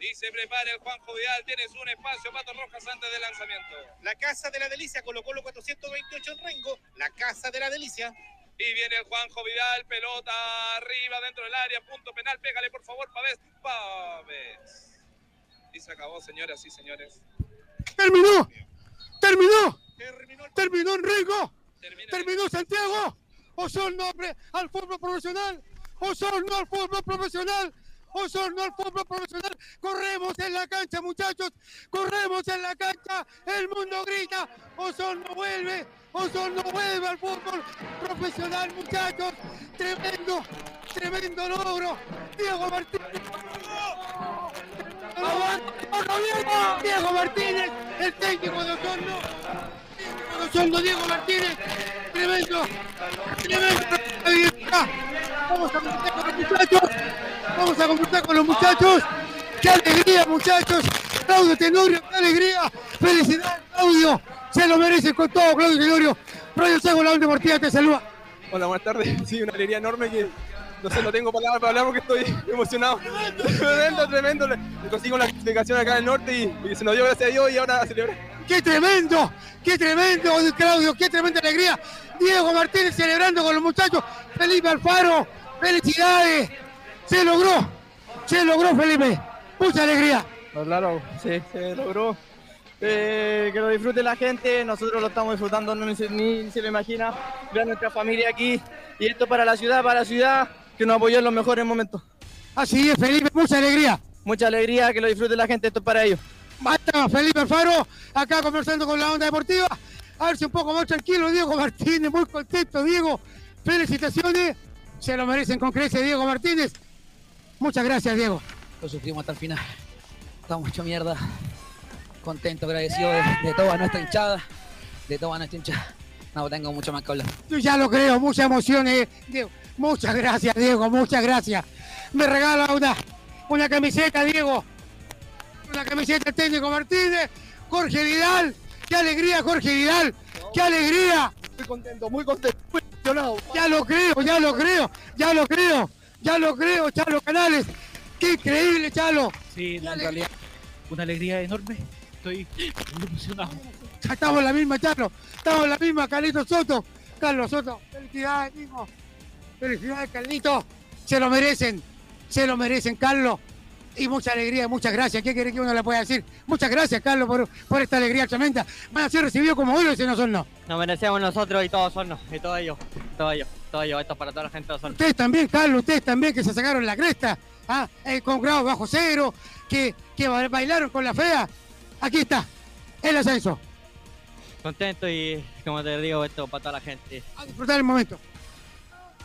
Y se prepara el Juanjo Vidal. Tienes un espacio, Pato Rojas, antes del lanzamiento. La Casa de la Delicia, Colo Colo 428 en Rengo. La Casa de la Delicia. Y viene el Juanjo Vidal, pelota arriba dentro del área, punto penal. Pégale, por favor, Pavés. Pavés. Y se acabó, señoras y señores. ¡Terminó! ¡Terminó! ¡Terminó Enrico! ¡Terminó Santiago! ¡Osorno al fútbol profesional! ¡Osorno al fútbol profesional! ¡Osorno al fútbol profesional! ¡Corremos en la cancha, muchachos! ¡Corremos en la cancha! ¡El mundo grita! ¡Osorno vuelve! ¡Osorno vuelve al fútbol profesional, muchachos! ¡Tremendo! ¡Tremendo logro! ¡Diego Martínez! Diego Martínez, el técnico de Osorno. Diego Martínez. Tremendo. Tremendo. Vamos a conversar con los muchachos. Vamos a conversar con los muchachos. ¡Qué alegría, muchachos! Claudio Tenorio, qué alegría. Felicidades, Claudio. Se lo merece con todo, Claudio Tenorio. Radio Sago, la deportiva te saluda. Hola, buenas tardes. Sí, una alegría enorme que no sé, no tengo palabras para hablar porque estoy emocionado. Tremendo, tremendo. Consigo la clasificación acá en el norte y, y se nos dio gracias a Dios y ahora a celebrar. ¡Qué tremendo! ¡Qué tremendo, Claudio! ¡Qué tremenda alegría! Diego Martínez celebrando con los muchachos. Felipe Alfaro, felicidades. Se logró, se logró, Felipe. Mucha alegría. Claro, sí, se logró. Eh, que lo disfrute la gente, nosotros lo estamos disfrutando, no ni, se- ni se lo imagina. Ver a nuestra familia aquí y esto para la ciudad, para la ciudad que nos apoyó en los mejores momentos. Así es, Felipe, mucha alegría. Mucha alegría, que lo disfrute la gente, esto es para ellos. Está Felipe Alfaro, acá conversando con la onda deportiva. A ver si un poco más tranquilo, Diego Martínez, muy contento, Diego. Felicitaciones, se lo merecen con creces, Diego Martínez. Muchas gracias, Diego. Lo sufrimos hasta el final. Estamos hecho mierda. Contento, agradecido de, de toda nuestra hinchada, de toda nuestra hinchada. No tengo mucho más que hablar. Yo ya lo creo, muchas emociones, Diego. Muchas gracias, Diego, muchas gracias. Me regala una, una camiseta, Diego. Una camiseta técnico Martínez. Jorge Vidal. Qué alegría, Jorge Vidal. Qué alegría. Muy contento, muy contento, muy emocionado. Ya lo creo, ya lo creo, ya lo creo, ya lo creo, Chalo Canales. Qué increíble, Chalo. Sí, en realidad, una alegría enorme. Estoy muy emocionado. Estamos en la misma, Chalo. Estamos en la misma, Carlitos Soto. Carlos Soto, felicidades, hijo. Felicidades, Carlitos. Se lo merecen, se lo merecen, Carlos. Y mucha alegría, muchas gracias. ¿Qué quiere que uno le pueda decir? Muchas gracias, Carlos, por, por esta alegría tremenda. Van a ser recibidos como héroes en Osorno. Nos merecemos nosotros y todos son, y todo ellos, todo ellos, todo ellos, esto es para toda la gente de Osorno. Ustedes también, Carlos, ustedes también que se sacaron la cresta, ¿ah? Eh, con grado bajo cero, que, que ba- bailaron con la fea. Aquí está, el ascenso. Contento y, como te digo, esto para toda la gente. A disfrutar el momento.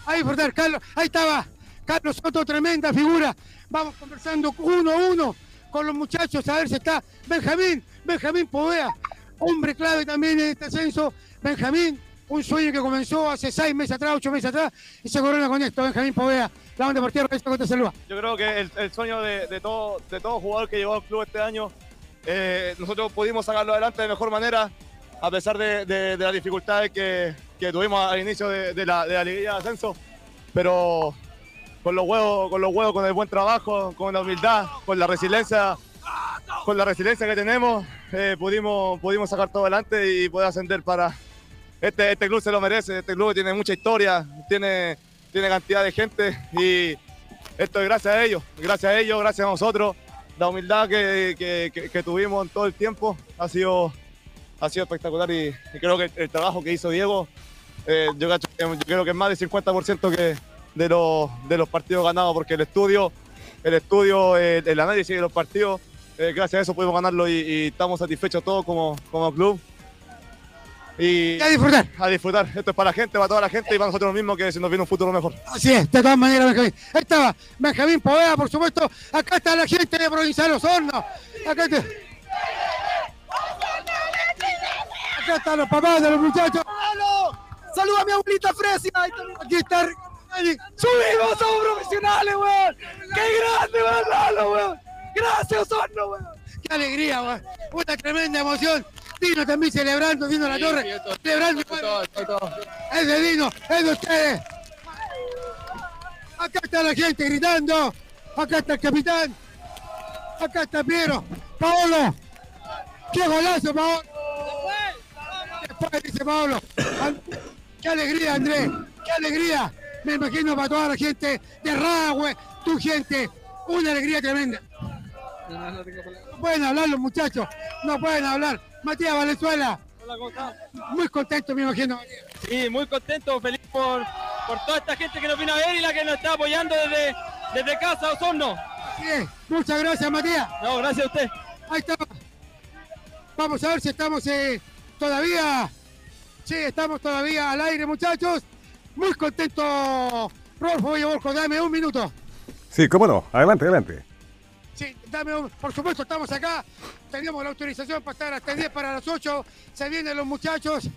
A disfrutar, Carlos. Ahí estaba. Carlos Soto, tremenda figura. Vamos conversando uno a uno con los muchachos a ver si está Benjamín, Benjamín Povea, hombre clave también en este ascenso. Benjamín, un sueño que comenzó hace seis meses atrás, ocho meses atrás, y se corona con esto. Benjamín Povea, la onda esto te saluda. Yo creo que el, sueño de, de todo, de todo jugador que llegó al club este año, eh, nosotros pudimos sacarlo adelante de mejor manera, a pesar de, de- de las dificultades que, que tuvimos al inicio de la, de la liguilla de ascenso. Pero con los huevos, con los huevos, con el buen trabajo, con la humildad, con la resiliencia, con la resiliencia que tenemos, eh, pudimos, pudimos sacar todo adelante y poder ascender para. Este, este club se lo merece, este club tiene mucha historia, tiene, tiene cantidad de gente y esto es gracias a ellos, gracias a ellos, gracias a nosotros. La humildad que, que- que- que tuvimos en todo el tiempo ha sido, ha sido espectacular y, y creo que el, trabajo que hizo Diego, eh, yo, yo creo que es más del 50% que de los, de los partidos ganados, porque el estudio, el estudio, el, el análisis de los partidos, eh, gracias a eso pudimos ganarlo y, y estamos satisfechos todos como, como club. Y a disfrutar. A disfrutar. Esto es para la gente, para toda la gente y para nosotros mismos que se nos viene un futuro mejor. Así es, de todas maneras, Benjamín. Ahí estaba Benjamín Povea, por supuesto. Acá está la gente de Provincial Osorno. Acá está. Acá están los papás de los muchachos. ¡Saluda a mi abuelita Fresia! Aquí está. ¡Subimos! ¡Somos profesionales, weón! ¡Qué grande, weón, Lalo, weón! ¡Gracias, Osorno, weón! ¡Qué alegría, weón! Una tremenda emoción. Dino también celebrando, Dino La Torre. celebrando. Es de Dino, es de ustedes. Acá está la gente gritando. Acá está el capitán. Acá está Piero. Paolo. ¡Qué golazo, Paolo! Después dice Paolo. ¡Qué alegría, Andrés! ¡Qué alegría! Me imagino para toda la gente de Rahue, tu gente. Una alegría tremenda. No pueden hablar los muchachos. No pueden hablar. Matías Valenzuela. Hola, ¿cómo estás? Muy contento, me imagino. Sí, muy contento, feliz por, por toda esta gente que nos vino a ver y la que nos está apoyando desde, desde casa, Osorno. Es. Muchas gracias, Matías. No, gracias a usted. Ahí está. Vamos a ver si estamos eh, todavía. Sí, estamos todavía al aire, muchachos. Muy contento, Rolfo Villaborco. Dame un minuto. Sí, cómo no. Adelante, adelante. Sí, dame un- por supuesto, estamos acá. Teníamos la autorización para estar hasta 10 para las 8. Se vienen los muchachos. Eh,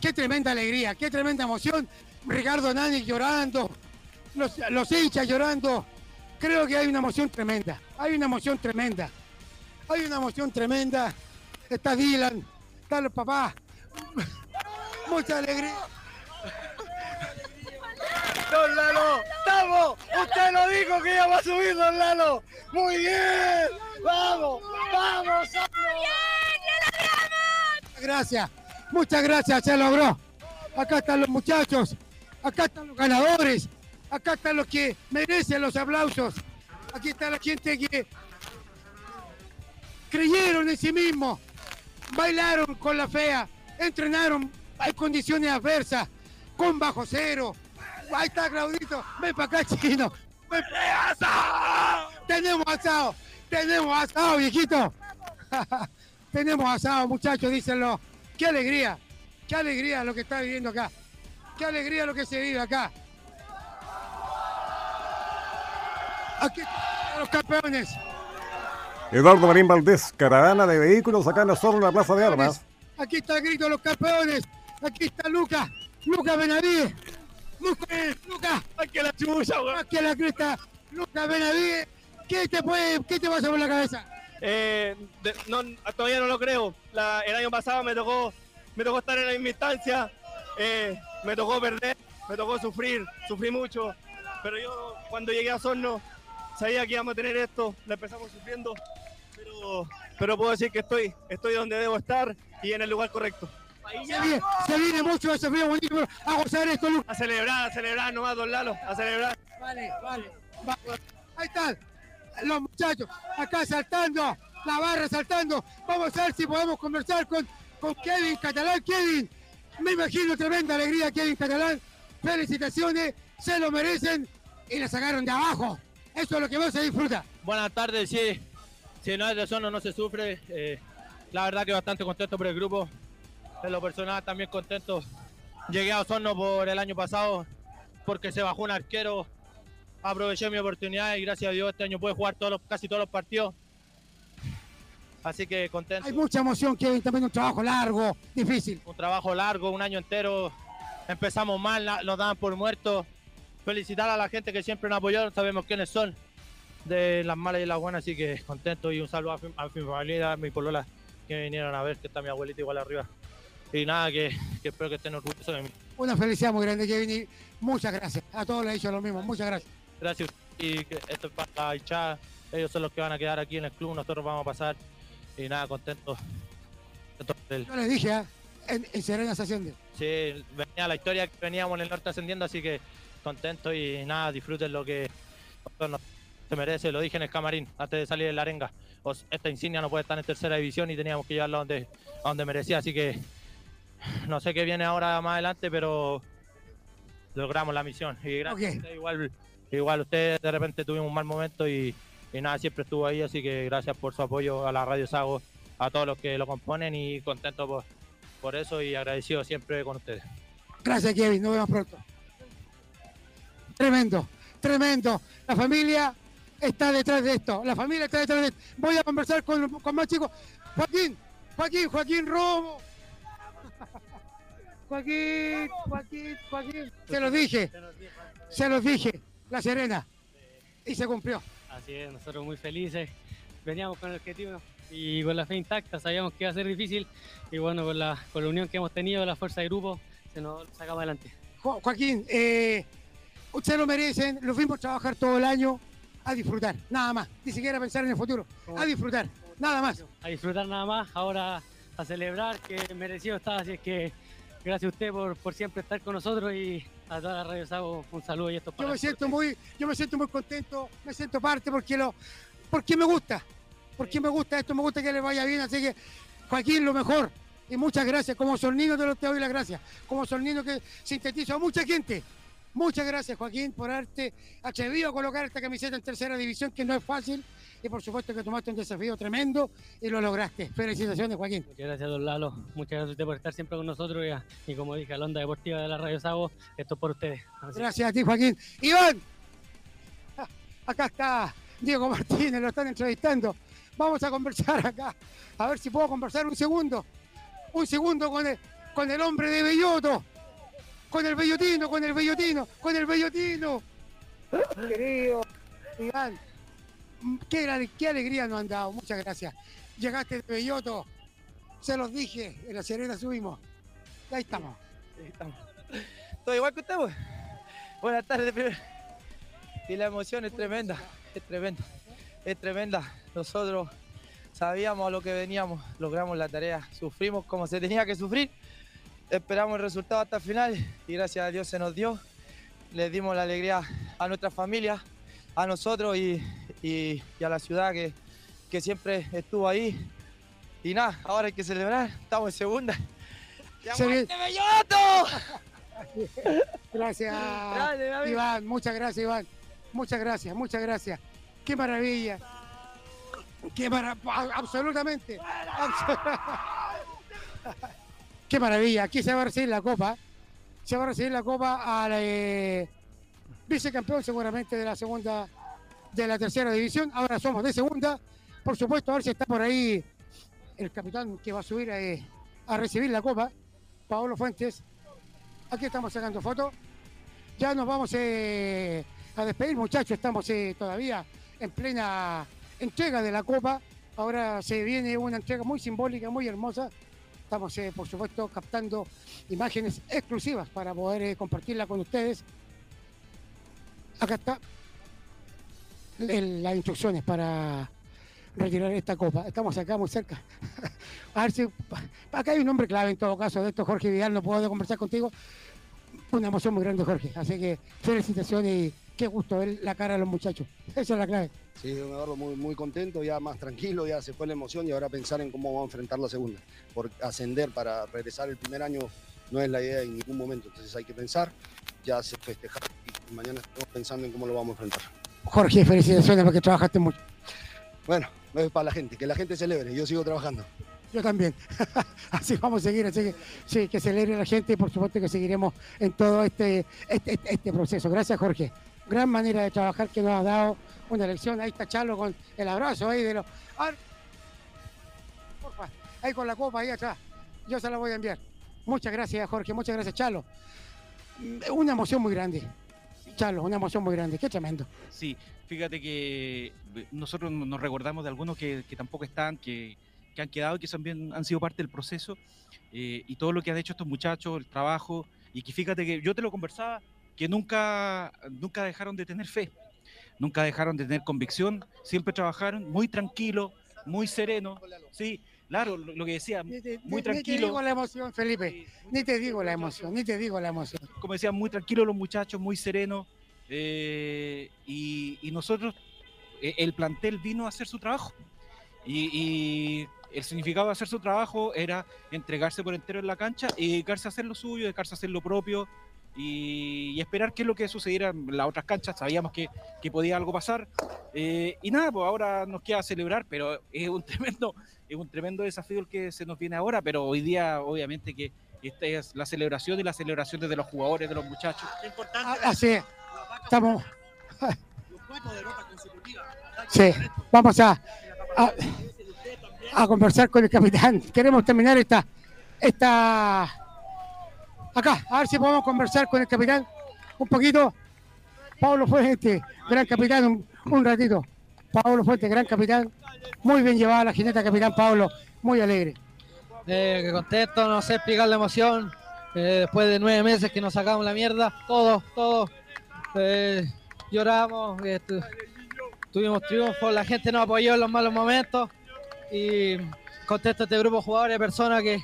qué tremenda alegría, qué tremenda emoción. Ricardo Nani llorando, los, los hinchas llorando. Creo que hay una emoción tremenda. Hay una emoción tremenda. Hay una emoción tremenda. Está Dylan, están los papás. (laughs) Mucha alegría. Don Lalo, estamos. Usted lo dijo que iba a subir, Don Lalo. Muy bien. Vamos, vamos, Gracias, muchas gracias, se logró. Acá están los muchachos, acá están los ganadores, acá están los que merecen los aplausos. Aquí está la gente que creyeron en sí mismos, bailaron con la fea, entrenaron en condiciones adversas, con bajo cero. Ahí está Claudito, ven para acá, chino. Ven- Tenemos asado, tenemos asado, viejito. (laughs) Tenemos asado, muchachos, dícenlo. Qué alegría, qué alegría lo que está viviendo acá. Qué alegría lo que se vive acá. Aquí están los campeones. Eduardo Marín Valdés, caravana de vehículos acá en Osorno, en la Plaza de Armas. Aquí está el grito de los campeones. Aquí está Lucas. Lucas Benavides. Lucas, Lucas. Aquí la chucha, Aquí la cresta. Lucas Benavides. ¿Qué te puede, qué te pasa por la cabeza? Eh, de- no, todavía no lo creo. La- el año pasado me tocó, me tocó estar en la misma instancia. eh, me tocó perder, me tocó sufrir, sufrí mucho. Pero yo cuando llegué a Osorno sabía que íbamos a tener esto. La empezamos sufriendo, pero, pero puedo decir que estoy, estoy donde debo estar y en el lugar correcto. Se viene, se viene mucho ese frío bonito. pero A gozar esto, Lucas. A celebrar, a celebrar nomás, don Lalo, a celebrar. Vale, vale. va. Ahí están los muchachos acá saltando, la barra saltando. Vamos a ver si podemos conversar con, con Kevin Catalán. Kevin, me imagino tremenda alegría, Kevin Catalán. Felicitaciones, se lo merecen y la sacaron de abajo. Eso es lo que más se disfruta. Buenas tardes, sí. Si no es de Osorno no se sufre. eh, la verdad que bastante contento por el grupo. En lo personal también contento. Llegué a Osorno por el año pasado porque se bajó un arquero. Aproveché mi oportunidad y gracias a Dios este año pude jugar todos los- casi todos los partidos. Así que contento. Hay mucha emoción, Kevin, también un trabajo largo, difícil. Un trabajo largo, un año entero. Empezamos mal, nos daban por muertos. Felicitar a la gente que siempre nos apoyó, sabemos quiénes son, de las malas y las buenas, así que contento y un saludo a mi familia, a mi polola, que vinieron a ver, que está mi abuelita igual arriba. Y nada, que, que espero que estén orgullosos de mí. Una felicidad muy grande, Kevin, y muchas gracias. A todos les he dicho lo mismo, muchas gracias. Gracias. Y esto es para hinchada, ellos son los que van a quedar aquí en el club, nosotros vamos a pasar. Y nada, contento. contento por el- Yo les dije, ¿ah? en, en Serena se asciende. Sí, venía la historia que veníamos en el norte ascendiendo, así que contento y nada, disfruten lo que se merece. Lo dije en el camarín antes de salir de la arenga. Esta insignia no puede estar en tercera división y teníamos que llevarla donde, a donde merecía, así que no sé qué viene ahora más adelante, pero logramos la misión. Y gracias a usted, igual, igual usted de repente tuvimos un mal momento y, y nada, siempre estuvo ahí, así que gracias por su apoyo a la Radio Sago, a todos los que lo componen y contento por, por eso y agradecido siempre con ustedes. Gracias, Kevin. Nos vemos pronto. Tremendo, tremendo. La familia está detrás de esto. La familia está detrás de esto. Voy a conversar con, con más chicos. Joaquín, Joaquín, Joaquín Romo. Joaquín, Joaquín, Joaquín. Se los dije, se los dije, La Serena. Y se cumplió. Así es, nosotros muy felices. Veníamos con el objetivo y con la fe intacta, sabíamos que iba a ser difícil y bueno, con la, con la unión que hemos tenido, la fuerza de grupo, se nos sacaba adelante. Jo- Joaquín, eh, ustedes lo merecen, los vimos trabajar todo el año a disfrutar, nada más, ni siquiera pensar en el futuro, a disfrutar, nada más. A disfrutar nada más, ahora a celebrar que merecido está, así es que gracias a usted por, por siempre estar con nosotros y a toda la Radio Sago un saludo y esto es para Yo me siento muy, yo me siento muy contento, me siento parte porque lo, porque me gusta, porque me gusta esto, me gusta que le vaya bien, así que Joaquín lo mejor y muchas gracias. Como Solnino te, lo, te doy las gracias, como Solnino que sintetiza a mucha gente. Muchas gracias Joaquín por haberte atrevido a colocar esta camiseta en tercera división que no es fácil y por supuesto que tomaste un desafío tremendo y lo lograste. Felicitaciones Joaquín. Muchas gracias, don Lalo. Muchas gracias a usted por estar siempre con nosotros y, como dije, a la onda deportiva de la Radio Sago, esto es por ustedes. Así- Gracias a ti, Joaquín. Iván, (laughs) acá está Diego Martínez, lo están entrevistando. Vamos a conversar acá. A ver si puedo conversar un segundo. Un segundo con el, con el hombre de Belloto. Con el Bellotino, con el Bellotino, con el Bellotino. Querido Iván, qué, alegría nos han dado. Muchas gracias. Llegaste de Belloto. Se los dije, en la Serena subimos. Ahí estamos. Todo igual que usted, pues. Buenas tardes, primero. Y la emoción es tremenda, es tremenda, es tremenda. Nosotros sabíamos a lo que veníamos, logramos la tarea, sufrimos como se tenía que sufrir, esperamos el resultado hasta el final y gracias a Dios se nos dio. Les dimos la alegría a nuestra familia, a nosotros y, y- y a la ciudad que, que siempre estuvo ahí. Y nada, ahora hay que celebrar, estamos en segunda. (laughs) (laughs) Gracias, Dale, David. Iván. Muchas gracias, Iván. Muchas gracias, muchas gracias. Qué maravilla. Qué maravilla. Absolutamente. Abs- (laughs) Qué maravilla. Aquí se va a recibir la copa. Se va a recibir la copa al eh, vicecampeón seguramente de la segunda, de la tercera división. Ahora somos de segunda. Por supuesto, a ver si está por ahí el capitán que va a subir eh, a recibir la copa, Paolo Fuentes. Aquí estamos sacando fotos. Ya nos vamos eh, a despedir, muchachos. Estamos eh, todavía en plena entrega de la Copa. Ahora se viene una entrega muy simbólica, muy hermosa. Estamos, eh, por supuesto, captando imágenes exclusivas para poder eh, compartirla con ustedes. Acá está las instrucciones para retirar esta copa. Estamos acá muy cerca. (laughs) A ver si. Acá hay un hombre clave en todo caso de esto, Jorge Vidal. No puedo conversar contigo. Una emoción muy grande, Jorge. Así que felicitaciones y qué gusto ver la cara de los muchachos. Esa es la clave. Sí, don Eduardo, muy, muy contento, ya más tranquilo, ya se fue la emoción y ahora pensar en cómo vamos a enfrentar la segunda. Por ascender para regresar el primer año no es la idea en ningún momento, entonces hay que pensar, ya se festejar y mañana estamos pensando en cómo lo vamos a enfrentar. Jorge, felicitaciones porque trabajaste mucho. Bueno, es para la gente, que la gente celebre, yo sigo trabajando. Yo también. (laughs) así vamos a seguir, así que sí, que celebre la gente y por supuesto que seguiremos en todo este, este, este- este proceso. Gracias, Jorge. Gran manera de trabajar que nos ha dado una lección. Ahí está Chalo con el abrazo ahí de los. Porfa, ahí con la copa ahí atrás. Yo se la voy a enviar. Muchas gracias, Jorge. Muchas gracias, Chalo. Mm, Una emoción muy grande. Chalo, una emoción muy grande. Qué tremendo. Sí, fíjate que eh, nosotros no- nos recordamos de algunos que, que tampoco están, que, que han quedado y que también han sido parte del proceso eh, y todo lo que han hecho estos muchachos, el trabajo, y que fíjate que yo te lo conversaba, que nunca, nunca dejaron de tener fe, nunca dejaron de tener convicción, siempre trabajaron muy tranquilo, muy sereno, sí, claro, lo, lo que decía, muy Ni te digo tranquilo, la emoción, Felipe. Ni te digo la emoción, ni te digo la emoción. como decía, muy tranquilos los muchachos, muy serenos, eh, y, y nosotros, eh, el plantel vino a hacer su trabajo. Y, y el significado de hacer su trabajo era entregarse por entero en la cancha y dedicarse a hacer lo suyo, dedicarse a hacer lo propio y, y esperar qué es lo que sucediera en las otras canchas. Sabíamos que, que podía algo pasar. Eh, y nada, pues ahora nos queda celebrar, pero es un (laughs) tremendo, es un tremendo desafío el que se nos viene ahora, pero hoy día obviamente que esta es la celebración y la celebración de los jugadores, de los muchachos. Ah, Así es. Estamos. Sí, vamos a, a, a conversar con el capitán. Queremos terminar esta, esta, acá, a ver si podemos conversar con el capitán un poquito. Pablo Fuente, gran capitán, un, un ratito. Pablo Fuente, gran capitán. Muy bien llevada la jineta, capitán Pablo. Muy alegre. Eh, contento, no sé explicar la emoción. Eh, después de nueve meses que nos sacamos la mierda, todos, todos eh, lloramos, eh, tu- tuvimos triunfo, la gente nos apoyó en los malos momentos y contento este grupo de jugadores, personas que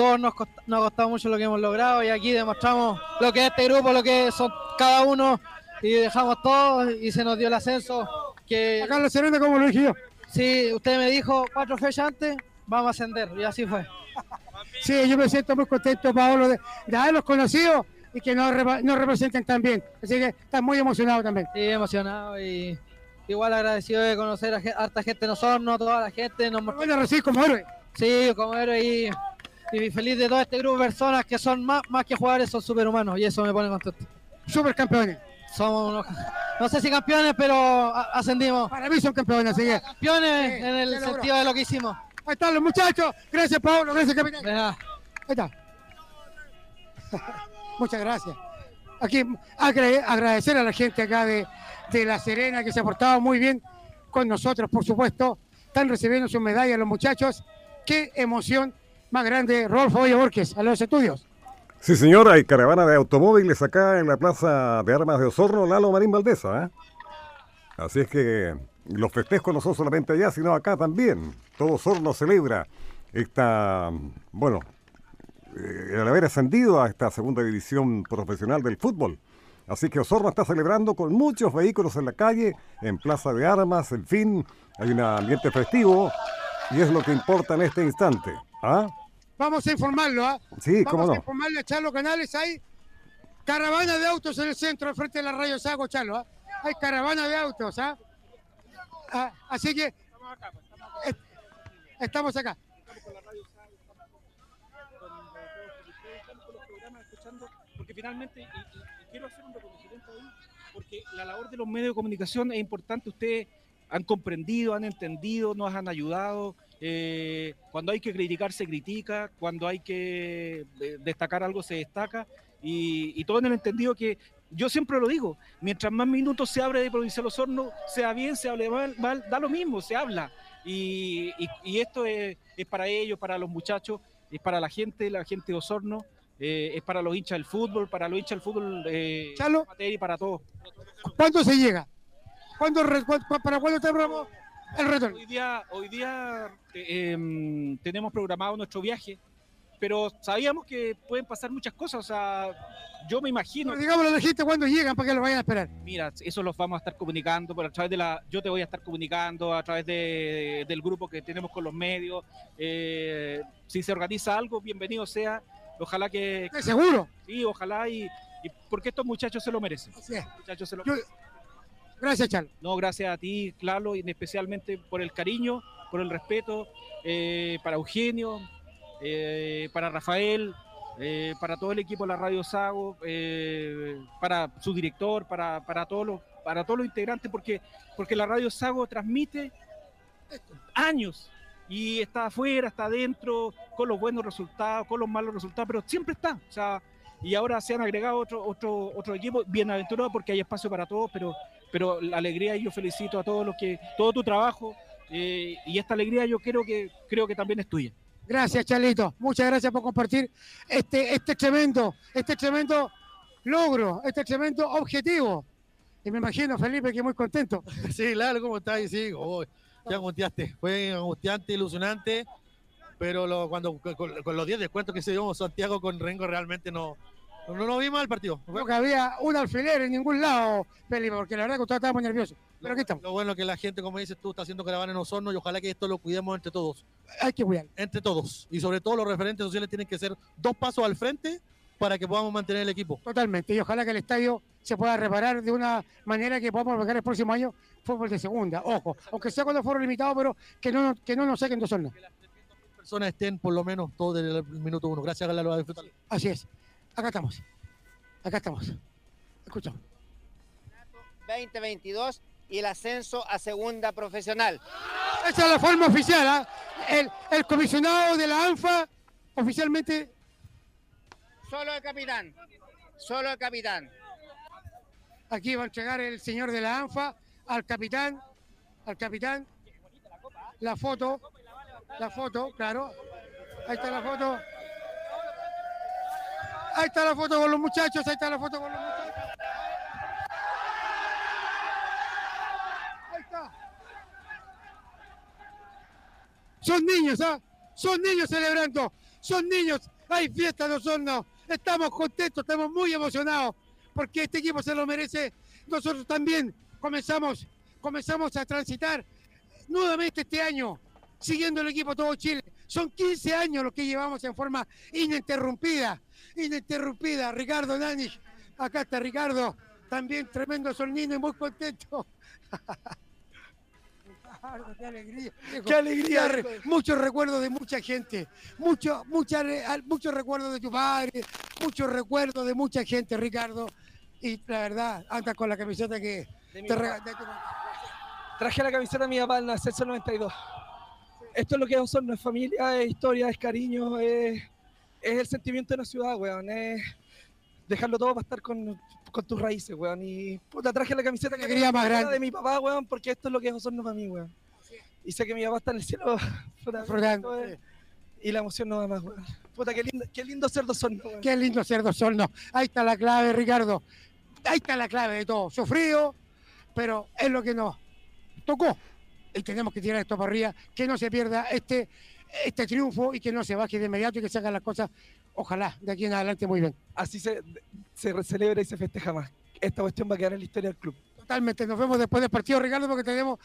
todos nos, nos ha costado mucho lo que hemos logrado y aquí demostramos lo que es este grupo, lo que son cada uno y dejamos todo y se nos dio el ascenso. Que... En la Serena, como lo dije yo. Sí, usted me dijo cuatro fechas antes, vamos a ascender y así fue. (laughs) Sí, yo me siento muy contento, Pablo, de, de haberlos conocido y que nos, nos representen tan bien. Así que estás muy emocionado también. Sí, emocionado y igual agradecido de conocer a harta gente en Osorno, toda la gente. Nos Bueno, recibir como héroe. Sí, como héroe y, y feliz de todo este grupo de personas que son más, más que jugadores, son superhumanos y eso me pone contento. Super campeones. Somos unos, no sé si campeones, pero ascendimos. Para mí son campeones, así que. Campeones Sí, en el se sentido de lo que hicimos. Ahí están los muchachos. Gracias, Pablo. Gracias, capitán. Ahí está. (laughs) Muchas gracias. Aquí agra- agradecer a la gente acá de, de La Serena que se ha portado muy bien con nosotros, por supuesto. Están recibiendo sus medallas los muchachos. Qué emoción más grande, Rolfo Oye Borges, a los estudios. Sí, señora, hay caravana de automóviles acá en la Plaza de Armas de Osorno, Lalo Marín Valdesa. ¿eh? Así es que los festejos no son solamente allá, sino acá también. Todo Osorno celebra esta, bueno, eh, el haber ascendido a esta segunda división profesional del fútbol. Así que Osorno está celebrando con muchos vehículos en la calle, en Plaza de Armas, en fin, hay un ambiente festivo y es lo que importa en este instante. ¿Ah? Vamos a informarlo, ¿ah? Sí, Vamos cómo a no. informarle a Charlo Canales. Hay caravana de autos en el centro, frente a la radio Sago, Charlo. ¿ah? Hay caravana de autos, ¿ah? Ah, así que estamos acá. porque finalmente, y, y- y quiero hacer un reconocimiento ahí, porque la labor de los medios de comunicación es importante. Ustedes han comprendido, han entendido, nos han ayudado. Eh, cuando hay que criticar, se critica. Cuando hay que eh, destacar algo, se destaca. Y, y todo en el entendido que yo siempre lo digo: mientras más minutos se abre de Provincial Osorno, sea bien, se hable mal, mal, da lo mismo, se habla. Y, y- y esto es, es para ellos, para los muchachos, es para la gente, la gente de Osorno. eh, es para los hinchas del fútbol, para los hinchas del fútbol eh, Chalo. y para todos. ¿Cuándo se llega? ¿Cuándo, ¿Para cuándo tenemos el retorno? Hoy día, hoy día eh, em, tenemos programado nuestro viaje, pero sabíamos que pueden pasar muchas cosas. O sea, yo me imagino. Pero digámosle a la gente cuándo llegan para que lo vayan a esperar. Mira, eso los vamos a estar comunicando, pero a través de la, yo te voy a estar comunicando a través de, del grupo que tenemos con los medios. eh, si se organiza algo, bienvenido sea. Ojalá que. ¿De seguro? Sí, ojalá y, y porque estos muchachos se lo merecen. Así es. Muchachos se lo Yo- merecen. Gracias, Charlo. No, gracias a ti, Claro, y especialmente por el cariño, por el respeto, eh, para Eugenio, eh, para Rafael, eh, para todo el equipo de la Radio Sago, para su director, para, para, todos los, para todos los integrantes, porque, porque la Radio Sago transmite años y está afuera, está adentro, con los buenos resultados, con los malos resultados, pero siempre está. O sea, y ahora se han agregado otro, otro, otro equipo, bienaventurado porque hay espacio para todos, pero, pero la alegría y yo felicito a todos los que, todo tu trabajo eh, y esta alegría yo creo que, creo que también es tuya. Gracias, Charlito. Muchas gracias por compartir este, este tremendo, este tremendo logro, este tremendo objetivo. Y me imagino, Felipe, que muy contento. (laughs) Sí, claro, ¿cómo estás? Sí, oh, te angustiaste. Fue angustiante, ilusionante, pero lo- cuando con, con los 10 descuentos que se dio Santiago con Rengo realmente no, no, no vi mal el partido. No que había un alfiler en ningún lado, Felipe, porque la verdad que todos estábamos nerviosos. Pero aquí estamos. Lo bueno que la gente, como dices tú, está haciendo caravana en Osorno y ojalá que esto lo cuidemos entre todos. Hay que cuidar. Entre todos. Y sobre todo los referentes sociales tienen que ser dos pasos al frente para que podamos mantener el equipo. Totalmente. Y ojalá que el estadio se pueda reparar de una manera que podamos albergar el próximo año fútbol de segunda. Ojo, aunque sea con los foros limitados, pero que no, que no nos saquen dos zonas. Personas estén por lo menos todo desde el minuto uno. Gracias, Gala, a disfrutar. Así es. Acá estamos. Acá estamos. Escuchamos. 2022 y el ascenso a segunda profesional. Esa es la forma oficial. ¿ah? El, el comisionado de la ANFA oficialmente Solo el capitán. Solo el capitán. Aquí va a entregar el señor de la ANFA al capitán. Al capitán. La foto. La foto, claro. Ahí está la foto. Ahí está la foto con los muchachos. Ahí está la foto con los muchachos. Ahí está. Son niños, ¿ah? Son niños celebrando. Son niños. Hay fiesta en Osorno. Estamos contentos, estamos muy emocionados porque este equipo se lo merece. Nosotros también comenzamos, comenzamos a transitar nuevamente este año, siguiendo el equipo todo Chile. Son 15 años los que llevamos en forma ininterrumpida, ininterrumpida. Ricardo Nani, acá está Ricardo, también tremendo solnino y muy contento. Qué alegría. Qué alegría. Muchos recuerdos de mucha gente. Mucho, mucha, al- muchos recuerdos de tu padre. Muchos recuerdos de mucha gente, Ricardo. Y la verdad, andas con la camiseta que De te rega- de tu- Traje la camiseta de mi papá en Ascenso 92. Esto es lo que es Osorno, es familia, es historia, es cariño, es, es el sentimiento de la ciudad, weón. Es dejarlo todo para estar con, con tus raíces, weón. Y puta, traje la camiseta que Alegría más grande. de mi papá, weón, porque esto es lo que es Osorno para mí, weón. Y sé que mi papá está en el cielo (laughs) es- y la emoción no va más, weón. Puta, qué lindo, qué lindo ser de Osorno, weón. Qué lindo ser dos Osorno. Ahí está la clave, Ricardo. Ahí está la clave de todo. Sufrido, pero es lo que nos tocó. Y tenemos que tirar esto para arriba, que no se pierda este, este triunfo y que no se baje de inmediato y que se hagan las cosas, ojalá, de aquí en adelante muy bien. Así se, se celebra y se festeja más. Esta cuestión va a quedar en la historia del club. Totalmente. Nos vemos después del partido, Ricardo, porque tenemos,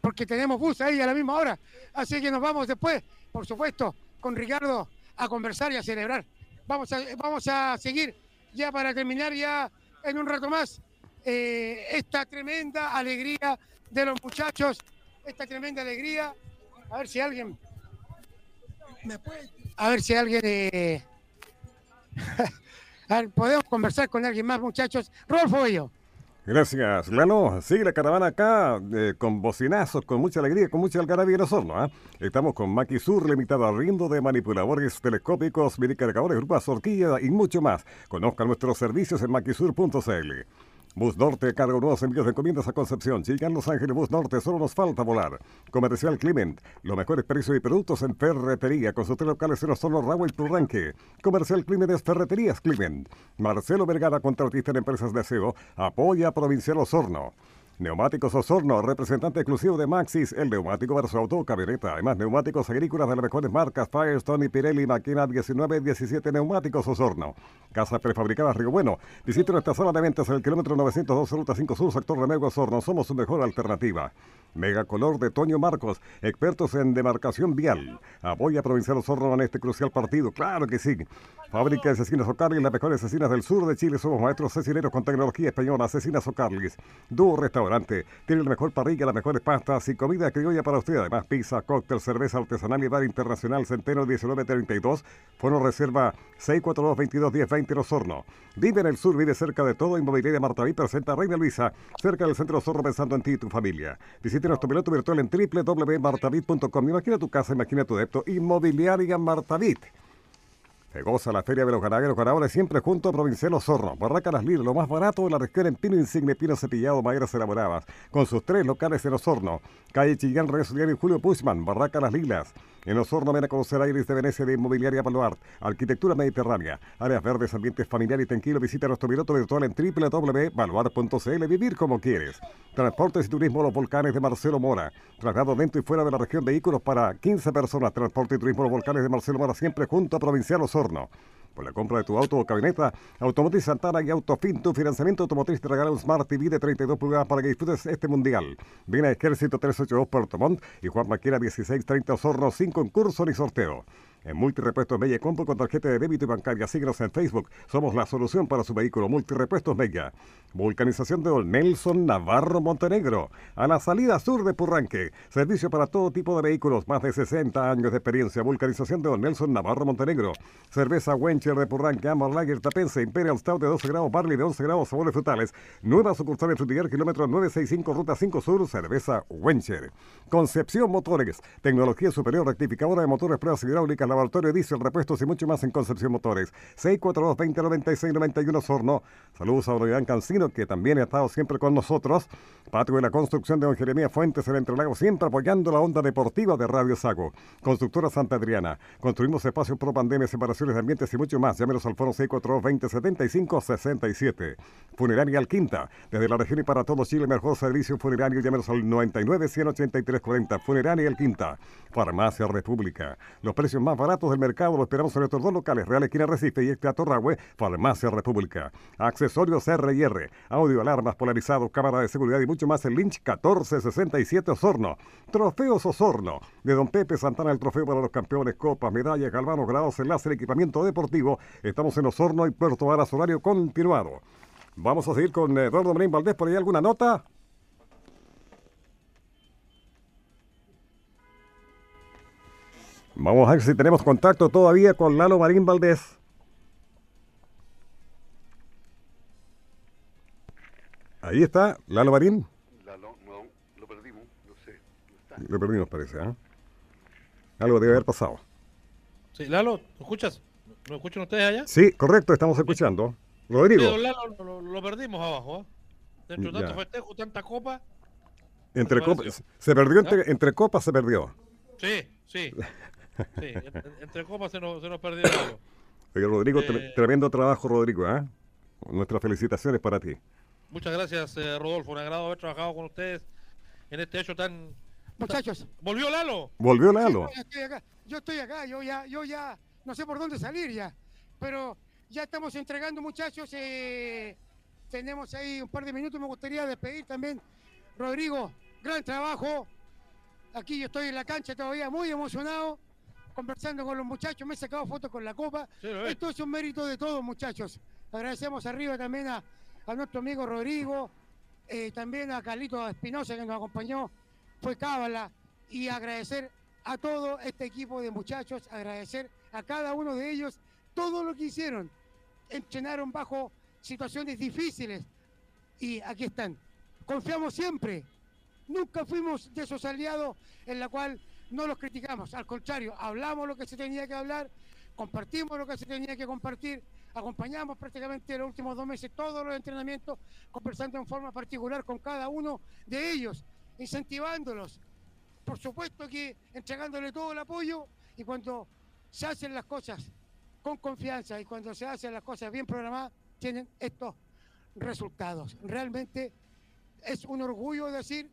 porque tenemos bus ahí a la misma hora. Así que nos vamos después, por supuesto, con Ricardo a conversar y a celebrar. Vamos a, vamos a seguir ya para terminar ya en un rato más eh, esta tremenda alegría de los muchachos, esta tremenda alegría. A ver si alguien a ver si alguien eh, (laughs) a podemos conversar con alguien más, muchachos. Rolfo Bello. Gracias, Lalo. Sí, la caravana acá eh, con bocinazos, con mucha alegría, con mucha algarabía en Osorno. ¿ah? Estamos con Maquisur, limitado al rindo de manipuladores telescópicos, minicargadores, grupas horquilla y mucho más. Conozca nuestros servicios en maquisur.cl. Bus Norte carga nuevos envíos de encomiendas a Concepción. Llegan Los Ángeles Bus Norte, solo nos falta volar. Comercial Clement, los mejores precios y productos en ferretería, con sus tres locales en Osorno, Ragua y Turranque. Comercial Clement es Ferreterías Clement. Marcelo Vergara, contratista en empresas de aseo, apoya a Provincial Osorno. Neumáticos Osorno, representante exclusivo de Maxis, el neumático para su auto camioneta. Además, neumáticos agrícolas de las mejores marcas Firestone y Pirelli, Máquina 1917 Neumáticos Osorno. Casas prefabricadas Río Bueno. Visite nuestra sala de ventas en el kilómetro 902, ruta 5 Sur, sector Remego Osorno. Somos su mejor alternativa. Megacolor de Toño Marcos, expertos en demarcación vial. Apoya a Provincial Osorno en este crucial partido. Claro que sí. Fábrica de Cecinas Ocarlis, las mejores cecinas del sur de Chile. Somos maestros cecineros con tecnología española. Cecinas Ocarlis. Dúo Restaurante. Tiene la mejor parrilla, las mejores pastas y comida criolla para usted. Además, pizza, cóctel, cerveza artesanal y bar internacional Centeno 1932. Fono reserva 642-2210-20 en Osorno. Vive en el sur, vive cerca de todo. Inmobiliaria Martaví presenta a Reina Luisa, cerca del centro Osorno pensando en ti y tu familia. Visite nuestro piloto virtual en www.martavit.com. Imagina tu casa, imagina tu depto. Inmobiliaria Martavit. Se goza la Feria de los Ganaderos Ganadores siempre junto a Provincial Osorno. Barraca Las Lilas, lo más barato de la región en pino insigne, pino cepillado, maderas elaboradas. Con sus tres locales en Osorno. Calle Chillán, Soliano y Julio Puchman. Barraca Las Lilas. En Osorno ven a conocer Aires de Venecia de Inmobiliaria Baluart. Arquitectura mediterránea. Áreas verdes, ambientes familiar y tranquilo. Visita nuestro piloto virtual en www.baluart.cl. Vivir como quieres. Transportes y turismo Los Volcanes de Marcelo Mora. Traslado dentro y fuera de la región vehículos para 15 personas. Transporte y turismo Los Volcanes de Marcelo Mora siempre junto a Provincial Por la compra de tu auto o camioneta, Automotriz Santana y Autofin, tu financiamiento automotriz te regala un Smart TV de 32 pulgadas para que disfrutes este mundial. Ven a Ejército 382 Puerto Montt y Juan Maquera 1630 Osorno sin concurso ni sorteo. En Multirepuestos Mella compro con tarjeta de débito y bancaria. Síguenos en Facebook. Somos la solución para su vehículo. Multirepuestos Mella. Vulcanización de Don Nelson Navarro Montenegro. A la salida sur de Purranque. Servicio para todo tipo de vehículos. Más de 60 años de experiencia. Vulcanización de Don Nelson Navarro Montenegro. Cerveza Wencher de Purranque. Amber Lager Tapense. Imperial Stout de 12 grados. Barley de 11 grados. Sabores frutales. Nueva sucursal en Frutillar, kilómetro 965, ruta 5 sur. Cerveza Wencher. Concepción Motores. Tecnología superior rectificadora de motores, pruebas hidráulicas, Laboratorio Diesel, repuestos y mucho más en Concepción Motores. 642-2096-91 Sorno. Saludos a Don Iván Cancino, que también ha estado siempre con nosotros. Patio de la construcción de Don Jeremías Fuentes, el Entrelago, siempre apoyando la onda deportiva de Radio Sago. Constructora Santa Adriana. Construimos espacios pro pandemia, separaciones de ambientes y mucho más. Llámenos al foro 642-2075-67. Funeraria Alquinta. Desde la región y para todo Chile, mejor servicio funerario. Llámenos al 99-183-40. Funeraria Alquinta. Farmacia República. Los precios más baratos del mercado los esperamos en nuestros dos locales, Real Esquina Recife y este Atorrahue, Farmacia República. Accesorios R&R, audio, alarmas polarizados, cámara de seguridad y mucho más en Lynch 1467 Osorno. Trofeos Osorno. De Don Pepe Santana, el trofeo para los campeones, copas, medallas, galvanos, grados, enlace, equipamiento deportivo. Estamos en Osorno y Puerto Varas, horario continuado. Vamos a seguir con eh, Eduardo Marín Valdés. ¿Por ahí alguna nota? Vamos a ver si tenemos contacto todavía con Lalo Marín Valdés. Ahí está, Lalo Marín. Lalo, no, lo perdimos, no sé. Lo perdimos, parece, ¿eh? Algo debe haber pasado. Sí, Lalo, ¿me escuchas? ¿Me escuchan ustedes allá? Sí, correcto, estamos escuchando. Rodrigo, Sí, don Lalo, lo, lo perdimos abajo. ¿eh? Dentro de Ya. tanto festejo, tanta copa. entre copas, se perdió ¿Ah? entre, entre copas, se perdió. Sí, sí. (laughs) sí (laughs) en- en- entre copas se nos, se nos perdió algo. Oye, Rodrigo, Eh, tre- tremendo trabajo, Rodrigo, ¿eh? Nuestras felicitaciones para ti. Muchas gracias, eh, Rodolfo. Un agrado haber trabajado con ustedes en este hecho tan. Muchachos. ¿Volvió Lalo? Volvió Sí, Lalo. yo estoy acá, yo estoy acá, yo ya, yo ya no sé por dónde salir ya, pero ya estamos entregando muchachos, eh, tenemos ahí un par de minutos, me gustaría despedir también, Rodrigo, gran trabajo, aquí yo estoy en la cancha todavía muy emocionado, conversando con los muchachos, me he sacado fotos con la copa, esto es un mérito de todos muchachos, agradecemos arriba también a, a nuestro amigo Rodrigo, eh, también a Carlito Espinosa que nos acompañó, fue cábala, y agradecer a todo este equipo de muchachos, agradecer a cada uno de ellos todo lo que hicieron. Entrenaron bajo situaciones difíciles y aquí están. Confiamos siempre. Nunca fuimos de esos aliados en la cual no los criticamos. Al contrario, hablamos lo que se tenía que hablar, compartimos lo que se tenía que compartir, acompañamos prácticamente los últimos dos meses todos los entrenamientos, conversando en forma particular con cada uno de ellos, incentivándolos, por supuesto que entregándole todo el apoyo y cuando se hacen las cosas con confianza y cuando se hacen las cosas bien programadas, tienen estos resultados. Realmente es un orgullo decir,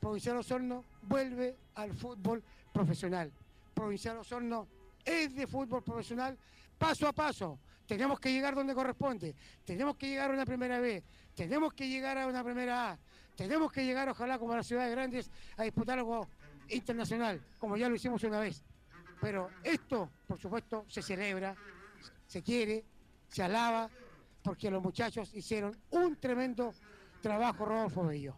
Provincial Osorno vuelve al fútbol profesional. Provincial Osorno es de fútbol profesional paso a paso. Tenemos que llegar donde corresponde. Tenemos que llegar a una primera B. Tenemos que llegar a una primera A. Tenemos que llegar, ojalá, como las ciudades grandes, a disputar algo internacional, como ya lo hicimos una vez. Pero esto, por supuesto, se celebra, se quiere, se alaba, porque los muchachos hicieron un tremendo trabajo, Rodolfo Bello.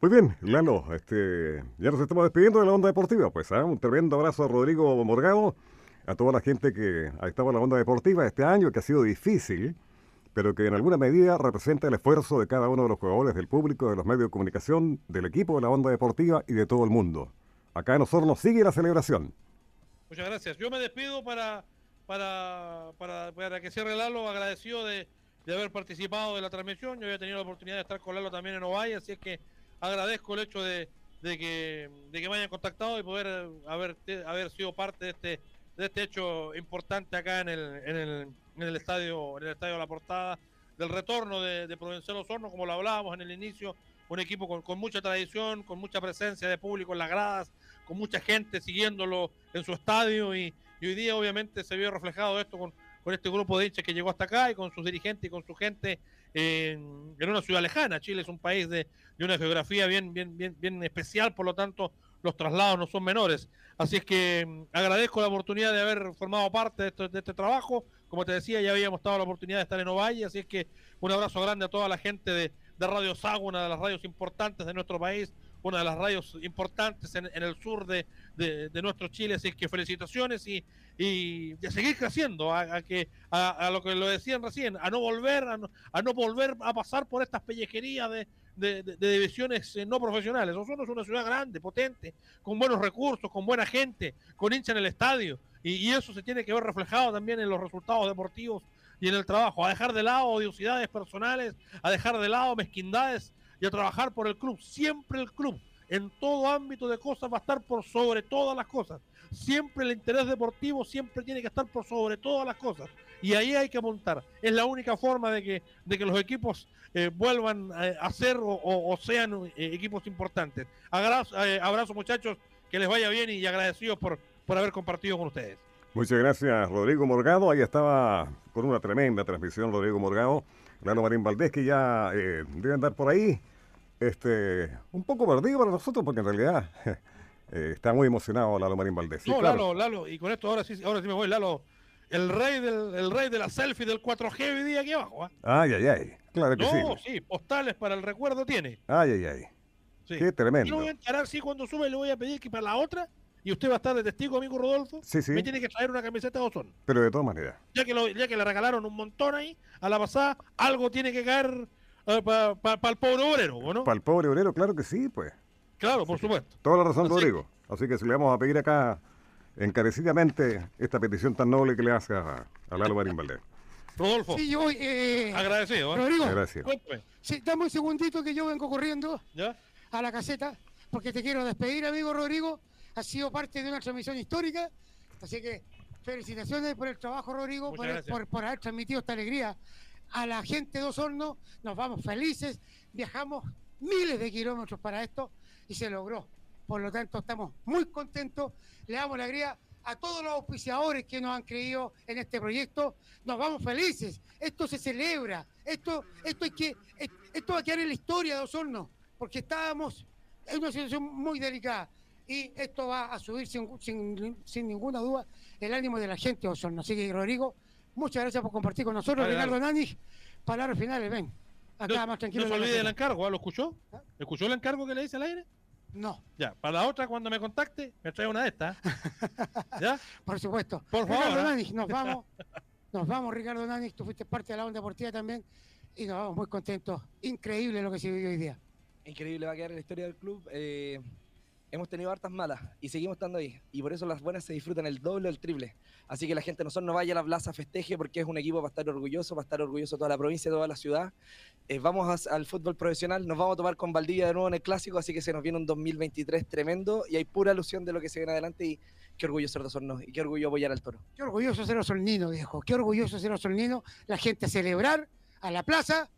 Muy bien, Lalo, este, ya nos estamos despidiendo de la onda deportiva, pues ¿ah? un tremendo abrazo a Rodrigo Morgado, a toda la gente que ha estado en la onda deportiva este año, que ha sido difícil, pero que en alguna medida representa el esfuerzo de cada uno de los jugadores, del público, de los medios de comunicación, del equipo de la onda deportiva y de todo el mundo. Acá en Osorno sigue la celebración. Muchas gracias. Yo me despido para, para, para, que cierre Lalo, agradecido de, de haber participado de la transmisión. Yo había tenido la oportunidad de estar con Lalo también en Ovalle, así es que agradezco el hecho de, de que, de que me hayan contactado y poder haber, haber sido parte de este, de este hecho importante acá en el, en el, en el estadio, en el estadio La Portada, del retorno de, de Provincial Osorno, como lo hablábamos en el inicio, un equipo con, con mucha tradición, con mucha presencia de público en las gradas, con mucha gente siguiéndolo en su estadio y, y hoy día obviamente se vio reflejado esto con, con este grupo de hinchas que llegó hasta acá y con sus dirigentes y con su gente en, en una ciudad lejana. Chile es un país de, de una geografía bien, bien, bien, bien especial, por lo tanto los traslados no son menores. Así es que mm, agradezco la oportunidad de haber formado parte de, esto- de este trabajo. Como te decía, ya habíamos dado la oportunidad de estar en Ovalle, así es que un abrazo grande a toda la gente de, de Radio Sago, una de las radios importantes de nuestro país, una de las radios importantes en, en el sur de, de- de nuestro Chile, así es que felicitaciones y, y de seguir creciendo, a, a que a, a lo que lo decían recién, a no volver, a no, a no volver a pasar por estas pellejerías de, de, de- divisiones eh, no profesionales. Osorno es una ciudad grande, potente, con buenos recursos, con buena gente, con hincha en el estadio. Y, y eso se tiene que ver reflejado también en los resultados deportivos y en el trabajo. A dejar de lado odiosidades personales, a dejar de lado mezquindades y a trabajar por el club. Siempre el club, en todo ámbito de cosas, va a estar por sobre todas las cosas. Siempre el interés deportivo siempre tiene que estar por sobre todas las cosas. Y ahí hay que montar. Es la única forma de que, de que los equipos eh, vuelvan eh, a ser o, sean eh, equipos importantes. Abrazo, muchachos, que les vaya bien y agradecidos por, por haber compartido con ustedes. Muchas gracias, Rodrigo Morgado. Ahí estaba con una tremenda transmisión, Rodrigo Morgado. Lalo Marín Valdés, que ya debe andar por ahí. Este, un poco perdido para nosotros, porque en realidad (laughs) eh, está muy emocionado Lalo Marín Valdés. Sí, no, claro. Lalo, Lalo, y con esto ahora sí, ahora sí me voy, Lalo. El rey del, el rey de la selfie del 4G hoy día aquí abajo. ¿ah? Ay, ay, ay. Claro que No, sí. sí, postales para el recuerdo tiene. Ay, ay, ay. Sí. Qué Y lo tremendo. voy a encarar, sí, cuando sube le voy a pedir que para la otra, y usted va a estar de testigo, amigo Rodolfo, Sí, sí. me tiene que traer una camiseta de Ozón. Pero de todas maneras. Ya que, lo- ya que le regalaron un montón ahí, a la pasada, algo tiene que caer para el pobre obrero, ¿o ¿no? Para el pobre obrero, claro que sí, pues. Claro, por supuesto. Toda la razón, Así- Rodrigo. Así que si le vamos a pedir acá encarecidamente esta petición tan noble que le hace a, a Lalo Marín Valdés. Rodolfo. Sí, yo voy. eh, Agradecido, ¿eh? Rodrigo. Sí, dame un segundito que yo vengo corriendo ¿Ya? a la caseta porque te quiero despedir, amigo Rodrigo. Has sido parte de una transmisión histórica, así que felicitaciones por el trabajo, Rodrigo, por, por- por haber transmitido esta alegría a la gente de Osorno. Nos vamos felices, viajamos miles de kilómetros para esto y se logró. Por lo tanto, estamos muy contentos. Le damos alegría a todos los auspiciadores que nos han creído en este proyecto. Nos vamos felices. Esto se celebra. Esto, esto, que, esto va a quedar en la historia de Osorno, porque estábamos en una situación muy delicada. Y esto va a subir sin, sin- sin ninguna duda el ánimo de la gente de Osorno. Así que, Rodrigo, muchas gracias por compartir con nosotros. Dale, Ricardo dale. Nani, palabras finales, ven. Acá No, más tranquilo. no se olvide del encargo, ¿ah? ¿lo escuchó? ¿Escuchó el encargo que le hice al aire? No. Ya, para la otra, cuando me contacte, me trae una de estas. (laughs) ¿Ya? Por supuesto. Por favor. Ricardo ¿ah? Nani, nos vamos. (laughs) Nos vamos, Ricardo Nani. Tú fuiste parte de la onda deportiva también. Y nos vamos muy contentos. Increíble lo que se vivió hoy día. Increíble va a quedar en la historia del club. Eh, hemos tenido hartas malas y seguimos estando ahí. Y por eso las buenas se disfrutan el doble o el triple. Así que la gente no solo no vaya a la plaza, festeje, porque es un equipo para estar orgulloso, para estar orgulloso toda la provincia, toda la ciudad. Eh, vamos al fútbol profesional, nos vamos a tomar con Valdivia de nuevo en el clásico, así que se nos viene un 2023 tremendo y hay pura alusión de lo que se viene adelante y qué orgullo ser de Osorno y qué orgullo apoyar al toro. Qué orgulloso ser osornino, viejo. Qué orgulloso ser osornino. La gente a celebrar a la plaza.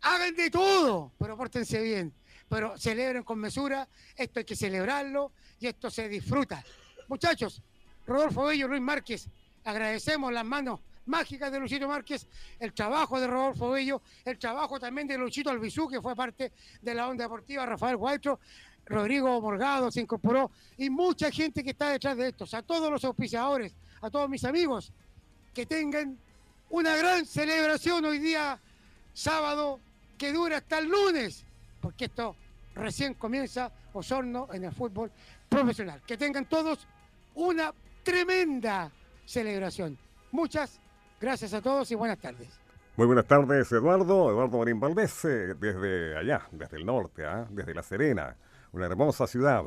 Hagan de todo, pero pórtense bien. Pero celebren con mesura. Esto hay que celebrarlo y esto se disfruta. Muchachos, Rodolfo Bello, Luis Márquez, agradecemos las manos mágicas de Luchito Márquez, el trabajo de Rodolfo Bello, el trabajo también de Luchito Albizú, que fue parte de la onda deportiva, Rafael Guaitro, Rodrigo Morgado se incorporó y mucha gente que está detrás de esto. A todos los auspiciadores, a todos mis amigos, que tengan una gran celebración hoy día, sábado, que dura hasta el lunes, porque esto recién comienza Osorno en el fútbol profesional. Que tengan todos una tremenda celebración. Muchas gracias a todos y buenas tardes. Muy buenas tardes, Eduardo. Eduardo Marín Valdés, eh, desde allá, desde el norte, ¿ah? desde La Serena, una hermosa ciudad,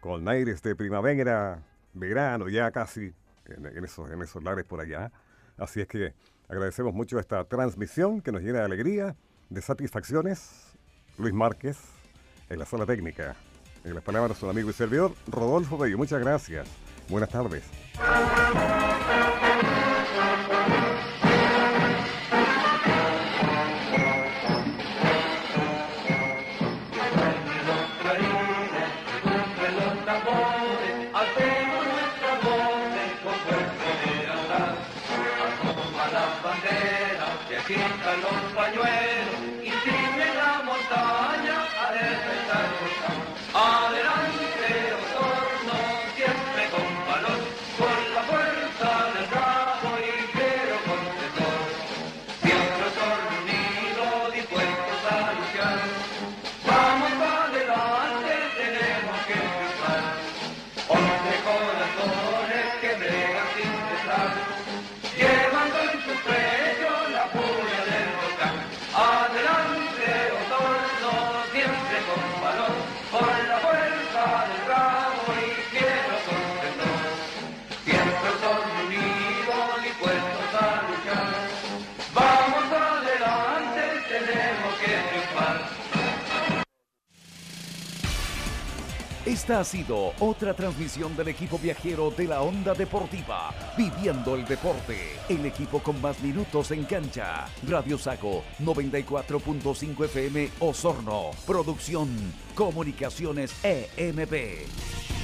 con aires de primavera, verano, ya casi en, en esos, en esos lares por allá. Así es que agradecemos mucho esta transmisión que nos llena de alegría, de satisfacciones. Luis Márquez, en la sala técnica. En las palabras de su amigo y servidor, Rodolfo Bello. Muchas gracias. Buenas tardes. Esta ha sido otra transmisión del equipo viajero de la Onda Deportiva, viviendo el deporte. El equipo con más minutos en cancha. Radio Sago 94.5 FM Osorno. Producción Comunicaciones EMP.